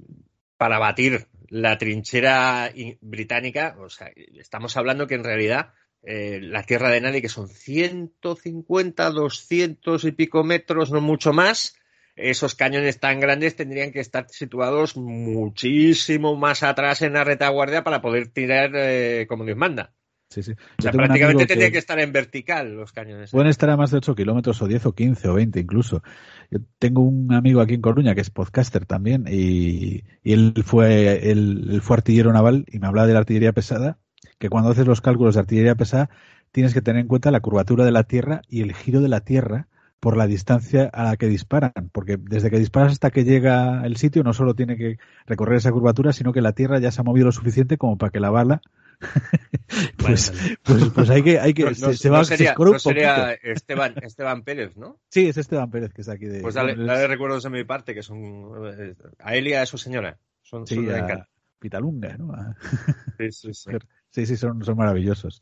para batir la trinchera británica, o sea, estamos hablando que en realidad eh, la tierra de nadie, que son 150, 200 y pico metros, no mucho más, esos cañones tan grandes tendrían que estar situados muchísimo más atrás en la retaguardia para poder tirar eh, como Dios manda. Sí, sí. O sea, prácticamente amigo tendrían que estar en vertical los cañones. Pueden estar a más de 8 kilómetros o 10 o 15 o 20 incluso. Yo tengo un amigo aquí en Coruña que es podcaster también y, y él fue él, él fue artillero naval y me hablaba de la artillería pesada, que cuando haces los cálculos de artillería pesada tienes que tener en cuenta la curvatura de la Tierra y el giro de la Tierra por la distancia a la que disparan, porque desde que disparas hasta que llega el sitio no solo tiene que recorrer esa curvatura, sino que la Tierra ya se ha movido lo suficiente como para que la bala [laughs] pues, pues, pues hay que, hay que No, no- se, no va se sería, un sería. Esteban, Esteban Pérez, ¿no? Sí, es Esteban Pérez que está aquí de. Pues dale, dale recuerdos de mi parte, que son eh, a él y a su señora. Son, sí, son de a. Pitalunga, ¿no? [laughs] Sí, sí, sí. Sí, sí, son, son maravillosos.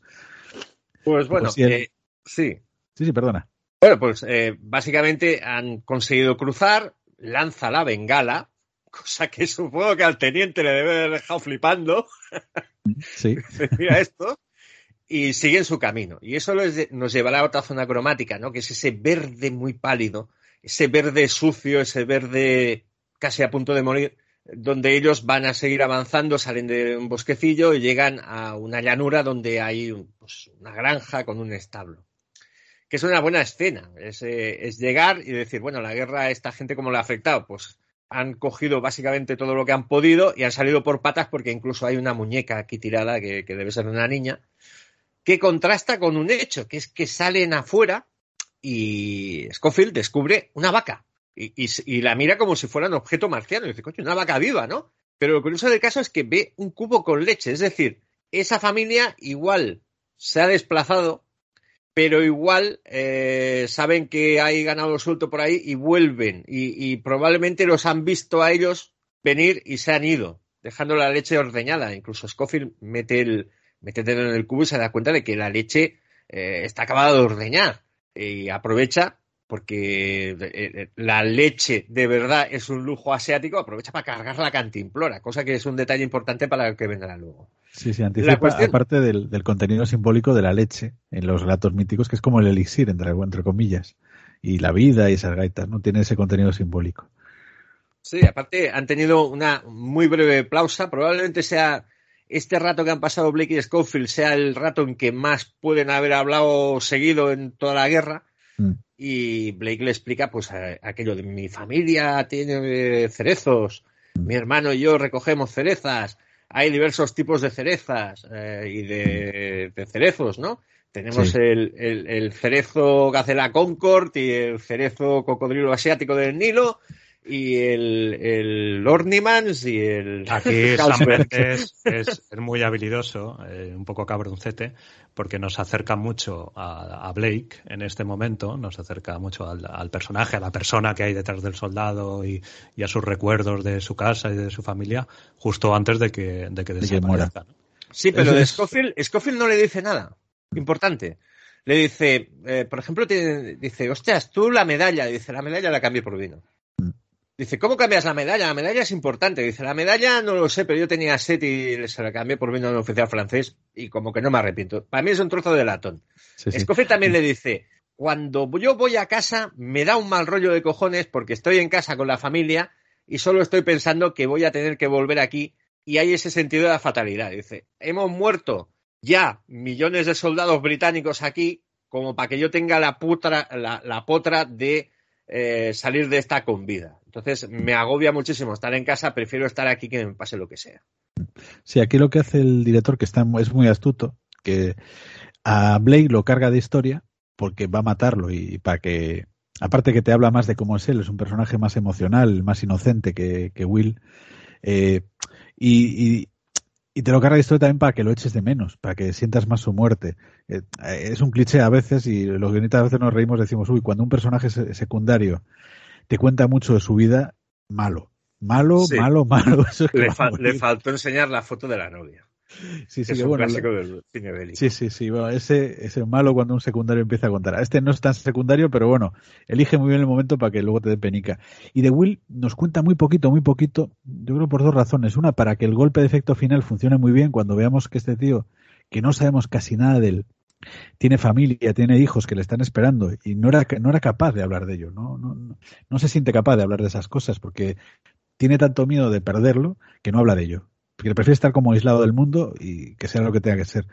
Pues bueno, Pues sí, el- eh, sí. Sí, sí, perdona. Bueno, pues eh, básicamente han conseguido cruzar, lanza la bengala, cosa que [laughs] supongo que al teniente le debe haber dejado flipando. [laughs] Sí, [laughs] Mira esto. Y siguen su camino. Y eso nos llevará a otra zona cromática, ¿no? Que es ese verde muy pálido, ese verde sucio, ese verde casi a punto de morir, donde ellos van a seguir avanzando, salen de un bosquecillo y llegan a una llanura donde hay pues, una granja con un establo. Que es una buena escena. Es, eh, es llegar y decir, bueno, la guerra a esta gente cómo le ha afectado. Pues han cogido básicamente todo lo que han podido y han salido por patas porque incluso hay una muñeca aquí tirada que, debe ser una niña, que contrasta con un hecho, que es que salen afuera y Scofield descubre una vaca y, y- y la mira como si fuera un objeto marciano. Y dice, coño, una vaca viva, ¿no? Pero lo curioso del caso es que ve un cubo con leche, es decir, esa familia igual se ha desplazado, pero igual eh, saben que hay ganado suelto por ahí y vuelven y, probablemente los han visto a ellos venir y se han ido, dejando la leche ordeñada. Incluso Scofield mete el, mete dedo en el cubo y se da cuenta de que la leche eh, está acabada de ordeñar y aprovecha porque eh, eh, la leche de verdad es un lujo asiático, aprovecha para cargar la cantimplora, cosa que es un detalle importante para el que vendrá luego. Sí, sí, anticipa, cuestión... aparte del, del, contenido simbólico de la leche en los relatos míticos, que es como el elixir, entre, entre comillas, y la vida y esas gaitas, ¿no? Tiene ese contenido simbólico. Sí, aparte han tenido una muy breve pausa, probablemente sea este rato que han pasado Blake y Schofield sea el rato en que más pueden haber hablado seguido en toda la guerra. Mm. Y Blake le explica, pues, aquello de mi familia tiene cerezos, mm. mi hermano y yo recogemos cerezas, hay diversos tipos de cerezas eh, y de, de, cerezos, ¿no? Tenemos sí. el, el, el, cerezo Gacela Concord y el cerezo cocodrilo asiático del Nilo y el, el Ornimans y el... Aquí [laughs] Sam es, es, es, muy habilidoso, eh, un poco cabroncete, porque nos acerca mucho a, a, Blake en este momento, nos acerca mucho al, al, personaje, a la persona que hay detrás del soldado y, y, a sus recuerdos de su casa y de su familia, justo antes de que, de que desaparezca. ¿no? Sí, pero de Scofield, Scofield no le dice nada. Importante le dice, eh, por ejemplo, dice, hostias, tú la medalla, dice, la medalla la cambié por vino. Dice, ¿cómo cambias la medalla? La medalla es importante. Dice, la medalla no lo sé, pero yo tenía set y se la cambié por vino de un oficial francés y como que no me arrepiento. Para mí es un trozo de latón. Sí, también [laughs] le dice, cuando yo voy a casa me da un mal rollo de cojones porque estoy en casa con la familia y solo estoy pensando que voy a tener que volver aquí y hay ese sentido de la fatalidad. Dice, hemos muerto ya millones de soldados británicos aquí como para que yo tenga la, putra, la, la potra de eh, salir de esta con vida. Entonces me agobia muchísimo estar en casa, prefiero estar aquí que me pase lo que sea. Sí, aquí lo que hace el director, que está, es muy astuto, que a Blake lo carga de historia porque va a matarlo y para que, aparte que te habla más de cómo es él, es un personaje más emocional, más inocente que, que Will, eh, y, y, te lo carga de historia también para que lo eches de menos, para que sientas más su muerte. Eh, es un cliché a veces y los guionistas a veces nos reímos decimos, uy, cuando un personaje secundario te cuenta mucho de su vida, malo. Malo, sí. malo, malo. [laughs] Eso es le, fa le, faltó enseñar la foto de la novia. Sí, sí, es que, un bueno, clásico del cine bélico. Sí, sí, sí. Bueno, ese, ese malo cuando un secundario empieza a contar. Este no es tan secundario, pero bueno, elige muy bien el momento para que luego te dé penica. Y de Will nos cuenta muy poquito, muy poquito, yo creo por dos razones. Una, para que el golpe de efecto final funcione muy bien cuando veamos que este tío, que no sabemos casi nada de él, tiene familia, tiene hijos que le están esperando y no era, no era capaz de hablar de ello, ¿no? No, no, no se siente capaz de hablar de esas cosas porque tiene tanto miedo de perderlo que no habla de ello. Porque prefiere estar como aislado del mundo y que sea lo que tenga que ser.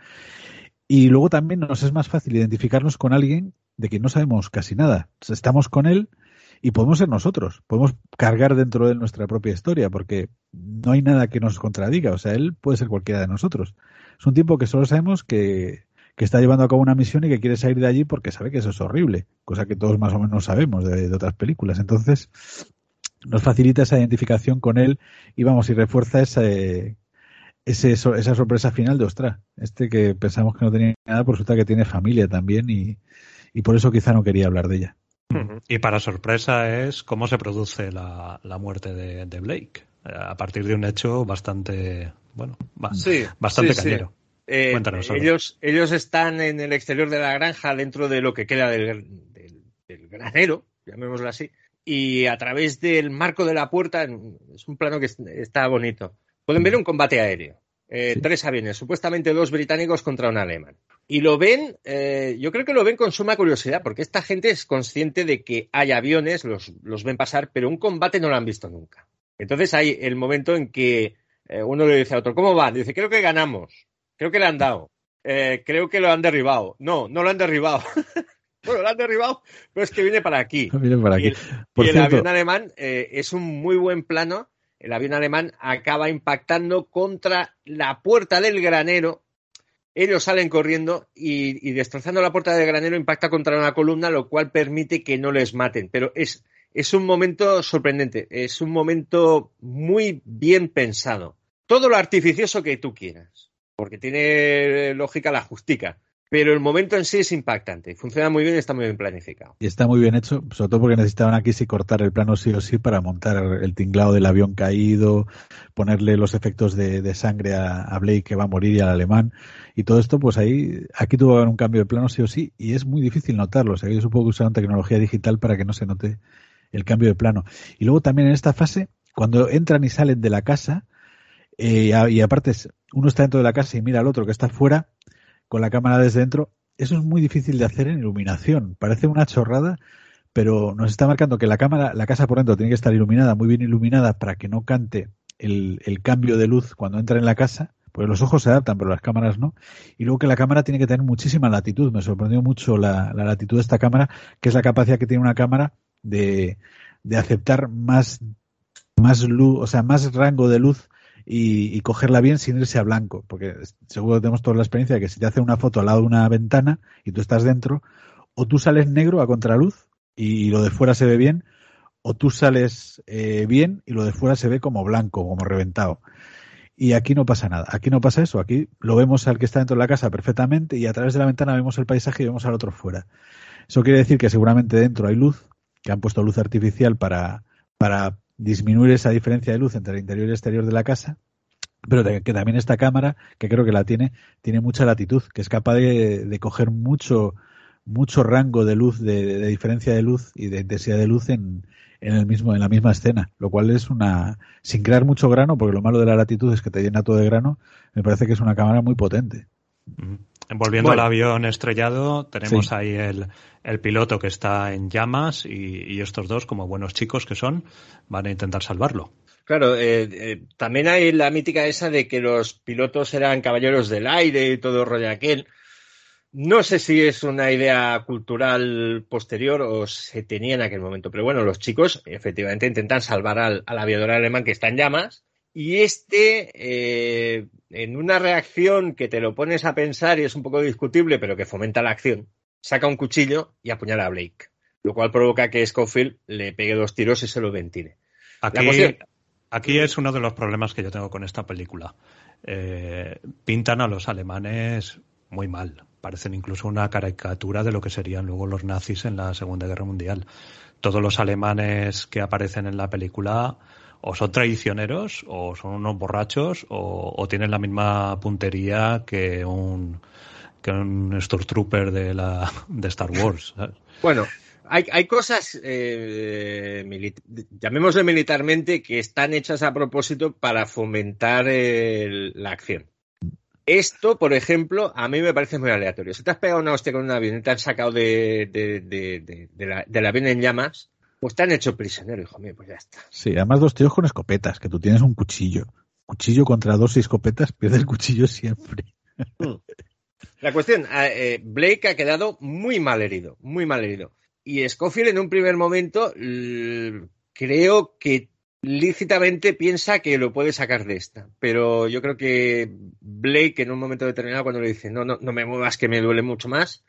Y luego también nos es más fácil identificarnos con alguien de quien no sabemos casi nada. Estamos con él y podemos ser nosotros, podemos cargar dentro de nuestra propia historia porque no hay nada que nos contradiga. O sea, él puede ser cualquiera de nosotros. Es un tipo que solo sabemos que que está llevando a cabo una misión y que quiere salir de allí porque sabe que eso es horrible, cosa que todos más o menos sabemos de, de otras películas. Entonces, nos facilita esa identificación con él y vamos, y refuerza ese, ese, esa sorpresa final de Ostra. Este que pensamos que no tenía nada, por resulta que tiene familia también y, y por eso quizá no quería hablar de ella. Y para sorpresa es cómo se produce la, la muerte de, de, Blake, a partir de un hecho bastante, bueno, sí, bastante sí, cañero. Sí. Eh, ellos, ellos están en el exterior de la granja, dentro de lo que queda del, del, del, granero, llamémoslo así, y a través del marco de la puerta, es un plano que está bonito, pueden ver un combate aéreo. Eh, sí. Tres aviones, supuestamente dos británicos contra un alemán. Y lo ven, eh, yo creo que lo ven con suma curiosidad, porque esta gente es consciente de que hay aviones, los, los ven pasar, pero un combate no lo han visto nunca. Entonces hay el momento en que eh, uno le dice a otro, ¿cómo va? Dice, creo que ganamos. Creo que le han dado. Eh, creo que lo han derribado. No, no lo han derribado. [laughs] bueno, lo han derribado, pero es que viene para aquí. [laughs] Viene para aquí. Y el, Por y el avión alemán eh, es un muy buen plano. El avión alemán acaba impactando contra la puerta del granero. Ellos salen corriendo y, y, destrozando la puerta del granero impacta contra una columna, lo cual permite que no les maten. Pero es, es un momento sorprendente, es un momento muy bien pensado. Todo lo artificioso que tú quieras porque tiene lógica la justica. pero el momento en sí es impactante. Funciona muy bien y está muy bien planificado. Y está muy bien hecho, sobre todo porque necesitaban aquí sí cortar el plano sí o sí para montar el tinglado del avión caído, ponerle los efectos de, sangre a, Blake que va a morir y al alemán. Y todo esto, pues ahí, aquí tuvo que haber un cambio de plano sí o sí, y es muy difícil notarlo. O sea, yo supongo que usaron tecnología digital para que no se note el cambio de plano. Y luego también en esta fase, cuando entran y salen de la casa, eh, y aparte uno está dentro de la casa y mira al otro que está fuera, con la cámara desde dentro, eso es muy difícil de hacer en iluminación. Parece una chorrada, pero nos está marcando que la cámara, la casa por dentro tiene que estar iluminada, muy bien iluminada, para que no cante el, cambio de luz cuando entra en la casa. Pues los ojos se adaptan, pero las cámaras no. Y luego que la cámara tiene que tener muchísima latitud. Me sorprendió mucho la, la latitud de esta cámara, que es la capacidad que tiene una cámara de, de aceptar más, más luz, o sea, más rango de luz y, cogerla bien sin irse a blanco, porque seguro tenemos toda la experiencia de que si te hacen una foto al lado de una ventana y tú estás dentro, o tú sales negro a contraluz y lo de fuera se ve bien, o tú sales eh, bien y lo de fuera se ve como blanco, como reventado. Y aquí no pasa nada, aquí no pasa eso, aquí lo vemos al que está dentro de la casa perfectamente y a través de la ventana vemos el paisaje y vemos al otro fuera. Eso quiere decir que seguramente dentro hay luz, que han puesto luz artificial para, para disminuir esa diferencia de luz entre el interior y el exterior de la casa, pero que también esta cámara, que creo que la tiene, tiene mucha latitud, que es capaz de, coger mucho, mucho rango de luz, de, diferencia de luz y de intensidad de luz en, en el mismo, en la misma escena, lo cual es una, sin crear mucho grano, porque lo malo de la latitud es que te llena todo de grano, me parece que es una cámara muy potente. Volviendo al avión estrellado, tenemos ahí el, el, piloto que está en llamas y, estos dos, como buenos chicos que son, van a intentar salvarlo. Claro, eh, eh, también hay la mítica esa de que los pilotos eran caballeros del aire y todo rollo aquel. No sé si es una idea cultural posterior o se tenía en aquel momento, pero bueno, los chicos efectivamente intentan salvar al, al aviador alemán que está en llamas y este, eh, en una reacción que te lo pones a pensar y es un poco discutible, pero que fomenta la acción, saca un cuchillo y apuñala a Blake, lo cual provoca que Schofield le pegue dos tiros y se lo ventile. Aquí, aquí es uno de los problemas que yo tengo con esta película. Eh, pintan a los alemanes muy mal. Parecen incluso una caricatura de lo que serían luego los nazis en la Segunda Guerra Mundial. Todos los alemanes que aparecen en la película o son traicioneros, o son unos borrachos, o, tienen la misma puntería que un que un Stormtrooper de la de Star Wars. Bueno, hay, hay cosas, eh, llamémosle militarmente, que están hechas a propósito para fomentar la acción. Esto, por ejemplo, a mí me parece muy aleatorio. Si te has pegado una hostia con un avión y te han sacado de, de, de, del avión en llamas, pues te han hecho prisionero, hijo mío, pues ya está. Sí, además dos tíos con escopetas, que tú tienes un cuchillo. Cuchillo contra dos y escopetas, pierde el cuchillo siempre. Hmm. La cuestión, eh, Blake ha quedado muy mal herido, muy mal herido. Y Scofield en un primer momento creo que lícitamente piensa que lo puede sacar de esta. Pero yo creo que Blake en un momento determinado cuando le dice no, no, no me muevas que me duele mucho más,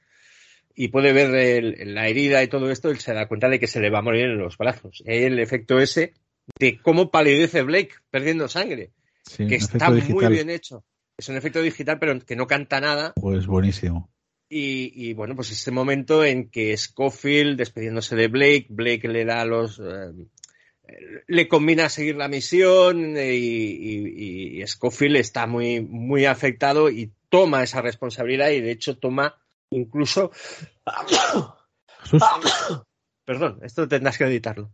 y puede ver la herida y todo esto, él se da cuenta de que se le va a morir en los brazos. El efecto ese de cómo palidece Blake perdiendo sangre, que está muy bien hecho. Es un efecto digital, pero que no canta nada. Pues buenísimo. Y, bueno, pues ese momento en que Scofield, despediéndose de Blake, Blake le da los. Eh, le combina a seguir la misión y, y, y, Scofield está muy, muy afectado y toma esa responsabilidad y de hecho toma incluso. [coughs] Perdón, esto tendrás que editarlo.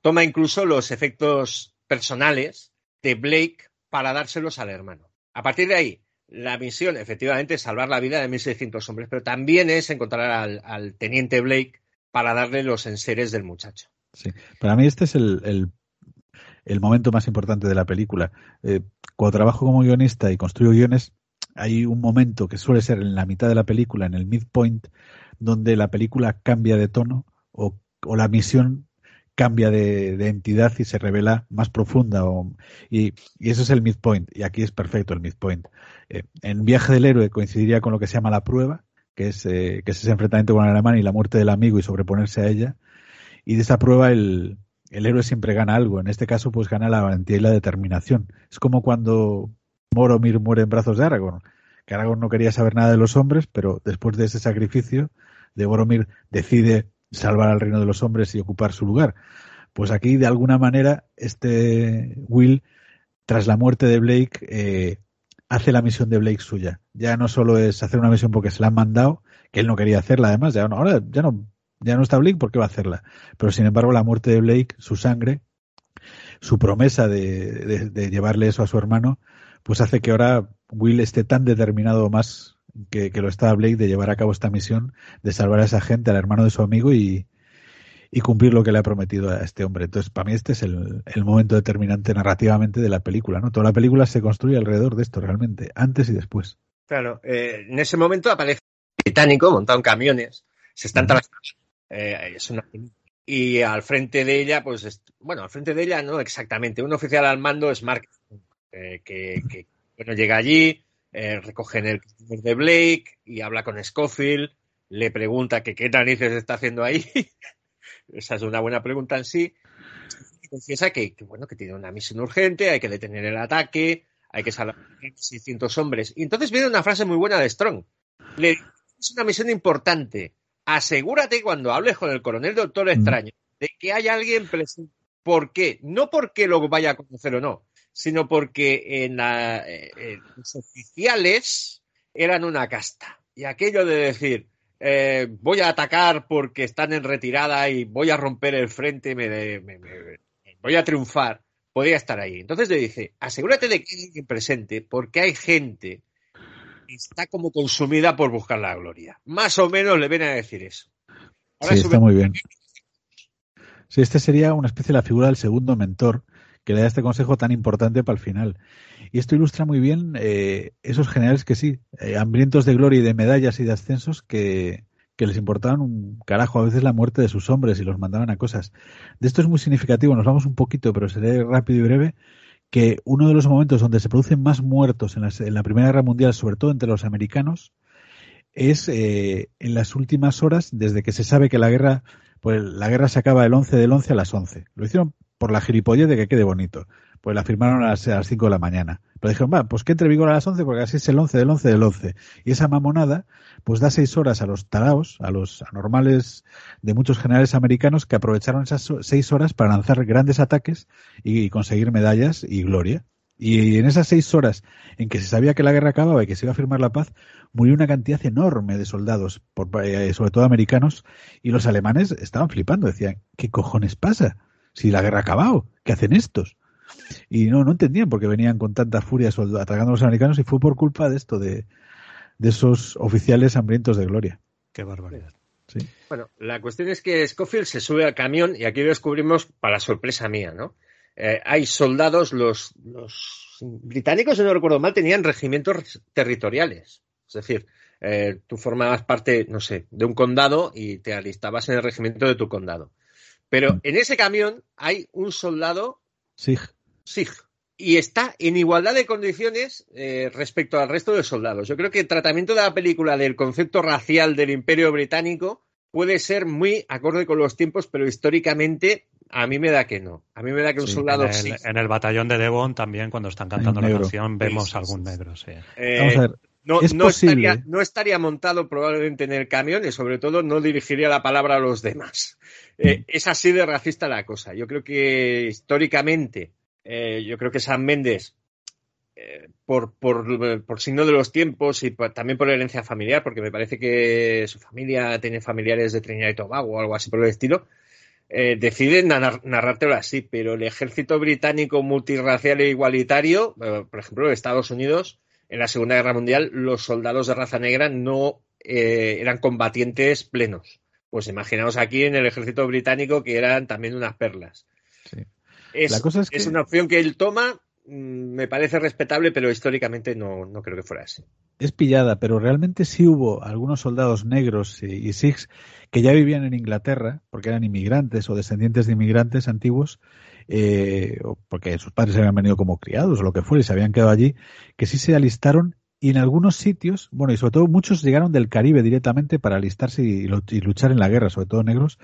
Toma incluso los efectos personales de Blake para dárselos al hermano. A partir de ahí, la misión efectivamente es salvar la vida de 1.600 hombres, pero también es encontrar al, teniente Blake para darle los enseres del muchacho. Sí, para mí este es el, el, momento más importante de la película. Eh, cuando trabajo como guionista y construyo guiones, hay un momento que suele ser en la mitad de la película, en el midpoint, donde la película cambia de tono o, la misión cambia de, entidad y se revela más profunda. y, eso es el midpoint. Y aquí es perfecto el midpoint. Eh, en Viaje del Héroe coincidiría con lo que se llama la prueba, que es, eh, que es ese enfrentamiento con el alemán y la muerte del amigo y sobreponerse a ella. Y de esa prueba el, el héroe siempre gana algo. En este caso, pues gana la valentía y la determinación. Es como cuando Moromir muere en brazos de Aragorn, que Aragorn no quería saber nada de los hombres, pero después de ese sacrificio, de Boromir decide salvar al reino de los hombres y ocupar su lugar. Pues aquí, de alguna manera, este Will, tras la muerte de Blake, eh, hace la misión de Blake suya. Ya no solo es hacer una misión porque se la han mandado, que él no quería hacerla, además, ya no, ahora ya no, está Blake, ¿por qué va a hacerla? Pero sin embargo, la muerte de Blake, su sangre, su promesa de, llevarle eso a su hermano, pues hace que ahora Will esté tan determinado más que, que, lo estaba Blake de llevar a cabo esta misión, de salvar a esa gente, al hermano de su amigo y, y cumplir lo que le ha prometido a este hombre. Entonces, para mí este es el, el, momento determinante narrativamente de la película, ¿no? Toda la película se construye alrededor de esto realmente, antes y después. Claro, eh, en ese momento aparece un británico montado en camiones, se están uh -huh. eh, es una y al frente de ella, pues, bueno, al frente de ella no exactamente, un oficial al mando es Mark, eh, que, que, bueno, llega allí, eh, recogen el de Blake y habla con Scofield, le pregunta que qué narices está haciendo ahí, [laughs] esa es una buena pregunta en sí, y confiesa que, que, bueno, que tiene una misión urgente, hay que detener el ataque, hay que salvar 600 hombres, y entonces viene una frase muy buena de Strong, le es una misión importante, asegúrate cuando hables con el coronel doctor extraño de que hay alguien presente. ¿Por qué? No porque lo vaya a conocer o no, sino porque en la, eh, los oficiales eran una casta. Y aquello de decir, eh, voy a atacar porque están en retirada y voy a romper el frente, me, me, me, voy a triunfar, podría estar ahí. Entonces le dice, asegúrate de que hay alguien presente porque hay gente está como consumida por buscar la gloria. Más o menos le viene a decir eso. Ahora sí, está muy bien. Sí, este sería una especie de la figura del segundo mentor que le da este consejo tan importante para el final. Y esto ilustra muy bien eh, esos generales que sí, eh, hambrientos de gloria y de medallas y de ascensos que, que les importaban un carajo a veces la muerte de sus hombres y los mandaban a cosas. De esto es muy significativo, nos vamos un poquito, pero seré rápido y breve que uno de los momentos donde se producen más muertos en la, Primera Guerra Mundial, sobre todo entre los americanos, es eh, en las últimas horas, desde que se sabe que la guerra, pues la guerra se acaba el 11 del 11 a las 11. Lo hicieron por la gilipollez de que quede bonito. Pues la firmaron a las, a las 5 de la mañana. Pero dijeron, va, pues que entre vigor a las 11 porque así es el 11 del 11 del 11. Y esa mamonada, pues da seis horas a los taraos, a los anormales de muchos generales americanos que aprovecharon esas seis horas para lanzar grandes ataques y conseguir medallas y gloria. Y en esas seis horas en que se sabía que la guerra acababa y que se iba a firmar la paz, murió una cantidad enorme de soldados, por, eh, sobre todo americanos, y los alemanes estaban flipando, decían, ¿qué cojones pasa? Si la guerra ha acabado, ¿qué hacen estos? Y no, no entendían por qué venían con tanta furia atacando a los americanos y fue por culpa de esto, de, de esos oficiales hambrientos de gloria. Qué barbaridad. Sí. Bueno, la cuestión es que Scofield se sube al camión y aquí lo descubrimos para sorpresa mía, ¿no? Eh, hay soldados, los, los, británicos, si no recuerdo mal, tenían regimientos territoriales. Es decir, eh, tú formabas parte, no sé, de un condado y te alistabas en el regimiento de tu condado. Pero en ese camión hay un soldado SIG. SIG. Y está en igualdad de condiciones eh, respecto al resto de soldados. Yo creo que el tratamiento de la película del concepto racial del Imperio Británico puede ser muy acorde con los tiempos, pero históricamente a mí me da que no. A mí me da que un sí, soldado en el, sí. en el batallón de Devon también, cuando están cantando la canción, vemos sí, algún negro, sí. Eh, Vamos a ver. No, es no, posible. estaría, no, estaría, montado probablemente en el camión y sobre todo no dirigiría la palabra a los demás. Eh, es así de racista la cosa. Yo creo que históricamente, eh, yo creo que San Méndez, eh, por, por, por, signo de los tiempos y por, también por herencia familiar, porque me parece que su familia tiene familiares de Trinidad y Tobago o algo así por el estilo, eh, deciden narrártelo así, pero el ejército británico multirracial e igualitario, eh, por ejemplo, Estados Unidos, en la Segunda Guerra Mundial, los soldados de raza negra no eh, eran combatientes plenos. Pues imaginaos aquí en el ejército británico que eran también unas perlas. Sí. Es, La cosa es, que... es una opción que él toma, me parece respetable, pero históricamente no, no, creo que fuera así. Es pillada, pero realmente sí hubo algunos soldados negros y, y sikhs que ya vivían en Inglaterra, porque eran inmigrantes o descendientes de inmigrantes antiguos, eh, o porque sus padres habían venido como criados o lo que fuera y se habían quedado allí, que sí se alistaron y en algunos sitios, bueno, y sobre todo muchos llegaron del Caribe directamente para alistarse y, luchar en la guerra, sobre todo negros,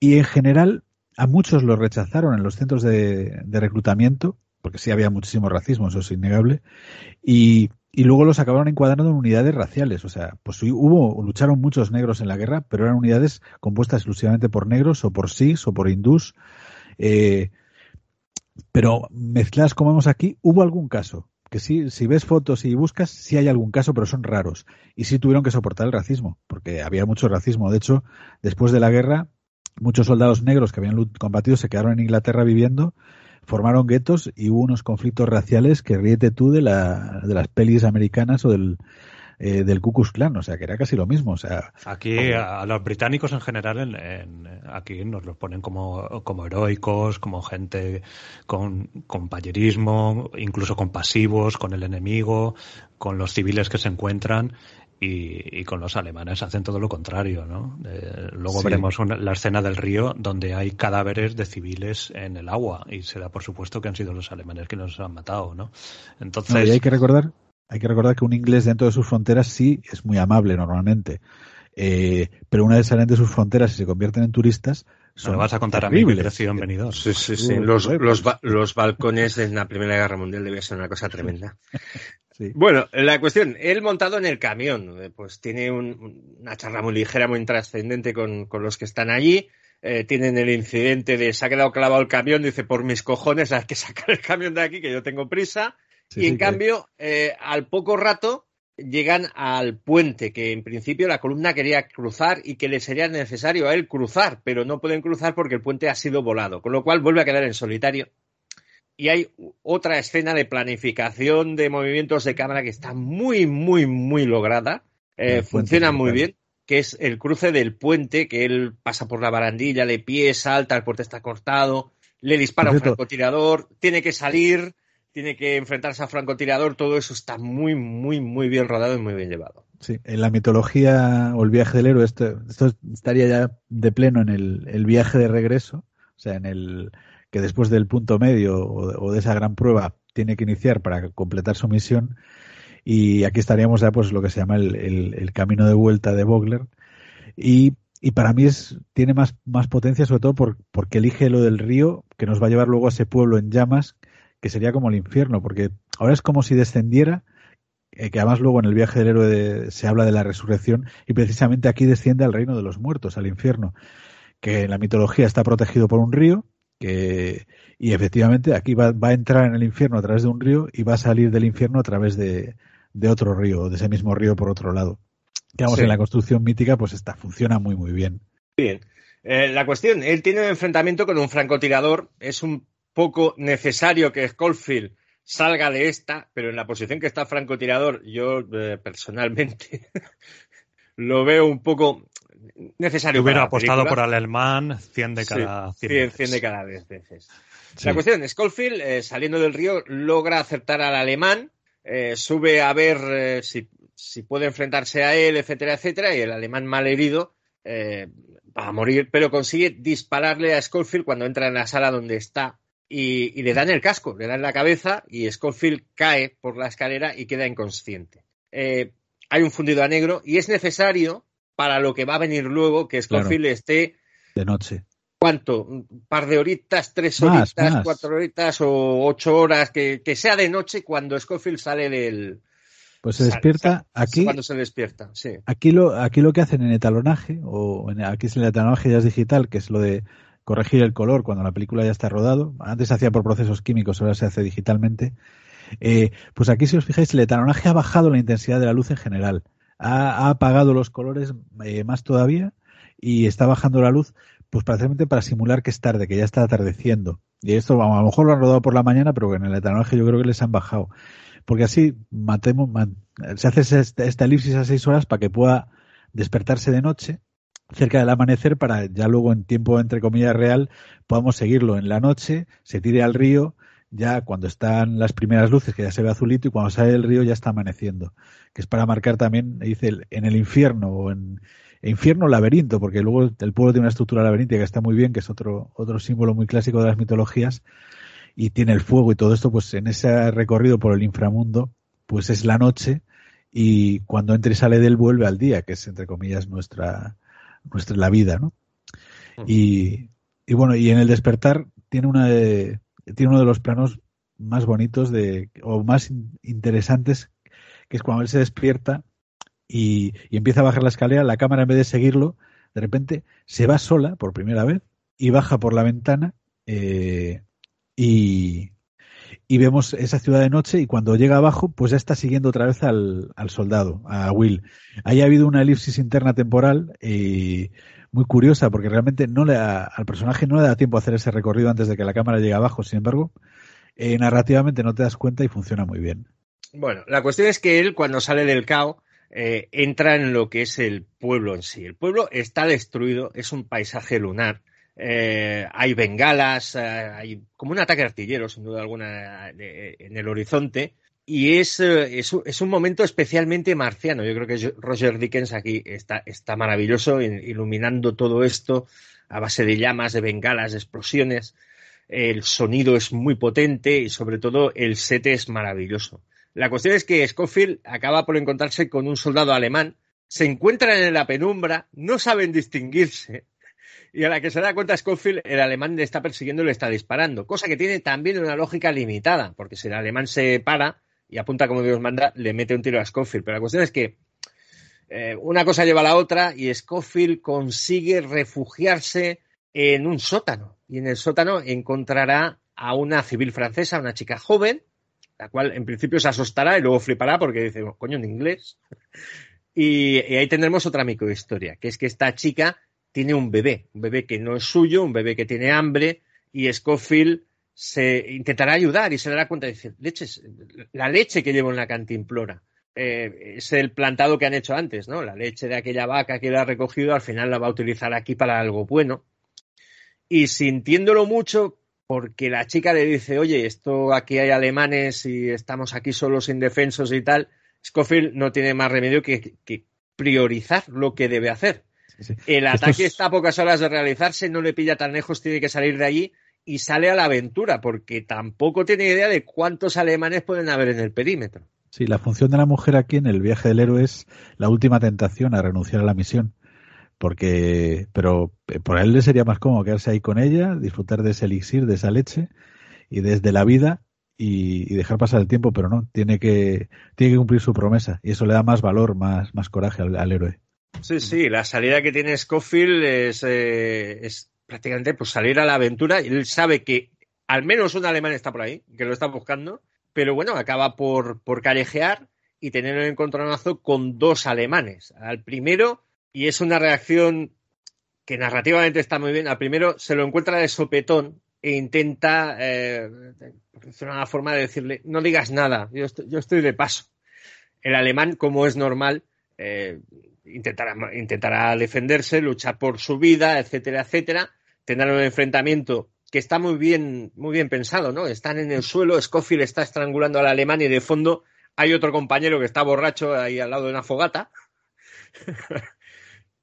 y en general a muchos los rechazaron en los centros de reclutamiento, porque sí había muchísimo racismo, eso es innegable, y y luego los acabaron encuadrando en unidades raciales. O sea, pues hubo, lucharon muchos negros en la guerra, pero eran unidades compuestas exclusivamente por negros o por sikhs o por hindús. Eh, pero mezcladas como vemos aquí, hubo algún caso. Que sí, si ves fotos y buscas, sí hay algún caso, pero son raros. Y sí tuvieron que soportar el racismo, porque había mucho racismo. De hecho, después de la guerra, muchos soldados negros que habían combatido se quedaron en Inglaterra viviendo formaron guetos y hubo unos conflictos raciales que ríete tú de, la, de las pelis americanas o del, eh, del Ku Klux Klan, o sea, que era casi lo mismo. O sea, aquí a, los británicos en general, en, aquí nos los ponen como, como heroicos, como gente con compañerismo, incluso compasivos con el enemigo, con los civiles que se encuentran. Y, con los alemanes hacen todo lo contrario, ¿no? Eh, luego veremos la escena del río donde hay cadáveres de civiles en el agua y se da por supuesto que han sido los alemanes que nos han matado, ¿no? Entonces... hay que recordar, hay que recordar que un inglés dentro de sus fronteras sí es muy amable normalmente, eh, pero una vez salen de sus fronteras y se convierten en turistas, son vas a contar a mí mi creación venidor. Sí, sí, sí. Los, los, los, balcones en la Primera Guerra Mundial debía ser una cosa tremenda. [laughs] Bueno, la cuestión, él montado en el camión, eh, pues tiene una charla muy ligera, muy trascendente con, los que están allí. Eh, tienen el incidente de se ha quedado clavado el camión, dice por mis cojones hay que sacar el camión de aquí que yo tengo prisa. y en cambio, eh, al poco rato llegan al puente que en principio la columna quería cruzar y que le sería necesario a él cruzar, pero no pueden cruzar porque el puente ha sido volado, con lo cual vuelve a quedar en solitario y hay otra escena de planificación de movimientos de cámara que está muy, muy, muy lograda. Eh, funciona muy bien, que es el cruce del puente, que él pasa por la barandilla, le pie, salta, el puente está cortado, le dispara un francotirador, tiene que salir, tiene que enfrentarse a francotirador, todo eso está muy, muy, muy bien rodado y muy bien llevado. Sí, en la mitología o el viaje del héroe, esto, estaría ya de pleno en el, viaje de regreso, o sea, en el que después del punto medio o, de esa gran prueba tiene que iniciar para completar su misión. Y aquí estaríamos ya, pues, lo que se llama el, camino de vuelta de Vogler. Y, para mí es, tiene más, más potencia, sobre todo por, porque elige lo del río, que nos va a llevar luego a ese pueblo en llamas, que sería como el infierno, porque ahora es como si descendiera, eh, que además luego en el viaje del héroe se habla de la resurrección, y precisamente aquí desciende al reino de los muertos, al infierno, que en la mitología está protegido por un río, y efectivamente aquí va, a entrar en el infierno a través de un río y va a salir del infierno a través de, otro río, de ese mismo río por otro lado. Digamos, en la construcción mítica, pues esta funciona muy, muy bien. Bien. Eh, la cuestión, él tiene un enfrentamiento con un francotirador, es un poco necesario que Schofield salga de esta, pero en la posición que está francotirador, yo eh, personalmente [laughs] lo veo un poco necesario. hubiera apostado por el alemán 100 de cada 100, 100, de cada 10 veces. La cuestión, Schofield, eh, saliendo del río, logra acertar al alemán, eh, sube a ver si, si, puede enfrentarse a él, etcétera, etcétera, y el alemán mal herido va a morir, pero consigue dispararle a Schofield cuando entra en la sala donde está y, y le dan el casco, le dan la cabeza y Schofield cae por la escalera y queda inconsciente. hay un fundido a negro y es necesario para lo que va a venir luego, que Scofield esté de noche. ¿Cuánto? ¿Un par de horitas, tres horitas, cuatro horitas o ocho horas? Que, sea de noche cuando Scofield sale del. Pues se despierta aquí. Cuando se despierta, sí. Aquí lo, aquí lo que hacen en etalonaje, o en, aquí es el etalonaje ya es digital, que es lo de corregir el color cuando la película ya está rodado. Antes se hacía por procesos químicos, ahora se hace digitalmente. Eh, pues aquí, si os fijáis, el etalonaje ha bajado la intensidad de la luz en general ha, apagado los colores eh, más todavía y está bajando la luz, pues precisamente para simular que es tarde, que ya está atardeciendo. Y esto a lo mejor lo han rodado por la mañana, pero en el etanología yo creo que les han bajado. Porque así matemos, se hace esta, elipsis a seis horas para que pueda despertarse de noche cerca del amanecer para ya luego en tiempo entre comillas real podamos seguirlo en la noche, se tire al río, ya cuando están las primeras luces, que ya se ve azulito, y cuando sale del río ya está amaneciendo. Que es para marcar también, dice, en el infierno o en infierno laberinto, porque luego el pueblo tiene una estructura laberíntica que está muy bien, que es otro, otro símbolo muy clásico de las mitologías, y tiene el fuego y todo esto, pues en ese recorrido por el inframundo, pues es la noche, y cuando entra y sale del vuelve al día, que es entre comillas nuestra, nuestra la vida, ¿no? Y, y bueno, y en el despertar tiene una de, tiene uno de los planos más bonitos de, o más interesantes que es cuando él se despierta y, y empieza a bajar la escalera, la cámara en vez de seguirlo, de repente se va sola por primera vez y baja por la ventana eh, y, y vemos esa ciudad de noche y cuando llega abajo pues ya está siguiendo otra vez al, al soldado, a Will. Ahí ha habido una elipsis interna temporal y muy curiosa porque realmente no le al personaje no le da tiempo a hacer ese recorrido antes de que la cámara llegue abajo. Sin embargo, eh, narrativamente no te das cuenta y funciona muy bien. Bueno, la cuestión es que él, cuando sale del caos, eh, entra en lo que es el pueblo en sí. El pueblo está destruido, es un paisaje lunar. Eh, hay bengalas, eh, hay como un ataque artillero, sin duda alguna, de- en el horizonte. Y es, eh, es, un- momento especialmente marciano. Yo creo que Roger Dickens aquí está, está maravilloso, in- iluminando todo esto a base de llamas, de bengalas, de explosiones. El sonido es muy potente y sobre todo el set es maravilloso. La cuestión es que Schofield acaba por encontrarse con un soldado alemán, se encuentran en la penumbra, no saben distinguirse, y a la que se da cuenta Schofield, el alemán le está persiguiendo y le está disparando, cosa que tiene también una lógica limitada, porque si el alemán se para y apunta como Dios manda, le mete un tiro a Schofield. Pero la cuestión es que eh, una cosa lleva a la otra y Schofield consigue refugiarse en un sótano. Y en el sótano encontrará a una civil francesa, una chica joven, la cual en principio se asustará y luego flipará porque dice, "Oh, coño, en inglés. [laughs] Y, y ahí tendremos otra microhistoria, que es que esta chica tiene un bebé, un bebé que no es suyo, un bebé que tiene hambre, y Scofield se intentará ayudar y se dará cuenta de decir, leches, la leche que llevo en la cantimplora. eh, es el plantado que han hecho antes, ¿no? La leche de aquella vaca que él ha recogido, al final la va a utilizar aquí para algo bueno. Y sintiéndolo mucho, porque la chica le dice, oye, esto aquí hay alemanes y estamos aquí solos indefensos y tal, Scofield no tiene más remedio que priorizar lo que debe hacer. Sí. El ataque es- está a pocas horas de realizarse, no le pilla tan lejos, tiene que salir de allí y sale a la aventura, porque tampoco tiene idea de cuántos alemanes pueden haber en el perímetro. Sí, la función de la mujer aquí en el viaje del héroe es la última tentación a renunciar a la misión. Porque, pero eh, por él le sería más cómodo quedarse ahí con ella, disfrutar de ese elixir, de esa leche y desde la vida y, y dejar pasar el tiempo, pero no, tiene que, tiene que cumplir su promesa y eso le da más valor, más, más coraje al, al héroe. Sí, sí, la salida que tiene Scofield es, eh, es prácticamente pues, salir a la aventura él sabe que al menos un alemán está por ahí, que lo está buscando, pero bueno, acaba por, por callejear y tener un encontronazo con dos alemanes. Al primero, y es una reacción que narrativamente está muy bien, al primero se lo encuentra de sopetón e intenta, eh, de una forma de decirle, no digas nada, yo estoy, yo estoy de paso. El alemán, como es normal, eh, intentará, intentará defenderse, luchar por su vida, etcétera, etcétera. Tendrán un enfrentamiento que está muy bien, muy bien pensado, ¿no? Están en el suelo, Scofield está estrangulando al alemán y de fondo hay otro compañero que está borracho ahí al lado de una fogata. [laughs]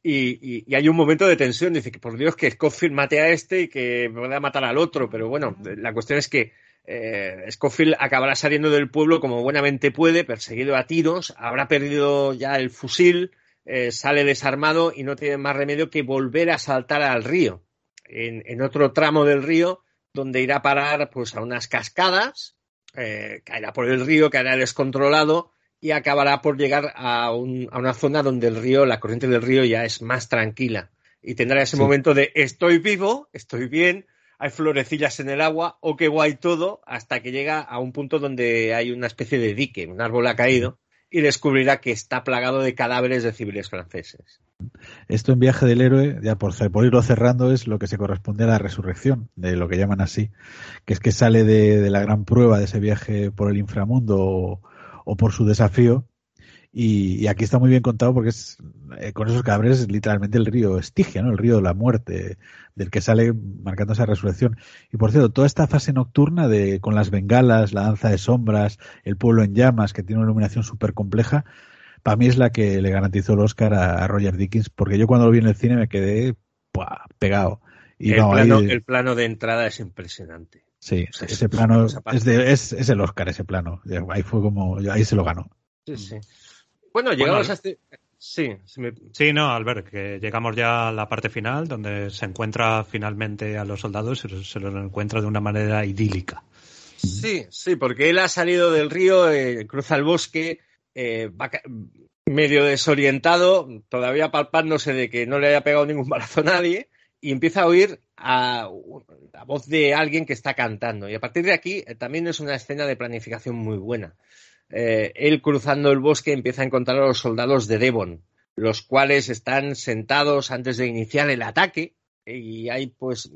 y, y- y hay un momento de tensión, dice que por Dios que Scofield mate a este y que pueda matar al otro, pero bueno, la cuestión es que eh, Scofield acabará saliendo del pueblo como buenamente puede, perseguido a tiros, habrá perdido ya el fusil, eh, sale desarmado y no tiene más remedio que volver a saltar al río. En, en otro tramo del río, donde irá a parar pues, a unas cascadas, eh, caerá por el río, caerá descontrolado y acabará por llegar a, un- a una zona donde el río, la corriente del río ya es más tranquila. Y tendrá ese Sí. momento de estoy vivo, estoy bien, hay florecillas en el agua, o qué guay todo, hasta que llega a un punto donde hay una especie de dique, un árbol ha caído, y descubrirá que está plagado de cadáveres de civiles franceses. Esto en viaje del héroe, ya por, por irlo cerrando, es lo que se corresponde a la resurrección, de lo que llaman así, que es que sale de, la gran prueba de ese viaje por el inframundo o por su desafío. Y, y aquí está muy bien contado porque es eh, con esos cadáveres es literalmente el río Estigia, ¿no? El río de la muerte, del que sale marcando esa resurrección. Y por cierto, toda esta fase nocturna de con las bengalas, la danza de sombras, el pueblo en llamas, que tiene una iluminación súper compleja, para mí es la que le garantizó el Oscar a, a Roger Dickens, porque yo cuando lo vi en el cine me quedé pegado. Y el, no, plano, ahí- el plano de entrada es impresionante. sí, o sea, ese es- plano es, de, es, es el Oscar, ese plano. Ahí fue como, ahí se lo ganó. Sí, sí. Bueno, llegamos a este. Sí, se me- Sí, no, Albert, que llegamos ya a la parte final, donde se encuentra finalmente a los soldados y se los encuentra de una manera idílica. sí, sí, porque él ha salido del río, eh, cruza el bosque eh, va medio desorientado, todavía palpándose de que no le haya pegado ningún [laughs] balazo a nadie, y empieza a oír a la voz de alguien que está cantando. Y a partir de aquí eh, también es una escena de planificación muy buena. Eh, él cruzando el bosque empieza a encontrar a los soldados de Devon, los cuales están sentados antes de iniciar el ataque, y hay pues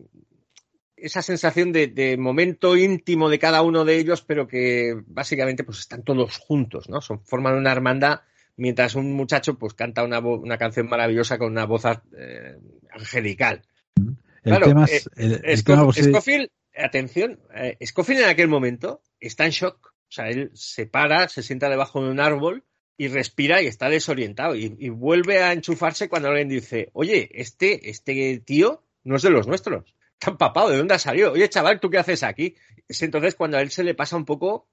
esa sensación de, de momento íntimo de cada uno de ellos, pero que básicamente pues están todos juntos, ¿no? Son, forman una hermandad mientras un muchacho pues canta una, una canción maravillosa con una voz eh, angelical. El Claro, tema eh, es. el- el Scof- tema, pues, Scofield, atención, eh, Scofield en aquel momento está en shock. O sea, él se para, se sienta debajo de un árbol y respira y está desorientado. Y, y vuelve a enchufarse cuando alguien dice, oye, este, este tío no es de los nuestros. Está empapado, ¿de dónde ha salido? Oye, chaval, ¿tú qué haces aquí? Es entonces cuando a él se le pasa un poco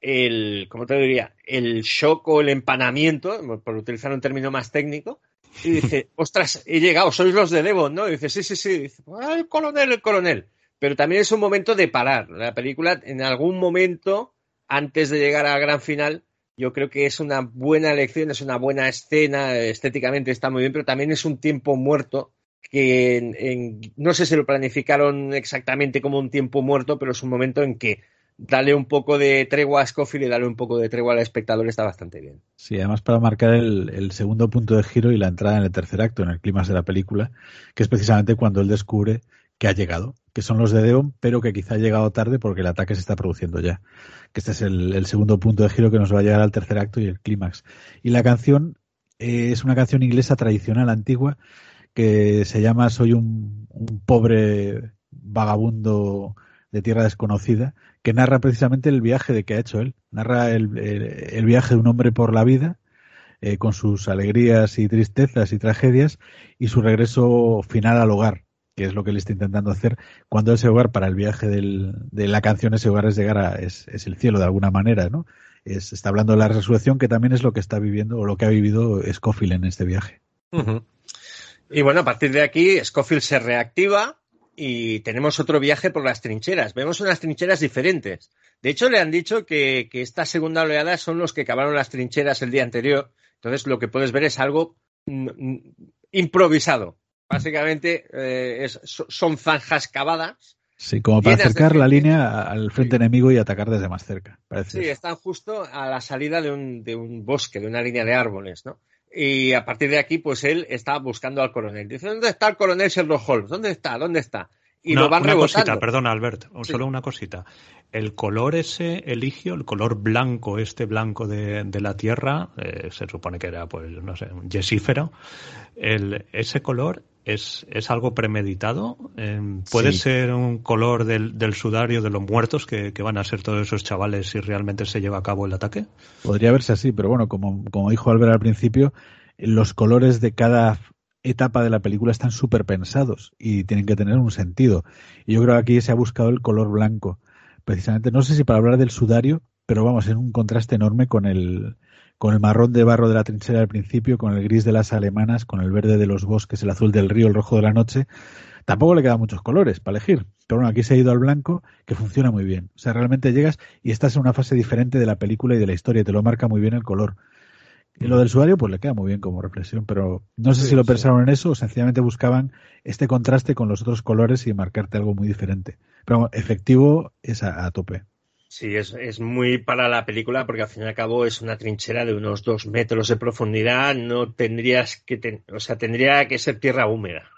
el, ¿cómo te diría? El shock o el empanamiento, por utilizar un término más técnico, y dice, [laughs] ostras, he llegado, sois los de Devon, ¿no? Y dice, sí, sí, sí. Dice, "Ah, el coronel, el coronel. Pero también es un momento de parar. La película, en algún momento, antes de llegar al gran final, yo creo que es una buena elección, es una buena escena, estéticamente está muy bien, pero también es un tiempo muerto que no sé si lo planificaron exactamente como un tiempo muerto, pero es un momento en que darle un poco de tregua a Scofield y darle un poco de tregua al espectador está bastante bien. Sí, además para marcar el, el segundo punto de giro y la entrada en el tercer acto, en el clímax de la película, que es precisamente cuando él descubre que ha llegado, que son los de Devon, pero que quizá ha llegado tarde porque el ataque se está produciendo ya. Que este es el, segundo punto de giro que nos va a llegar al tercer acto y el clímax. Y la canción eh, es una canción inglesa tradicional antigua que se llama Soy un, pobre vagabundo de tierra desconocida, que narra precisamente el viaje de que ha hecho él. Narra el viaje de un hombre por la vida, eh, con sus alegrías y tristezas y tragedias, y su regreso final al hogar, que es lo que él está intentando hacer. Cuando ese hogar, para el viaje de la canción, ese hogar es llegar a, es, el cielo de alguna manera, ¿no? Es, está hablando de la resurrección, que también es lo que está viviendo, o lo que ha vivido Scofield en este viaje. Y bueno, a partir de aquí, Scofield se reactiva y tenemos otro viaje por las trincheras. Vemos unas trincheras diferentes. De hecho, le han dicho que, que esta segunda oleada son los que cavaron las trincheras el día anterior. Entonces, lo que puedes ver es algo mm, mm, improvisado. Básicamente, eh, es- so- son zanjas cavadas. Sí, como para acercar la línea al frente Sí. enemigo y atacar desde más cerca. Parece Sí, eso. están justo a la salida de un, de un bosque, de una línea de árboles, ¿no? Y a partir de aquí, pues él está buscando al coronel. Dice, ¿dónde está el coronel Sherlock Holmes? ¿Dónde está? ¿Dónde está? Y una, lo van una rebotando. cosita, perdona, Albert, Sí. solo una cosita. El color ese eligio, el color blanco, este blanco de, de la tierra, eh, se supone que era, pues, no sé, un yesífero. El, ese color es, es algo premeditado. Eh, puede Sí. ser un color del, del sudario de los muertos que, que van a ser todos esos chavales si realmente se lleva a cabo el ataque. Podría verse así, pero bueno, como, como dijo Albert al principio, los colores de cada etapa de la película están súper pensados y tienen que tener un sentido. Y yo creo que aquí se ha buscado el color blanco. Precisamente, no sé si para hablar del sudario, pero vamos, es un contraste enorme con el, con el marrón de barro de la trinchera al principio, con el gris de las alemanas, con el verde de los bosques, el azul del río, el rojo de la noche. Tampoco le quedan muchos colores para elegir. Pero bueno, aquí se ha ido al blanco, que funciona muy bien. O sea, realmente llegas y estás en una fase diferente de la película y de la historia, y te lo marca muy bien el color. Y lo del sudario, pues le queda muy bien como reflexión, pero no sé Sí, si lo sí. pensaron en eso o sencillamente buscaban este contraste con los otros colores y marcarte algo muy diferente. Pero efectivo es a, a tope. Sí, es, es muy para la película porque al fin y al cabo es una trinchera de unos dos metros de profundidad. No tendrías que, ten- o sea, tendría que ser tierra húmeda,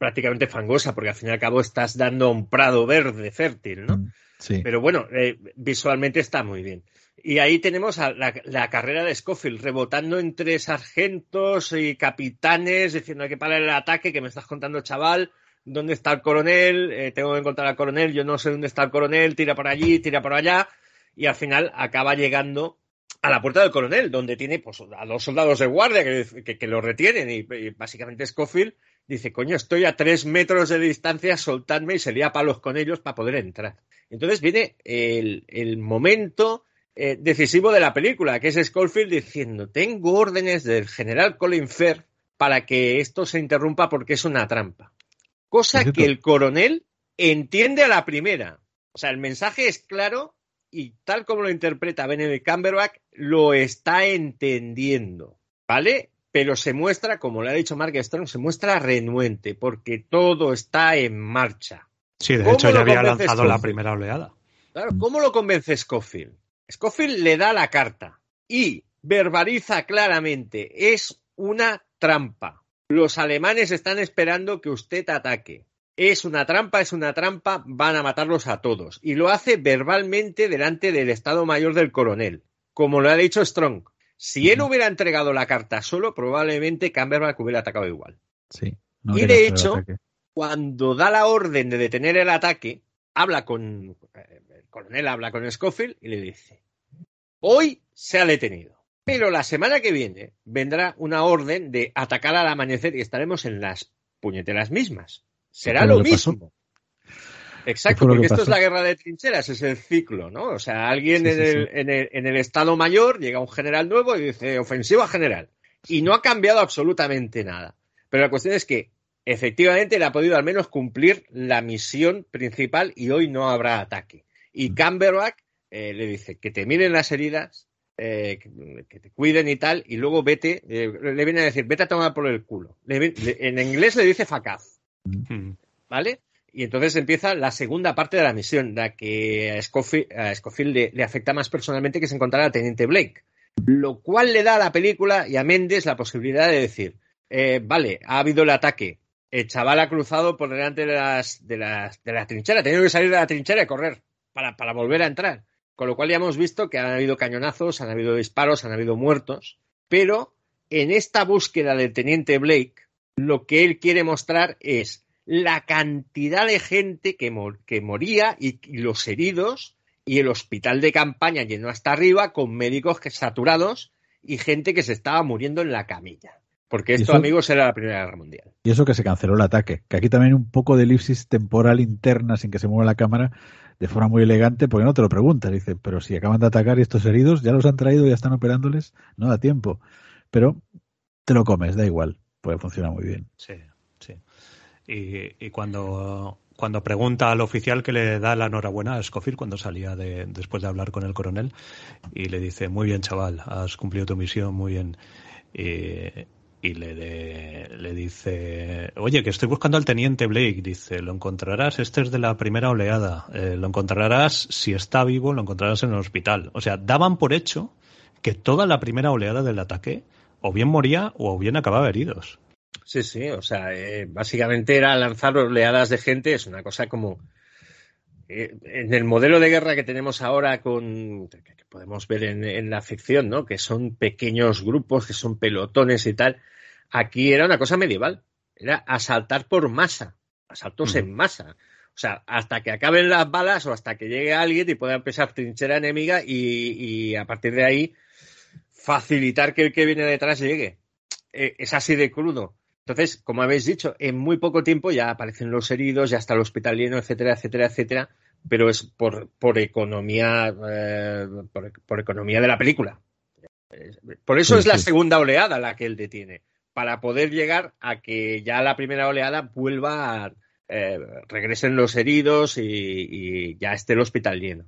prácticamente fangosa, porque al fin y al cabo estás dando un prado verde fértil, ¿no? Mm, Sí. Pero bueno, eh, visualmente está muy bien. Y ahí tenemos a la, la carrera de Scofield rebotando entre sargentos y capitanes, diciendo hay que parar el ataque que me estás contando, chaval. ¿Dónde está el coronel? Eh, tengo que encontrar al coronel. Yo no sé dónde está el coronel. Tira por allí, tira por allá. Y al final acaba llegando a la puerta del coronel, donde tiene pues, a dos soldados de guardia que, que- que lo retienen. Y, básicamente Scofield dice, coño, estoy a tres metros de distancia, soltadme y se lía palos con ellos para poder entrar. Entonces viene el, el momento eh, decisivo de la película, que es Schofield diciendo, tengo órdenes del general Colin Firth para que esto se interrumpa porque es una trampa. Cosa que el coronel entiende a la primera. O sea, el mensaje es claro y tal como lo interpreta Benedict Cumberbatch, lo está entendiendo, ¿vale? Pero se muestra, como le ha dicho Mark Strong, se muestra renuente, porque todo está en marcha. Sí, de ¿Cómo hecho ya había lanzado la primera oleada. Claro, ¿cómo lo convence Scofield? Scofield le da la carta y verbaliza claramente, es una trampa. Los alemanes están esperando que usted ataque. Es una trampa, es una trampa, van a matarlos a todos. Y lo hace verbalmente delante del Estado Mayor del coronel, como lo ha dicho Strong. Si él hubiera entregado la carta solo, probablemente Camberback hubiera atacado igual. Sí. no Y de hecho. Cuando da la orden de detener el ataque, habla con eh, el coronel, habla con Scofield y le dice: Hoy se ha detenido, pero la semana que viene vendrá una orden de atacar al amanecer y estaremos en las puñeteras mismas. Será lo mismo. ¿Qué Exacto, porque que esto es la guerra de trincheras, es el ciclo, ¿no? O sea, alguien Sí, en, sí, el, sí. en el- en el Estado Mayor llega un general nuevo y dice ofensiva general. Y no ha cambiado absolutamente nada. Pero la cuestión es que efectivamente le ha podido al menos cumplir la misión principal y hoy no habrá ataque. Y Mm. Camberback eh, le dice que te miren las heridas, eh, que, te cuiden y tal, y luego vete, eh, le viene a decir, vete a tomar por el culo. Le vi- le- en inglés le dice facaz. Mm. ¿vale? Y entonces empieza la segunda parte de la misión, la que a Scofield, a Scofield le, le afecta más personalmente que es encontrar al teniente Blake. Lo cual le da a la película y a Méndez la posibilidad de decir, eh, vale, ha habido el ataque, el chaval ha cruzado por delante de las, de las, de la trinchera, ha tenido que salir de la trinchera y correr para, para volver a entrar. Con lo cual ya hemos visto que han habido cañonazos, han habido disparos, han habido muertos, pero en esta búsqueda del teniente Blake, lo que él quiere mostrar es la cantidad de gente que, mor- que moría y, y los heridos y el hospital de campaña lleno hasta arriba con médicos que saturados y gente que se estaba muriendo en la camilla. Porque ¿Y esto, eso? amigos, era la Primera Guerra Mundial. Y eso que se canceló el ataque. Que aquí también un poco de elipsis temporal interna sin que se mueva la cámara de forma muy elegante, porque no te lo preguntas. Dice, pero si acaban de atacar y estos heridos ya los han traído, ya están operándoles, no da tiempo. Pero te lo comes, da igual. Puede funcionar muy bien. Sí, sí. Y, y cuando, cuando pregunta al oficial que le da la enhorabuena a Scofield cuando salía de, después de hablar con el coronel y le dice, muy bien chaval, has cumplido tu misión, muy bien. Y le, de- le dice, oye, que estoy buscando al teniente Blake. Dice, lo encontrarás, este es de la primera oleada. Eh, lo encontrarás, si está vivo, lo encontrarás en el hospital. O sea, daban por hecho que toda la primera oleada del ataque o bien moría o bien acababa heridos. Sí, sí, o sea, eh, básicamente era lanzar oleadas de gente, es una cosa como... eh, en el modelo de guerra que tenemos ahora con que podemos ver en, en la ficción, ¿no? Que son pequeños grupos, que son pelotones y tal. Aquí era una cosa medieval. Era asaltar por masa, asaltos en masa. O sea, hasta que acaben las balas o hasta que llegue alguien y pueda empezar trinchera enemiga y, y a partir de ahí facilitar que el que viene detrás llegue. Eh, es así de crudo. Entonces, como habéis dicho, en muy poco tiempo ya aparecen los heridos, ya está el hospital lleno, etcétera, etcétera, etcétera, pero es por, por economía, eh, por, por economía de la película. Por eso Sí, es la sí. segunda oleada la que él detiene, para poder llegar a que ya la primera oleada vuelva a eh, regresen los heridos y, y ya esté el hospital lleno.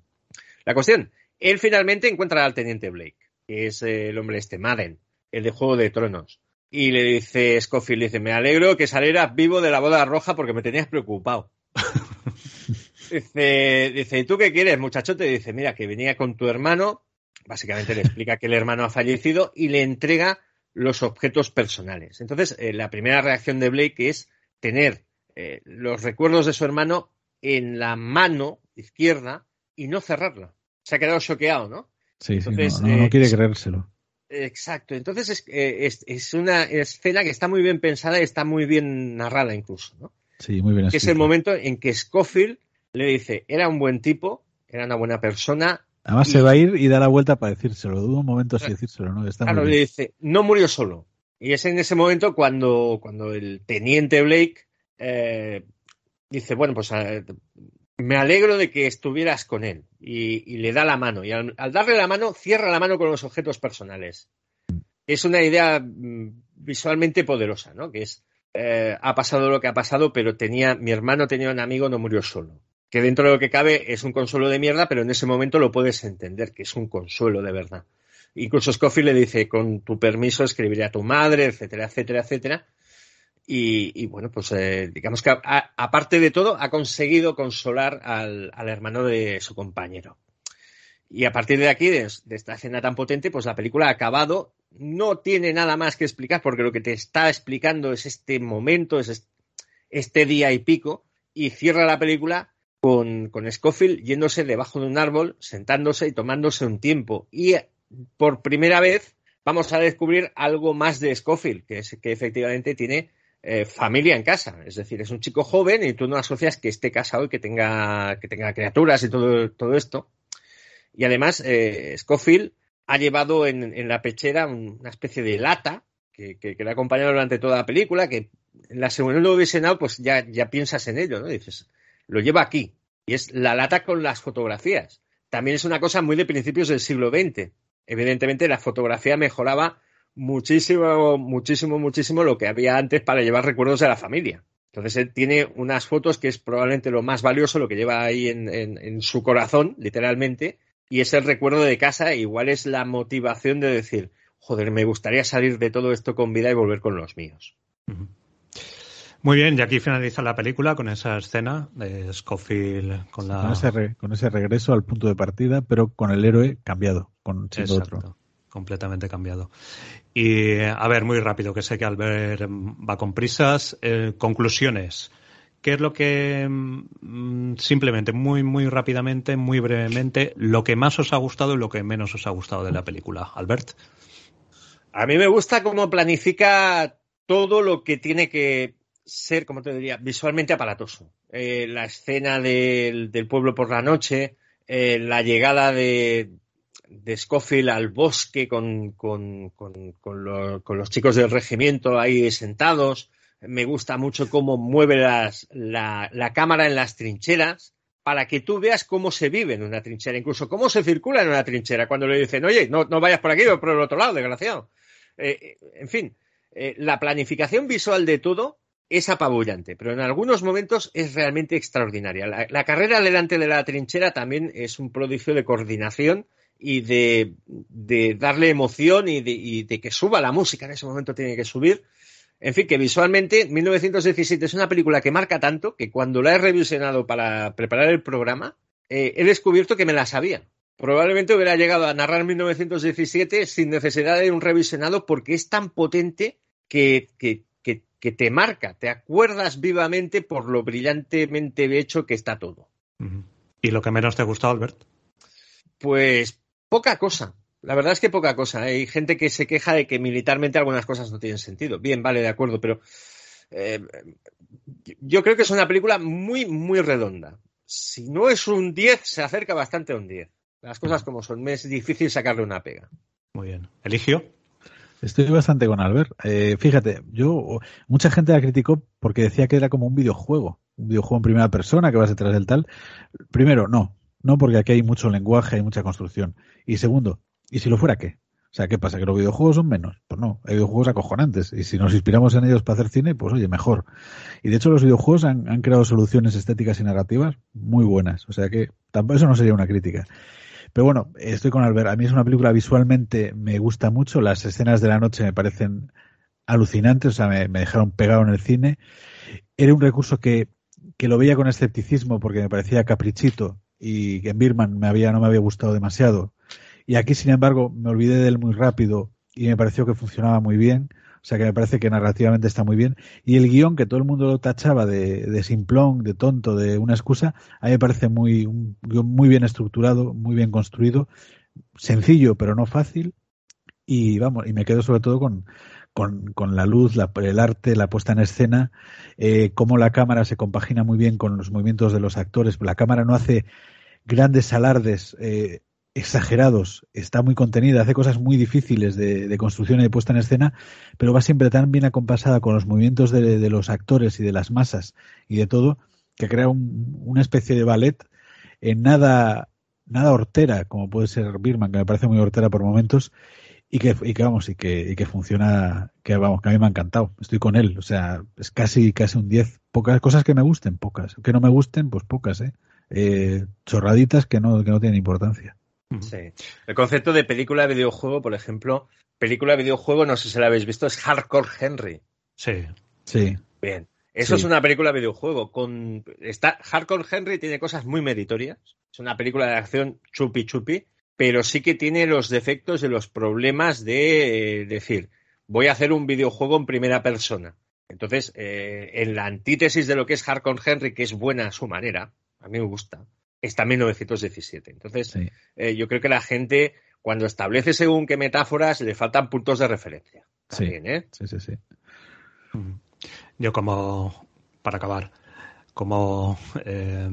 La cuestión, él finalmente encuentra al teniente Blake, que es eh, el hombre este, Madden, el de Juego de Tronos. Y le dice Scofield, le dice, me alegro que salieras vivo de la boda roja porque me tenías preocupado. [laughs] dice, dice, ¿y tú qué quieres, muchachote? Dice, mira, que venía con tu hermano, básicamente le explica que el hermano ha fallecido y le entrega los objetos personales. Entonces, eh, la primera reacción de Blake es tener eh, los recuerdos de su hermano en la mano izquierda y no cerrarla. Se ha quedado choqueado, ¿no? Sí, Entonces, sí, no, no, no eh, quiere creérselo. Exacto. Entonces es, eh, es, es una escena que está muy bien pensada y está muy bien narrada incluso, ¿no? Sí, muy bien Que es el momento en que Scofield le dice, era un buen tipo, era una buena persona. Además y- se va a ir y da la vuelta para decírselo. Dudo un momento si decírselo, ¿no? Está muy Claro, le dice, no murió solo. Y es en ese momento cuando, cuando el teniente Blake eh, dice, bueno, pues me alegro de que estuvieras con él. Y, le da la mano. Y al, al darle la mano, cierra la mano con los objetos personales. Es una idea mm, visualmente poderosa, ¿no? Que es, eh, ha pasado lo que ha pasado, pero tenía, mi hermano tenía un amigo, no murió solo. que dentro de lo que cabe es un consuelo de mierda, pero en ese momento lo puedes entender, que es un consuelo de verdad. Incluso Scofield le dice, con tu permiso escribiré a tu madre, etcétera, etcétera, etcétera. Y, bueno, pues eh, digamos que aparte de todo ha conseguido consolar al, hermano de su compañero. Y a partir de aquí, de, esta escena tan potente, pues la película ha acabado. No tiene nada más que explicar porque lo que te está explicando es este momento, es este día y pico. Y cierra la película con, con Scofield yéndose debajo de un árbol, sentándose y tomándose un tiempo. Y por primera vez vamos a descubrir algo más de Scofield, que es que efectivamente tiene eh, familia en casa. Es decir, es un chico joven y tú no asocias que esté casado y que tenga, que tenga criaturas y todo, todo esto. Y además, eh, Scofield ha llevado en, la pechera una especie de lata que, le ha acompañado durante toda la película, que en la segunda visionado, pues ya, ya piensas en ello, ¿no? dices, lo lleva aquí. Y es la lata con las fotografías. También es una cosa muy de principios del siglo XX. Evidentemente, la fotografía mejoraba muchísimo, muchísimo, muchísimo lo que había antes para llevar recuerdos de la familia. Entonces él tiene unas fotos que es probablemente lo más valioso, lo que lleva ahí en, su corazón, literalmente, y es el recuerdo de casa, igual es la motivación de decir, joder, me gustaría salir de todo esto con vida y volver con los míos. Muy bien, y aquí finaliza la película con esa escena de Scofield con la... Con ese, regreso al punto de partida, pero con el héroe cambiado, con siendo otro completamente cambiado. Y a ver, muy rápido, que sé que Albert va con prisas. Eh, conclusiones. ¿Qué es lo que, mm, simplemente, muy, muy rápidamente, muy brevemente, lo que más os ha gustado y lo que menos os ha gustado de la película? Albert. A mí me gusta cómo planifica todo lo que tiene que ser, como te diría, visualmente aparatoso. Eh, la escena del, pueblo por la noche, eh, la llegada de, de Scofield al bosque con, los chicos del regimiento ahí sentados. Me gusta mucho cómo mueve la, cámara en las trincheras para que tú veas cómo se vive en una trinchera, incluso cómo se circula en una trinchera. Cuando le dicen, oye, no, vayas por aquí, o por el otro lado, desgraciado. Eh, eh, en fin, eh, la planificación visual de todo es apabullante, pero en algunos momentos es realmente extraordinaria. La, la carrera delante de la trinchera también es un prodigio de coordinación y de, darle emoción y de, que suba la música. En ese momento tiene que subir. En fin, que visualmente 1917 es una película que marca tanto que cuando la he revisionado para preparar el programa, eh, he descubierto que me la sabía. Probablemente hubiera llegado a narrar 1917 sin necesidad de un revisionado porque es tan potente que, que, te marca, te acuerdas vivamente por lo brillantemente hecho que está todo. ¿Y lo que menos te ha gustado, Albert? Pues Poca cosa. La verdad es que poca cosa. Hay gente que se queja de que militarmente algunas cosas no tienen sentido. Bien, vale, de acuerdo, pero eh, yo creo que es una película muy, muy redonda. Si no es un 10, se acerca bastante a un 10. Las cosas como son, es difícil sacarle una pega. Muy bien. ¿Eligio? Estoy bastante con Albert. Eh, fíjate, yo mucha gente la criticó porque decía que era como un videojuego, un videojuego en primera persona que vas detrás del tal. Primero, no, no, porque aquí hay mucho lenguaje, hay mucha construcción. Y segundo, ¿y si lo fuera qué? O sea, ¿qué pasa? ¿Que los videojuegos son menos? Pues no, hay videojuegos acojonantes. Y si nos inspiramos en ellos para hacer cine, pues oye, mejor. Y de hecho los videojuegos han, creado soluciones estéticas y narrativas muy buenas. O sea que tampoco eso no sería una crítica. Pero bueno, estoy con Albert. A mí es una película visualmente, me gusta mucho. Las escenas de la noche me parecen alucinantes. O sea, me, dejaron pegado en el cine. Era un recurso que, que lo veía con escepticismo porque me parecía caprichito y que en Birman me había, no me había gustado demasiado. Y aquí, sin embargo, me olvidé de él muy rápido y me pareció que funcionaba muy bien. O sea que me parece que narrativamente está muy bien. Y el guion, que todo el mundo lo tachaba de, de simplón, de tonto, de una excusa, a mí me parece muy, un muy bien estructurado, muy bien construido, sencillo pero no fácil. Y vamos, y me quedo sobre todo con, con, con la luz, la, el arte, la puesta en escena, eh, cómo la cámara se compagina muy bien con los movimientos de los actores. La cámara no hace grandes alardes eh, exagerados, está muy contenida, hace cosas muy difíciles de, construcción y de puesta en escena, pero va siempre tan bien acompasada con los movimientos de, los actores y de las masas y de todo, que crea una especie de ballet en nada, nada hortera, como puede ser Birman, que me parece muy hortera por momentos, y que, y que vamos, y que, y que funciona, que vamos, que a mí me ha encantado. Estoy con él, o sea, es casi, casi un 10. Pocas cosas que me gusten, pocas. Que no me gusten, pues pocas, ¿eh? Eh, chorraditas que no, que no tienen importancia. Sí. El concepto de película de videojuego, por ejemplo, película de videojuego, no sé si la habéis visto, es Hardcore Henry. Sí. Sí. Bien. Eso Sí. es una película de videojuego. Con... Está... Hardcore Henry tiene cosas muy meritorias. Es una película de acción chupi chupi, pero sí que tiene los defectos de los problemas de eh, decir, voy a hacer un videojuego en primera persona. Entonces, eh, en la antítesis de lo que es Hardcore Henry, que es buena a su manera, a mí me gusta, está 1917. Entonces, Sí. eh, yo creo que la gente, cuando establece según qué metáforas, le faltan puntos de referencia. Sí. También, ¿eh? Sí, sí, sí. Yo como, para acabar, como eh,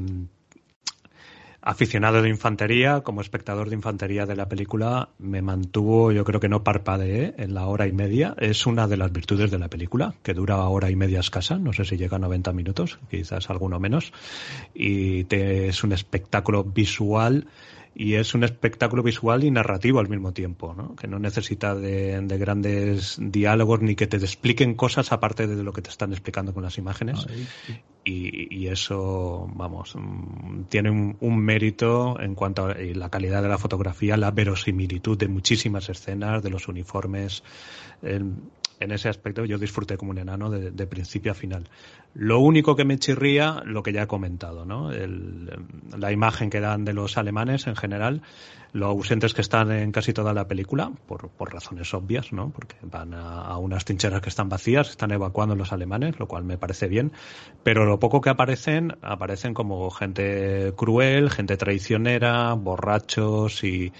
aficionado de infantería, como espectador de infantería de la película, me mantuvo, yo creo que no parpadeé en la hora y media. Es una de las virtudes de la película, que dura hora y media escasa, no sé si llega a 90 minutos, quizás alguno menos, y es un espectáculo visual y es un espectáculo visual y narrativo al mismo tiempo, ¿no? que no necesita de, de grandes diálogos ni que te expliquen cosas aparte de lo que te están explicando con las imágenes. Y eso, vamos, mm, tiene un, mérito en cuanto a eh, la calidad de la fotografía, la verosimilitud de muchísimas escenas, de los uniformes. En, ese aspecto yo disfruté como un enano de, de principio a final. Lo único que me chirría, lo que ya he comentado, ¿no? La imagen que dan de los alemanes en general, lo ausentes que están en casi toda la película, por, por razones obvias, ¿no? Porque van a, unas trincheras que están vacías, están evacuando los alemanes, lo cual me parece bien, pero lo poco que aparecen, aparecen como gente cruel, gente traicionera, borrachos y,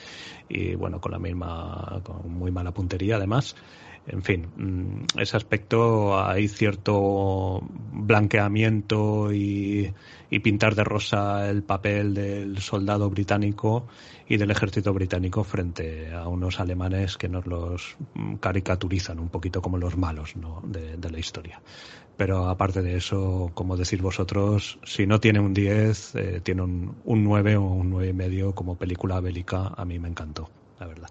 y bueno, con la misma, con muy mala puntería además. En fin, mm, ese aspecto hay cierto blanqueamiento y, pintar de rosa el papel del soldado británico y del ejército británico frente a unos alemanes que nos los mm, caricaturizan un poquito como los malos ¿no? de, la historia. Pero aparte de eso, como decís vosotros, si no tiene un 10, eh, tiene un, un 9 o un 9 y medio como película bélica, a mí me encantó, la verdad.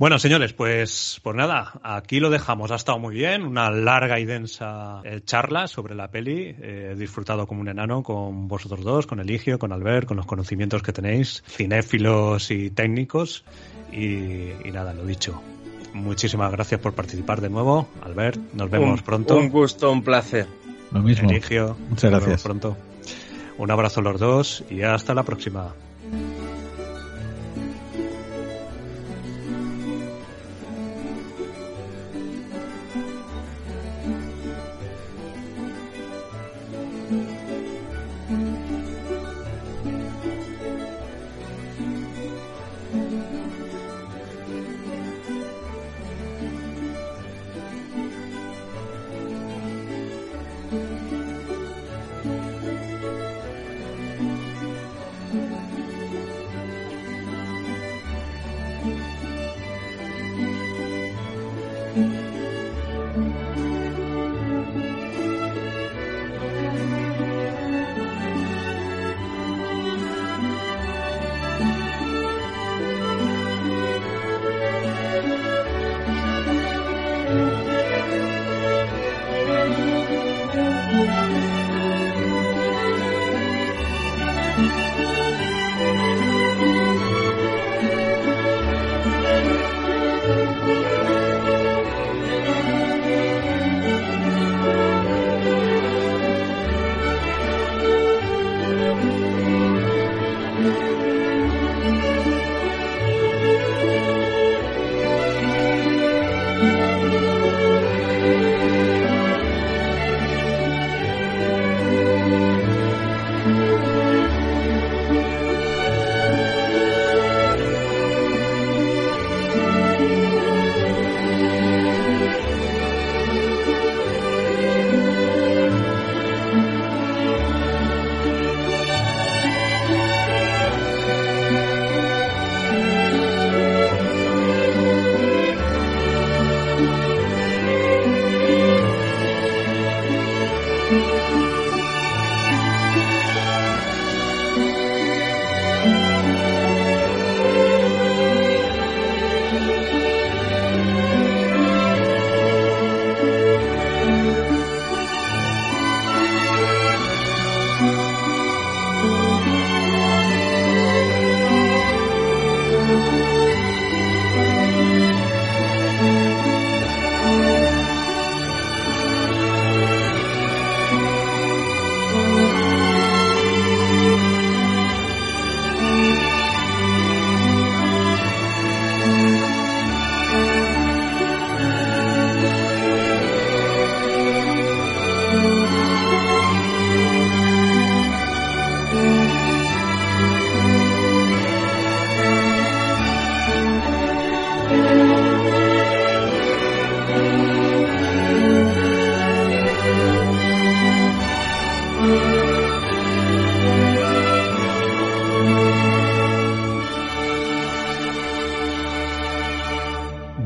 Bueno, señores, pues, pues nada, aquí lo dejamos. Ha estado muy bien, una larga y densa eh, charla sobre la peli. Eh, he disfrutado como un enano con vosotros dos, con Eligio, con Albert, con los conocimientos que tenéis, cinéfilos y técnicos. Y, y nada, lo dicho. Muchísimas gracias por participar de nuevo, Albert. Nos vemos un, pronto. Un gusto, un placer. Lo mismo. Eligio, Muchas nos vemos gracias. pronto. Un abrazo a los dos y hasta la próxima.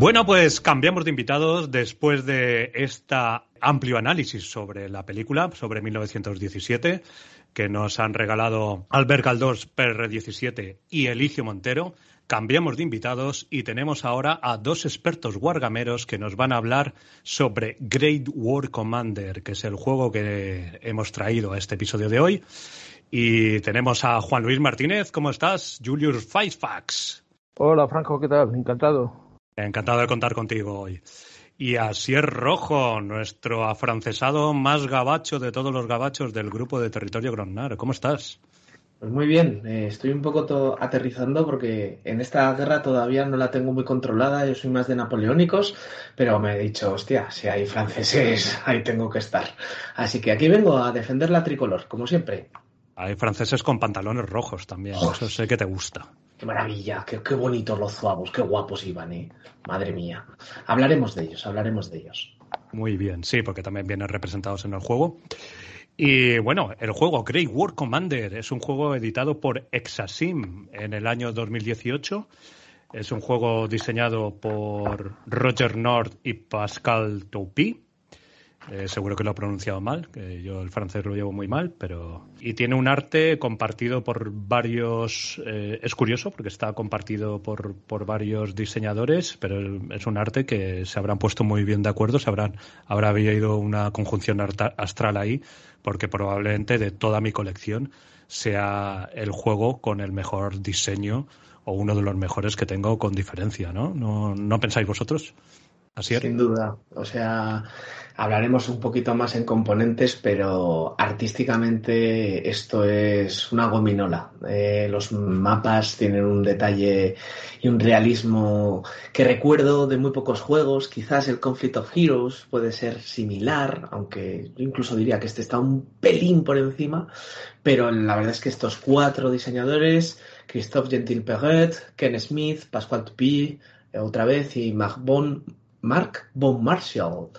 Bueno, pues cambiamos de invitados después de esta amplio análisis sobre la película, sobre 1917, que nos han regalado Albert Galdós, PR17 y Elicio Montero. Cambiamos de invitados y tenemos ahora a dos expertos wargameros que nos van a hablar sobre Great War Commander, que es el juego que hemos traído a este episodio de hoy. Y tenemos a Juan Luis Martínez. ¿Cómo estás? Julius Faisfax. Hola, Franco, ¿qué tal? Encantado. Encantado de contar contigo hoy. Y Asier Rojo, nuestro afrancesado más gabacho de todos los gabachos del grupo de Territorio Gronnar. ¿Cómo estás? Pues muy bien, eh, estoy un poco aterrizando porque en esta guerra todavía no la tengo muy controlada, yo soy más de napoleónicos, pero me he dicho, hostia, si hay franceses, [laughs] ahí tengo que estar. Así que aquí vengo a defender la tricolor, como siempre. Hay franceses con pantalones rojos también, eso sé que te gusta. Maravilla, qué, bonitos los zuavos, qué guapos iban, ¿eh? Madre mía. Hablaremos de ellos, hablaremos de ellos. Muy bien, sí, porque también vienen representados en el juego. Y bueno, el juego Great War Commander es un juego editado por Exasim en el año 2018. Es un juego diseñado por Roger Nord y Pascal Toupy. Eh, seguro que lo he pronunciado mal, que yo el francés lo llevo muy mal, pero... Y tiene un arte compartido por varios... Eh, es curioso porque está compartido por, por varios diseñadores, pero es un arte que se habrán puesto muy bien de acuerdo, se habrán, habrá habido una conjunción astral ahí, porque probablemente de toda mi colección sea el juego con el mejor diseño o uno de los mejores que tengo con diferencia, ¿no? ¿No, no pensáis vosotros? Así. Sin duda. O sea, Hablaremos un poquito más en componentes, pero artísticamente esto es una gominola. Eh, los mapas tienen un detalle y un realismo que recuerdo de muy pocos juegos. Quizás el Conflict of Heroes puede ser similar, aunque yo incluso diría que este está un pelín por encima. Pero la verdad es que estos cuatro diseñadores, Christophe Gentil-Perret, Ken Smith, Pascual Tupi, otra vez, y Marc Bon, Mark Bon Marshall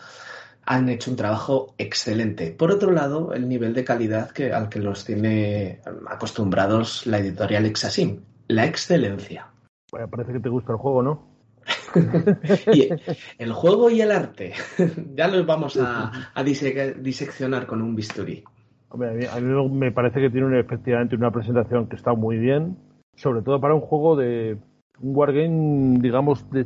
han hecho un trabajo excelente. Por otro lado, el nivel de calidad que, al que los tiene acostumbrados la editorial Exasim, la excelencia. Bueno, parece que te gusta el juego, ¿no? [laughs] y el juego y el arte, [laughs] ya los vamos a, diseccionar con un bisturí. Hombre, a, mí, me parece que tiene efectivamente una presentación que está muy bien, sobre todo para un juego de un wargame, digamos, de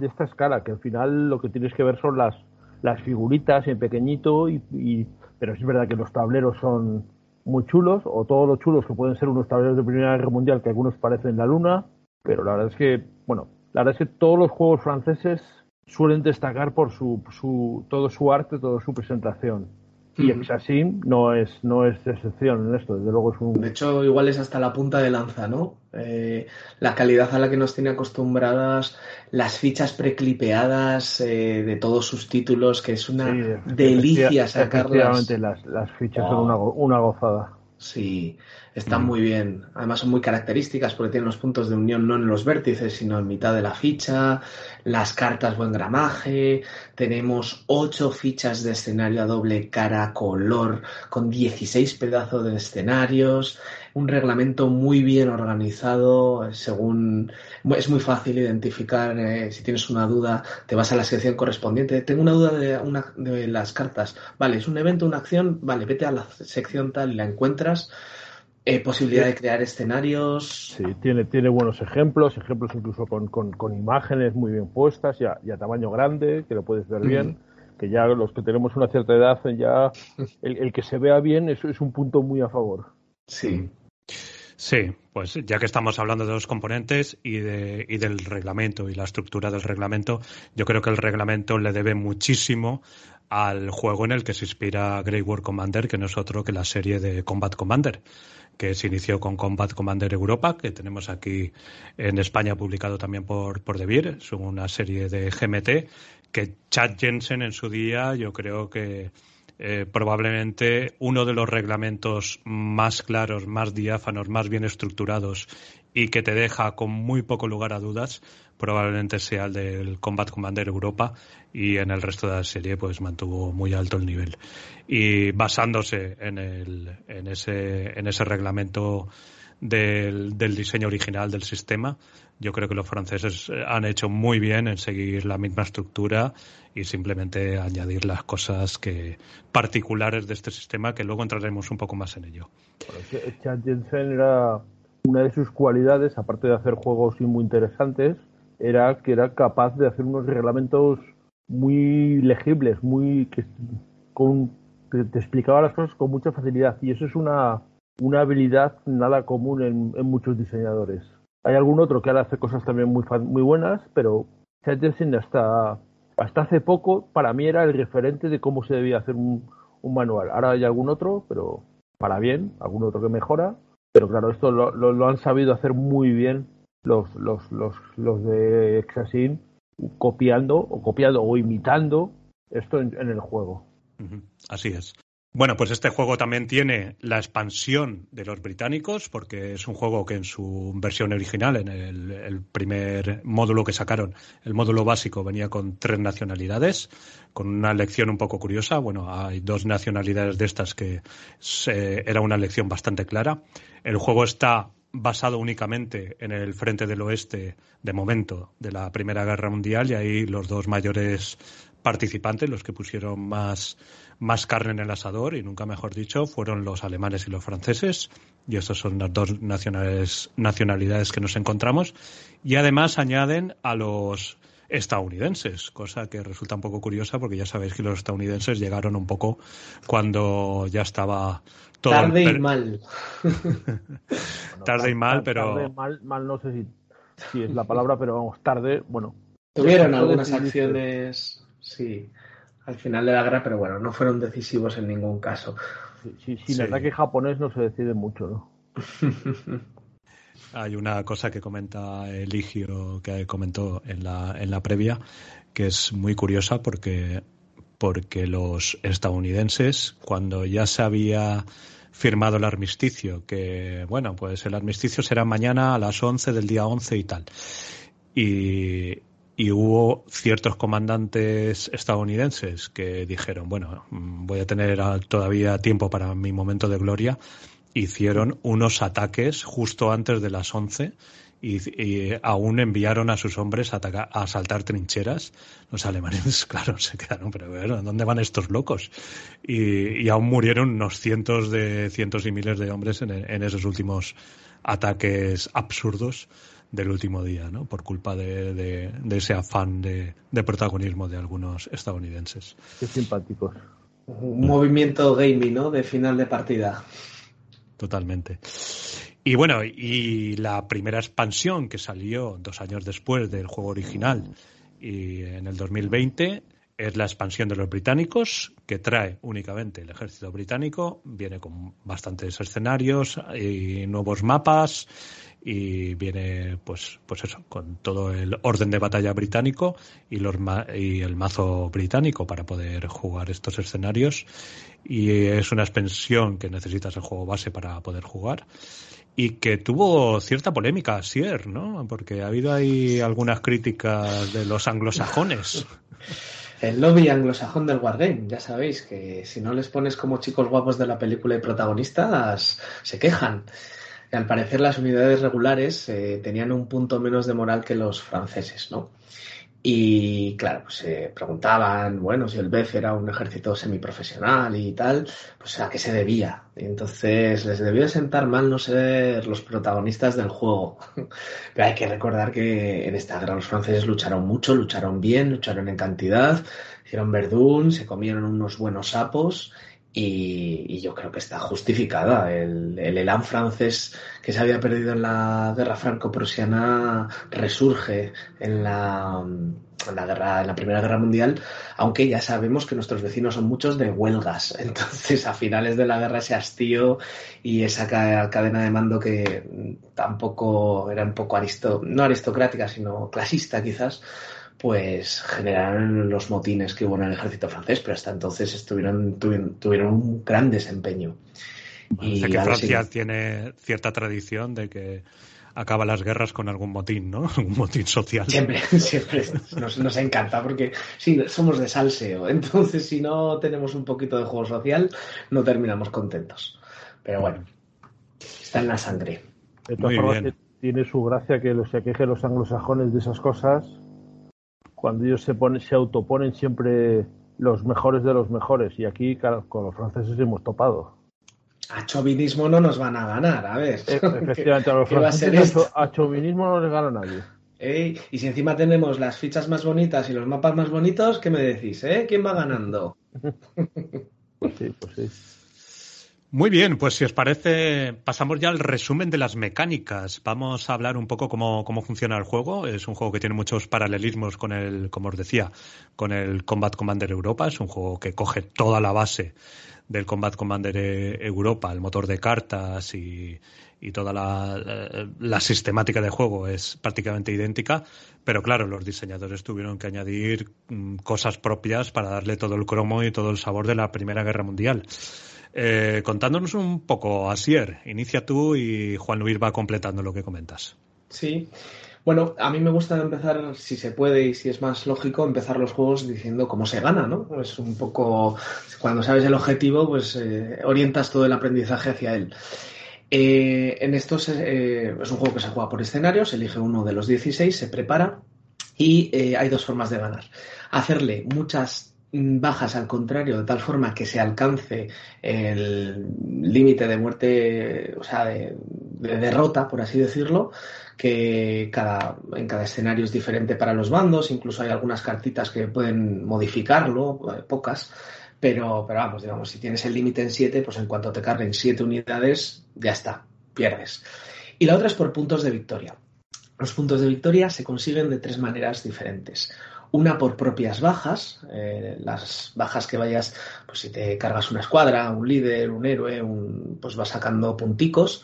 esta escala, que al final lo que tienes que ver son las, las figuritas en pequeñito, y, pero es verdad que los tableros son muy chulos, o todos los chulos que pueden ser unos tableros de Primera Guerra Mundial que algunos parecen la luna, pero la verdad es que, bueno, la verdad es que todos los juegos franceses suelen destacar por su, su todo su arte, toda su presentación. Y así no es, no es excepción en esto, desde luego es un... De hecho, igual es hasta la punta de lanza, ¿no? Eh, la calidad a la que nos tiene acostumbradas, las fichas preclipeadas eh, de todos sus títulos, que es una delicia sacarlas. Efectivamente, las, las fichas son una, una gozada. Sí, están muy bien. Además son muy características porque tienen los puntos de unión no en los vértices, sino en mitad de la ficha. Las cartas buen gramaje. Tenemos ocho fichas de escenario a doble cara color con 16 pedazos de escenarios. Un reglamento muy bien organizado según... Es muy fácil identificar, eh, si tienes una duda, te vas a la sección correspondiente. Tengo una duda de, una, de las cartas. Vale, es un evento, una acción. Vale, vete a la sección tal y la encuentras eh, posibilidad de crear escenarios. Sí, tiene, tiene buenos ejemplos, ejemplos incluso con, con, imágenes muy bien puestas y a, tamaño grande, que lo puedes ver bien. Que ya los que tenemos una cierta edad, ya [laughs] el, el que se vea bien eso es un punto muy a favor. Sí. Sí, pues ya que estamos hablando de los componentes y, de, y del reglamento y la estructura del reglamento, yo creo que el reglamento le debe muchísimo al juego en el que se inspira Grey War Commander, que no es otro que la serie de Combat Commander que se inició con Combat Commander Europa, que tenemos aquí en España publicado también por, por De es una serie de GMT, que Chad Jensen en su día yo creo que eh, probablemente uno de los reglamentos más claros, más diáfanos, más bien estructurados y que te deja con muy poco lugar a dudas, probablemente sea el del Combat Commander Europa y en el resto de la serie pues mantuvo muy alto el nivel. Y basándose en, el, en, ese, en ese reglamento del, del diseño original del sistema. Yo creo que los franceses eh, han hecho muy bien en seguir la misma estructura y simplemente añadir las cosas que particulares de este sistema que luego entraremos un poco más en ello. Chad Jensen era una de sus cualidades, aparte de hacer juegos muy interesantes, era que era capaz de hacer unos reglamentos muy legibles, muy que, con, que te explicaba las cosas con mucha facilidad y eso es una, una habilidad nada común en, en muchos diseñadores. Hay algún otro que ahora hace cosas también muy, muy buenas, pero Chad Jensen hasta, hasta hace poco para mí era el referente de cómo se debía hacer un, un manual. Ahora hay algún otro, pero para bien, algún otro que mejora, pero claro, esto lo, lo, lo han sabido hacer muy bien los, de Exasin, copiando o copiando o imitando esto en, el juego. Así es. Bueno, pues este juego también tiene la expansión de los británicos, porque es un juego que en su versión original, en el, primer módulo que sacaron, el módulo básico venía con tres nacionalidades, con una lección un poco curiosa. Bueno, hay dos nacionalidades de estas que se, era una lección bastante clara. El juego está basado únicamente en el frente del oeste, de momento, de la Primera Guerra Mundial, y ahí los dos mayores participantes, los que pusieron más, más carne en el asador, y nunca mejor dicho, fueron los alemanes y los franceses, y estas son las dos nacionales, nacionalidades que nos encontramos, y además añaden a los estadounidenses, cosa que resulta un poco curiosa porque ya sabéis que los estadounidenses llegaron un poco cuando ya estaba todo tarde y mal. [laughs] tarde y mal, pero tarde, mal, mal no sé si, si es la palabra, pero vamos, tarde, bueno. Tuvieron algunas acciones Sí, al final de la guerra, pero bueno, no fueron decisivos en ningún caso. Sí, sí. ataque japonés no se decide mucho, ¿no? [laughs] Hay una cosa que comenta Eligio, que comentó en la, en la previa, que es muy curiosa porque, porque los estadounidenses, cuando ya se había firmado el armisticio, que bueno, pues el armisticio será mañana a las 11 del día 11 y tal. Y, y hubo ciertos comandantes estadounidenses que dijeron, bueno, voy a tener todavía tiempo para mi momento de gloria. Hicieron unos ataques justo antes de las 11 y, y aún enviaron a sus hombres a, atacar, a asaltar trincheras. Los alemanes, [laughs] claro, se quedaron, pero bueno, ¿dónde van estos locos? Y, y, aún murieron unos cientos de cientos y miles de hombres en, en esos últimos ataques absurdos del último día, ¿no? Por culpa de, de, de ese afán de, de, protagonismo de algunos estadounidenses. Qué simpáticos. Un movimiento gaming, ¿no? De final de partida. Totalmente. Y bueno, y la primera expansión que salió dos años después del juego original y en el 2020 es la expansión de los británicos, que trae únicamente el ejército británico, viene con bastantes escenarios y nuevos mapas y viene pues pues eso con todo el orden de batalla británico y los y el mazo británico para poder jugar estos escenarios. Y es una expansión que necesitas el juego base para poder jugar y que tuvo cierta polémica Sier, ¿no? Porque ha habido ahí algunas críticas de los anglosajones. [laughs] El lobby anglosajón del Wargame, ya sabéis que si no les pones como chicos guapos de la película y protagonistas, se quejan al parecer las unidades regulares eh, tenían un punto menos de moral que los franceses, ¿no? Y claro, pues se preguntaban, bueno, si el BEF era un ejército semiprofesional y tal, pues a qué se debía. Entonces les debió sentar mal no ser los protagonistas del juego. Pero [laughs] hay que recordar que en esta guerra los franceses lucharon mucho, lucharon bien, lucharon en cantidad, hicieron verdún, se comieron unos buenos sapos y, yo creo que está justificada. El, el elan francés que se había perdido en la guerra franco-prusiana resurge en la, la, guerra, en la Primera Guerra Mundial, aunque ya sabemos que nuestros vecinos son muchos de huelgas. [laughs] Entonces, a finales de la guerra, ese hastío y esa cadena de mando que tampoco era un poco aristo, no aristocrática, sino clasista quizás, pues generaron los motines que hubo en el ejército francés, pero hasta entonces estuvieron, tuvieron, tuvieron un gran desempeño. Y que Francia sí. tiene cierta tradición de que acaba las guerras con algún motín, ¿no? [laughs] Un motín social. Siempre, [laughs] siempre nos, nos, encanta porque sí, somos de salseo. [laughs] Entonces, si no tenemos un poquito de juego social, no terminamos contentos. Pero bueno, está en la sangre. De todas Muy formas, bien. que tiene su gracia que los se quejen los anglosajones de esas cosas cuando ellos se ponen, se autoponen siempre los mejores de los mejores. Y aquí, claro, con los franceses hemos topado. A chauvinismo no nos van a ganar, a ver. E- Efectivamente, a los [laughs] ¿Qué va a ser franceses a, a chauvinismo no les gana nadie. Ey, Y si encima tenemos las fichas más bonitas y los mapas más bonitos, ¿qué me decís? Eh? ¿Quién va ganando? Pues [laughs] sí, pues sí. Muy bien, pues si os parece, pasamos ya al resumen de las mecánicas. Vamos a hablar un poco cómo, cómo funciona el juego. Es un juego que tiene muchos paralelismos con el, como os decía, con el Combat Commander Europa. Es un juego que coge toda la base del Combat Commander eh, Europa, el motor de cartas y, y toda la, eh, la sistemática de juego es prácticamente idéntica, pero claro, los diseñadores tuvieron que añadir mm, cosas propias para darle todo el cromo y todo el sabor de la Primera Guerra Mundial. Eh, contándonos un poco, Asier, inicia tú y Juan Luis va completando lo que comentas. Sí. Bueno, a mí me gusta empezar, si se puede y si es más lógico, empezar los juegos diciendo cómo se gana, ¿no? Es un poco, cuando sabes el objetivo, pues eh, orientas todo el aprendizaje hacia él. Eh, en estos eh, es un juego que se juega por escenarios, elige uno de los 16, se prepara y hay dos formas de ganar. Hacerle muchas bajas al contrario, de tal forma que se alcance el límite de muerte, o sea, de, de derrota, por así decirlo, que cada, en cada escenario es diferente para los bandos, incluso hay algunas cartitas que pueden modificarlo, eh, pocas, pero, pero vamos, digamos, si tienes el límite en 7, pues en cuanto te carguen 7 unidades, ya está, pierdes. Y la otra es por puntos de victoria. Los puntos de victoria se consiguen de tres maneras diferentes. Una por propias bajas, eh, las bajas que vayas, pues si te cargas una escuadra, un líder, un héroe, un, pues vas sacando punticos.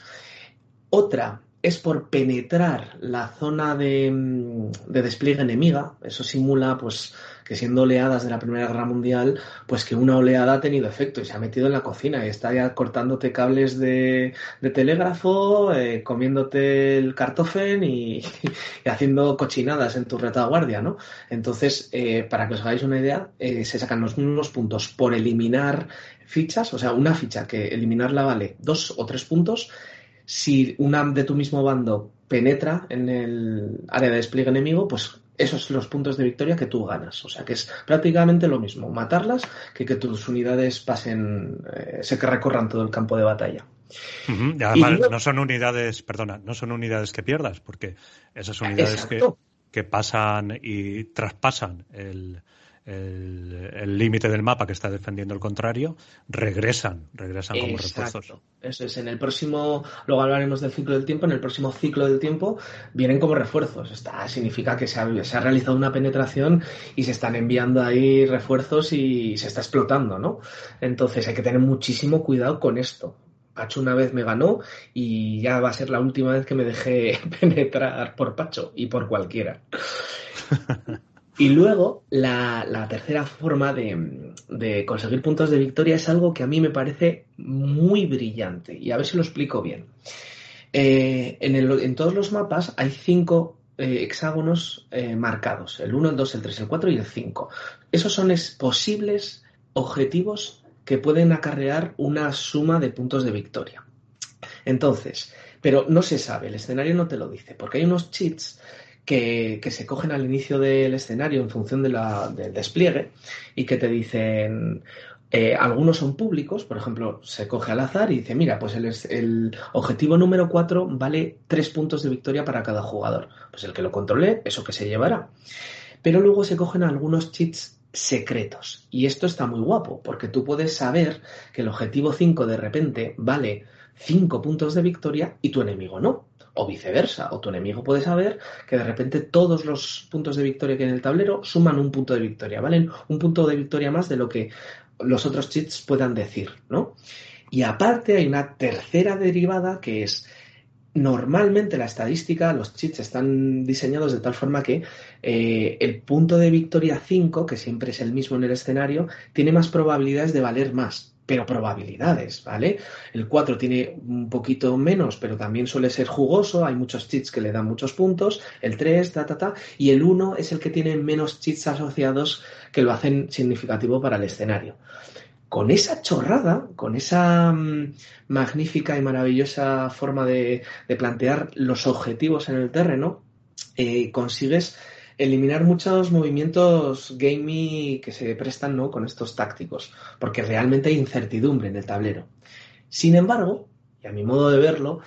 Otra es por penetrar la zona de, de, despliegue enemiga. Eso simula, pues, siendo oleadas de la Primera Guerra Mundial, pues que una oleada ha tenido efecto y se ha metido en la cocina y está ya cortándote cables de, telégrafo, eh, comiéndote el cartofen y, [laughs] y, haciendo cochinadas en tu retaguardia, ¿no? Entonces, eh, para que os hagáis una idea, eh, se sacan los mismos puntos por eliminar fichas, o sea, una ficha que eliminarla vale dos o tres puntos si una de tu mismo bando penetra en el área de despliegue enemigo, pues esos son los puntos de victoria que tú ganas. O sea que es prácticamente lo mismo matarlas que que tus unidades pasen, eh, se que recorran todo el campo de batalla. Uh -huh. Además, no son unidades, perdona, no son unidades que pierdas, porque esas unidades que, que, pasan y traspasan el, el límite del mapa que está defendiendo el contrario, regresan, regresan como Exacto. refuerzos. Eso es, en el próximo, luego hablaremos del ciclo del tiempo, en el próximo ciclo del tiempo vienen como refuerzos. Está, significa que se ha, se ha realizado una penetración y se están enviando ahí refuerzos y se está explotando, ¿no? Entonces hay que tener muchísimo cuidado con esto. Pacho una vez me ganó y ya va a ser la última vez que me dejé [laughs] penetrar por Pacho y por cualquiera. [laughs] Y luego, la, tercera forma de, conseguir puntos de victoria es algo que a mí me parece muy brillante. Y a ver si lo explico bien. Eh, en, todos los mapas hay cinco eh, hexágonos eh, marcados. El 1, el 2, el 3, el 4 y el 5. Esos son posibles objetivos que pueden acarrear una suma de puntos de victoria. Entonces, pero no se sabe, el escenario no te lo dice, porque hay unos cheats que, se cogen al inicio del escenario en función de la, del despliegue y que te dicen, eh, algunos son públicos, por ejemplo, se coge al azar y dice, mira, pues el, el, objetivo número 4 vale 3 puntos de victoria para cada jugador. Pues el que lo controle, eso que se llevará. Pero luego se cogen algunos cheats secretos. Y esto está muy guapo, porque tú puedes saber que el objetivo 5 de repente vale 5 puntos de victoria y tu enemigo no o viceversa, o tu enemigo puede saber que de repente todos los puntos de victoria que hay en el tablero suman un punto de victoria, ¿valen? Un punto de victoria más de lo que los otros cheats puedan decir, ¿no? Y aparte hay una tercera derivada que es normalmente la estadística, los cheats están diseñados de tal forma que eh, el punto de victoria 5, que siempre es el mismo en el escenario, tiene más probabilidades de valer más pero probabilidades, ¿vale? El 4 tiene un poquito menos, pero también suele ser jugoso, hay muchos cheats que le dan muchos puntos, el 3, ta, ta, ta, y el 1 es el que tiene menos cheats asociados que lo hacen significativo para el escenario. con esa chorrada, con esa mm, magnífica y maravillosa forma de, plantear los objetivos en el terreno, eh, consigues eliminar muchos movimientos gamey que se prestan ¿no? con estos tácticos, porque realmente hay incertidumbre en el tablero. Sin embargo, y a mi modo de verlo,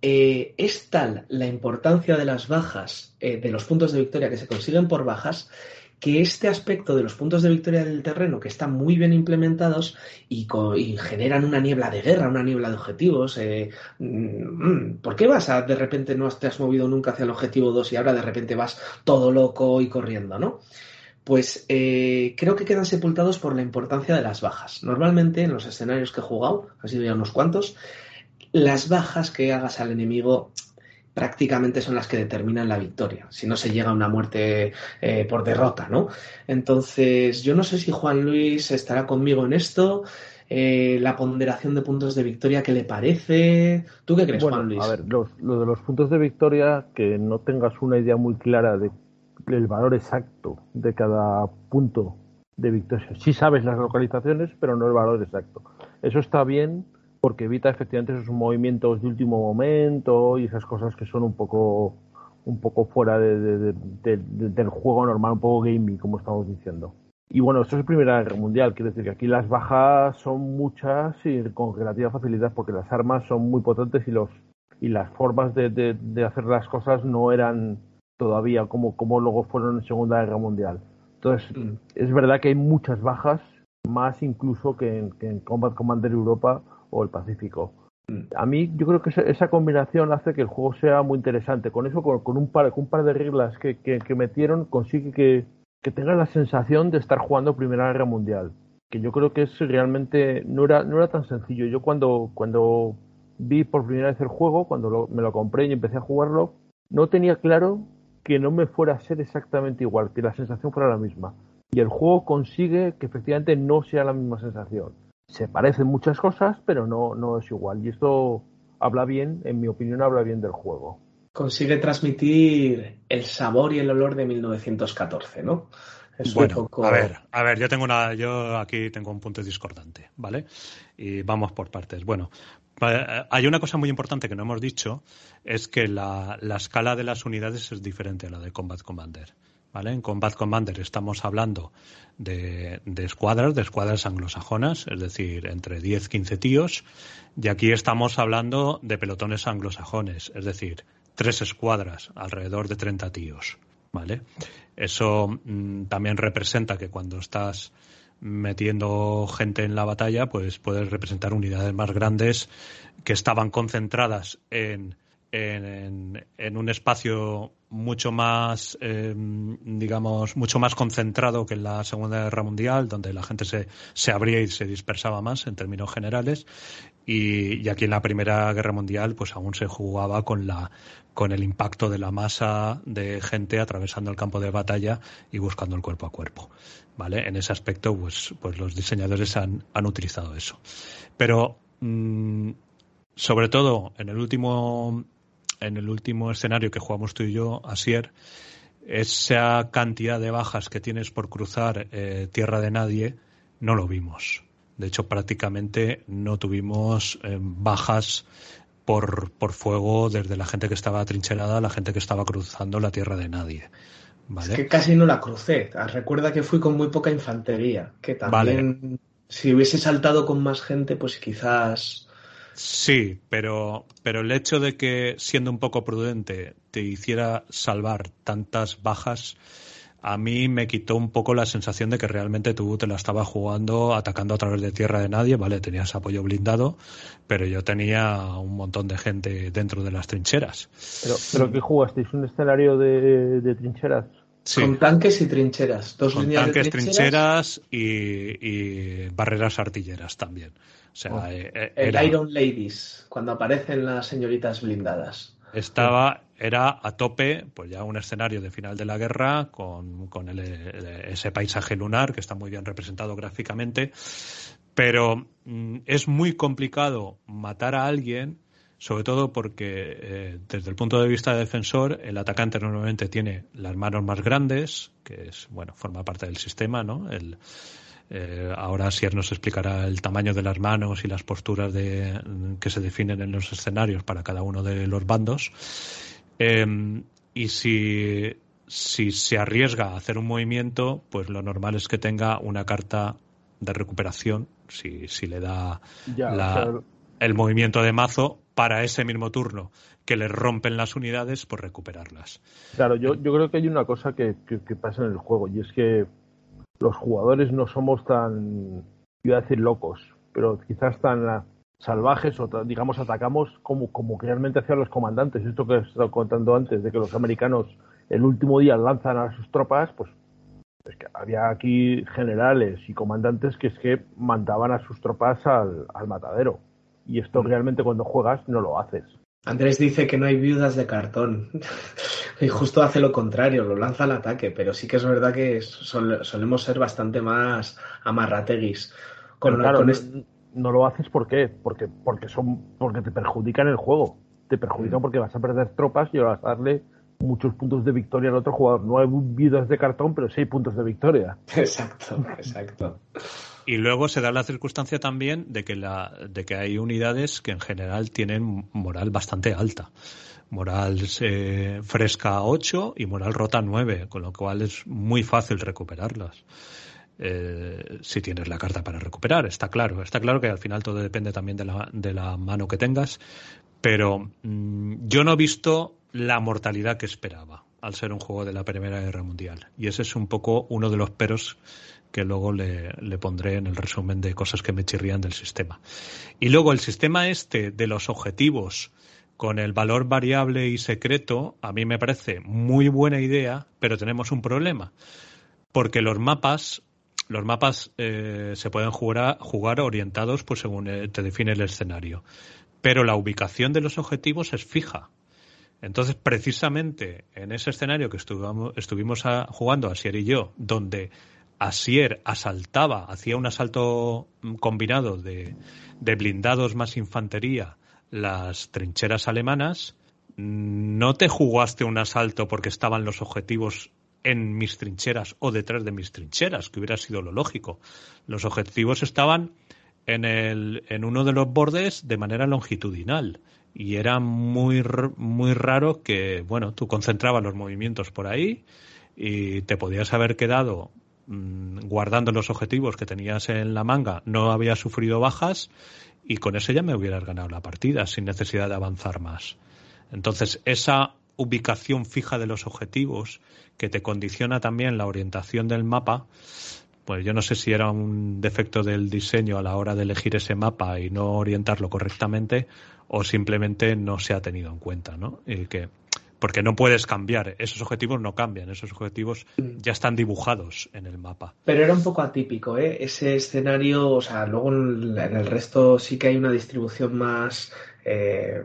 eh, es tal la importancia de las bajas, eh, de los puntos de victoria que se consiguen por bajas, que este aspecto de los puntos de victoria del terreno, que están muy bien implementados y, generan una niebla de guerra, una niebla de objetivos, eh, mm, ¿por qué vas a, de repente no te has movido nunca hacia el objetivo 2 y ahora de repente vas todo loco y corriendo, ¿no? Pues creo que quedan sepultados por la importancia de las bajas. Normalmente en los escenarios que he jugado, han sido ya unos cuantos, las bajas que hagas al enemigo prácticamente son las que determinan la victoria, si no se llega a una muerte eh, por derrota, ¿no? Entonces, yo no sé si Juan Luis estará conmigo en esto, eh, la ponderación de puntos de victoria, ¿qué le parece? ¿Tú qué crees, Juan Luis? A ver, lo de los puntos de victoria, que no tengas una idea muy clara de, del valor exacto de cada punto de victoria. Sí sabes las localizaciones, pero no el valor exacto. Eso está bien porque evita efectivamente esos movimientos de último momento y esas cosas que son un poco un poco fuera de, del juego normal, un poco gaming, como estamos diciendo. Y bueno, esto es Primera Guerra Mundial, quiere decir que aquí las bajas son muchas y con relativa facilidad porque las armas son muy potentes y los y las formas de, hacer las cosas no eran todavía como, como luego fueron en Segunda Guerra Mundial. Entonces, mm. es verdad que hay muchas bajas, más incluso que en, que en Combat Commander Europa o el Pacífico. A mí yo creo que esa combinación hace que el juego sea muy interesante. Con eso, con, un, par, un par de reglas que, que, metieron, consigue que, que tenga la sensación de estar jugando Primera Guerra Mundial. Que yo creo que es realmente no era, no era tan sencillo. Yo cuando, cuando vi por primera vez el juego, cuando me lo compré y empecé a jugarlo, no tenía claro que no me fuera a ser exactamente igual, que la sensación fuera la misma. Y el juego consigue que efectivamente no sea la misma sensación se parecen muchas cosas, pero no, no es igual. Y esto habla bien, en mi opinión, habla bien del juego. Consigue transmitir el sabor y el olor de 1914, ¿no? Es bueno, a ver, a ver, yo tengo una, yo aquí tengo un punto discordante, ¿vale? Y vamos por partes. Bueno, eh, hay una cosa muy importante que no hemos dicho, es que la, la escala de las unidades es diferente a la de Combat Commander. En Combat Commander estamos hablando de, escuadras, de escuadras anglosajonas, es decir, entre 10, 15 tíos, y aquí estamos hablando de pelotones anglosajones, es decir, tres escuadras, alrededor de 30 tíos, ¿vale? Eso mm, también representa que cuando estás metiendo gente en la batalla, pues puedes representar unidades más grandes que estaban concentradas en en, en, un espacio mucho más, em, digamos, mucho más concentrado que en la Segunda Guerra Mundial, donde la gente se, se abría y se dispersaba más en términos generales. Y, y, aquí en la Primera Guerra Mundial, pues aún se jugaba con la con el impacto de la masa de gente atravesando el campo de batalla y buscando el cuerpo a cuerpo. ¿Vale? En ese aspecto, pues, pues los diseñadores han, han utilizado eso. Pero mm, sobre todo en el último en el último escenario que jugamos tú y yo, Asier, esa cantidad de bajas que tienes por cruzar eh, tierra de nadie, no lo vimos. De hecho, prácticamente no tuvimos eh, bajas por, por fuego desde la gente que estaba trincherada a la gente que estaba cruzando la tierra de nadie. ¿Vale? Es que casi no la crucé. Recuerda que fui con muy poca infantería. Que también, si hubiese saltado con más gente, pues quizás Sí, pero, pero el hecho de que, siendo un poco prudente, te hiciera salvar tantas bajas, a mí me quitó un poco la sensación de que realmente tú te la estabas jugando atacando a través de tierra de nadie, ¿vale? Tenías apoyo blindado, pero yo tenía un montón de gente dentro de las trincheras. ¿Pero, pero qué jugasteis? ¿Un escenario de, trincheras? Sí. Con tanques y trincheras. Dos Con tanques, trincheras, y barreras artilleras también. Sea, oh. eh, eh, el Iron Ladies, cuando aparecen las señoritas blindadas. Estaba, era a tope, pues ya un escenario de final de la guerra con, con ese paisaje lunar que está muy bien representado gráficamente, pero mm, es muy complicado matar a alguien, sobre todo porque eh, desde el punto de vista de defensor, el atacante normalmente tiene las manos más grandes, que es, bueno, forma parte del sistema, ¿no? El, Eh, ahora Sier nos explicará el tamaño de las manos y las posturas de, que se definen en los escenarios para cada uno de los bandos. Em, y si, si se arriesga a hacer un movimiento, pues lo normal es que tenga una carta de recuperación, si, si le da Ya, la- el movimiento de mazo para ese mismo turno que le rompen las unidades, pues recuperarlas. Claro, yo, yo creo que hay una cosa que, que- que pasa en el juego y es que los jugadores no somos tan, iba a decir locos, pero quizás tan ah, salvajes o digamos atacamos como, como que realmente hacían los comandantes. Esto que he estado contando antes de que los americanos el último día lanzan a sus tropas, pues es que había aquí generales y comandantes que es que mandaban a sus tropas al, al matadero. Y esto realmente cuando juegas no lo haces. Andrés dice que no hay viudas de cartón. [laughs] y justo hace lo contrario, lo lanza al ataque. Pero sí que es verdad que sol- solemos ser bastante más amarrateguis. Con, claro, con no, este- no lo haces ¿por qué? Porque, porque son, porque te perjudican el juego. Te Mm. perjudican porque vas a perder tropas y vas a darle muchos puntos de victoria al otro jugador. No hay vidas de cartón, pero sí hay puntos de victoria. [laughs] Exacto, exacto. Y luego se da la circunstancia también de que, la, de que hay unidades que en general tienen moral bastante alta. Moral eh, fresca 8 y moral rota 9, con lo cual es muy fácil recuperarlas. Eh, si tienes la carta para recuperar, está claro. Está claro que al final todo depende también de la, de la mano que tengas, pero mm, yo no he visto la mortalidad que esperaba al ser un juego de la Primera Guerra Mundial. Y ese es un poco uno de los peros que luego le, le pondré en el resumen de cosas que me chirrían del sistema. Y luego el sistema este de los objetivos con el valor variable y secreto, a mí me parece muy buena idea, pero tenemos un problema. Porque los mapas, los mapas eh, se pueden jugar, jugar orientados pues según eh, te define el escenario. Pero la ubicación de los objetivos es fija. Entonces, precisamente en ese escenario que estuvimos, jugando Asier y yo, donde Asier asaltaba, hacía un asalto mm, combinado de, de blindados más infantería, las trincheras alemanas, no te jugaste un asalto porque estaban los objetivos en mis trincheras o detrás de mis trincheras, que hubiera sido lo lógico. Los objetivos estaban en, el, en uno de los bordes de manera longitudinal y era muy, muy raro que, bueno, tú concentrabas los movimientos por ahí y te podías haber quedado mm, guardando los objetivos que tenías en la manga, no habías sufrido bajas y con eso ya me hubieras ganado la partida sin necesidad de avanzar más. Entonces, esa ubicación fija de los objetivos que te condiciona también la orientación del mapa, pues yo no sé si era un defecto del diseño a la hora de elegir ese mapa y no orientarlo correctamente o simplemente no se ha tenido en cuenta, ¿no? Y que porque no puedes cambiar, esos objetivos no cambian, esos objetivos ya están dibujados en el mapa. Pero era un poco atípico, ¿eh? Ese escenario, o sea, luego en el resto sí que hay una distribución más... eh,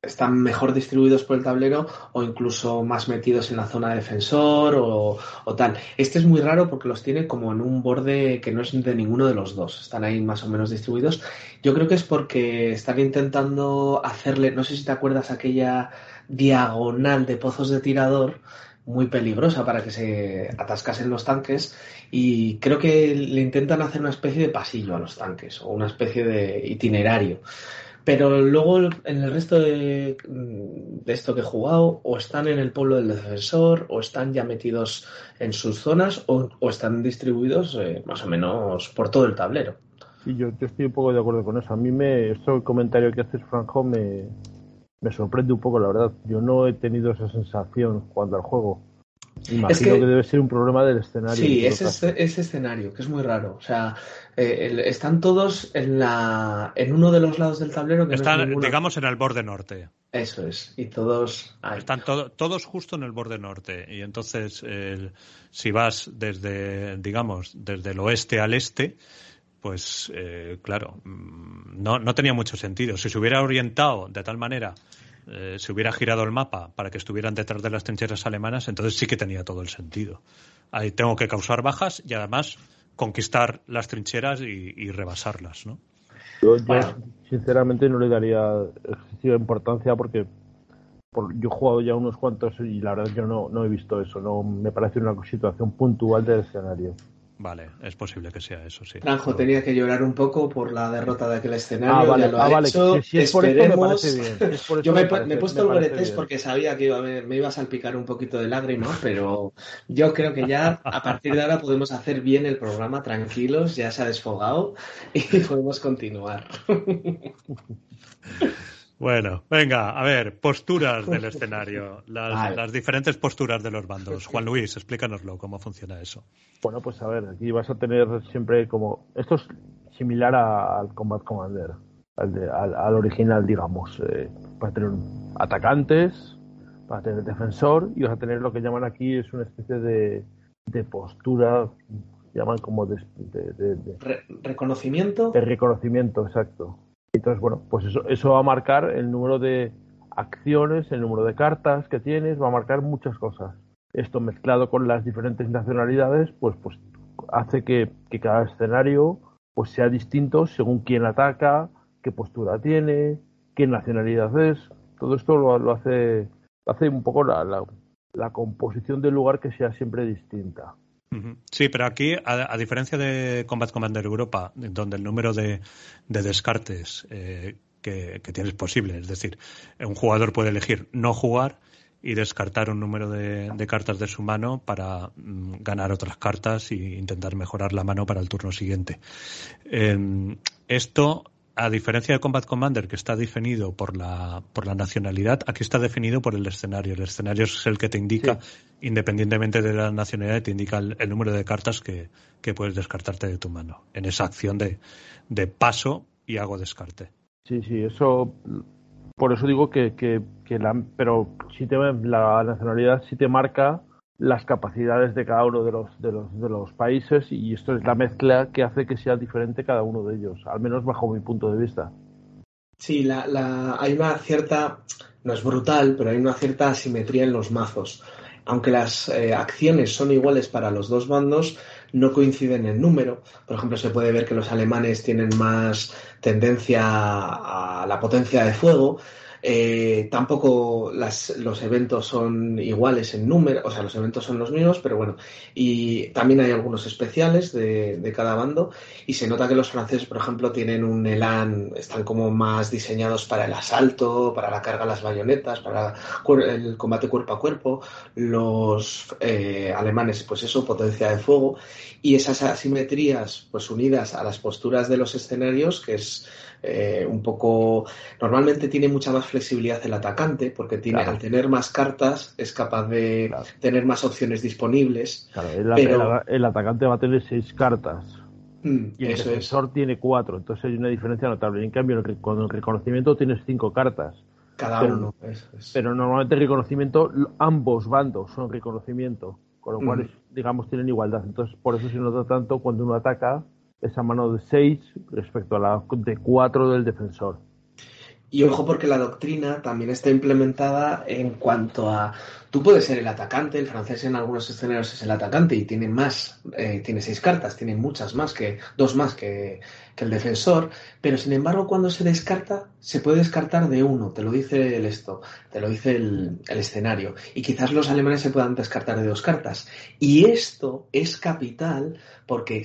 están mejor distribuidos por el tablero o incluso más metidos en la zona de defensor o, o tal. Este es muy raro porque los tiene como en un borde que no es de ninguno de los dos. Están ahí más o menos distribuidos. Yo creo que es porque están intentando hacerle, no sé si te acuerdas aquella diagonal de pozos de tirador muy peligrosa para que se atascasen los tanques y creo que le intentan hacer una especie de pasillo a los tanques o una especie de itinerario. Pero luego en el resto de, esto que he jugado, o están en el pueblo del defensor, o están ya metidos en sus zonas, o, están distribuidos eh, más o menos por todo el tablero. Y yo, estoy un poco de acuerdo con eso. A mí me, el comentario que haces, Franjo, me, me sorprende un poco, la verdad. Yo no he tenido esa sensación jugando al juego. Imagino Es que... que- debe ser un problema del escenario. Sí, ese, ese escenario, que es muy raro. O sea, eh, el- están todos en, la, en uno de los lados del tablero. Que no es Están, ninguno. digamos, en el borde norte. Eso es, y todos ahí. Están todo- todos justo en el borde norte. Y entonces, el- si vas desde, digamos, desde el oeste al este, pues eh, claro, mm, no, no tenía mucho sentido. Si se hubiera orientado de tal manera, eh, se hubiera girado el mapa para que estuvieran detrás de las trincheras alemanas, entonces sí que tenía todo el sentido. Ahí tengo que causar bajas y además conquistar las trincheras y, y rebasarlas, ¿no? Yo, yo, Bueno. sinceramente no le daría excesiva importancia porque por- yo he jugado ya unos cuantos y la verdad yo no, no he visto eso. No me parece una situación puntual del escenario. Vale, es posible que sea eso, sí. Franjo tenía que llorar un poco por la derrota de aquel escenario. Ah, vale, ya lo ah, ha vale, hecho. que si es por esto me Esperemos. parece bien, si es por [laughs] Yo me, me parece- me he puesto me el bien. porque sabía que iba a haber- me iba a salpicar un poquito de lágrimas, pero yo creo que ya a partir de ahora podemos hacer bien el programa tranquilos, ya se ha desfogado y [laughs] podemos continuar. [laughs] Bueno, venga, a ver, posturas del [laughs] escenario, las, Vale. las diferentes posturas de los bandos. Juan Luis, explícanoslo, cómo funciona eso. Bueno, pues a ver, aquí vas a tener siempre como. Esto es similar a- al Combat Commander, al, de- al- al original, digamos. Eh, vas a tener atacantes, vas a tener defensor y vas a tener lo que llaman aquí es una especie de, de postura, llaman como de, de- de- de- Re- reconocimiento. de reconocimiento, exacto. Entonces, bueno, pues eso, eso va a marcar el número de acciones, el número de cartas que tienes, va a marcar muchas cosas. Esto mezclado con las diferentes nacionalidades, pues, pues hace que, cada escenario pues sea distinto según quién ataca, qué postura tiene, qué nacionalidad es. Todo esto lo, lo hace, hace un poco la composición del lugar que sea siempre distinta. Sí, pero aquí, a, diferencia de Combat Commander Europa, donde el número de, de descartes eh, que, que tienes posible, es decir, un jugador puede elegir no jugar y descartar un número de, cartas de su mano para mm, ganar otras cartas e intentar mejorar la mano para el turno siguiente. Eh, esto, a diferencia de Combat Commander, que está definido por la, por la nacionalidad, aquí está definido por el escenario. El escenario es el que te indica, independientemente de la nacionalidad, te indica el, el número de cartas que, que puedes descartarte de tu mano en esa acción de, de paso y hago descarte. Sí, sí, eso. Por eso digo que, que, que la. Pero si te, la nacionalidad sí te marca las capacidades de cada uno de los, de los, de los países y esto es la mezcla que hace que sea diferente cada uno de ellos, al menos bajo mi punto de vista. Sí, la, la, hay una cierta, no es brutal, pero hay una cierta asimetría en los mazos. Aunque las eh, acciones son iguales para los dos bandos, no coinciden en número. Por ejemplo, se puede ver que los alemanes tienen más tendencia a la potencia de fuego. Eh, tampoco los eventos son iguales en número, o sea, los eventos son los mismos, pero bueno, y también hay algunos especiales de, de, cada bando y se nota que los franceses, por ejemplo, tienen un elan, están como más diseñados para el asalto, para la carga a las bayonetas, para el combate cuerpo a cuerpo, los eh, alemanes, pues eso, potencia de fuego. Y esas asimetrías, pues unidas a las posturas de los escenarios, que es eh, un poco normalmente tiene mucha más flexibilidad el atacante porque tiene Claro. al tener más cartas es capaz de Claro. tener más opciones disponibles Claro, el, Pero- el- el atacante va a tener seis cartas Mm, y el eso es defensor tiene cuatro, entonces hay una diferencia notable. En cambio, con el reconocimiento tienes cinco cartas, cada pero- uno es- es- pero normalmente el reconocimiento, ambos bandos son reconocimiento, con lo cual, Ujú. es- digamos, tienen igualdad. Entonces, por eso se nota tanto cuando uno ataca esa mano de seis respecto a la de cuatro del defensor. Y ojo porque la doctrina también está implementada en cuanto a tú puedes ser el atacante, el francés en algunos escenarios es el atacante y tiene más, eh, tiene seis cartas, tiene muchas más que dos más que, que el defensor, pero sin embargo cuando se descarta se puede descartar de uno, te lo dice el esto, te lo dice el, el escenario y quizás los alemanes se puedan descartar de dos cartas y esto es capital porque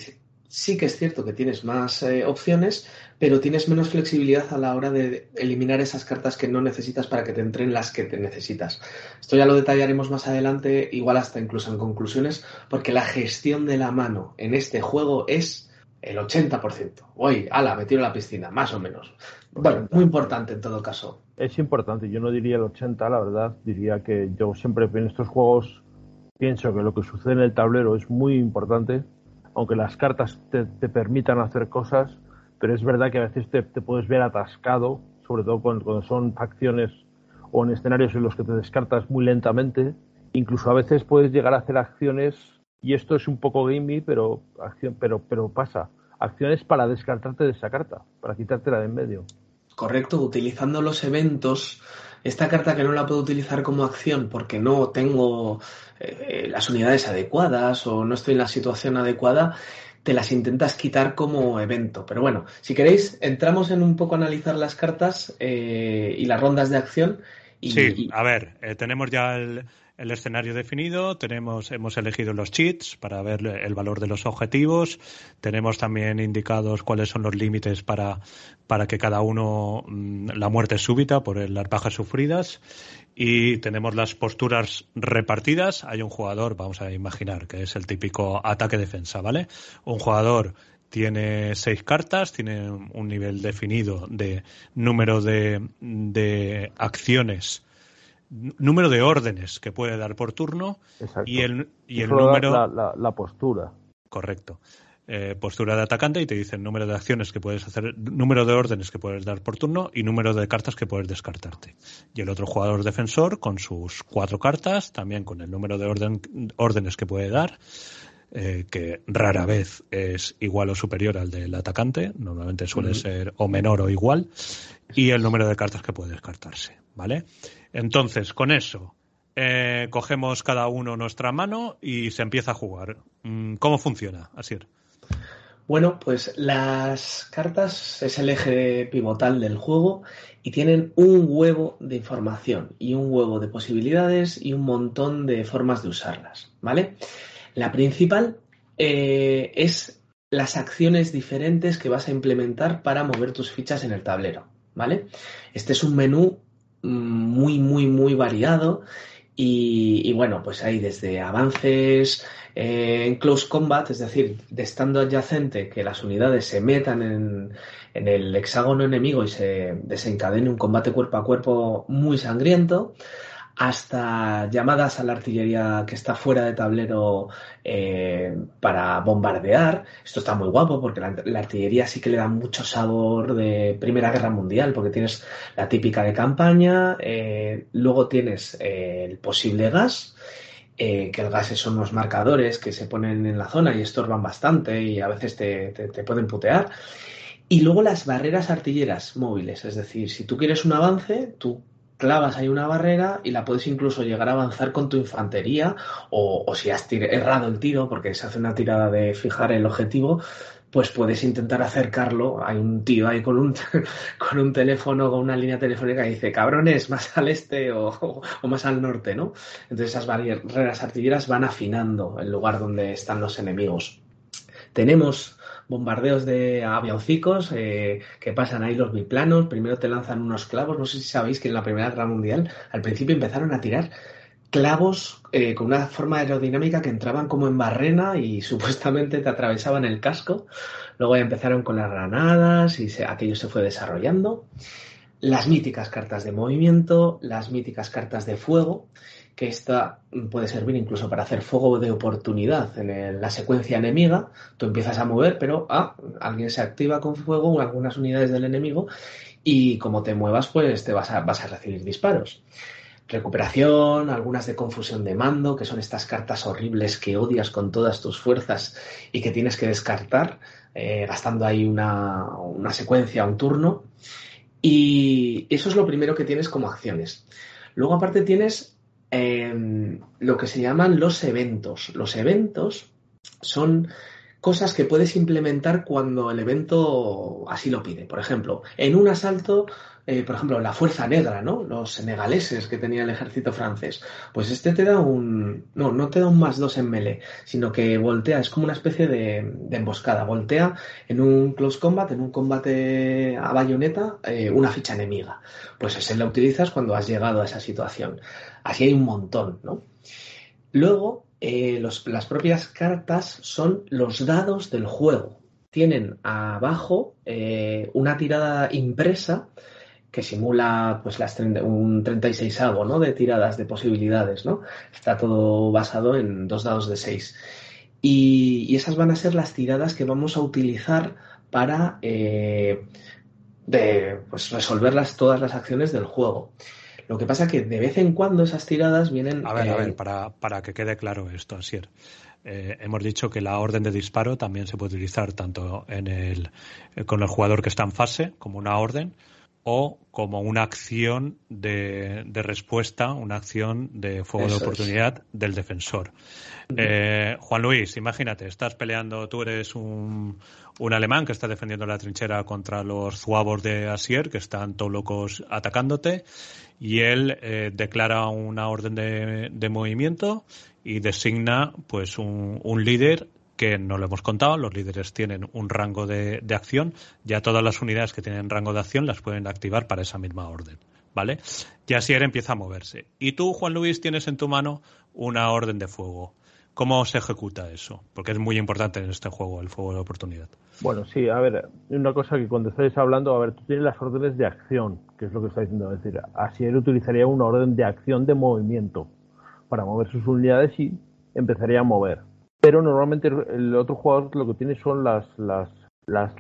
sí que es cierto que tienes más eh, opciones, pero tienes menos flexibilidad a la hora de eliminar esas cartas que no necesitas para que te entren las que te necesitas. Esto ya lo detallaremos más adelante, igual hasta incluso en conclusiones, porque la gestión de la mano en este juego es el 80%. Uy, ala, me tiro a la piscina, más o menos. Bueno, muy importante en todo caso. Es importante, yo no diría el 80, la verdad, diría que yo siempre en estos juegos pienso que lo que sucede en el tablero es muy importante, aunque las cartas te, te permitan hacer cosas, pero es verdad que a veces te, puedes ver atascado, sobre todo cuando, cuando son facciones o en escenarios en los que te descartas muy lentamente, incluso a veces puedes llegar a hacer acciones, y esto es un poco gamey, pero, acción, pero, pero pasa, acciones para descartarte de esa carta, para quitártela de en medio. Correcto, utilizando los eventos. Esta carta que no la puedo utilizar como acción porque no tengo eh, las unidades adecuadas o no estoy en la situación adecuada, te las intentas quitar como evento. Pero bueno, si queréis, entramos en un poco a analizar las cartas eh, y las rondas de acción. Y, Sí, y- a ver, eh, tenemos ya el, el escenario definido, tenemos, hemos elegido los cheats para ver el valor de los objetivos, tenemos también indicados cuáles son los límites para, para que cada uno mm, la muerte súbita por las bajas sufridas y tenemos las posturas repartidas. Hay un jugador, vamos a imaginar, que es el típico ataque-defensa, ¿vale? Un jugador tiene seis cartas, tiene un nivel definido de número de, de acciones número de órdenes que puede dar por turno y el, y el número... La, la, postura. Correcto. Eh, postura de atacante y te dice el número de acciones que puedes hacer, número de órdenes que puedes dar por turno y número de cartas que puedes descartarte. Y el otro jugador defensor con sus cuatro cartas, también con el número de orden, órdenes que puede dar, eh, que rara vez es igual o superior al del atacante, normalmente suele ser o menor o igual, y el número de cartas que puede descartarse, ¿vale? Entonces, con eso, eh, cogemos cada uno nuestra mano y se empieza a jugar. Mm, ¿Cómo funciona, Asier? Bueno, pues las cartas es el eje pivotal del juego y tienen un huevo de información y un huevo de posibilidades y un montón de formas de usarlas, ¿vale? La principal eh, es las acciones diferentes que vas a implementar para mover tus fichas en el tablero, ¿vale? Este es un menú muy, muy, muy variado. Y, bueno, pues hay desde avances eh, en close combat, es decir, de estando adyacente, que las unidades se metan en, en el hexágono enemigo y se desencadene un combate cuerpo a cuerpo muy sangriento, hasta llamadas a la artillería que está fuera de tablero eh, para bombardear. Esto está muy guapo porque la, artillería sí que le da mucho sabor de Primera Guerra Mundial porque tienes la típica de campaña, eh, luego tienes eh, el posible gas. que el gas son unos marcadores que se ponen en la zona y estorban bastante y a veces te, te pueden putear. Y luego las barreras artilleras móviles, es decir, si tú quieres un avance, tú clavas ahí una barrera y la puedes incluso llegar a avanzar con tu infantería o, si has errado el tiro porque se hace una tirada de fijar el objetivo pues puedes intentar acercarlo. Hay un tío ahí con un, [laughs] con un teléfono, con una línea telefónica y dice, cabrones, más al este o, o, más al norte, ¿no? Entonces esas barreras artilleras van afinando el lugar donde están los enemigos. Tenemos bombardeos de avioncicos eh, que pasan ahí los biplanos, primero te lanzan unos clavos, no sé si sabéis que en la Primera Guerra Mundial al principio empezaron a tirar clavos eh, con una forma aerodinámica que entraban como en barrena y [laughs] supuestamente te atravesaban el casco. Luego ya empezaron con las granadas y aquello se fue desarrollando. Las míticas cartas de movimiento, las míticas cartas de fuego que esta puede servir incluso para hacer fuego de oportunidad en la secuencia enemiga. Tú empiezas a mover, pero ah, alguien se activa con fuego, algunas unidades del enemigo, y como te muevas, pues te vas a, vas a recibir disparos. Recuperación, algunas de confusión de mando, que son estas cartas horribles que odias con todas tus fuerzas y que tienes que descartar, eh, gastando ahí una, una secuencia, un turno. Y eso es lo primero que tienes como acciones. Luego aparte tienes Em, lo que se llaman los eventos. Los eventos son cosas que puedes implementar cuando el evento así lo pide. Por ejemplo, en un asalto eh, por ejemplo, la Fuerza Negra, ¿no? Los senegaleses que tenía el ejército francés. Pues este te da un... No, no te da un más dos en melee, sino que voltea, es como una especie de, emboscada. Voltea en un close combat, en un combate a bayoneta, eh, una ficha enemiga. Pues ese la utilizas cuando has llegado a esa situación. Así hay un montón, ¿no? Luego, eh, las propias cartas son los dados del juego. Tienen abajo una tirada impresa que simula pues las un 36 algo ¿no? de tiradas de posibilidades. ¿no? Está todo basado en dos dados de 6. Y, esas van a ser las tiradas que vamos a utilizar para eh, pues resolver todas las acciones del juego. Lo que pasa que de vez en cuando esas tiradas vienen... A ver, a ver, eh, para, para que quede claro esto, Asier. Eh, hemos dicho que la orden de disparo también se puede utilizar tanto en el, con el jugador que está en fase como una orden, o como una acción de, respuesta, una acción de fuego de oportunidad del defensor. Eh, Juan Luis, imagínate, estás peleando, tú eres un, un, alemán que está defendiendo la trinchera contra los zuavos de Asier, que están todos locos atacándote, y él eh, declara una orden de, de, movimiento y designa pues un, un líder que no lo hemos contado, los líderes tienen un rango de, acción, ya todas las unidades que tienen rango de acción las pueden activar para esa misma orden, ¿vale? Y así él empieza a moverse. Y tú, Juan Luis, tienes en tu mano una orden de fuego. ¿Cómo se ejecuta eso? Porque es muy importante en este juego, el fuego de oportunidad. Bueno, sí, a ver, una cosa que cuando estáis hablando, a ver, tú tienes las órdenes de acción, que es lo que está diciendo, es decir, así él utilizaría una orden de acción de movimiento para mover sus unidades y empezaría a mover. Pero normalmente el otro jugador lo que tiene son las las, las,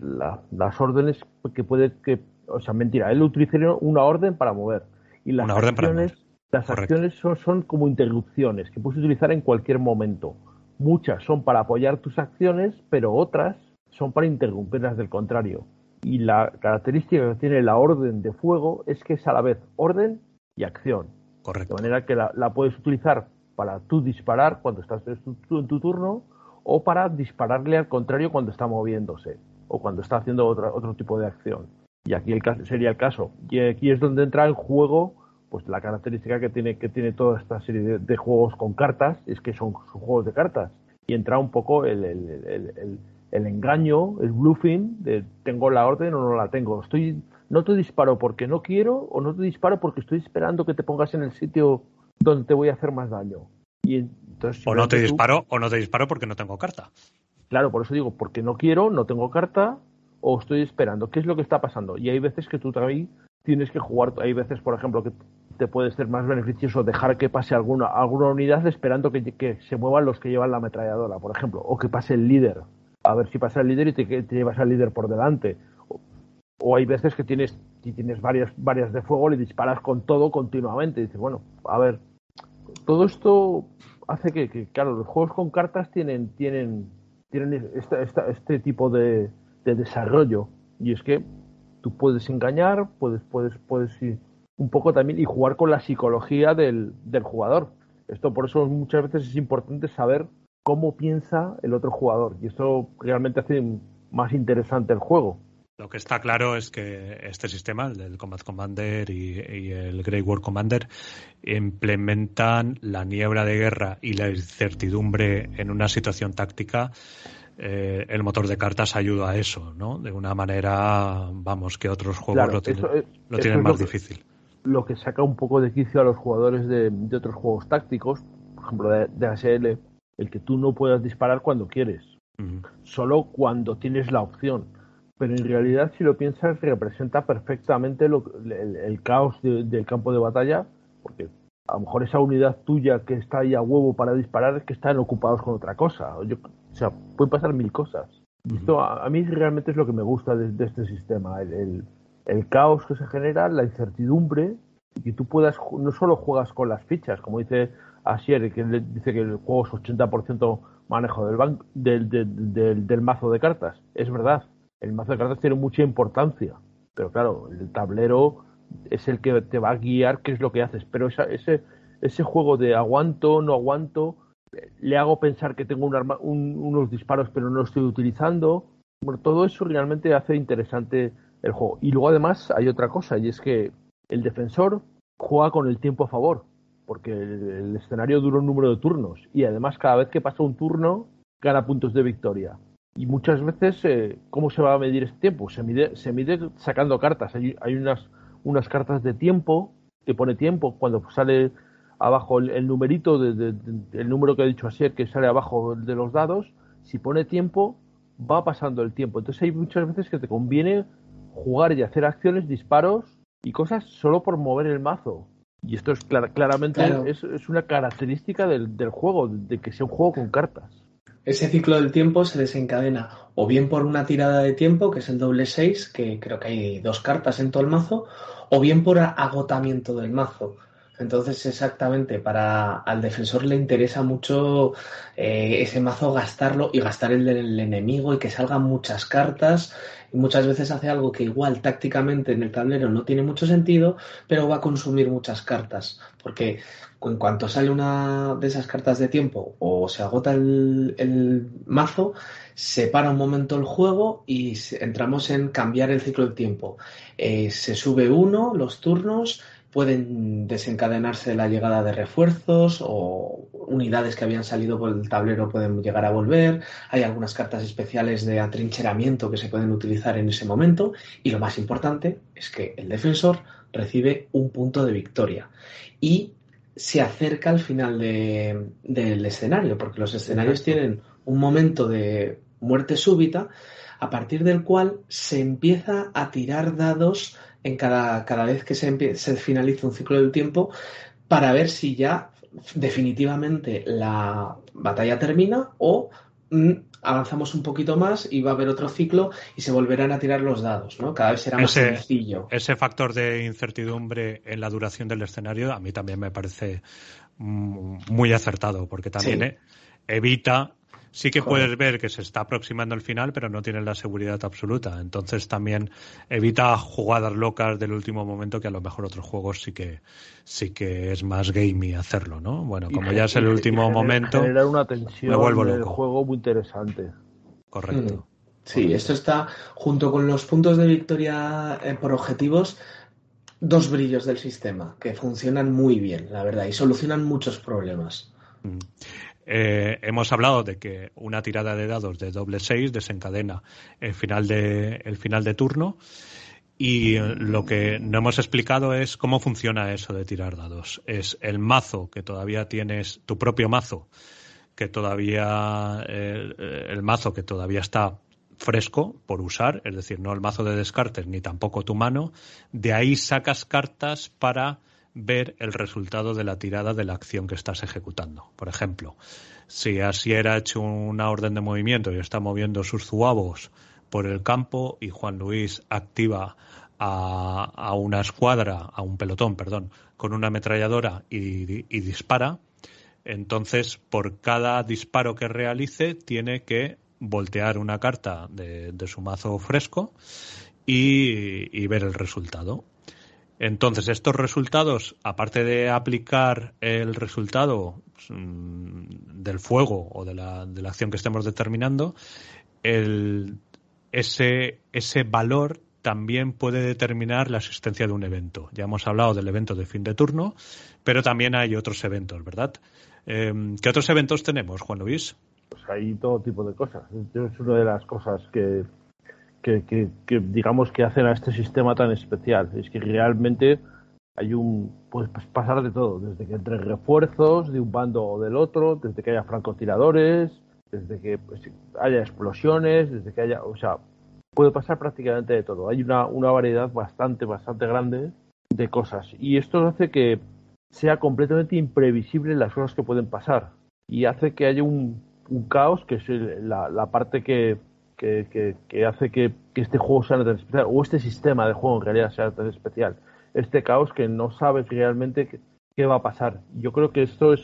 las, órdenes que puede que o sea mentira él utilizaría una orden para mover. Y las acciones las acciones son, son como interrupciones que puedes utilizar en cualquier momento. Muchas son para apoyar tus acciones pero otras son para interrumpirlas del contrario y la característica que tiene la orden de fuego es que es a la vez orden y acción Correcto. de manera que la, la puedes utilizar para tú disparar cuando estás en tu, turno o para dispararle al contrario cuando está moviéndose o cuando está haciendo otro tipo de acción. Y aquí el, sería el caso. Y aquí es donde entra en juego pues la característica que tiene, que tiene toda esta serie de, juegos con cartas, es que son, juegos de cartas. Y entra un poco el, el, el, engaño, el bluffing de tengo la orden o no la tengo. Estoy, no te disparo porque no quiero o no te disparo porque estoy esperando que te pongas en el sitio donde te voy a hacer más daño. Y entonces, o no te disparo, o no te disparo porque no tengo carta. Claro, por eso digo, porque no quiero, no tengo carta, o estoy esperando. ¿Qué es lo que está pasando? Y hay veces que tú también tienes que jugar, hay veces, por ejemplo, que te puede ser más beneficioso dejar que pase alguna, alguna unidad esperando que, que se muevan los que llevan la ametralladora, por ejemplo, o que pase el líder. A ver si pasa el líder y te, te llevas al líder por delante. O, hay veces que tienes, tienes varias, varias de fuego, le disparas con todo continuamente. Y dices, bueno, a ver, todo esto hace que, claro, los juegos con cartas tienen, tienen, tienen este tipo de, desarrollo. Y es que tú puedes engañar, puedes, puedes, puedes ir un poco también y jugar con la psicología del, del jugador. Esto por eso muchas veces es importante saber cómo piensa el otro jugador. Y esto realmente hace más interesante el juego. Lo que está claro es que este sistema, el del Combat Commander y, el Grey War Commander, implementan la niebla de guerra y la incertidumbre en una situación táctica. Eh, el motor de cartas ayuda a eso, ¿no? De una manera, vamos, que otros juegos lo tienen, más difícil. Lo que saca un poco de quicio a los jugadores de, otros juegos tácticos, por ejemplo, de, ASL, el que tú no puedas disparar cuando quieres, solo cuando tienes la opción pero en realidad si lo piensas representa perfectamente el, caos del campo de batalla, porque a lo mejor esa unidad tuya que está ahí a huevo para disparar es que están ocupados con otra cosa. o sea, pueden pasar mil cosas. esto a, mí realmente es lo que me gusta de, este sistema, el, caos que se genera, la incertidumbre, y que tú puedas, no solo juegas con las fichas, como dice Asier, que dice que el juego es 80% manejo del, del, del mazo de cartas. Es verdad, el mazo de cartas tiene mucha importancia, pero claro, el tablero es el que te va a guiar qué es lo que haces, pero ese, ese juego de aguanto, no aguanto, le hago pensar que tengo unos disparos pero no los estoy utilizando, bueno, todo eso realmente hace interesante el juego. Y luego además hay otra cosa, y es que el defensor juega con el tiempo a favor, porque el, escenario dura un número de turnos, y además cada vez que pasa un turno gana puntos de victoria. Y muchas veces, eh, ¿cómo se va a medir este tiempo? Se mide, se mide sacando cartas. Hay, hay unas, unas cartas de tiempo que pone tiempo cuando sale abajo el, numerito, de, el número que ha dicho Asier, que sale abajo de los dados. Si pone tiempo, va pasando el tiempo. Entonces hay muchas veces que te conviene jugar y hacer acciones, disparos y cosas solo por mover el mazo. Y esto es claramente es, es, una característica del, del juego, de que sea un juego con cartas. Ese ciclo del tiempo se desencadena o bien por una tirada de tiempo, que es el doble 6, que creo que hay dos cartas en todo el mazo, o bien por agotamiento del mazo. Entonces, exactamente, para al defensor le interesa mucho eh, ese mazo gastarlo y gastar el del enemigo y que salgan muchas cartas. Y muchas veces hace algo que igual tácticamente en el tablero no tiene mucho sentido, pero va a consumir muchas cartas. Porque en cuanto sale una de esas cartas de tiempo o se agota el, mazo, se para un momento el juego y entramos en cambiar el ciclo del tiempo. Eh, se sube uno, los turnos, pueden desencadenarse la llegada de refuerzos o unidades que habían salido por el tablero pueden llegar a volver. Hay algunas cartas especiales de atrincheramiento que se pueden utilizar en ese momento. Y lo más importante es que el defensor recibe un punto de victoria y se acerca al final del escenario, porque los escenarios tienen un momento de muerte súbita, a partir del cual se empieza a tirar dados en cada, cada vez que se, se finaliza un ciclo del tiempo para ver si ya definitivamente la batalla termina o mm, avanzamos un poquito más y va a haber otro ciclo y se volverán a tirar los dados, ¿no? Cada vez será más sencillo. Ese factor de incertidumbre en la duración del escenario a mí también me parece mm, muy acertado porque también evita sí que puedes ver que se está aproximando el final, pero no tienes la seguridad absoluta. Entonces también evita jugadas locas del último momento que a lo mejor otros juegos sí que sí que es más gamey hacerlo, ¿no? Bueno, como ya es el último momento, generar una tensión me vuelvo loco. juego muy interesante. Correcto. Mm. Sí, esto está junto con los puntos de victoria eh, por objetivos dos brillos del sistema que funcionan muy bien, la verdad, y solucionan muchos problemas. Eh, hemos hablado de que una tirada de dados de doble 6 desencadena el final de, el final de turno. Y lo que no hemos explicado es cómo funciona eso de tirar dados. Es el mazo que todavía tienes, tu propio mazo, que todavía, el, el mazo que todavía está fresco por usar, es decir, no el mazo de descartes ni tampoco tu mano. De ahí sacas cartas para ver el resultado de la tirada de la acción que estás ejecutando. Por ejemplo, si Asier ha hecho una orden de movimiento y está moviendo sus zuavos por el campo y Juan Luis activa a, una escuadra, a un pelotón, perdón, con una ametralladora y, dispara, entonces por cada disparo que realice tiene que voltear una carta de, su mazo fresco y, ver el resultado. Entonces, estos resultados, aparte de aplicar el resultado mm, del fuego o de la, de la acción que estemos determinando, ese, ese valor también puede determinar la existencia de un evento. Ya hemos hablado del evento de fin de turno, pero también hay otros eventos, ¿verdad? Eh, ¿Qué otros eventos tenemos, Juan Luis? Pues hay todo tipo de cosas. Es una de las cosas que que, digamos que hacen a este sistema tan especial. Es que realmente hay un pues, pasar de todo, desde que entre refuerzos de un bando o del otro, desde que haya francotiradores, desde que pues, haya explosiones, desde que haya, o sea, puede pasar prácticamente de todo. Hay una, una variedad bastante, bastante grande de cosas. Y esto hace que sea completamente imprevisible las cosas que pueden pasar. Y hace que haya un, un caos, que es la, la parte que, que, hace que, este juego sea tan especial, o este sistema de juego en realidad sea tan especial. Este caos que no sabes realmente qué, va a pasar. Yo creo que esto es,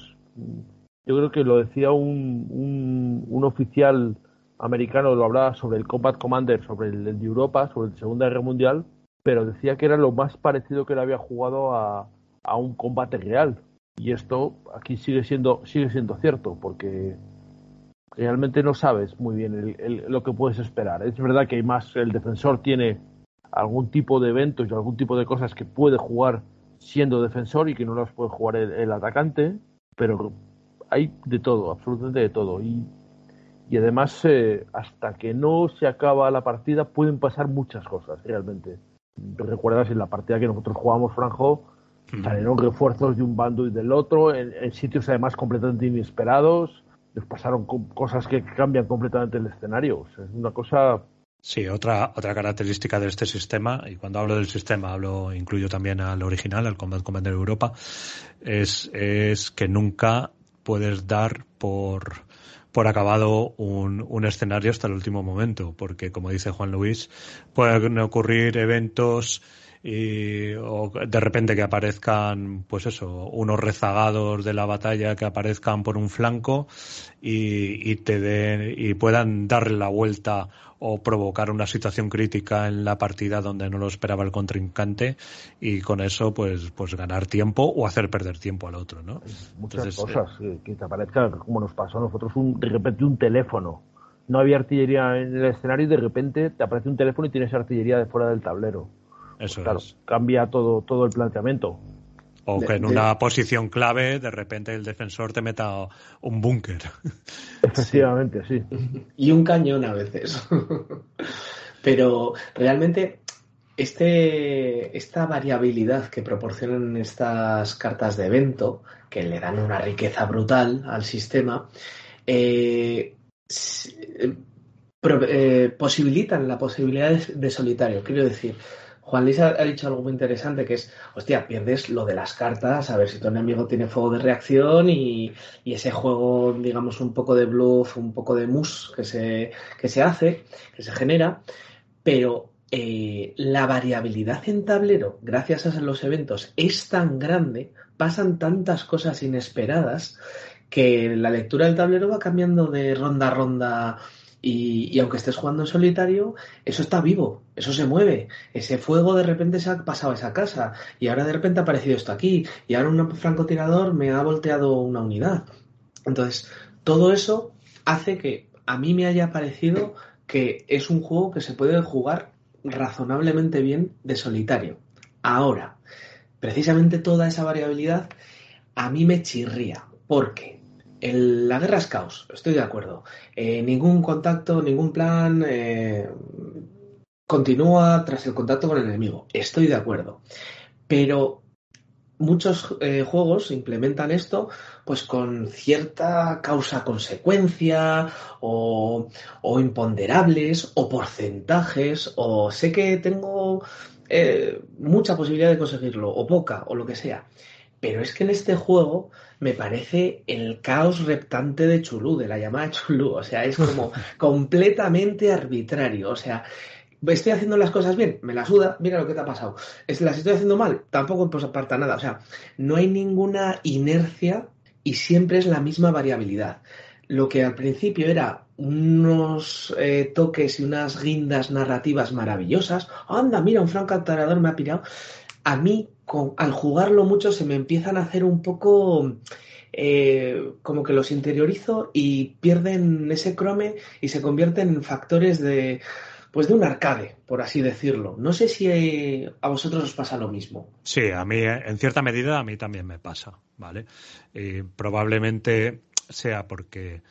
yo creo que lo decía un, un, oficial americano, lo hablaba sobre el Combat Commander, sobre el, de Europa, sobre la Segunda Guerra Mundial, pero decía que era lo más parecido que él había jugado a, a un combate real. Y esto aquí sigue siendo, sigue siendo cierto, porque realmente no sabes muy bien lo que puedes esperar. Es verdad que hay más, el defensor tiene algún tipo de eventos y algún tipo de cosas que puede jugar siendo defensor y que no las puede jugar el, atacante, pero hay de todo, absolutamente de todo. Y, y además, eh, hasta que no se acaba la partida, pueden pasar muchas cosas, realmente. Recuerdas en la partida que nosotros jugamos, Franjo, salieron refuerzos de un bando y del otro, en sitios además completamente inesperados les pasaron cosas que cambian completamente el escenario. es una cosa. Sí, otra, otra característica de este sistema, y cuando hablo del sistema hablo, incluyo también al original, al Combat Commander Europa, es, es que nunca puedes dar por, por acabado un, un, escenario hasta el último momento, porque como dice Juan Luis, pueden ocurrir eventos y, o de repente que aparezcan, pues eso, unos rezagados de la batalla que aparezcan por un flanco y, y te den, y puedan darle la vuelta o provocar una situación crítica en la partida donde no lo esperaba el contrincante y con eso pues pues ganar tiempo o hacer perder tiempo al otro, ¿no? Muchas cosas que, te aparezca como nos pasó a nosotros un, de repente un teléfono. No había artillería en el escenario y de repente te aparece un teléfono y tienes artillería de fuera del tablero. Eso claro, es. cambia todo todo el planteamiento. O De- que en de- una posición clave de repente el defensor te meta un búnker. [laughs] Efectivamente, sí. y un cañón a veces. [laughs] Pero realmente este, esta variabilidad que proporcionan estas cartas de evento, que le dan una riqueza brutal al sistema, eh, eh, pro- eh, posibilitan la posibilidad de, de solitario. Quiero decir, Juan Luis ha, dicho algo muy interesante que es, hostia, pierdes lo de las cartas, a ver si tu enemigo tiene fuego de reacción y, y ese juego, digamos, un poco de bluff, un poco de mus que se, que se hace, que se genera, pero eh, la variabilidad en tablero, gracias a los eventos, es tan grande, pasan tantas cosas inesperadas, que la lectura del tablero va cambiando de ronda a ronda y, aunque estés jugando en solitario, eso está vivo, eso se mueve. Ese fuego de repente se ha pasado a esa casa y ahora de repente ha aparecido esto aquí y ahora un francotirador me ha volteado una unidad. Entonces, todo eso hace que a mí me haya parecido que es un juego que se puede jugar razonablemente bien de solitario. Ahora, precisamente toda esa variabilidad a mí me chirría, porque la guerra es caos, estoy de acuerdo. Eh, ningún contacto, ningún plan eh, continúa tras el contacto con el enemigo, estoy de acuerdo. Pero muchos eh, juegos implementan esto pues con cierta causa-consecuencia o, o imponderables o porcentajes o sé que tengo mucha posibilidad de conseguirlo o poca o lo que sea. Pero es que en este juego me parece el caos reptante de Chulú, de la llamada Chulú. O sea, es como [laughs] completamente arbitrario. O sea, estoy haciendo las cosas bien, me la suda, mira lo que te ha pasado. Las estoy haciendo mal, tampoco pues aparta nada. O sea, no hay ninguna inercia y siempre es la misma variabilidad. Lo que al principio era unos eh, toques y unas guindas narrativas maravillosas, anda, mira, un francotirador me ha pirado. A mí, al jugarlo mucho, se me empiezan a hacer un poco eh, como que los interiorizo y pierden ese crome y se convierten en factores de, pues de un arcade, por así decirlo. No sé si eh, a vosotros os pasa lo mismo. Sí, a mí, eh, en cierta medida, a mí también me pasa, ¿vale? Y probablemente sea porque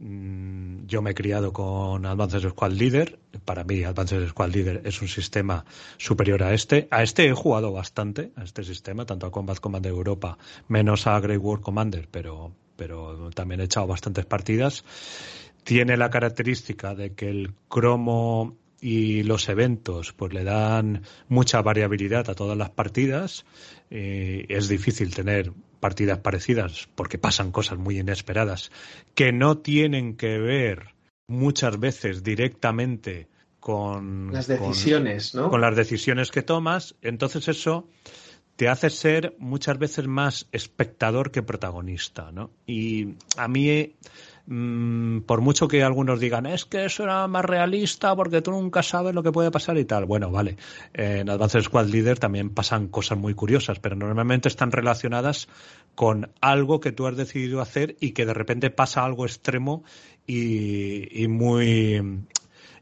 yo me he criado con Advanced Squad Leader. Para mí, Advanced Squad Leader es un sistema superior a este. A este he jugado bastante, a este sistema, tanto a Combat Commander Europa, menos a Grey War Commander, pero, pero también he echado bastantes partidas. Tiene la característica de que el cromo y los eventos pues le dan mucha variabilidad a todas las partidas eh, es difícil tener partidas parecidas porque pasan cosas muy inesperadas que no tienen que ver muchas veces directamente con Las con- decisiones, ¿no? con las decisiones que tomas, entonces eso te hace ser muchas veces más espectador que protagonista, ¿no? Y a mí, mm, por mucho que algunos digan, es que eso era más realista porque tú nunca sabes lo que puede pasar y tal. Bueno, vale, en Advanced Squad Leader también pasan cosas muy curiosas, pero normalmente están relacionadas con algo que tú has decidido hacer y que de repente pasa algo extremo y, y muy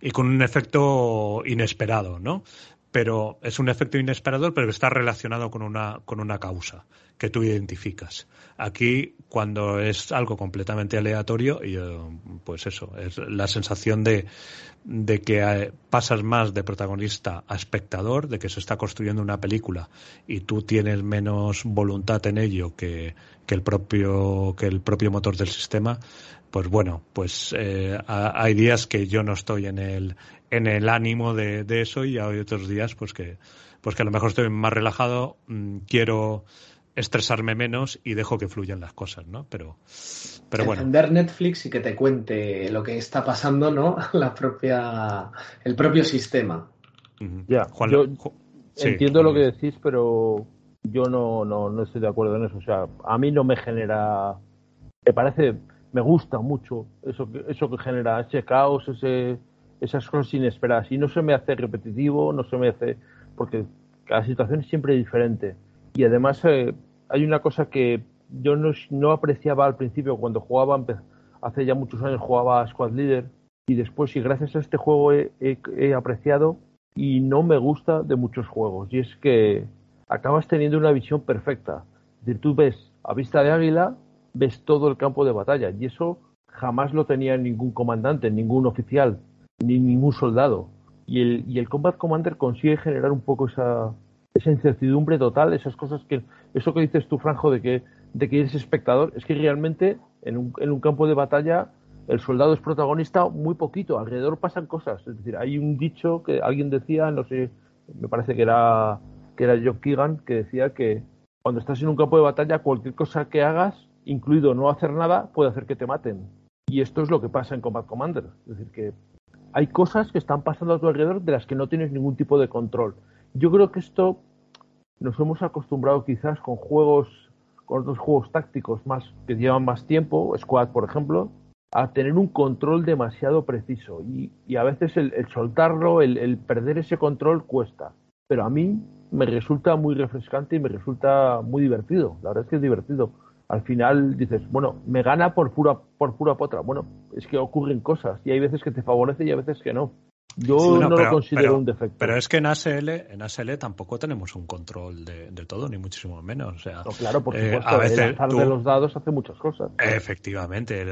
y con un efecto inesperado, ¿no? Pero es un efecto inesperado, pero está relacionado con una, con una causa que tú identificas. Aquí, cuando es algo completamente aleatorio, pues eso, es la sensación de, de que pasas más de protagonista a espectador, de que se está construyendo una película y tú tienes menos voluntad en ello que, que el propio que el propio motor del sistema pues bueno pues eh, ha- hay días que yo no estoy en el en el ánimo de, de eso y hay otros días pues que pues que a lo mejor estoy más relajado mm, quiero estresarme menos y dejo que fluyan las cosas no pero pero bueno Encender Netflix y que te cuente lo que está pasando, ¿no? [laughs] La propia, el propio sistema. Ya, Juan, yo- Ju- Sí, entiendo lo que decís, pero yo no, no, no estoy de acuerdo en eso. O sea, a mí no me genera. Me parece. Me gusta mucho eso que, eso que genera, ese caos, ese, esas cosas inesperadas. Y no se me hace repetitivo, no se me hace. Porque cada situación es siempre diferente. Y además, eh, hay una cosa que yo no, apreciaba al principio cuando jugaba, hace ya muchos años jugaba a Squad Leader. Y después, y gracias a este juego he apreciado y no me gusta de muchos juegos. Y es que acabas teniendo una visión perfecta. Es decir, tú ves a vista de águila, ves todo el campo de batalla. Y eso jamás lo tenía ningún comandante, ningún oficial, ni ningún soldado. Y el, y el Combat Commander consigue generar un poco esa, esa incertidumbre total, esas cosas que. Eso que dices tú, Franjo, de que, de que eres espectador, es que realmente en un, en un campo de batalla el soldado es protagonista muy poquito, alrededor pasan cosas. Es decir, hay un dicho que alguien decía, no sé, me parece que era, que era Jock Keegan, que decía que cuando estás en un campo de batalla, cualquier cosa que hagas, incluido no hacer nada, puede hacer que te maten. Y esto es lo que pasa en Combat Commander. Es decir, que hay cosas que están pasando a tu alrededor de las que no tienes ningún tipo de control. Yo creo que esto nos hemos acostumbrado quizás con juegos, con otros juegos tácticos más que llevan más tiempo, Squad por ejemplo, a tener un control demasiado preciso y, y a veces el, el soltarlo, el, el perder ese control cuesta. Pero a mí me resulta muy refrescante y me resulta muy divertido. La verdad es que es divertido. Al final dices, bueno, me gana por pura, por pura potra. Bueno, es que ocurren cosas y hay veces que te favorece y hay veces que no. Yo Sí, no, no, pero- lo considero pero- un defecto. Pero es que en ASL, en ASL tampoco tenemos un control de, de todo, ni muchísimo menos. O sea, No, claro, por eh, supuesto, a veces el azar tú- de los dados hace muchas cosas. Efectivamente, el,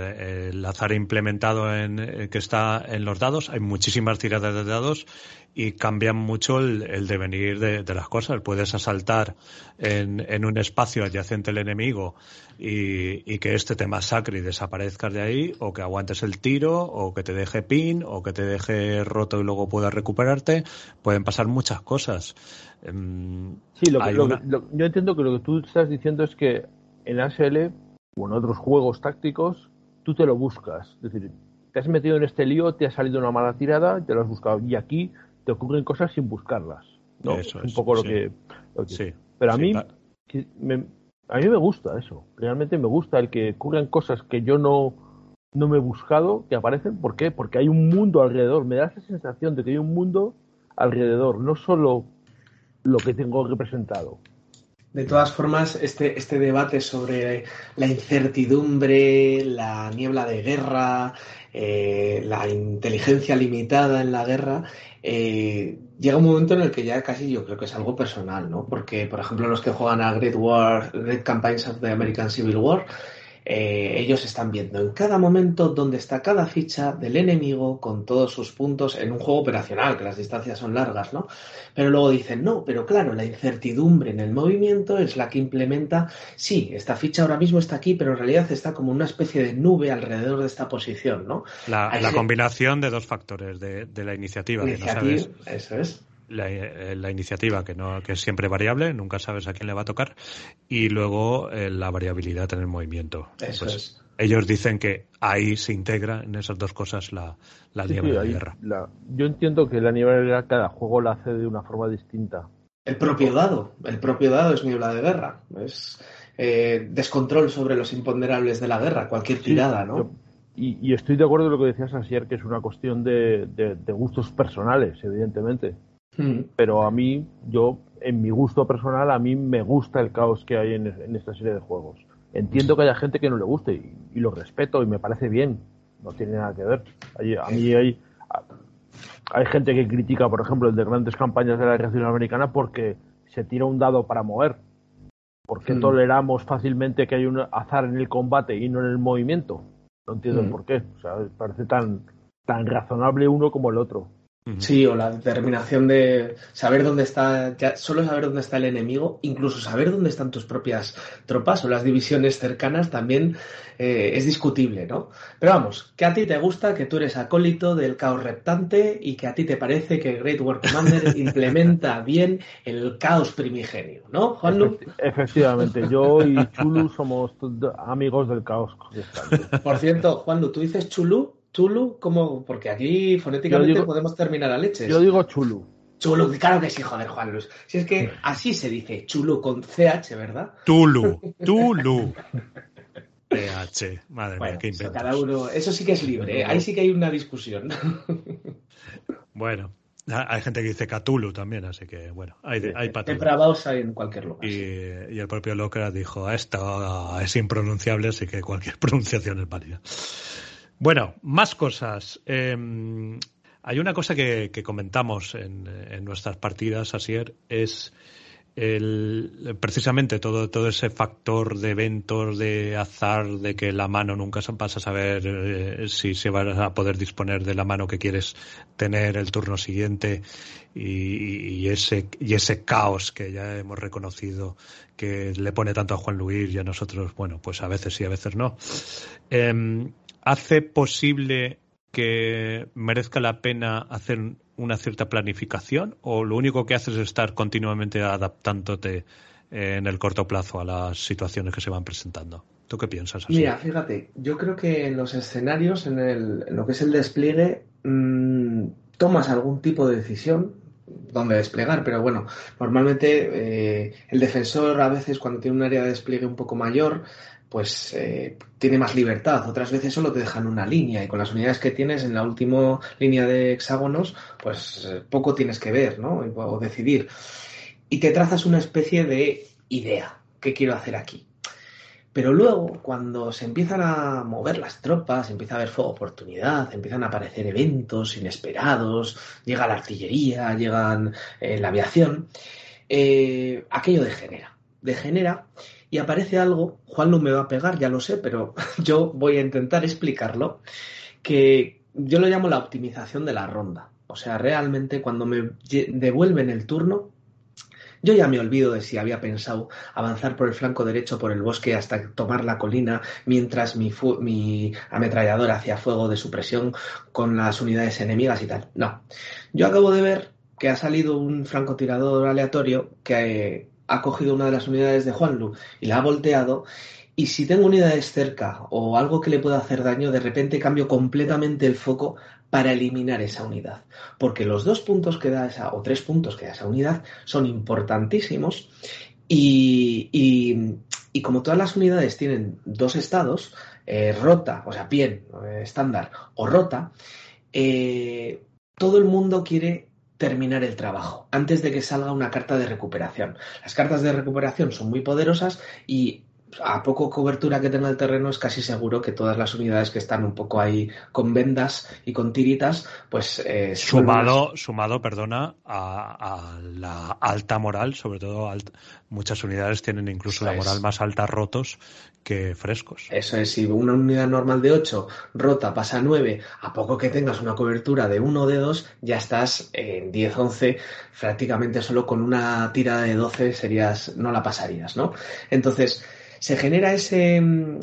el azar implementado en, eh, que está en los dados, hay muchísimas tiradas de dados y cambian mucho el, el devenir de, de las cosas. Puedes asaltar en, en un espacio adyacente al enemigo y, y que este te masacre y desaparezcas de ahí, o que aguantes el tiro, o que te deje pin, o que te deje roto y luego puedas recuperarte. Pueden pasar muchas cosas. Em, Sí, lo que, hay lo una- que- lo- yo entiendo que lo que tú estás diciendo es que en ASL o en otros juegos tácticos tú te lo buscas. Es decir, te has metido en este lío, te ha salido una mala tirada, te lo has buscado. Y aquí te ocurren cosas sin buscarlas. ¿no? Eso es un poco lo, sí. que, lo que- sí. Pero a sí, mí, que me- a mí me gusta eso. Realmente me gusta el que ocurran cosas que yo no, no me he buscado, que aparecen. ¿Por qué? Porque hay un mundo alrededor. Me da esa sensación de que hay un mundo alrededor, no solo lo que tengo representado. De todas formas, este, este debate sobre la incertidumbre, la niebla de guerra, eh, la inteligencia limitada en la guerra, eh, llega un momento en el que ya casi yo creo que es algo personal, ¿no? Porque, por ejemplo, los que juegan a Great War, Great Campaigns of the American Civil War, eh, ellos están viendo en cada momento dónde está cada ficha del enemigo con todos sus puntos en un juego operacional, que las distancias son largas, ¿no? Pero luego dicen, no, pero claro, la incertidumbre en el movimiento es la que implementa, sí, esta ficha ahora mismo está aquí, pero en realidad está como una especie de nube alrededor de esta posición, ¿no? La, la combinación de dos factores, de, de la iniciativa, que no Iniciativa, sabes, eso es. La, eh, la iniciativa que no que es siempre variable, nunca sabes a quién le va a tocar, y luego eh, la variabilidad en el movimiento. Eso Pues es. Ellos dicen que ahí se integra en esas dos cosas la, la Sí, de guerra. la- yo entiendo que la niebla de guerra cada juego la hace de una forma distinta. El propio dado, el propio dado es niebla de guerra. Es eh, descontrol sobre los imponderables de la guerra, cualquier Sí, tirada, ¿no? yo- Y, y estoy de acuerdo con lo que decías ayer, que es una cuestión de, de- de gustos personales, evidentemente. Mm. Pero a mí, yo, en mi gusto personal, a mí me gusta el caos que hay en, en esta serie de juegos. Entiendo que haya gente que no le guste y, y lo respeto y me parece bien. No tiene nada que ver. Hay- a mí hay, hay gente que critica, por ejemplo, el de grandes campañas de la guerra civil americana porque se tira un dado para mover. ¿Por qué Mm. toleramos fácilmente que hay un azar en el combate y no en el movimiento? No entiendo Mm. por qué. O sea, parece tan, tan razonable uno como el otro. Sí, o la determinación de saber dónde está, ya solo saber dónde está el enemigo, incluso saber dónde están tus propias tropas o las divisiones cercanas también eh, es discutible, ¿no? Pero vamos, que a ti te gusta, que tú eres acólito del caos reptante y que a ti te parece que Great War Commander [laughs] implementa bien el caos primigenio, ¿no, Juanlu? Efecti- Efectivamente, yo y Chulu somos amigos del caos. Por cierto, Juanlu, ¿tú dices Chulu? ¿Chulu? ¿Cómo? Porque aquí fonéticamente Yo digo- podemos terminar a leches. Yo digo Chulu. Chulu, claro que sí, joder, Juan Luis. Si es que así se dice, chulo con CH, ¿verdad? Tulu, Tulu. [laughs] PH, madre Bueno, mía, qué eso, inventos. cada uno, eso sí que es libre, ¿eh? ahí sí que hay una discusión. [laughs] Bueno, ha- hay gente que dice Cthulhu también, así que bueno, hay, de- hay. Depravados hay en cualquier lugar. Y, y el propio Locke dijo, esto es impronunciable, así que cualquier [laughs] pronunciación es válida. Bueno, más cosas. Eh, hay una cosa que, comentamos en, nuestras partidas, Asier, es el, precisamente todo, todo ese factor de eventos, de azar, de que la mano nunca vas a saber eh, si se va a poder disponer de la mano que quieres tener el turno siguiente y, y ese, y ese caos que ya hemos reconocido que le pone tanto a Juan Luis y a nosotros, bueno, pues a veces sí, a veces no. Em, ¿Hace posible que merezca la pena hacer una cierta planificación o lo único que haces es estar continuamente adaptándote eh, en el corto plazo a las situaciones que se van presentando? ¿Tú qué piensas? Asier? Mira, fíjate, yo creo que en los escenarios, en, el- lo que es el despliegue, mm, tomas algún tipo de decisión dónde desplegar, pero bueno, normalmente eh, el defensor a veces cuando tiene un área de despliegue un poco mayor, pues eh, tiene más libertad. Otras veces solo te dejan una línea y con las unidades que tienes en la última línea de hexágonos, pues eh, poco tienes que ver, ¿no? O decidir. Y te trazas una especie de idea. ¿Qué quiero hacer aquí? Pero luego, cuando se empiezan a mover las tropas, empieza a haber fuego oportunidad, empiezan a aparecer eventos inesperados, llega la artillería, llegan eh, la aviación, aquello degenera. Degenera y aparece algo, Juan no me va a pegar, ya lo sé, pero [laughs] yo voy a intentar explicarlo, que yo lo llamo la optimización de la ronda. O sea, realmente cuando me devuelven el turno, yo ya me olvido de si había pensado avanzar por el flanco derecho por el bosque hasta tomar la colina mientras mi, mi ametralladora hacía fuego de supresión con las unidades enemigas y tal. No. Yo acabo de ver que ha salido un francotirador aleatorio que ha cogido una de las unidades de Juanlu y la ha volteado. Y si tengo unidades cerca o algo que le pueda hacer daño, de repente cambio completamente el foco para eliminar esa unidad. Porque los dos puntos que da esa, o tres puntos que da esa unidad, son importantísimos. Y, y- como todas las unidades tienen dos estados, eh, rota, o sea, bien, eh, estándar, o rota, eh, todo el mundo quiere terminar el trabajo antes de que salga una carta de recuperación. Las cartas de recuperación son muy poderosas y a poco cobertura que tenga el terreno es casi seguro que todas las unidades que están un poco ahí con vendas y con tiritas, pues eh, suelen- Sumado, sumado, perdona, a, a la alta moral, sobre todo alt- muchas unidades tienen incluso Eso la moral es. más alta rotos que frescos. Eso es, si una unidad normal de 8 rota, pasa a 9, a poco que tengas una cobertura de 1 o de 2, ya estás en 10-11, prácticamente solo con una tirada de 12 serías, no la pasarías, ¿no? Entonces, se genera ese, mm,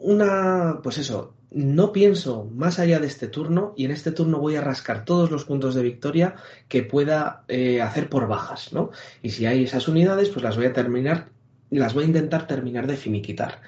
una, pues eso, no pienso más allá de este turno y en este turno voy a rascar todos los puntos de victoria que pueda eh, hacer por bajas, ¿no? Y si hay esas unidades, pues las voy a terminar, las voy a intentar terminar de finiquitar.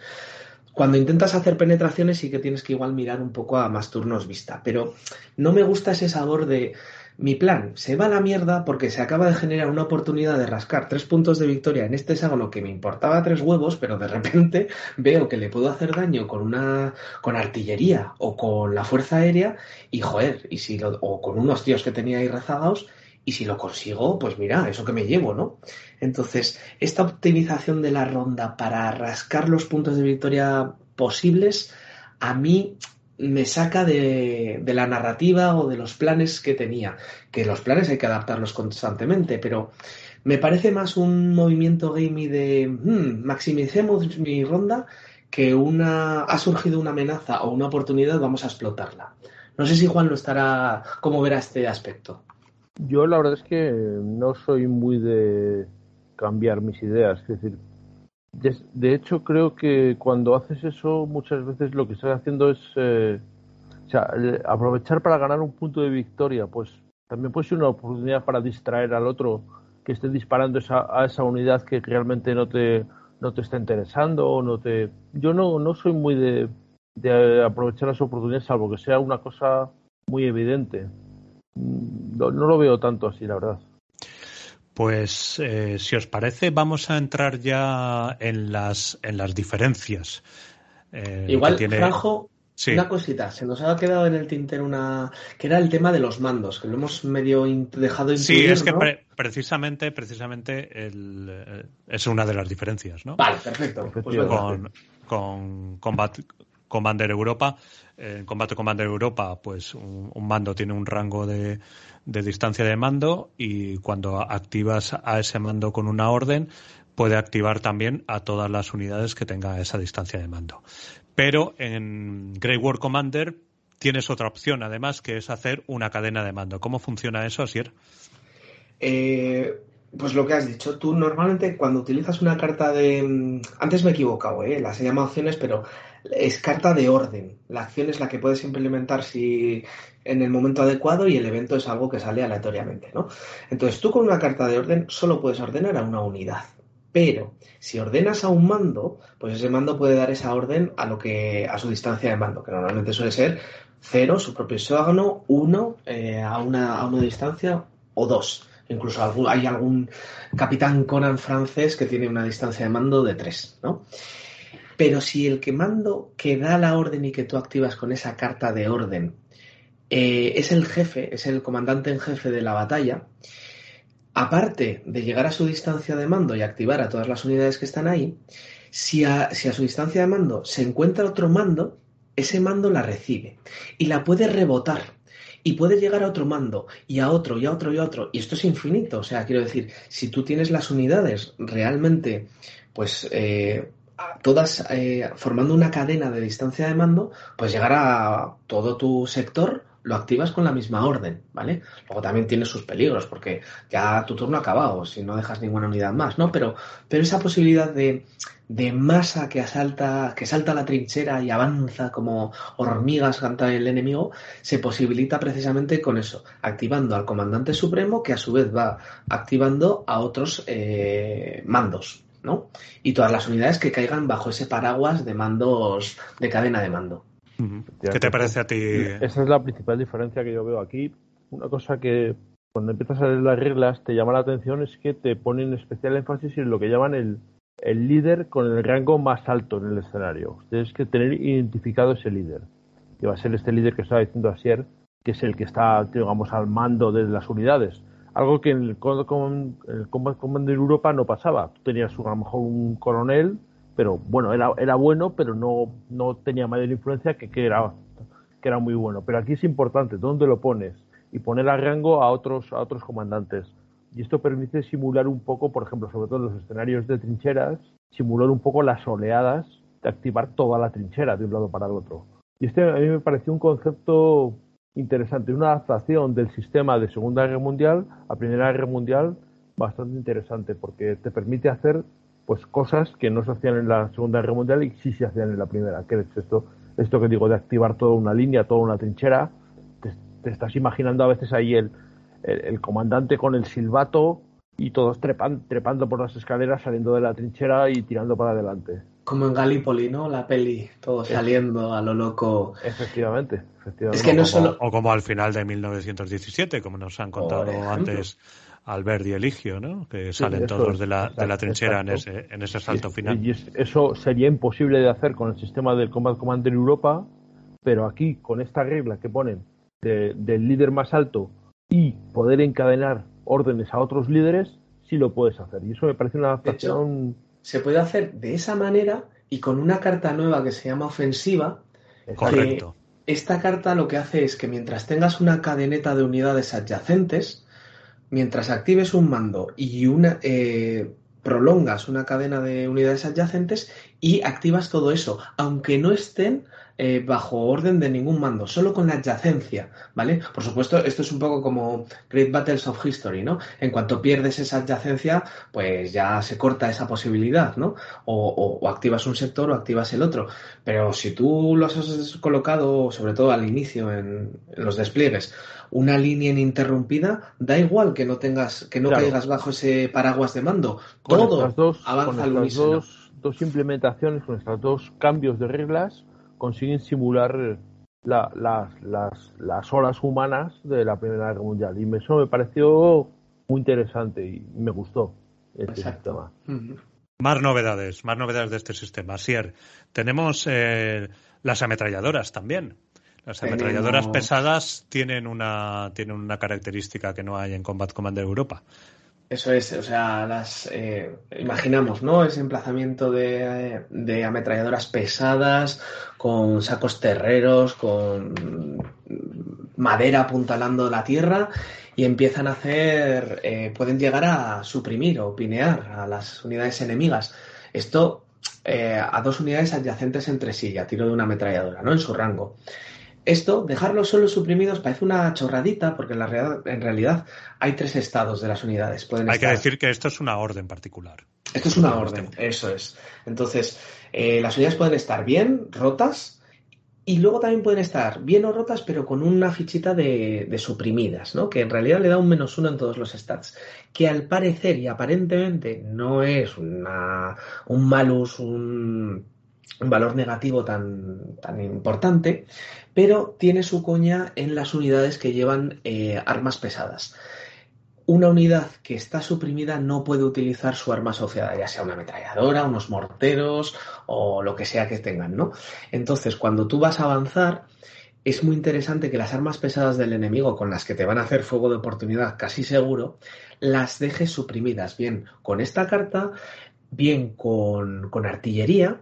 Cuando intentas hacer penetraciones sí que tienes que igual mirar un poco a más turnos vista, pero no me gusta ese sabor de mi plan se va a la mierda porque se acaba de generar una oportunidad de rascar tres puntos de victoria en este hexágono que me importaba tres huevos, pero de repente [laughs] veo que le puedo hacer daño con una con artillería o con la fuerza aérea y joder, y si lo, o con unos tíos que tenía ahí rezagados y si lo consigo, pues mira, eso que me llevo, ¿no? Entonces, esta optimización de la ronda para rascar los puntos de victoria posibles, a mí me saca de, de la narrativa o de los planes que tenía. Que los planes hay que adaptarlos constantemente, pero me parece más un movimiento gamey de hmm, maximicemos mi ronda que una ha surgido una amenaza o una oportunidad, vamos a explotarla. No sé si Juan lo estará, cómo verá este aspecto. Yo la verdad es que no soy muy de cambiar mis ideas. Es decir, de, hecho creo que cuando haces eso muchas veces lo que estás haciendo es eh, o sea, aprovechar para ganar un punto de victoria. Pues también puede ser una oportunidad para distraer al otro que esté disparando esa, a esa unidad que realmente no te, no te está interesando o no te... Yo no, no soy muy de, aprovechar las oportunidades salvo que sea una cosa muy evidente. No, no lo veo tanto así, la verdad. Pues eh, si os parece, vamos a entrar ya en las, en las diferencias. eh, Igual, tiene... Franjo, una cosita, se nos ha quedado en el tintero una que era el tema de los mandos, que lo hemos medio dejado intuir, Sí, es que precisamente, precisamente el, eh, es una de las diferencias, ¿no? Vale, perfecto. Pues con, con Combat Commander Europa, en Combate Commander Europa, pues un, un mando tiene un rango de, de distancia de mando y cuando activas a ese mando con una orden, puede activar también a todas las unidades que tenga esa distancia de mando. Pero en Grey War Commander tienes otra opción, además, que es hacer una cadena de mando. ¿Cómo funciona eso, Asier? Eh, pues lo que has dicho, tú normalmente cuando utilizas una carta de... Mm, antes me he equivocado, ¿eh? las he llamado opciones, pero es carta de orden. La acción es la que puedes implementar si en el momento adecuado y el evento es algo que sale aleatoriamente, ¿no? Entonces tú con una carta de orden solo puedes ordenar a una unidad. Pero si ordenas a un mando, pues ese mando puede dar esa orden a lo que a su distancia de mando, que normalmente suele ser cero, su propio hexágono, uno eh, a, una, a una distancia o dos. Incluso hay algún capitán Conan francés que tiene una distancia de mando de tres, ¿no? Pero si el que mando que da la orden y que tú activas con esa carta de orden eh, es el jefe, es el comandante en jefe de la batalla, aparte de llegar a su distancia de mando y activar a todas las unidades que están ahí, si a, su distancia de mando se encuentra otro mando, ese mando la recibe y la puede rebotar. Y puede llegar a otro mando, y a otro, y a otro, y a otro. Y esto es infinito. O sea, quiero decir, si tú tienes las unidades realmente, pues, eh, todas eh, formando una cadena de distancia de mando, pues llegar a todo tu sector lo activas con la misma orden, ¿vale? Luego también tiene sus peligros, porque ya tu turno ha acabado, si no dejas ninguna unidad más, ¿no? Pero, pero esa posibilidad de, masa que asalta, que salta la trinchera y avanza como hormigas canta el enemigo, se posibilita precisamente con eso, activando al comandante supremo, que a su vez va activando a otros eh, mandos, ¿no? Y todas las unidades que caigan bajo ese paraguas de mandos de cadena de mando. ¿Qué te parece a ti? Esa es la principal diferencia que yo veo aquí. Una cosa que cuando empiezas a leer las reglas te llama la atención es que te ponen especial énfasis en lo que llaman el, el líder con el rango más alto en el escenario. Tienes que tener identificado ese líder. Que va a ser este líder que estaba diciendo Asier, que es el que está, digamos, al mando de las unidades. Algo que en el, el Combat Commander Europa no pasaba. Tú tenías a lo mejor un coronel pero bueno, era, era bueno, pero no, no tenía mayor influencia que, que, era, que era muy bueno. Pero aquí es importante dónde lo pones y poner a rango a otros, a otros comandantes. Y esto permite simular un poco, por ejemplo, sobre todo en los escenarios de trincheras, simular un poco las oleadas de activar toda la trinchera de un lado para el otro. Y este a mí me pareció un concepto interesante, una adaptación del sistema de Segunda Guerra Mundial a Primera Guerra Mundial bastante interesante, porque te permite hacer pues cosas que no se hacían en la Segunda Guerra Mundial y sí se hacían en la Primera, que es esto, esto que digo de activar toda una línea, toda una trinchera, te, estás imaginando a veces ahí el, el, comandante con el silbato y todos trepan, trepando por las escaleras, saliendo de la trinchera y tirando para adelante. Como en Gallipoli, ¿no? La peli, todo saliendo a lo loco. Efectivamente, efectivamente. Es que no o, solo... o como al final de 1917, como nos han contado antes Albert y Eligio, ¿no? Que salen todos de la, de la trinchera en ese, en ese salto final. Y eso sería imposible de hacer con el sistema del Combat Commander Europa, pero aquí, con esta regla que ponen del líder más alto y poder encadenar órdenes a otros líderes, sí lo puedes hacer. Y eso me parece una adaptación. se puede hacer de esa manera y con una carta nueva que se llama ofensiva. Correcto. esta carta lo que hace es que mientras tengas una cadeneta de unidades adyacentes, mientras actives un mando y una eh, prolongas una cadena de unidades adyacentes y activas todo eso, aunque no estén eh, bajo orden de ningún mando, solo con la adyacencia, ¿vale? Por supuesto, esto es un poco como Great Battles of History, ¿no? En cuanto pierdes esa adyacencia, pues ya se corta esa posibilidad, ¿no? O, o activas un sector o activas el otro. Pero si tú los has colocado, sobre todo al inicio en, en los despliegues, una línea ininterrumpida, da igual que no tengas, que no Claro. caigas bajo ese paraguas de mando. Con Todo dos, avanza con al unísono. dos, dos implementaciones, con estos dos cambios de reglas, consiguen simular la- las, las, las horas humanas de la Primera Guerra Mundial. Y me- eso me pareció muy interesante y me gustó este Exacto. sistema. Más novedades, más novedades de este sistema. Sier, tenemos eh, las ametralladoras también. Las Tenemos- ametralladoras pesadas tienen una, tienen una característica que no hay en Combat Commander Europa. Eso es, o sea, las eh, imaginamos, ¿no? Ese emplazamiento de, de ametralladoras pesadas, con sacos terreros, con madera apuntalando la tierra, y empiezan a hacer, eh, pueden llegar a suprimir o pinear a las unidades enemigas. Esto eh, a dos unidades adyacentes entre sí, a tiro de una ametralladora, ¿no? En su rango. Esto, dejarlos solo suprimidos, parece una chorradita, porque en, la real- en realidad hay tres estados de las unidades. Pueden Hay que decir que esto es una orden particular. Esto es una orden, eso es. Entonces, eh, las unidades pueden estar bien, rotas, y luego también pueden estar bien o rotas, pero con una fichita de, de suprimidas, ¿no? Que en realidad le da un menos uno en todos los stats. Que al parecer y aparentemente no es una, un malus, un, un valor negativo tan, tan importante, pero tiene su coña en las unidades que llevan eh, armas pesadas. Una unidad que está suprimida no puede utilizar su arma asociada, ya sea una ametralladora, unos morteros o lo que sea que tengan, ¿no? Entonces, cuando tú vas a avanzar, es muy interesante que las armas pesadas del enemigo con las que te van a hacer fuego de oportunidad casi seguro, las dejes suprimidas, bien con esta carta, bien con, con artillería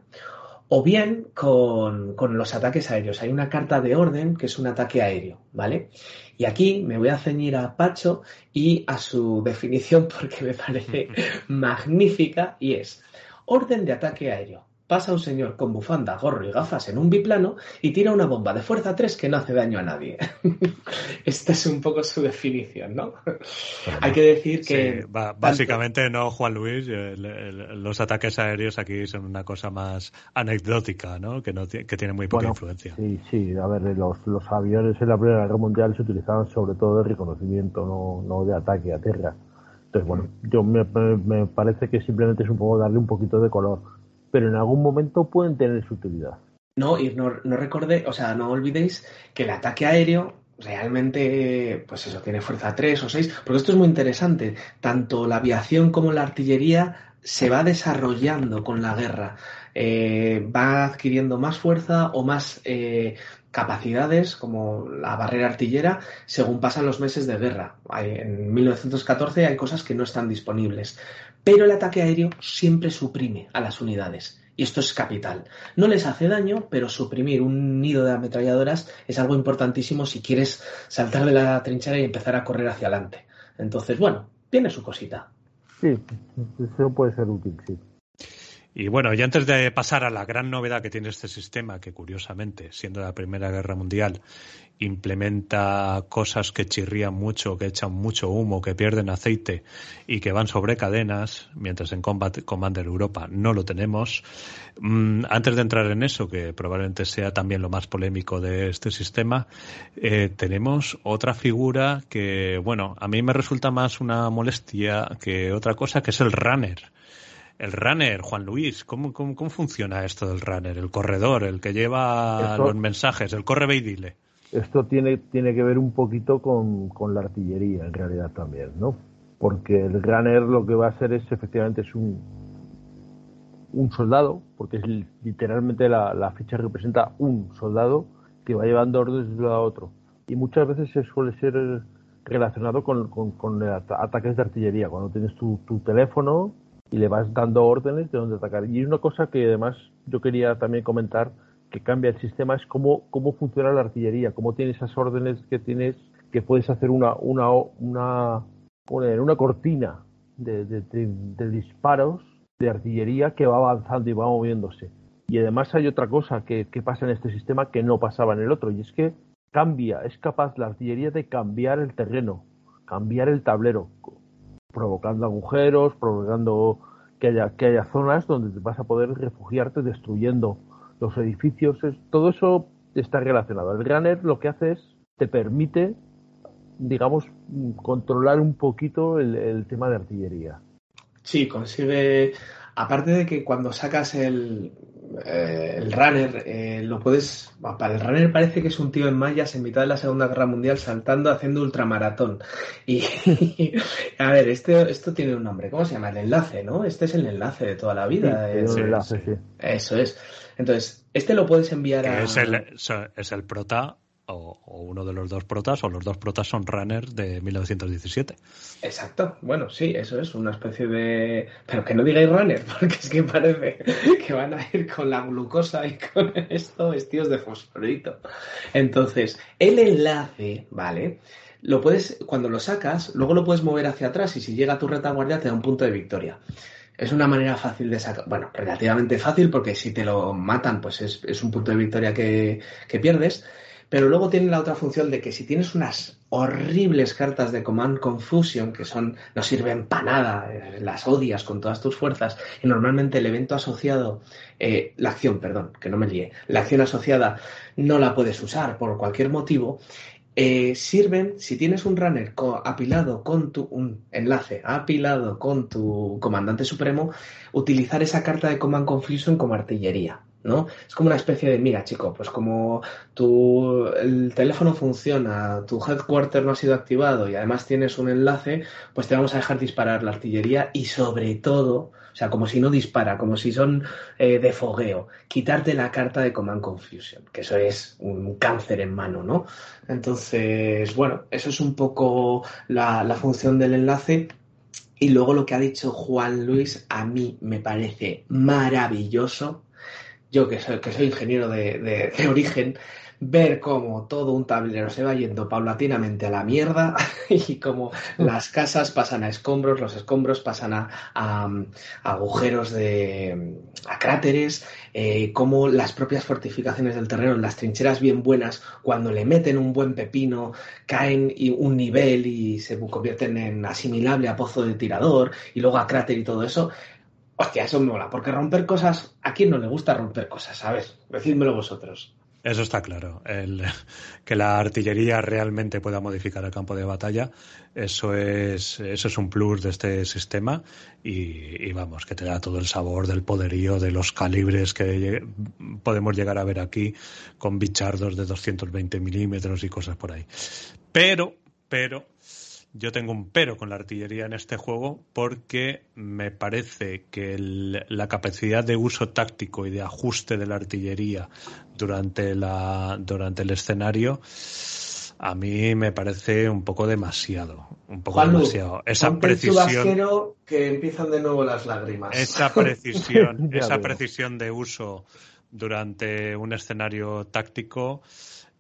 o bien con, con los ataques aéreos. Hay una carta de orden que es un ataque aéreo, ¿vale? Y aquí me voy a ceñir a Pacho y a su definición [laughs] porque me parece [laughs] magnífica y es orden de ataque aéreo. Pasa un señor con bufanda, gorro y gafas en un biplano y tira una bomba de fuerza 3 que no hace daño a nadie. [laughs] Esta es un poco su definición, ¿no? Hay que decir que... Sí, básicamente no, Juan Luis, el- el- los ataques aéreos aquí son una cosa más anecdótica, ¿no? Que, no que tiene muy poca Bueno, influencia. Sí, sí, a ver, los, los aviones en la Primera Guerra Mundial se utilizaban sobre todo de reconocimiento, no, no de ataque a tierra. Entonces, bueno, yo me, me- me parece que simplemente es un poco darle un poquito de color, pero en algún momento pueden tener su utilidad. No, y no, no o sea, no olvidéis que el ataque aéreo realmente, pues eso, tiene fuerza 3 o 6, porque esto es muy interesante. Tanto la aviación como la artillería se va desarrollando con la guerra. Eh, va adquiriendo más fuerza o más eh, capacidades, como la barrera artillera, según pasan los meses de guerra. En 1914 hay cosas que no están disponibles. Pero el ataque aéreo siempre suprime a las unidades. Y esto es capital. No les hace daño, pero suprimir un nido de ametralladoras es algo importantísimo si quieres saltar de la trinchera y empezar a correr hacia adelante. Entonces, bueno, tiene su cosita. Sí, eso puede ser útil, sí. Y bueno, y antes de pasar a la gran novedad que tiene este sistema, que curiosamente, siendo la Primera Guerra Mundial, implementa cosas que chirrían mucho, que echan mucho humo, que pierden aceite y que van sobre cadenas, mientras en Combat Commander Europa no lo tenemos. Mm, antes de entrar en eso, que probablemente sea también lo más polémico de este sistema, eh, tenemos otra figura que, bueno, a mí me resulta más una molestia que otra cosa, que es el runner. El runner, Juan Luis, ¿cómo, cómo, cómo funciona esto del runner? El corredor, el que lleva los mensajes, el corre ve y dile. Esto tiene, tiene que ver un poquito con, con la artillería, en realidad también, ¿no? Porque el runner lo que va a hacer es, efectivamente, es un, un soldado, porque es li- literalmente la, la ficha representa un soldado que va llevando órdenes de un lado a otro. Y muchas veces se suele ser relacionado con, con, con ata- ataques de artillería, cuando tienes tu, tu teléfono y le vas dando órdenes de dónde atacar. Y una cosa que además yo quería también comentar que cambia el sistema es cómo, cómo funciona la artillería, cómo tiene esas órdenes que tienes, que puedes hacer una, una, una, una, cortina de disparos de artillería que va avanzando y va moviéndose. Y además hay otra cosa que, que pasa en este sistema que no pasaba en el otro, y es que cambia, es capaz la artillería de cambiar el terreno, cambiar el tablero, provocando agujeros, provocando que haya, que haya zonas donde vas a poder refugiarte destruyendo los edificios, es- todo eso está relacionado. El runner lo que hace es, te permite, digamos, controlar un poquito el, el tema de artillería. Sí, consigue. Aparte de que cuando sacas el. Eh, el runner, eh, lo puedes. Para el runner parece que es un tío en mallas en mitad de la Segunda Guerra Mundial saltando, haciendo ultramaratón. [laughs] Y a ver, este, esto tiene un nombre. ¿Cómo se llama? El enlace, ¿no? Este es el enlace de toda la vida. Sí, es, el enlace, sí. Eso es. Entonces, este lo puedes enviar a. Es el, es el prota o, uno de los dos protas, o los dos protas son runners de 1917. Exacto, bueno, sí, eso es una especie de. Pero que no digáis runner, [laughs] porque es que parece que van a ir con la glucosa y con [laughs] esto vestidos de fosforito. Entonces, el enlace, ¿vale? Lo puedes, cuando lo sacas, luego lo puedes mover hacia atrás y si llega a tu retaguardia te da un punto de victoria. Es una manera fácil de sacar, bueno, relativamente fácil porque si te lo matan, pues es, es un punto de victoria que, que pierdes. Pero luego tiene la otra función de que si tienes unas horribles cartas de Command Confusion que son no sirven para nada, eh, las odias con todas tus fuerzas y normalmente el evento asociado, eh, la acción, perdón, que no me lié, la acción asociada no la puedes usar por cualquier motivo, eh, sirven, si tienes un runner apilado con tu, un enlace apilado con tu comandante supremo, utilizar esa carta de Command Confusion como artillería. ¿No? Es como una especie de, mira, chico, pues como tu, el teléfono funciona, tu headquarter no ha sido activado y además tienes un enlace, pues te vamos a dejar disparar la artillería y sobre todo, o sea, como si no dispara, como si son eh, de fogueo, quitarte la carta de Command Confusion, que eso es un cáncer en mano, ¿no? Entonces, bueno, eso es un poco la, la función del enlace. Y luego lo que ha dicho Juan Luis, a mí me parece maravilloso yo que soy, que soy ingeniero de, de, origen, ver cómo todo un tablero se va yendo paulatinamente a la mierda [laughs] y cómo las casas pasan a escombros, los escombros pasan a agujeros de a cráteres, eh, cómo las propias fortificaciones del terreno, las trincheras bien buenas, cuando le meten un buen pepino, caen y un nivel y se convierten en asimilable a pozo de tirador y luego a cráter y todo eso. Hostia, eso me mola, porque romper cosas, ¿a quién no le gusta romper cosas? ¿Sabes? Decídmelo vosotros. Eso está claro. El, [laughs] que la artillería realmente pueda modificar el campo de batalla, eso es, eso es un plus de este sistema y, y, vamos, que te da todo el sabor del poderío de los calibres que podemos llegar a ver aquí con bichardos de 220 milímetros y cosas por ahí. Pero, pero, yo tengo un pero con la artillería en este juego porque me parece que el, la capacidad de uso táctico y de ajuste de la artillería durante, la, durante el escenario a mí me parece un poco demasiado. Un poco demasiado. Esa precisión. que empiezan de nuevo las lágrimas. Esa precisión, [laughs] esa precisión de uso durante un escenario táctico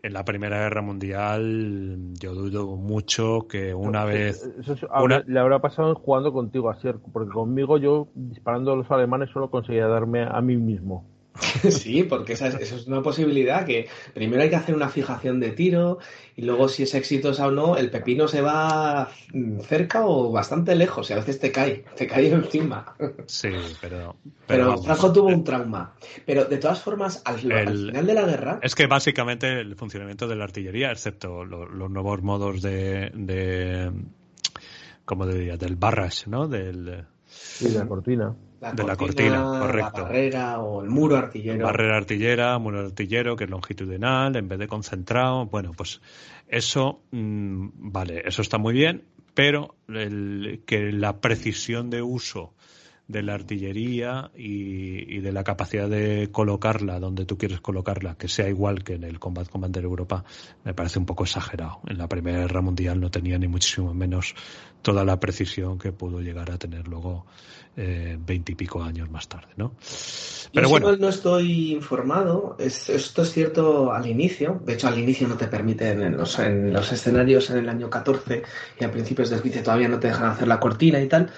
en la Primera Guerra Mundial yo dudo mucho que una vez... Eso es, una... le habrá pasado jugando contigo, así, porque conmigo yo disparando a los alemanes solo conseguía darme a mí mismo. [laughs] Sí, porque esa es, eso es una posibilidad que primero hay que hacer una fijación de tiro y luego si es exitosa o no, el pepino se va cerca o bastante lejos y a veces te cae, te cae encima. Sí, pero... Pero, pero Franco tuvo un trauma. Pero de todas formas, al, el, al, final de la guerra... Es que básicamente el funcionamiento de la artillería, excepto lo, los nuevos modos de... de ¿Cómo diría? Del barrage, ¿no? Del... Sí, la cortina la de cortina, la cortina, correcto. La barrera o el muro artillero. Barrera artillera, muro artillero, que es longitudinal, en vez de concentrado. Bueno, pues eso, mmm, vale, eso está muy bien, pero el, que la precisión de uso de la artillería y, y, de la capacidad de colocarla donde tú quieres colocarla, que sea igual que en el Combat Commander Europa, me parece un poco exagerado. En la Primera Guerra Mundial no tenía ni muchísimo menos toda la precisión que pudo llegar a tener luego veintipico eh, años más tarde, ¿no? Pero Yo bueno. no estoy informado. Es, esto es cierto al inicio. De hecho, al inicio no te permiten en los, en los escenarios en el año 14 y a principios del 15 todavía no te dejan hacer la cortina y tal.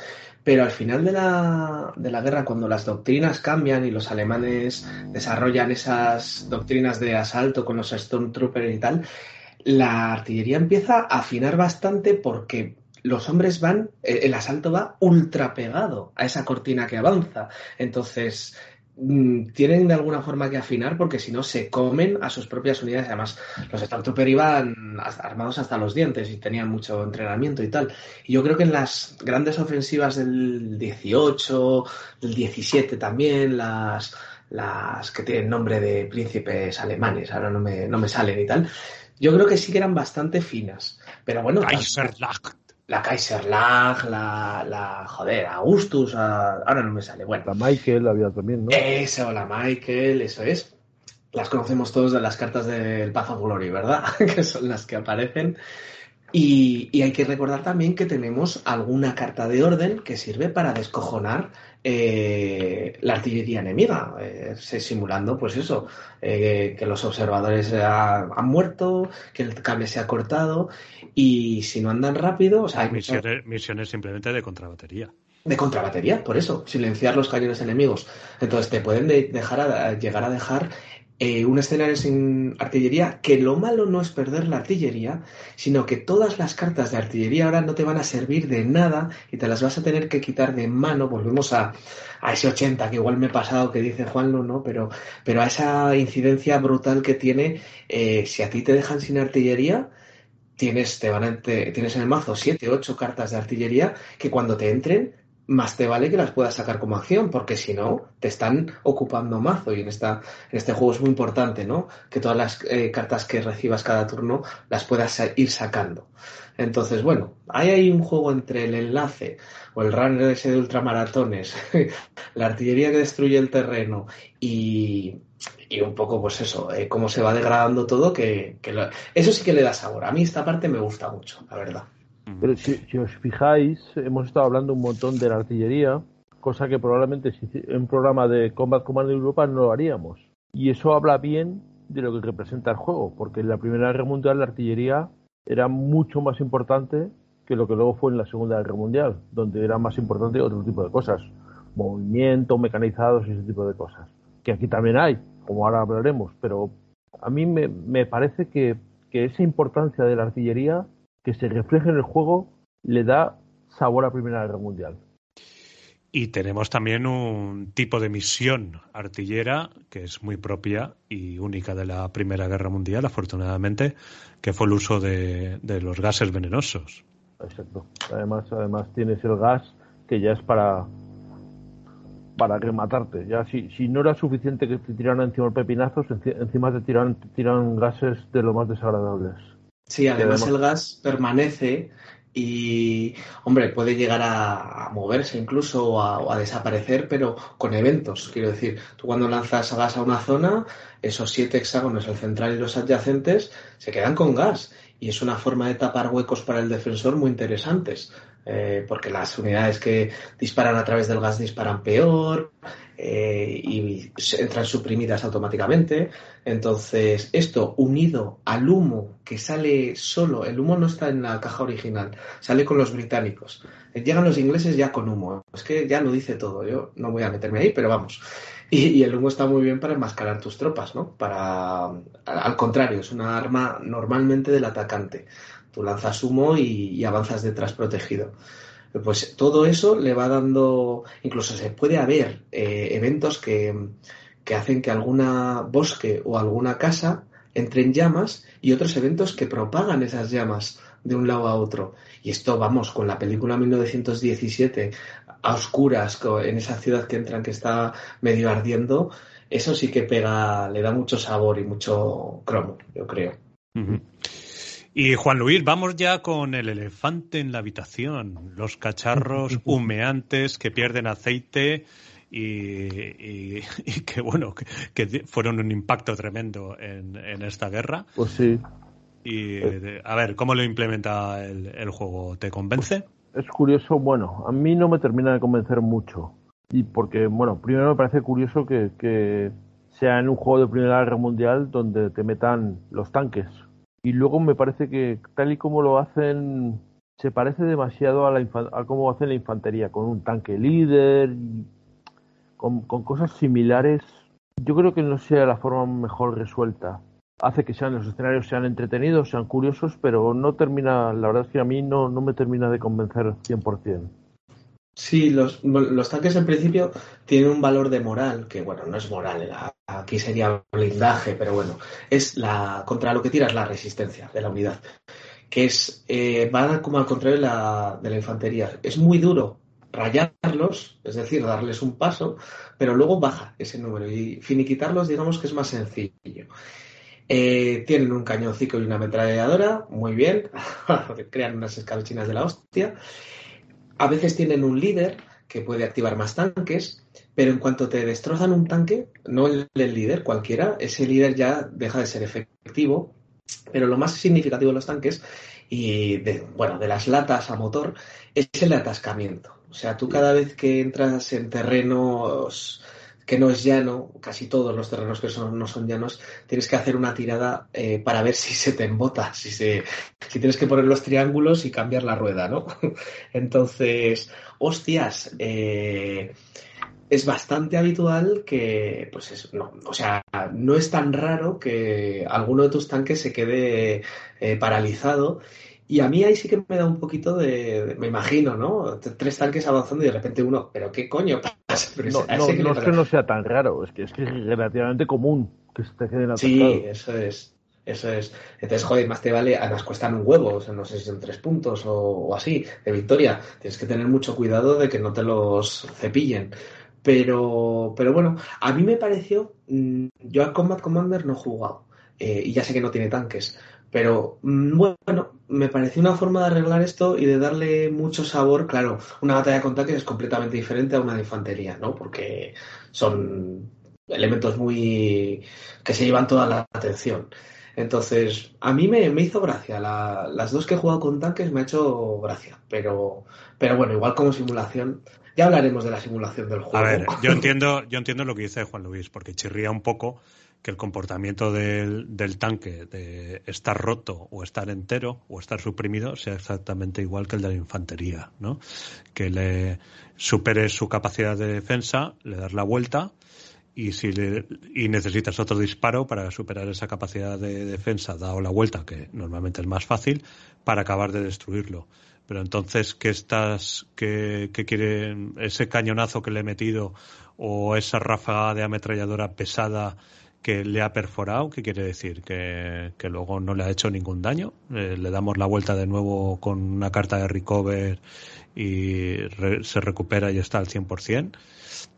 Pero al final de la, de la guerra, cuando las doctrinas cambian y los alemanes desarrollan esas doctrinas de asalto con los Stormtroopers y tal, la artillería empieza a afinar bastante porque los hombres van, el asalto va ultra pegado a esa cortina que avanza. Entonces, tienen de alguna forma que afinar porque si no se comen a sus propias unidades. Además, los Stormtroopers iban armados hasta los dientes y tenían mucho entrenamiento y tal. Y yo creo que en las grandes ofensivas del 18, del 17 también, las las que tienen nombre de príncipes alemanes, ahora no me, no me salen y tal. Yo creo que sí que eran bastante finas, pero bueno. La Kaiserlag, la, la, joder, Augustus, a- ahora no me sale. Bueno, La Michael había también, ¿no? eso, la Michael, eso es. Las conocemos todos de las cartas del Path of Glory, ¿verdad? [laughs] que son las que aparecen. Y, y hay que recordar también que tenemos alguna carta de orden que sirve para descojonar eh, la artillería enemiga, eh, simulando, pues eso, eh, que los observadores ha- han muerto, que el cable se ha cortado, y si no andan rápido, o sea, Misiones, misiones simplemente de contrabatería. de contrabatería, por eso, silenciar los cañones enemigos. Entonces te pueden de- dejar a- llegar a dejar eh, un escenario sin artillería, que lo malo no es perder la artillería, sino que todas las cartas de artillería ahora no te van a servir de nada y te las vas a tener que quitar de mano. Volvemos a, a ese 80 que igual me he pasado que dice Juanlo, ¿no? Pero, pero a esa incidencia brutal que tiene, eh, si a ti te dejan sin artillería, tienes, te van a- te- tienes en el mazo 7, 8 cartas de artillería que cuando te entren, más te vale que las puedas sacar como acción, porque si no, te están ocupando mazo. Y en, esta, en este juego es muy importante, ¿no? Que todas las eh, cartas que recibas cada turno las puedas ir sacando. Entonces, bueno, ahí hay un juego entre el enlace o el runner ese de ultramaratones, [laughs] la artillería que destruye el terreno y, y un poco, pues eso, eh, cómo se va degradando todo, que, que lo- eso sí que le da sabor. A mí esta parte me gusta mucho, la verdad. Pero si, si os fijáis, hemos estado hablando un montón de la artillería, cosa que probablemente en un programa de Combat Command Europa no lo haríamos. Y eso habla bien de lo que representa el juego, porque en la Primera Guerra Mundial la artillería era mucho más importante que lo que luego fue en la Segunda Guerra Mundial, donde era más importante otro tipo de cosas, movimiento, mecanizados y ese tipo de cosas, que aquí también hay, como ahora hablaremos, pero a mí me, me parece que, que esa importancia de la artillería que se refleje en el juego le da sabor a Primera Guerra Mundial. Y tenemos también un tipo de misión artillera que es muy propia y única de la Primera Guerra Mundial, afortunadamente, que fue el uso de, de los gases venenosos. Exacto. Además, además tienes el gas que ya es para para rematarte. Ya si, si no era suficiente que te tiraran encima pepinazos, enci- encima te tiran, te tiran gases de lo más desagradables. Sí, además el gas permanece y, hombre, puede llegar a, a moverse incluso o a, o a desaparecer, pero con eventos. Quiero decir, tú cuando lanzas gas a una zona, esos siete hexágonos, el central y los adyacentes, se quedan con gas. Y es una forma de tapar huecos para el defensor muy interesantes. eh, porque las unidades que disparan a través del gas disparan peor eh, y entran suprimidas automáticamente. Entonces, esto unido al humo que sale solo, el humo no está en la caja original, sale con los británicos. Llegan los ingleses ya con humo. Es que ya lo dice todo. Yo no voy a meterme ahí, pero vamos. Y, el humo está muy bien para enmascarar tus tropas, ¿no? Para, al al contrario, es una arma normalmente del atacante. Tú lanzas humo y, y avanzas detrás protegido. Pues todo eso le va dando, incluso se puede haber eh, eventos que, que hacen que alguna bosque o alguna casa entre en llamas y otros eventos que propagan esas llamas de un lado a otro. Y esto, vamos, con la película 1917 a oscuras, en esa ciudad que entran que está medio ardiendo, eso sí que pega, le da mucho sabor y mucho cromo, yo creo. Y Juan Luis, vamos ya con el elefante en la habitación, los cacharros [laughs] humeantes que pierden aceite y, y- y que bueno, que, que fueron un impacto tremendo en, en esta guerra. Pues sí, Y a ver, ¿cómo lo implementa el, el juego? ¿Te convence? es curioso, bueno, a mí no me termina de convencer mucho. Y porque, bueno, primero me parece curioso que, que sea en un juego de Primera Guerra Mundial donde te metan los tanques. Y luego me parece que tal y como lo hacen, se parece demasiado a, la a cómo hacen la infantería, con un tanque líder, con, con cosas similares. Yo creo que no sea la forma mejor resuelta. Hace que sean los escenarios sean entretenidos, sean curiosos, pero no termina, la verdad es que a mí no, no me termina de convencer 100%. Sí, los, los tanques en principio tienen un valor de moral, que bueno, no es moral, aquí sería blindaje, pero bueno, es la contra lo que tira es la resistencia de la unidad, que es, eh, va como al contrario de la, de la infantería. Es muy duro rayarlos, es decir, darles un paso, pero luego baja ese número y finiquitarlos digamos que es más sencillo. Eh, tienen un cañoncito y una ametralladora, muy bien, [laughs] crean unas escalchinas de la hostia. A veces tienen un líder que puede activar más tanques, pero en cuanto te destrozan un tanque, no el, el líder, cualquiera, ese líder ya deja de ser efectivo. Pero lo más significativo de los tanques y de, bueno, de las latas a motor es el atascamiento. O sea, tú cada vez que entras en terrenos que no es llano, casi todos los terrenos que son, no son llanos, tienes que hacer una tirada eh, para ver si se te embota, si, se, si tienes que poner los triángulos y cambiar la rueda, ¿no? [laughs] Entonces, hostias, eh, es bastante habitual que, pues es, no, o sea, no es tan raro que alguno de tus tanques se quede eh, paralizado y a mí ahí sí que me da un poquito de, de- me imagino, ¿no? Tres tanques avanzando y de repente uno, pero qué coño No, no, no es que no sea tan raro, es que es, que es relativamente común que se te queden Sí, atascados. eso es. Eso es. Entonces, joder, más te vale, además cuestan un huevo, o sea, no sé si son tres puntos o, o así, de victoria. Tienes que tener mucho cuidado de que no te los cepillen. Pero, pero bueno, a mí me pareció, mm, yo a Combat Commander no he jugado, eh, y ya sé que no tiene tanques, pero mm, bueno, me pareció una forma de arreglar esto y de darle mucho sabor. Claro, una batalla con tanques es completamente diferente a una de infantería, ¿no? Porque son elementos muy que se llevan toda la atención. Entonces, a mí me, me hizo gracia. La- las dos que he jugado con tanques me ha hecho gracia. Pero, pero bueno, igual como simulación, ya hablaremos de la simulación del juego. A ver, yo [laughs] entiendo, yo entiendo lo que dice Juan Luis, porque chirría un poco que el comportamiento del, del tanque de estar roto o estar entero o estar suprimido sea exactamente igual que el de la infantería, ¿no? Que le supere su capacidad de defensa, le das la vuelta y si le, y necesitas otro disparo para superar esa capacidad de defensa, dado la vuelta, que normalmente es más fácil, para acabar de destruirlo. Pero entonces, ¿qué estás, qué quiere ese cañonazo que le he metido o esa ráfaga de ametralladora pesada que le ha perforado? ¿Qué quiere decir? ¿Que, que luego no le ha hecho ningún daño? Eh, le damos la vuelta de nuevo con una carta de recover y re- se recupera y está al 100%.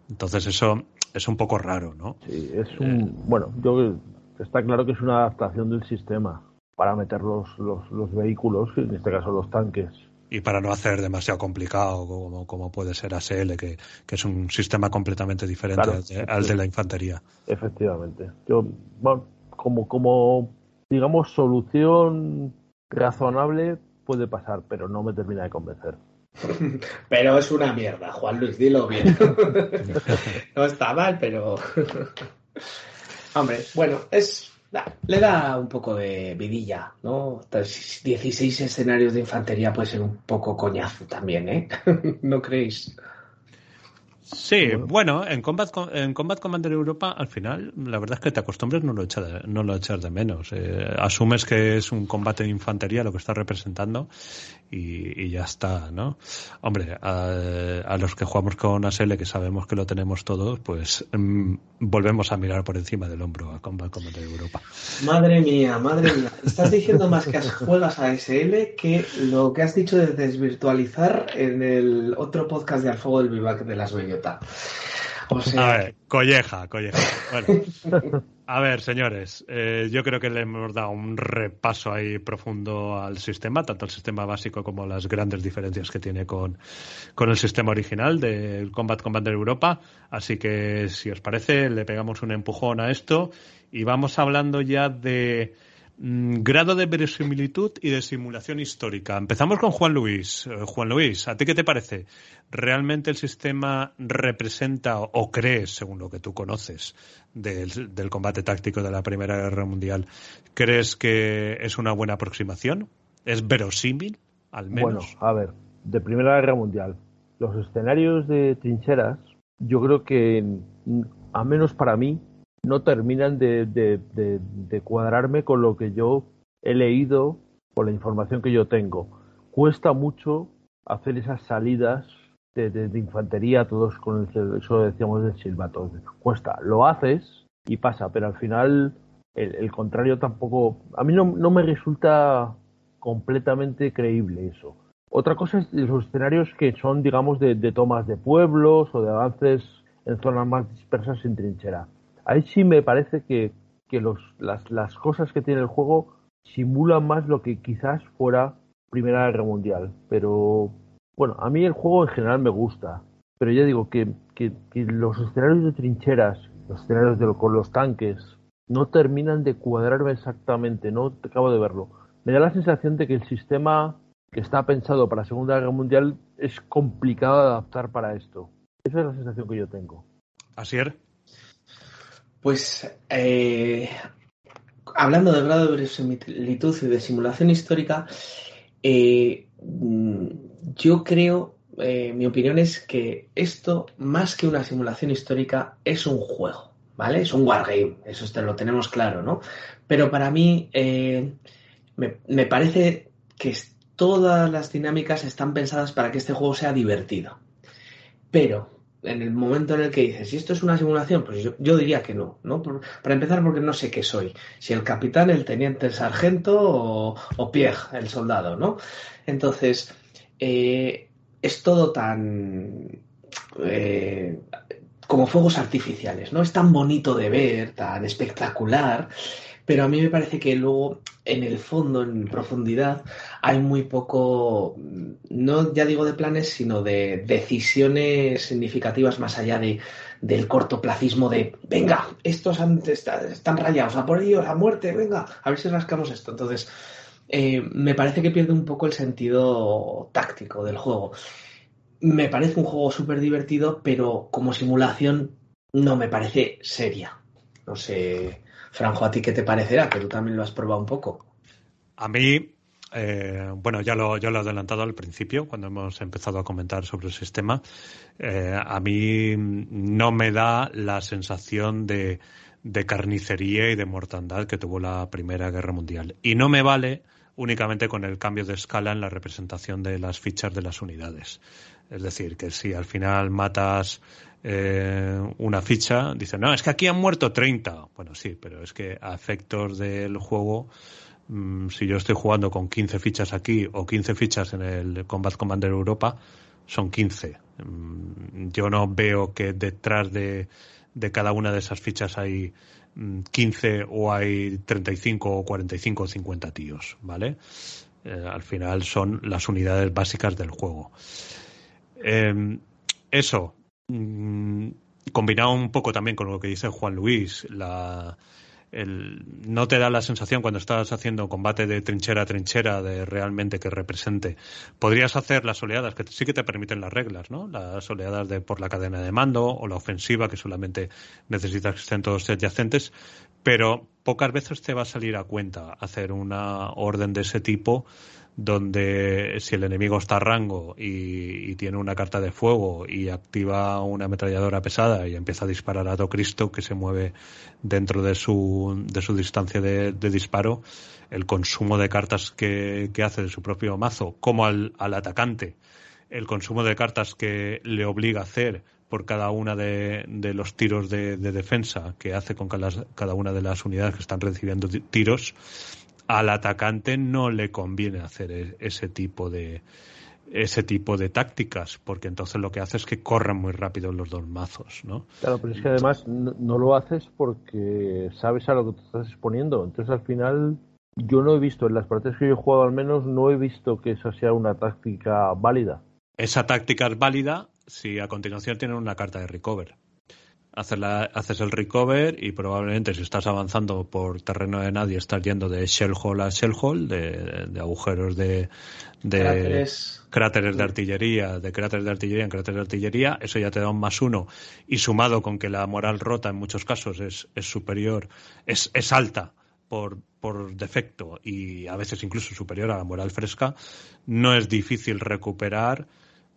Entonces eso es un poco raro, ¿no? Sí, es un. Bueno, yo está claro que es una adaptación del sistema para meter los, los, los vehículos, en este caso los tanques. Y para no hacer demasiado complicado como, como puede ser ASL, que, que es un sistema completamente diferente Claro. al, de, al de la infantería. Efectivamente. Yo, bueno, como, como, digamos, solución razonable puede pasar, pero no me termina de convencer. [laughs] Pero es una mierda, Juan Luis, dilo bien. [laughs] no está mal, pero. [laughs] Hombre, bueno, es. Le da un poco de vidilla, ¿no? Entonces, 16 escenarios de infantería puede ser un poco coñazo también, ¿eh? [laughs] ¿No creéis? Sí, bueno, en Combat, Co- en Combat Commander Europa, al final, la verdad es que te acostumbres no lo echas no lo echas de menos. Eh, asumes que es un combate de infantería lo que está representando y, y ya está, ¿no? Hombre, a, los que jugamos con ASL, que sabemos que lo tenemos todos, pues mm, volvemos a mirar por encima del hombro a Combat Commander Europa. Madre mía, madre mía. Estás diciendo más que juegas a SL que lo que has dicho de desvirtualizar en el otro podcast de Al Fuego del Vivac de las Bellota. O sea, A ver, colleja, colleja. Bueno, [laughs] a ver, señores, eh, yo creo que le hemos dado un repaso ahí profundo al sistema, tanto el sistema básico como las grandes diferencias que tiene con, con el sistema original del Combat Commander Europa. Así que, si os parece, le pegamos un empujón a esto y vamos hablando ya de grado de verosimilitud y de simulación histórica. Empezamos con Juan Luis. Eh, Juan Luis, ¿a ti qué te parece? ¿Realmente el sistema representa o, crees, según lo que tú conoces del, del combate táctico de la Primera Guerra Mundial, crees que es una buena aproximación? ¿Es verosímil, al Bueno, menos? a ver, de Primera Guerra Mundial, los escenarios de trincheras, yo creo que, mm, a menos para mí, no terminan de, de- de- de cuadrarme con lo que yo he leído, con la información que yo tengo. Cuesta mucho hacer esas salidas de, de- de infantería, todos con el, eso decíamos del silbato. Cuesta, lo haces y pasa, pero al final el, el contrario tampoco, a mí no, no me resulta completamente creíble eso. Otra cosa es los escenarios que son, digamos, de, tomas de pueblos o de avances en zonas más dispersas sin trinchera. Ahí sí me parece que, los, las, las cosas que tiene el juego simulan más lo que quizás fuera Primera Guerra Mundial. Pero bueno, a mí el juego en general me gusta. Pero ya digo que, que, los escenarios de trincheras, los escenarios de, con los tanques, no terminan de cuadrarme exactamente. No acabo de verlo. Me da la sensación de que el sistema que está pensado para la Segunda Guerra Mundial es complicado de adaptar para esto. Esa es la sensación que yo tengo. ¿Asier? Pues eh, hablando de grado de verosimilitud y de simulación histórica, eh, mm, yo creo, eh, mi opinión es que esto, más que una simulación histórica, es un juego, ¿vale? Es un wargame, eso lo tenemos claro, ¿no? Pero para mí me, me parece que todas las dinámicas están pensadas para que este juego sea divertido. Pero en el momento en el que dices, si esto es una simulación, pues yo, diría que no, ¿no? para empezar, porque no sé qué soy. Si el capitán, el teniente, el sargento o, o el soldado, ¿no? Entonces, eh, es todo tan. Eh, como fuegos artificiales, ¿no? Es tan bonito de ver, tan espectacular, pero a mí me parece que luego en el fondo, en profundidad, hay muy poco, no ya digo de planes, sino de decisiones significativas más allá de, del cortoplacismo de, venga, estos están rayados, a por ellos, a muerte, venga, a ver si rascamos esto. Entonces, eh, me parece que pierde un poco el sentido táctico del juego. Me parece un juego súper divertido, pero como simulación no me parece seria. No sé Franjo, ¿a ti qué te parecerá? Que tú también lo has probado un poco. A mí, eh, bueno, ya lo, ya lo he adelantado al principio, cuando hemos empezado a comentar sobre el sistema. Eh, a mí no me da la sensación de, de carnicería y de mortandad que tuvo la Primera Guerra Mundial. Y no me vale únicamente con el cambio de escala en la representación de las fichas de las unidades. Es decir, que si al final matas eh, una ficha, dicen, no, es que aquí han muerto 30. Bueno, sí, pero es que a efectos del juego, mm, si yo estoy jugando con 15 fichas aquí o 15 fichas en el Combat Commander Europa, son 15. Mm, yo no veo que detrás de, de cada una de esas fichas hay 15 mm, o hay 35 o 45 o 50 tíos, ¿vale? Eh, al final son las unidades básicas del juego. Eh, eso, Mm, combinado un poco también con lo que dice Juan Luis, la, el, no te da la sensación cuando estás haciendo combate de trinchera a trinchera de realmente que represente. Podrías hacer las oleadas que sí que te permiten las reglas, ¿no? Las oleadas de por la cadena de mando o la ofensiva que solamente necesitas que estén todos adyacentes, pero pocas veces te va a salir a cuenta hacer una orden de ese tipo donde si el enemigo está a rango y, tiene una carta de fuego y activa una ametralladora pesada y empieza a disparar a todo Cristo que se mueve dentro de su, de su distancia de, disparo, el consumo de cartas que, hace de su propio mazo, como al, atacante, el consumo de cartas que le obliga a hacer por cada una de, los tiros de, defensa que hace con cada una de las unidades que están recibiendo tiros, al atacante no le conviene hacer e-, ese tipo de ese tipo de tácticas, porque entonces lo que hace es que corran muy rápido los dos mazos, ¿no? Claro, pero es que además no, lo haces porque sabes a lo que te estás exponiendo. Entonces al final yo no he visto, en las partidas que yo he jugado al menos, no he visto que esa sea una táctica válida. Esa táctica es válida si a continuación tienen una carta de recover haces el recover y probablemente si estás avanzando por terreno de nadie estás yendo de shell hole a shell hole, de, agujeros de, cráteres. de artillería, de cráteres de artillería en cráteres de artillería, eso ya te da un más uno y sumado con que la moral rota en muchos casos es, es superior, es, es alta por, por defecto y a veces incluso superior a la moral fresca, no es difícil recuperar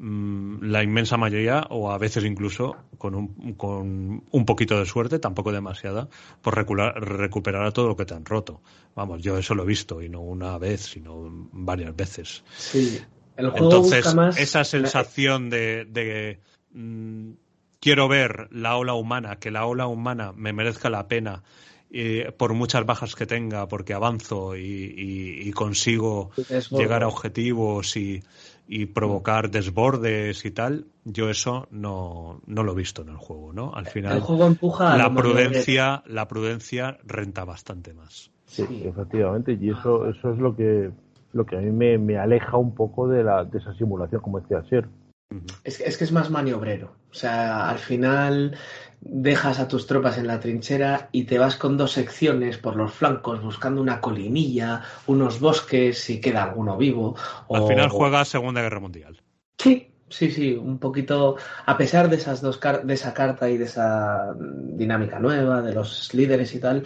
la inmensa mayoría, o a veces incluso con un, con un poquito de suerte, tampoco demasiada, por recuperar a todo lo que te han roto. Vamos, yo eso lo he visto, y no una vez, sino varias veces. Sí, el juego Entonces, más... esa sensación de, de mm, quiero ver la ola humana, que la ola humana me merezca la pena eh, por muchas bajas que tenga, porque avanzo y, y- y consigo llegar a objetivos y, y provocar desbordes y tal, yo eso no, no lo he visto en el juego, ¿no? Al El final, juego empuja la prudencia, la prudencia renta bastante más. Sí, Sí. efectivamente, y eso, eso es lo que, lo que a mí me, me aleja un poco de, la, de esa simulación, como decía Sier. Ujú. Es, que- es que es más maniobrero. O sea, al final dejas a tus tropas en la trinchera y te vas con dos secciones por los flancos buscando una colinilla, unos bosques, si queda alguno vivo. Al o- final juega Segunda Guerra Mundial. Sí, sí, sí, un poquito, a pesar de esas dos car- de esa carta y de esa dinámica nueva, de los líderes y tal,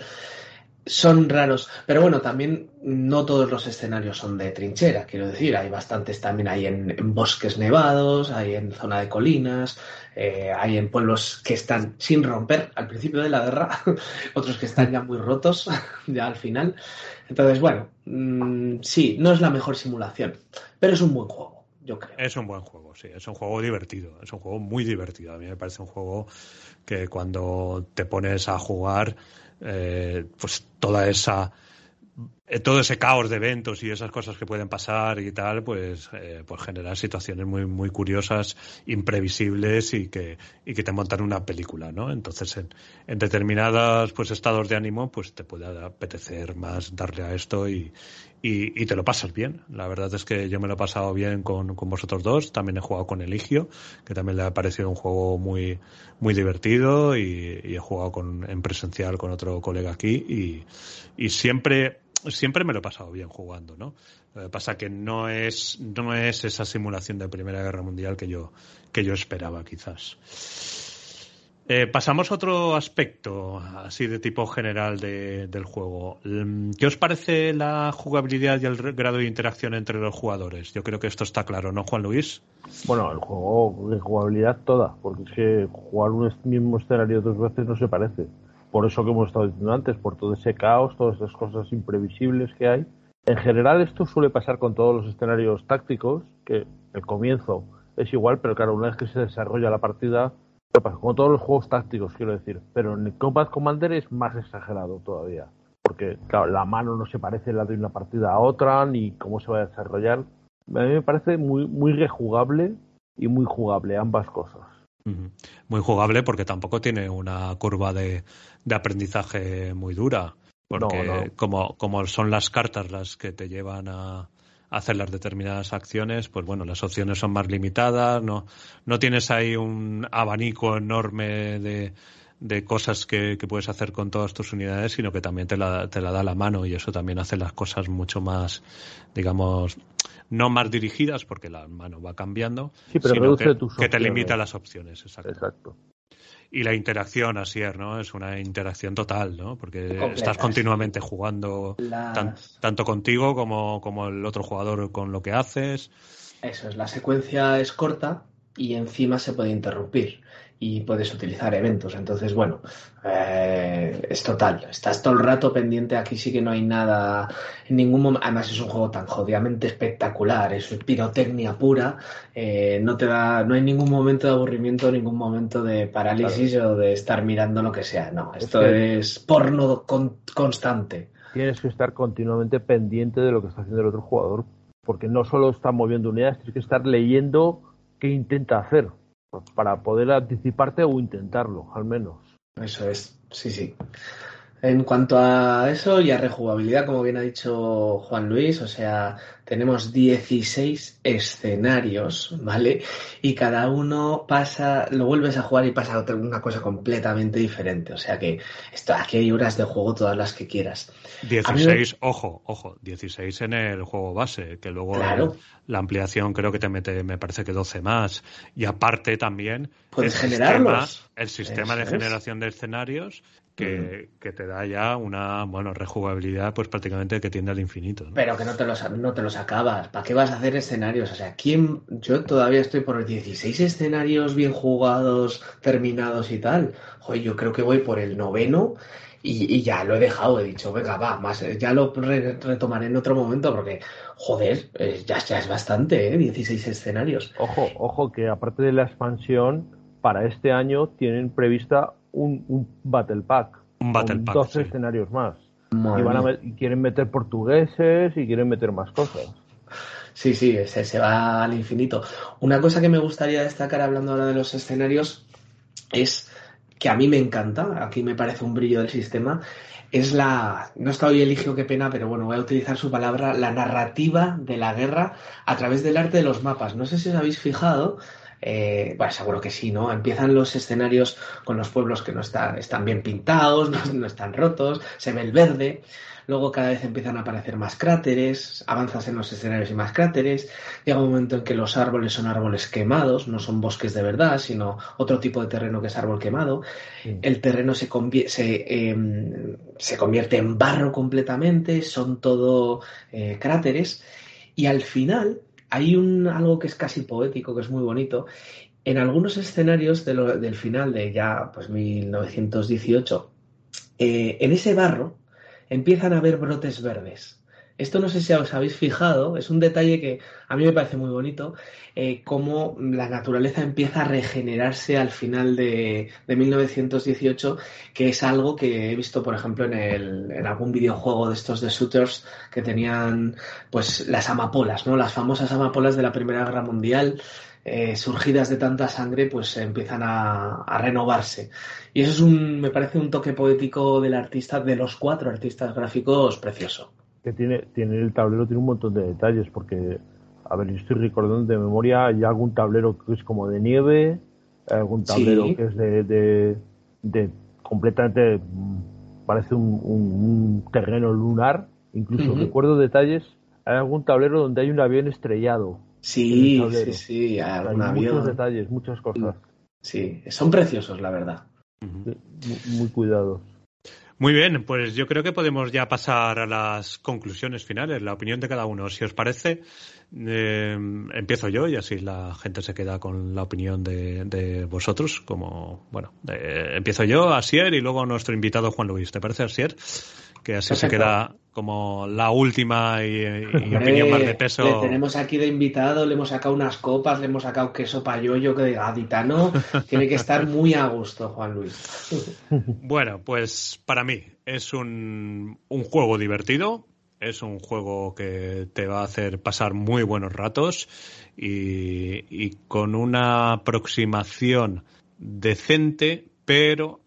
son raros. Pero bueno, también no todos los escenarios son de trinchera, quiero decir, hay bastantes también, hay en, bosques nevados, hay en zona de colinas, eh, hay en pueblos que están sin romper al principio de la guerra, [laughs] otros que están ya muy rotos, [laughs] ya al final. Entonces, bueno, mm, sí, no es la mejor simulación, pero es un buen juego, yo creo. Es un buen juego, sí, es un juego divertido, es un juego muy divertido. A mí me parece un juego que cuando te pones a jugar, eh, pues toda esa eh, todo ese caos de eventos y esas cosas que pueden pasar y tal, pues, eh, pues generar situaciones muy, muy curiosas, imprevisibles y que, y que te montan una película, ¿no? Entonces, en, en determinados pues, estados de ánimo, pues te puede apetecer más darle a esto y, y, y te lo pasas bien. La verdad es que yo me lo he pasado bien con, con vosotros dos. También he jugado con Eligio, que también le ha parecido un juego muy, muy divertido y, y he jugado con, en presencial con otro colega aquí y, y siempre siempre me lo he pasado bien jugando, ¿no? Lo que pasa que no es, no es esa simulación de Primera Guerra Mundial que yo, que yo esperaba, quizás. Eh, pasamos a otro aspecto, así de tipo general de- del juego. Mm, ¿Qué os parece la jugabilidad y el grado de interacción entre los jugadores? Yo creo que esto está claro, ¿no, Juan Luis? Bueno, el juego de jugabilidad toda, porque es que jugar un mismo escenario dos veces no se parece. Por eso que hemos estado diciendo antes, por todo ese caos, todas esas cosas imprevisibles que hay. En general esto suele pasar con todos los escenarios tácticos, que el comienzo es igual, pero claro, una vez que se desarrolla la partida, ¿qué pasa? Con todos los juegos tácticos, quiero decir. Pero en el Combat Commander es más exagerado todavía. Porque, claro, la mano no se parece la de una partida a otra, ni cómo se va a desarrollar. A mí me parece muy, muy rejugable y muy jugable ambas cosas. Muy jugable porque tampoco tiene una curva de, de aprendizaje muy dura. Porque No, no. Como, como son las cartas las que te llevan a hacer las determinadas acciones, pues bueno, las opciones son más limitadas, no, no tienes ahí un abanico enorme de, de cosas que, que puedes hacer con todas tus unidades, sino que también te la, te la da la mano y eso también hace las cosas mucho más, digamos, no más dirigidas porque la mano va cambiando, Sí, pero sino reduce que, que te limita las opciones, exacto. Exacto. Y la interacción, así es, ¿no? Es una interacción total, ¿no? Porque estás continuamente jugando Las- tan- tanto contigo como, como el otro jugador con lo que haces. Eso es, la secuencia es corta y encima se puede interrumpir y puedes utilizar eventos. Entonces, bueno, eh, es total. Estás todo el rato pendiente. Aquí sí que no hay nada en ningún momento. Además, es un juego tan jodidamente espectacular. Es pirotecnia pura. eh, no te da, no hay ningún momento de aburrimiento, ningún momento de parálisis o de estar mirando lo que sea. No, esto que- es porno con- constante. Tienes que estar continuamente pendiente de lo que está haciendo el otro jugador. Porque no solo está moviendo unidades, tienes que estar leyendo qué intenta hacer. Para poder anticiparte o intentarlo, al menos. Eso es, sí, sí. En cuanto a eso y a rejugabilidad, como bien ha dicho Juan Luis, o sea, tenemos 16 escenarios, ¿vale? Y cada uno pasa, lo vuelves a jugar y pasa otra, una cosa completamente diferente. O sea que esto, aquí hay horas de juego todas las que quieras. 16, ojo, ojo, 16 en el juego base, que luego Claro. la ampliación creo que te mete, me parece que 12 más. Y aparte también Puedes el generarlos. sistema, el sistema de es. generación de escenarios que, que te da ya una, bueno, rejugabilidad pues prácticamente que tiende al infinito. ¿no? Pero que no te los, no te los acabas. ¿Para qué vas a hacer escenarios? O sea, ¿quién? Yo todavía estoy por los 16 escenarios bien jugados, terminados y tal. Joder, yo creo que voy por el noveno y, y ya lo he dejado. He dicho, venga, va, más, ya lo re- retomaré en otro momento porque, joder, eh, ya, ya es bastante, ¿eh? 16 escenarios. Ojo, ojo, que aparte de la expansión, para este año tienen prevista un, un Battle Pack Un Battle con Pack. 12 sí. escenarios más. Madre Y, van a mía. met- y quieren meter portugueses y quieren meter más cosas. Sí, sí, se, se va al infinito. Una cosa que me gustaría destacar hablando ahora de los escenarios es que a mí me encanta, aquí me parece un brillo del sistema, es la, no está hoy Eligio, qué pena, pero bueno, voy a utilizar su palabra, la narrativa de la guerra a través del arte de los mapas. No sé si os habéis fijado, eh, bueno, seguro que sí, ¿no? Empiezan los escenarios con los pueblos que no están, están bien pintados, [laughs] no, no están rotos, se ve el verde. Luego cada vez empiezan a aparecer más cráteres, avanzas en los escenarios y más cráteres. Llega un momento en que los árboles son árboles quemados, no son bosques de verdad, sino otro tipo de terreno que es árbol quemado. Sí. El terreno se, convi- se, em, se convierte en barro completamente, son todo eh, cráteres. Y al final hay un, algo que es casi poético, que es muy bonito. En algunos escenarios del final de ya pues 1918, eh, en ese barro empiezan a haber brotes verdes. Esto no sé si os habéis fijado, es un detalle que a mí me parece muy bonito, eh, cómo la naturaleza empieza a regenerarse al final de, de 1918, que es algo que he visto, por ejemplo, en, el- en algún videojuego de estos de shooters que tenían pues las amapolas, ¿no? Las famosas amapolas de la Primera Guerra Mundial, eh, surgidas de tanta sangre, pues empiezan a, a renovarse. Y eso es un, me parece un toque poético del artista, de los cuatro artistas gráficos, precioso. Que tiene, tiene el tablero tiene un montón de detalles porque, a ver, yo estoy recordando de memoria, hay algún tablero que es como de nieve, hay algún tablero Sí. que es de, de, de completamente, mm, parece un, un- un terreno lunar, incluso recuerdo detalles, hay algún tablero donde hay un avión estrellado. Sí, sí, sí, Hay algún muchos avión. detalles, muchas cosas, Sí, son preciosos, la verdad. Muy, muy cuidados. Muy bien, pues yo creo que podemos ya pasar a las conclusiones finales, la opinión de cada uno. Si os parece, eh, empiezo yo y así la gente se queda con la opinión de, de vosotros. Como, bueno, eh, empiezo yo, Asier, y luego nuestro invitado Juan Luis. ¿Te parece, Asier? Que así se queda como la última y, opinión más de peso. Le tenemos aquí de invitado, le hemos sacado unas copas, le hemos sacado queso payoyo que de gaditano. [laughs] Tiene que estar muy a gusto, Juan Luis. Bueno, pues para mí es un, un juego divertido, es un juego que te va a hacer pasar muy buenos ratos y, y con una aproximación decente, pero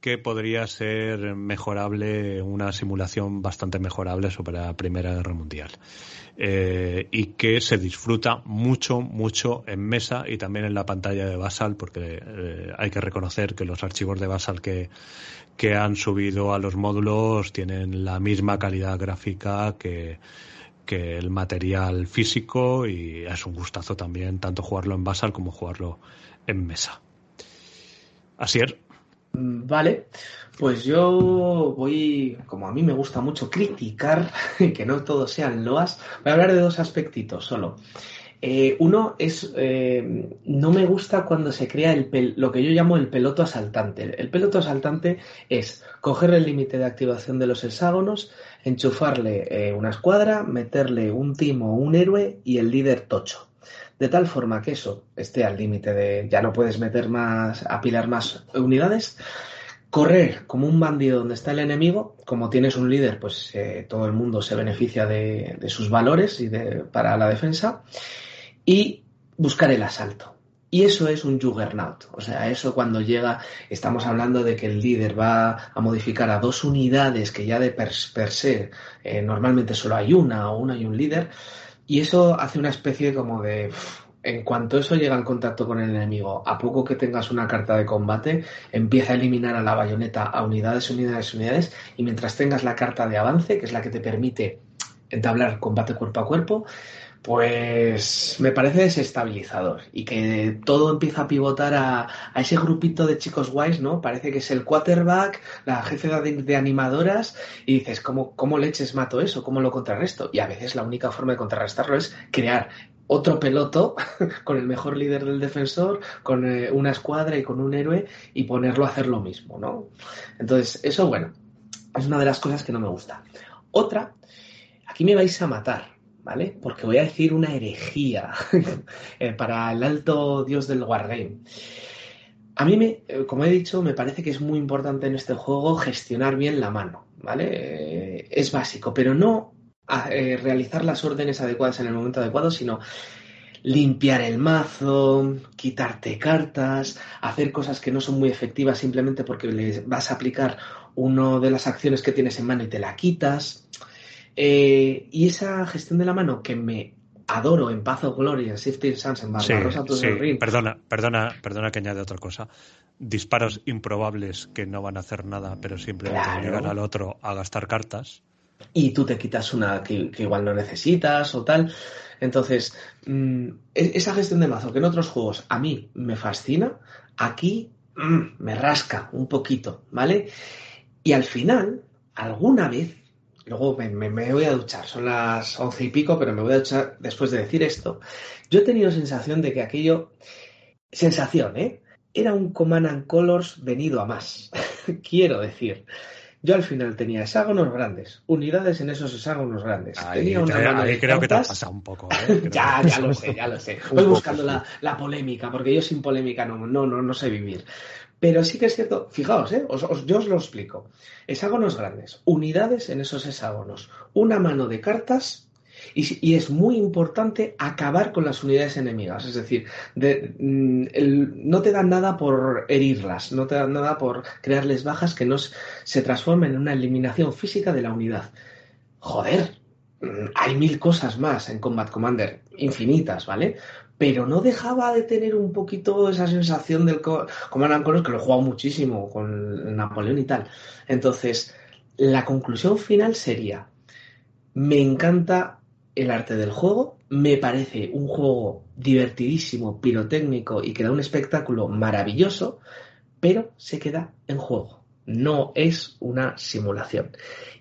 que podría ser mejorable, una simulación bastante mejorable sobre la Primera Guerra Mundial. Eh, y que se disfruta mucho, mucho en mesa y también en la pantalla de Basal, porque eh, hay que reconocer que los archivos de Basal que, que han subido a los módulos tienen la misma calidad gráfica que, que el material físico y es un gustazo también tanto jugarlo en Basal como jugarlo en mesa. Asier. Mm, Vale, pues yo voy, como a mí me gusta mucho criticar, [laughs] que no todos sean loas, voy a hablar de dos aspectitos solo. Eh, uno es, eh, no me gusta cuando se crea el lo que yo llamo el peloto asaltante. El peloto asaltante es coger el límite de activación de los hexágonos, enchufarle eh, una escuadra, meterle un timo o un héroe y el líder tocho. De tal forma que eso esté al límite de ya no puedes meter más, apilar más unidades. Correr como un bandido donde está el enemigo, como tienes un líder, pues eh, todo el mundo se beneficia de, sus valores y de, para la defensa. Y buscar el asalto. Y eso es un juggernaut. O sea, eso cuando llega, estamos hablando de que el líder va a modificar a dos unidades que ya de per, per se eh, normalmente solo hay una o una y un líder. Y eso hace una especie como de... En cuanto eso llega en contacto con el enemigo, a poco que tengas una carta de combate, empieza a eliminar a la bayoneta a unidades, unidades, unidades, y mientras tengas la carta de avance, que es la que te permite entablar combate cuerpo a cuerpo, pues me parece desestabilizador y que todo empieza a pivotar a, ese grupito de chicos guays, ¿no? Parece que es el quarterback, la jefe de, de animadoras y dices, ¿cómo, ¿cómo leches mato eso? ¿Cómo lo contrarresto? Y a veces la única forma de contrarrestarlo es crear otro peloto [laughs] con el mejor líder del defensor, con eh, una escuadra y con un héroe y ponerlo a hacer lo mismo, ¿no? Entonces, eso, bueno, es una de las cosas que no me gusta. Otra, aquí me vais a matar, ¿vale? Porque voy a decir una herejía [laughs] eh, para el alto dios del wargame. A mí, me, eh, como he dicho, me parece que es muy importante en este juego gestionar bien la mano, ¿vale? Eh, es básico, pero no a, eh, realizar las órdenes adecuadas en el momento adecuado, sino limpiar el mazo, quitarte cartas, hacer cosas que no son muy efectivas simplemente porque le vas a aplicar una de las acciones que tienes en mano y te la quitas. Eh, y esa gestión de la mano que me adoro en Paz of Glory, en Shifting Suns, en Barbarossa, sí, sí. Perdona, perdona, perdona que añade otra cosa. Disparos improbables que no van a hacer nada, pero simplemente Claro. llegan al otro a gastar cartas. y tú te quitas una que, que igual no necesitas o tal. Entonces, mm, e- esa gestión de mazo que en otros juegos a mí me fascina, aquí mm, me rasca un poquito, ¿vale? Y al final, alguna vez, luego me, me- me voy a duchar, son las once y pico, pero me voy a duchar después de decir esto. Yo he tenido sensación de que aquello, sensación, ¿eh? Era un Command and Colors venido a más. [laughs] Quiero decir, yo al final tenía hexágonos grandes, unidades en esos hexágonos grandes. Ahí, tenía una mano ahí creo que te ha cartas. pasado un poco. ¿eh? [laughs] Ya, ya lo sé, ya lo sé. Voy buscando la, la polémica, porque yo sin polémica no, no, no, no sé vivir. Pero sí que es cierto, fijaos, ¿eh? Os- yo os lo explico. Hexágonos grandes, unidades en esos hexágonos, una mano de cartas y, es muy importante acabar con las unidades enemigas. Es decir, de- mm, no te dan nada por herirlas, no te dan nada por crearles bajas que no se transformen en una eliminación física de la unidad. Joder, mm, hay mil cosas más en Combat Commander, infinitas, ¿vale? Pero no dejaba de tener un poquito esa sensación del co- Command and Colors, que lo he jugado muchísimo con Napoleón y tal. Entonces, la conclusión final sería, me encanta el arte del juego, me parece un juego divertidísimo, pirotécnico y que da un espectáculo maravilloso, pero se queda en juego. No es una simulación.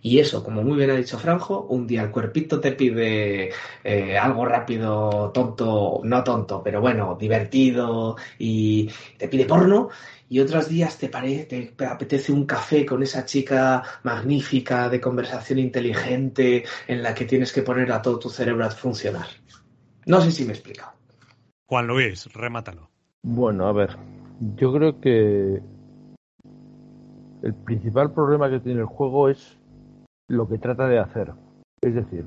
Y eso, como muy bien ha dicho Franjo, un día el cuerpito te pide eh, algo rápido, tonto, no tonto, pero bueno, divertido y te pide porno. Y otros días te, pare- te apetece un café con esa chica magnífica de conversación inteligente en la que tienes que poner a todo tu cerebro a funcionar. No sé si me he explicado. Juan Luis, remátalo. Bueno, a ver, yo creo que el principal problema que tiene el juego es lo que trata de hacer. Es decir,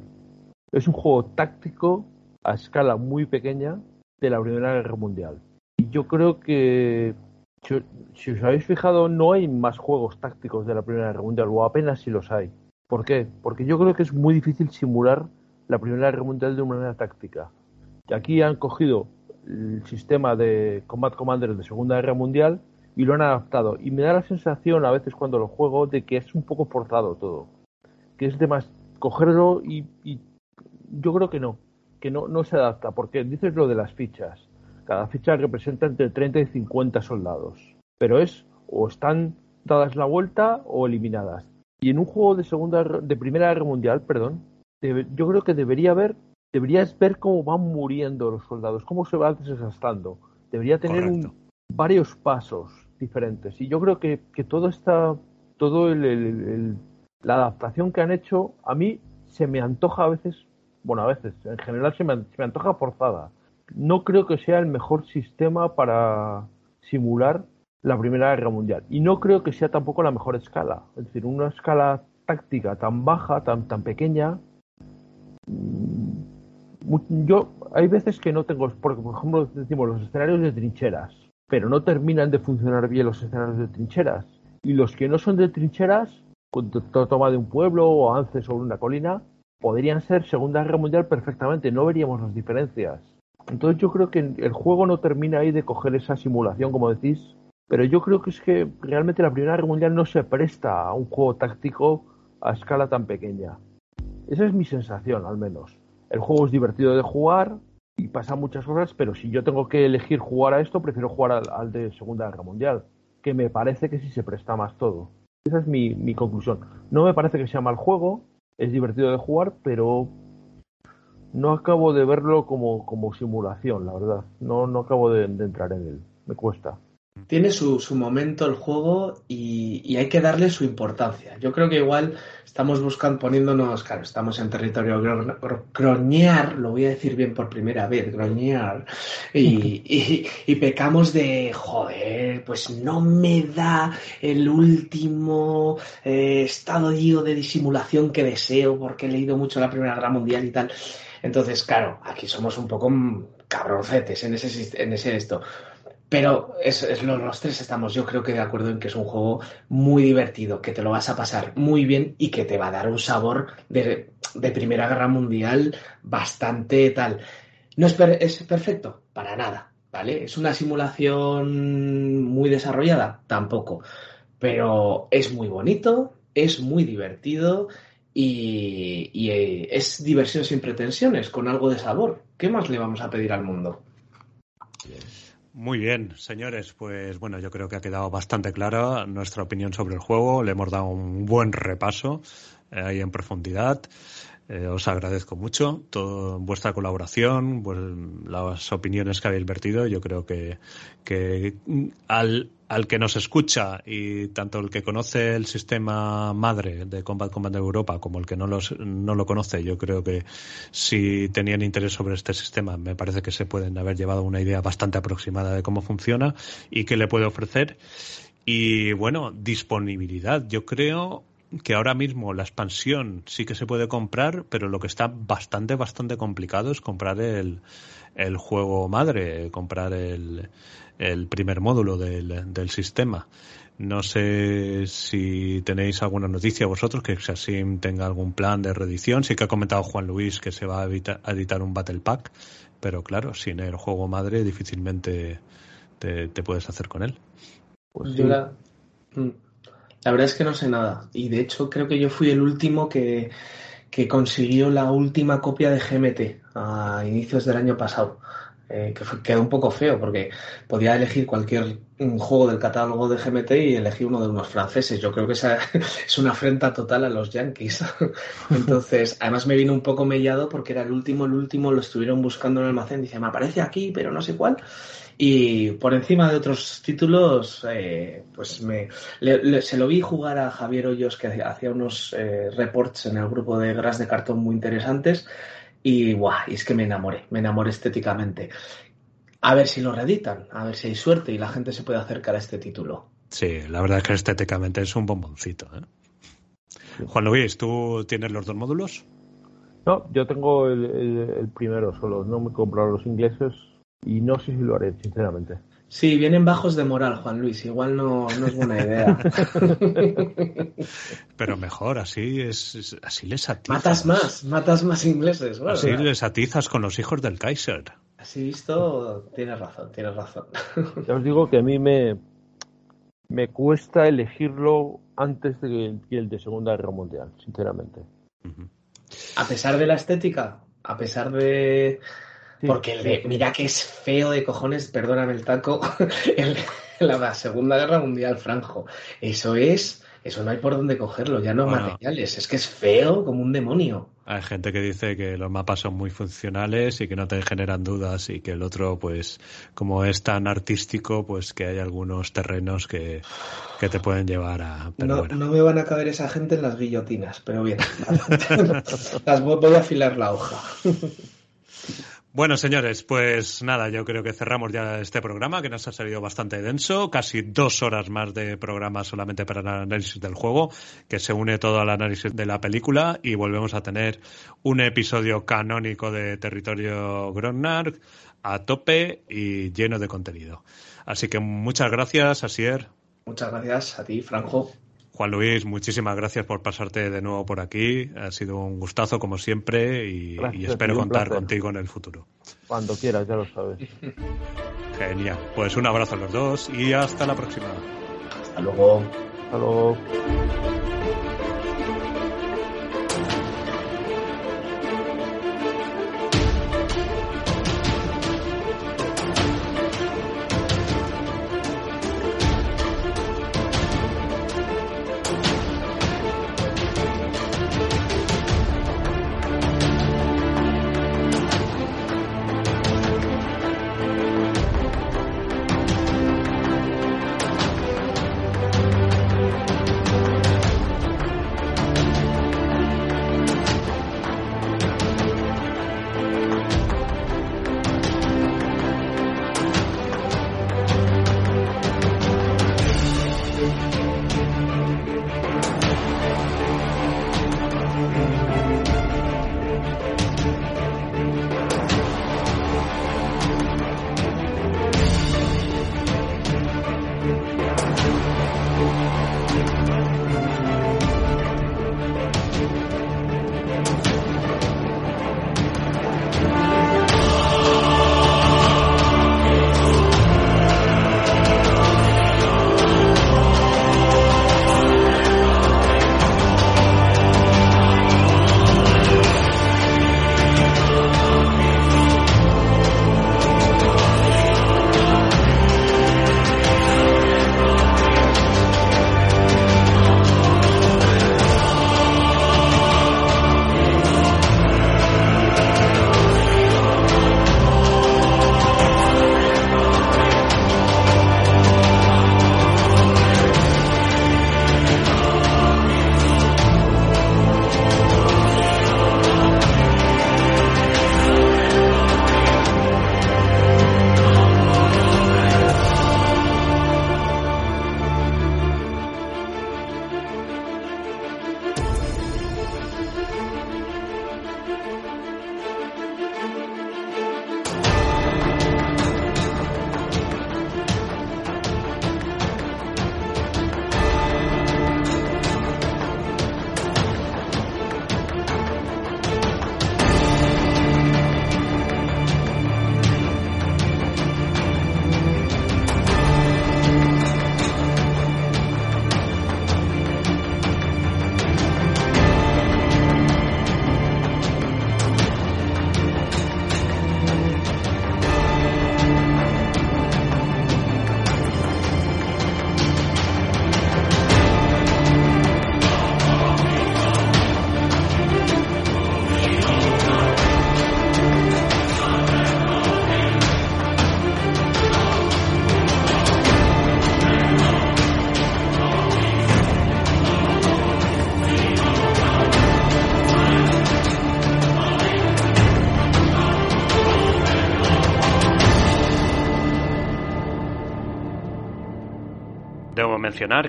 es un juego táctico a escala muy pequeña de la Primera Guerra Mundial. Y yo creo que, si, os habéis fijado, no hay más juegos tácticos de la Primera Guerra Mundial, o apenas si los hay. ¿Por qué? Porque yo creo que es muy difícil simular la Primera Guerra Mundial de una manera táctica. Aquí han cogido el sistema de Combat Commander de Segunda Guerra Mundial y lo han adaptado. Y me da la sensación a veces cuando lo juego de que es un poco forzado todo. Que es de más cogerlo y, y yo creo que no, que no, no se adapta. Porque dices lo de las fichas. Cada ficha representa entre 30 y 50 soldados. Pero es o están dadas la vuelta o eliminadas. Y en un juego de segunda de Primera Guerra Mundial, perdón, yo creo que debería haber deberías ver cómo van muriendo los soldados, cómo se van desgastando. Debería tener un-. Varios pasos diferentes. Y yo creo que, que todo esta, todo el, el- la adaptación que han hecho, a mí se me antoja a veces, bueno, a veces, en general se me, se me antoja forzada. No creo que sea el mejor sistema para simular la Primera Guerra Mundial. Y no creo que sea tampoco la mejor escala. Es decir, una escala táctica tan baja, tan, tan pequeña, mu- yo hay veces que no tengo, porque por ejemplo decimos los escenarios de trincheras, pero no terminan de funcionar bien los escenarios de trincheras. Y los que no son de trincheras, con to- to- toma de un pueblo o avance sobre una colina, podrían ser Segunda Guerra Mundial perfectamente, no veríamos las diferencias. Entonces yo creo que el juego no termina ahí de coger esa simulación, como decís, pero yo creo que es que realmente la Primera Guerra Mundial no se presta a un juego táctico a escala tan pequeña. Esa es mi sensación, al menos. El juego es divertido de jugar y pasan muchas cosas, pero si yo tengo que elegir jugar a esto, prefiero jugar al, de Segunda Guerra Mundial, que me parece que sí se presta más todo. Esa es mi, mi conclusión. No me parece que sea mal juego, es divertido de jugar, pero no acabo de verlo como, como simulación, la verdad. No, no acabo de entrar en él. Me cuesta. Tiene su, su momento el juego y, y hay que darle su importancia. Yo creo que igual estamos buscando, poniéndonos, claro, estamos en territorio gro- gro- groñar, lo voy a decir bien por primera vez, groñar, y, [laughs] y- y pecamos de, joder, pues no me da el último eh, estadio de disimulación que deseo porque he leído mucho la Primera Guerra Mundial y tal. Entonces, claro, aquí somos un poco cabroncetes en ese, en ese esto. Pero es, es lo- los tres estamos, yo creo que de acuerdo en que es un juego muy divertido, que te lo vas a pasar muy bien y que te va a dar un sabor de, Primera Guerra Mundial bastante tal. No es, per- es perfecto, para nada, ¿vale? ¿Es una simulación muy desarrollada? Tampoco. Pero es muy bonito, es muy divertido y, y, eh, es diversión sin pretensiones, con algo de sabor. ¿Qué más le vamos a pedir al mundo? Muy bien, señores, pues bueno, yo creo que ha quedado bastante clara nuestra opinión sobre el juego. Le hemos dado un buen repaso eh, ahí en profundidad. Eh, os agradezco mucho toda vuestra colaboración, pues, las opiniones que habéis vertido. Yo creo que, que mm, al, al que nos escucha y tanto el que conoce el sistema madre de Combat Commander Europa como el que no, los, no lo conoce, yo creo que si tenían interés sobre este sistema, me parece que se pueden haber llevado una idea bastante aproximada de cómo funciona y qué le puede ofrecer. Y bueno, disponibilidad. Yo creo que ahora mismo la expansión sí que se puede comprar, pero lo que está bastante, bastante complicado es comprar el, el juego madre, comprar el, el primer módulo del, del sistema. No sé si tenéis alguna noticia vosotros que Xasim tenga algún plan de reedición. Sí que ha comentado Juan Luis que se va a, evita- a editar un Battle Pack, pero claro, sin el juego madre difícilmente te, te puedes hacer con él. Pues Yo sí. la, mm, la verdad es que no sé nada. Y de hecho creo que yo fui el último que, que consiguió la última copia de GMT a inicios del año pasado. Eh, que quedó un poco feo porque podía elegir cualquier mm, juego del catálogo de GMT y elegí uno de unos franceses. Yo creo que esa [laughs] es una afrenta total a los yankees. [laughs] Entonces, además me vino un poco mellado porque era el último, el último lo estuvieron buscando en el almacén. Dice, me aparece aquí, pero no sé cuál. Y por encima de otros títulos, eh, pues me, se lo vi jugar a Javier Hoyos, que hacía unos eh, reports en el grupo de Gras de Cartón muy interesantes. Y guau, y es que me enamoré, me enamoré estéticamente. A ver si lo reeditan, a ver si hay suerte y la gente se puede acercar a este título. Sí, la verdad es que estéticamente es un bomboncito. ¿eh? Juan Luis, ¿tú tienes los dos módulos? No, yo tengo el, el- el primero solo, no me he comprado los ingleses y no sé si lo haré, sinceramente. Sí, vienen bajos de moral, Juan Luis, igual no, no es buena idea. [laughs] Pero mejor, así es, es- así les atizas. matas más, matas más ingleses. Bueno, Así les atizas con los hijos del Kaiser. así visto, tienes razón, tienes razón. [laughs] Ya os digo que a mí me, me cuesta elegirlo antes de que que el de Segunda Guerra Mundial, sinceramente. A pesar de la estética, a pesar de... Sí, Porque el de, mira que es feo de cojones, perdóname el taco, [laughs] el, la Segunda Guerra Mundial, Franjo. Eso es, eso no hay por dónde cogerlo, ya no Bueno. materiales, es que es feo como un demonio. Hay gente que dice que los mapas son muy funcionales y que no te generan dudas y que el otro, pues, como es tan artístico, pues que hay algunos terrenos que, que te pueden llevar a... Pero No, bueno. no me van a caber esa gente en las guillotinas, pero bien. [laughs] las voy a afilar la hoja. Bueno, señores, pues nada, yo creo que cerramos ya este programa, que nos ha salido bastante denso, casi dos horas más de programa solamente para el análisis del juego, que se une todo al análisis de la película y volvemos a tener un episodio canónico de Territorio Gronnark a tope y lleno de contenido. Así que muchas gracias, Asier. Muchas gracias a ti, Franjo. Juan Luis, muchísimas gracias por pasarte de nuevo por aquí. Ha sido un gustazo como siempre y, Gracias y a espero contar placer. contigo en el futuro. Cuando quieras, ya lo sabes. [laughs] Genial. Pues un abrazo a los dos y hasta la próxima. Hasta luego. Hasta luego.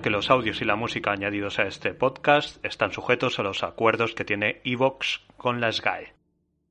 Que los audios y la música añadidos a este podcast están sujetos a los acuerdos que tiene Evox con la SGAE.